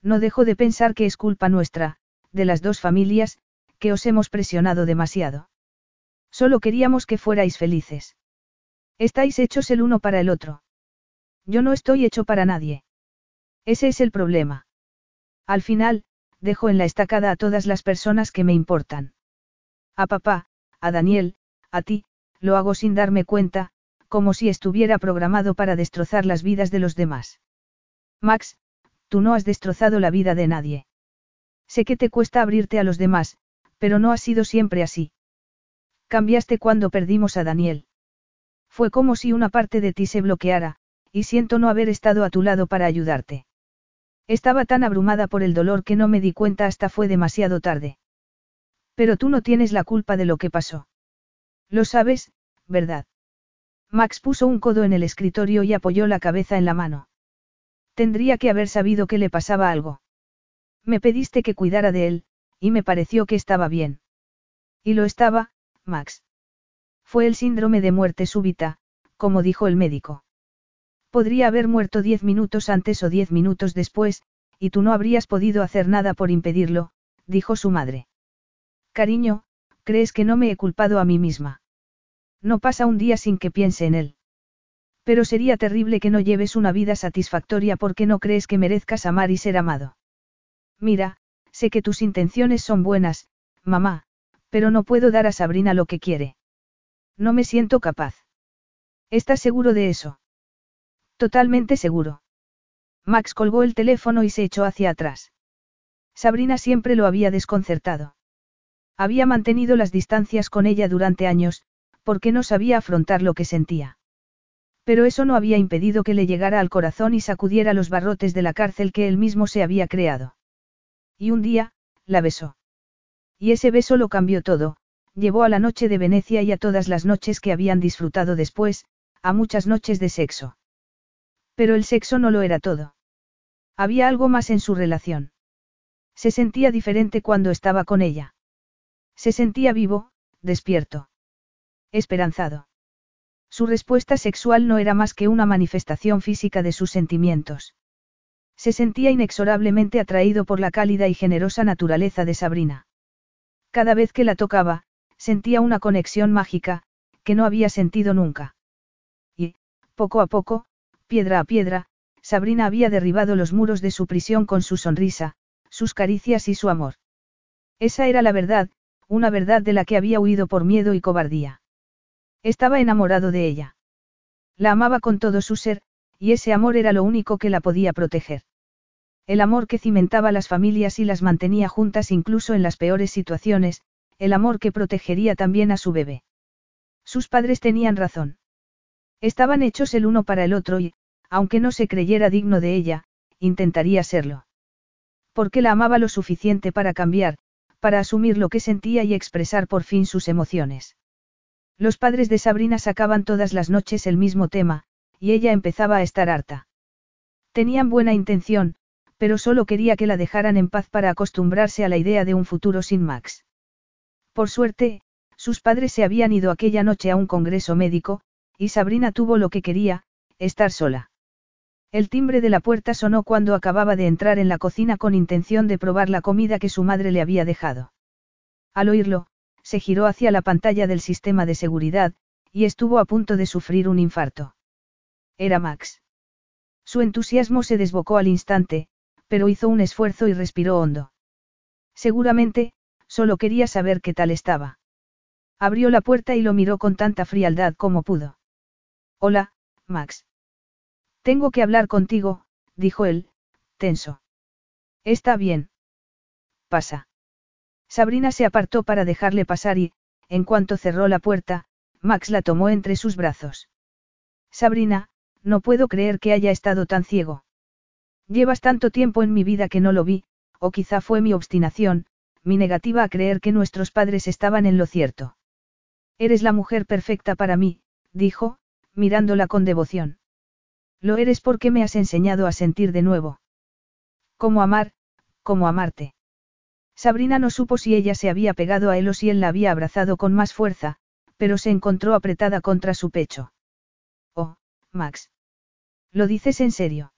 No dejo de pensar que es culpa nuestra, de las dos familias, que os hemos presionado demasiado. Solo queríamos que fuerais felices. Estáis hechos el uno para el otro. Yo no estoy hecho para nadie. Ese es el problema. Al final, dejo en la estacada a todas las personas que me importan. A papá, a Daniel, a ti, lo hago sin darme cuenta, como si estuviera programado para destrozar las vidas de los demás. Max, tú no has destrozado la vida de nadie. Sé que te cuesta abrirte a los demás, pero no ha sido siempre así. Cambiaste cuando perdimos a Daniel. Fue como si una parte de ti se bloqueara, y siento no haber estado a tu lado para ayudarte. Estaba tan abrumada por el dolor que no me di cuenta hasta fue demasiado tarde. Pero tú no tienes la culpa de lo que pasó. Lo sabes, ¿verdad? Max puso un codo en el escritorio y apoyó la cabeza en la mano. Tendría que haber sabido que le pasaba algo. Me pediste que cuidara de él, y me pareció que estaba bien. Y lo estaba, Max. Fue el síndrome de muerte súbita, como dijo el médico. Podría haber muerto diez minutos antes o diez minutos después, y tú no habrías podido hacer nada por impedirlo, dijo su madre. Cariño, ¿crees que no me he culpado a mí misma? No pasa un día sin que piense en él. Pero sería terrible que no lleves una vida satisfactoria porque no crees que merezcas amar y ser amado. Mira, sé que tus intenciones son buenas, mamá, pero no puedo dar a Sabrina lo que quiere. No me siento capaz. ¿Estás seguro de eso? Totalmente seguro. Max colgó el teléfono y se echó hacia atrás. Sabrina siempre lo había desconcertado. Había mantenido las distancias con ella durante años, porque no sabía afrontar lo que sentía. Pero eso no había impedido que le llegara al corazón y sacudiera los barrotes de la cárcel que él mismo se había creado. Y un día, la besó. Y ese beso lo cambió todo, llevó a la noche de Venecia y a todas las noches que habían disfrutado después, a muchas noches de sexo. Pero el sexo no lo era todo. Había algo más en su relación. Se sentía diferente cuando estaba con ella. Se sentía vivo, despierto. Esperanzado. Su respuesta sexual no era más que una manifestación física de sus sentimientos. Se sentía inexorablemente atraído por la cálida y generosa naturaleza de Sabrina. Cada vez que la tocaba, sentía una conexión mágica, que no había sentido nunca. Y, poco a poco, piedra a piedra, Sabrina había derribado los muros de su prisión con su sonrisa, sus caricias y su amor. Esa era la verdad, una verdad de la que había huido por miedo y cobardía. Estaba enamorado de ella. La amaba con todo su ser, y ese amor era lo único que la podía proteger. El amor que cimentaba las familias y las mantenía juntas incluso en las peores situaciones, el amor que protegería también a su bebé. Sus padres tenían razón. Estaban hechos el uno para el otro y, aunque no se creyera digno de ella, intentaría serlo. Porque la amaba lo suficiente para cambiar, para asumir lo que sentía y expresar por fin sus emociones. Los padres de Sabrina sacaban todas las noches el mismo tema, y ella empezaba a estar harta. Tenían buena intención, pero solo quería que la dejaran en paz para acostumbrarse a la idea de un futuro sin Max. Por suerte, sus padres se habían ido aquella noche a un congreso médico, y Sabrina tuvo lo que quería, estar sola. El timbre de la puerta sonó cuando acababa de entrar en la cocina con intención de probar la comida que su madre le había dejado. Al oírlo, se giró hacia la pantalla del sistema de seguridad, y estuvo a punto de sufrir un infarto. Era Max. Su entusiasmo se desbocó al instante, pero hizo un esfuerzo y respiró hondo. Seguramente, solo quería saber qué tal estaba. Abrió la puerta y lo miró con tanta frialdad como pudo. Hola, Max. Tengo que hablar contigo, dijo él, tenso. Está bien. Pasa. Sabrina se apartó para dejarle pasar y, en cuanto cerró la puerta, Max la tomó entre sus brazos. Sabrina, no puedo creer que haya estado tan ciego. Llevas tanto tiempo en mi vida que no lo vi, o quizá fue mi obstinación, mi negativa a creer que nuestros padres estaban en lo cierto. Eres la mujer perfecta para mí, dijo, mirándola con devoción. Lo eres porque me has enseñado a sentir de nuevo. Cómo amar, cómo amarte. Sabrina no supo si ella se había pegado a él o si él la había abrazado con más fuerza, pero se encontró apretada contra su pecho. Oh, Max. ¿Lo dices en serio?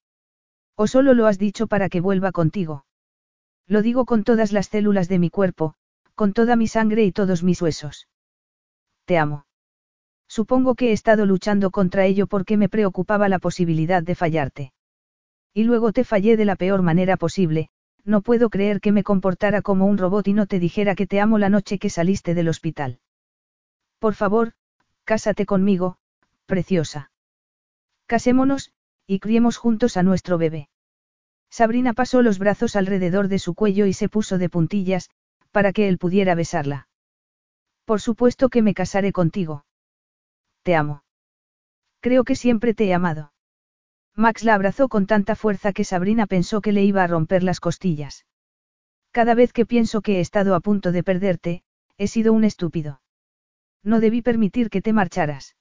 ¿O solo lo has dicho para que vuelva contigo? Lo digo con todas las células de mi cuerpo, con toda mi sangre y todos mis huesos. Te amo. Supongo que he estado luchando contra ello porque me preocupaba la posibilidad de fallarte. Y luego te fallé de la peor manera posible, no puedo creer que me comportara como un robot y no te dijera que te amo la noche que saliste del hospital. Por favor, cásate conmigo, preciosa. Casémonos, y criemos juntos a nuestro bebé. Sabrina pasó los brazos alrededor de su cuello y se puso de puntillas, para que él pudiera besarla. Por supuesto que me casaré contigo. Te amo. Creo que siempre te he amado. Max la abrazó con tanta fuerza que Sabrina pensó que le iba a romper las costillas. Cada vez que pienso que he estado a punto de perderte, he sido un estúpido. No debí permitir que te marcharas.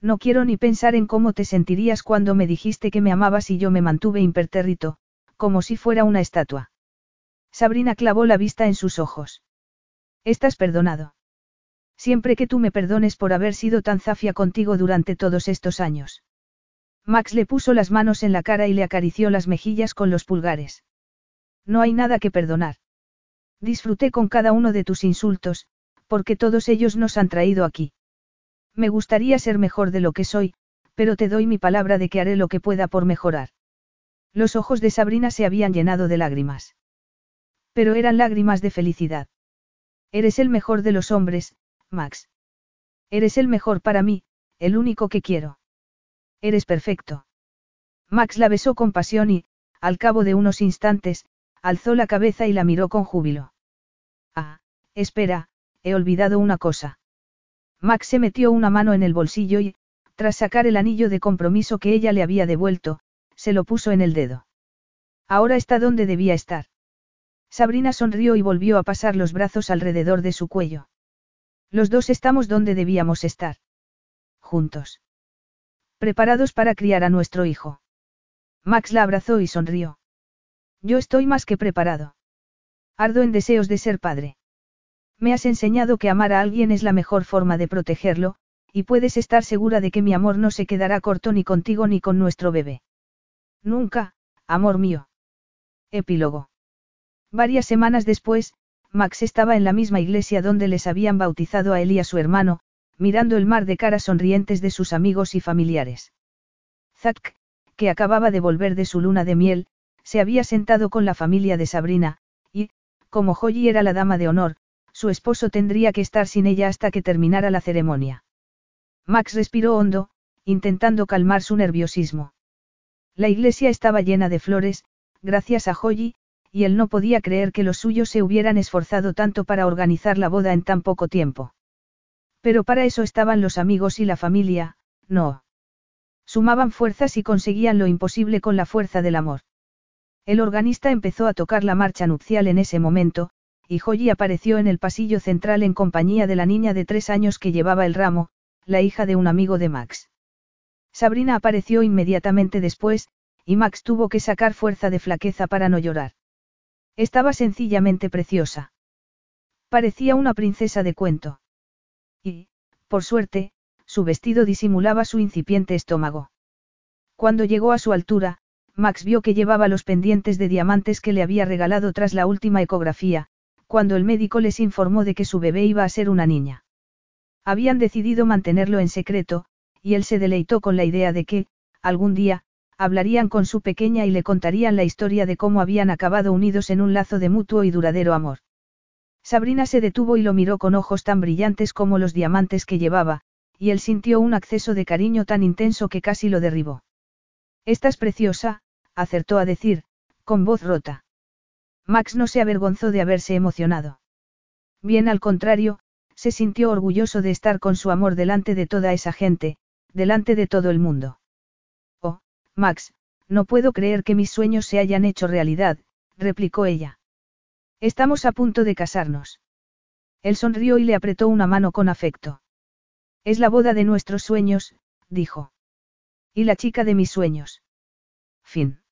No quiero ni pensar en cómo te sentirías cuando me dijiste que me amabas y yo me mantuve impertérrito, como si fuera una estatua. Sabrina clavó la vista en sus ojos. Estás perdonado. Siempre que tú me perdones por haber sido tan zafia contigo durante todos estos años. Max le puso las manos en la cara y le acarició las mejillas con los pulgares. No hay nada que perdonar. Disfruté con cada uno de tus insultos, porque todos ellos nos han traído aquí. Me gustaría ser mejor de lo que soy, pero te doy mi palabra de que haré lo que pueda por mejorar. Los ojos de Sabrina se habían llenado de lágrimas. Pero eran lágrimas de felicidad. Eres el mejor de los hombres, Max. Eres el mejor para mí, el único que quiero. Eres perfecto. Max la besó con pasión y, al cabo de unos instantes, alzó la cabeza y la miró con júbilo. Ah, espera, he olvidado una cosa. Max se metió una mano en el bolsillo y, tras sacar el anillo de compromiso que ella le había devuelto, se lo puso en el dedo. Ahora está donde debía estar. Sabrina sonrió y volvió a pasar los brazos alrededor de su cuello. Los dos estamos donde debíamos estar. Juntos. Preparados para criar a nuestro hijo. Max la abrazó y sonrió. Yo estoy más que preparado. Ardo en deseos de ser padre. Me has enseñado que amar a alguien es la mejor forma de protegerlo, y puedes estar segura de que mi amor no se quedará corto ni contigo ni con nuestro bebé. Nunca, amor mío. Epílogo. Varias semanas después, Max estaba en la misma iglesia donde les habían bautizado a él y a su hermano, mirando el mar de caras sonrientes de sus amigos y familiares. Zack, que acababa de volver de su luna de miel, se había sentado con la familia de Sabrina, y, como Holly era la dama de honor, su esposo tendría que estar sin ella hasta que terminara la ceremonia. Max respiró hondo, intentando calmar su nerviosismo. La iglesia estaba llena de flores, gracias a Holly, y él no podía creer que los suyos se hubieran esforzado tanto para organizar la boda en tan poco tiempo. Pero para eso estaban los amigos y la familia, no. Sumaban fuerzas y conseguían lo imposible con la fuerza del amor. El organista empezó a tocar la marcha nupcial en ese momento, y Joyi apareció en el pasillo central en compañía de la niña de tres años que llevaba el ramo, la hija de un amigo de Max. Sabrina apareció inmediatamente después, y Max tuvo que sacar fuerza de flaqueza para no llorar. Estaba sencillamente preciosa. Parecía una princesa de cuento. Y, por suerte, su vestido disimulaba su incipiente estómago. Cuando llegó a su altura, Max vio que llevaba los pendientes de diamantes que le había regalado tras la última ecografía, cuando el médico les informó de que su bebé iba a ser una niña. Habían decidido mantenerlo en secreto, y él se deleitó con la idea de que, algún día, hablarían con su pequeña y le contarían la historia de cómo habían acabado unidos en un lazo de mutuo y duradero amor. Sabrina se detuvo y lo miró con ojos tan brillantes como los diamantes que llevaba, y él sintió un acceso de cariño tan intenso que casi lo derribó. Estás preciosa, acertó a decir, con voz rota. Max no se avergonzó de haberse emocionado. Bien al contrario, se sintió orgulloso de estar con su amor delante de toda esa gente, delante de todo el mundo. Max, no puedo creer que mis sueños se hayan hecho realidad, replicó ella. Estamos a punto de casarnos. Él sonrió y le apretó una mano con afecto. Es la boda de nuestros sueños, dijo. Y la chica de mis sueños. Fin.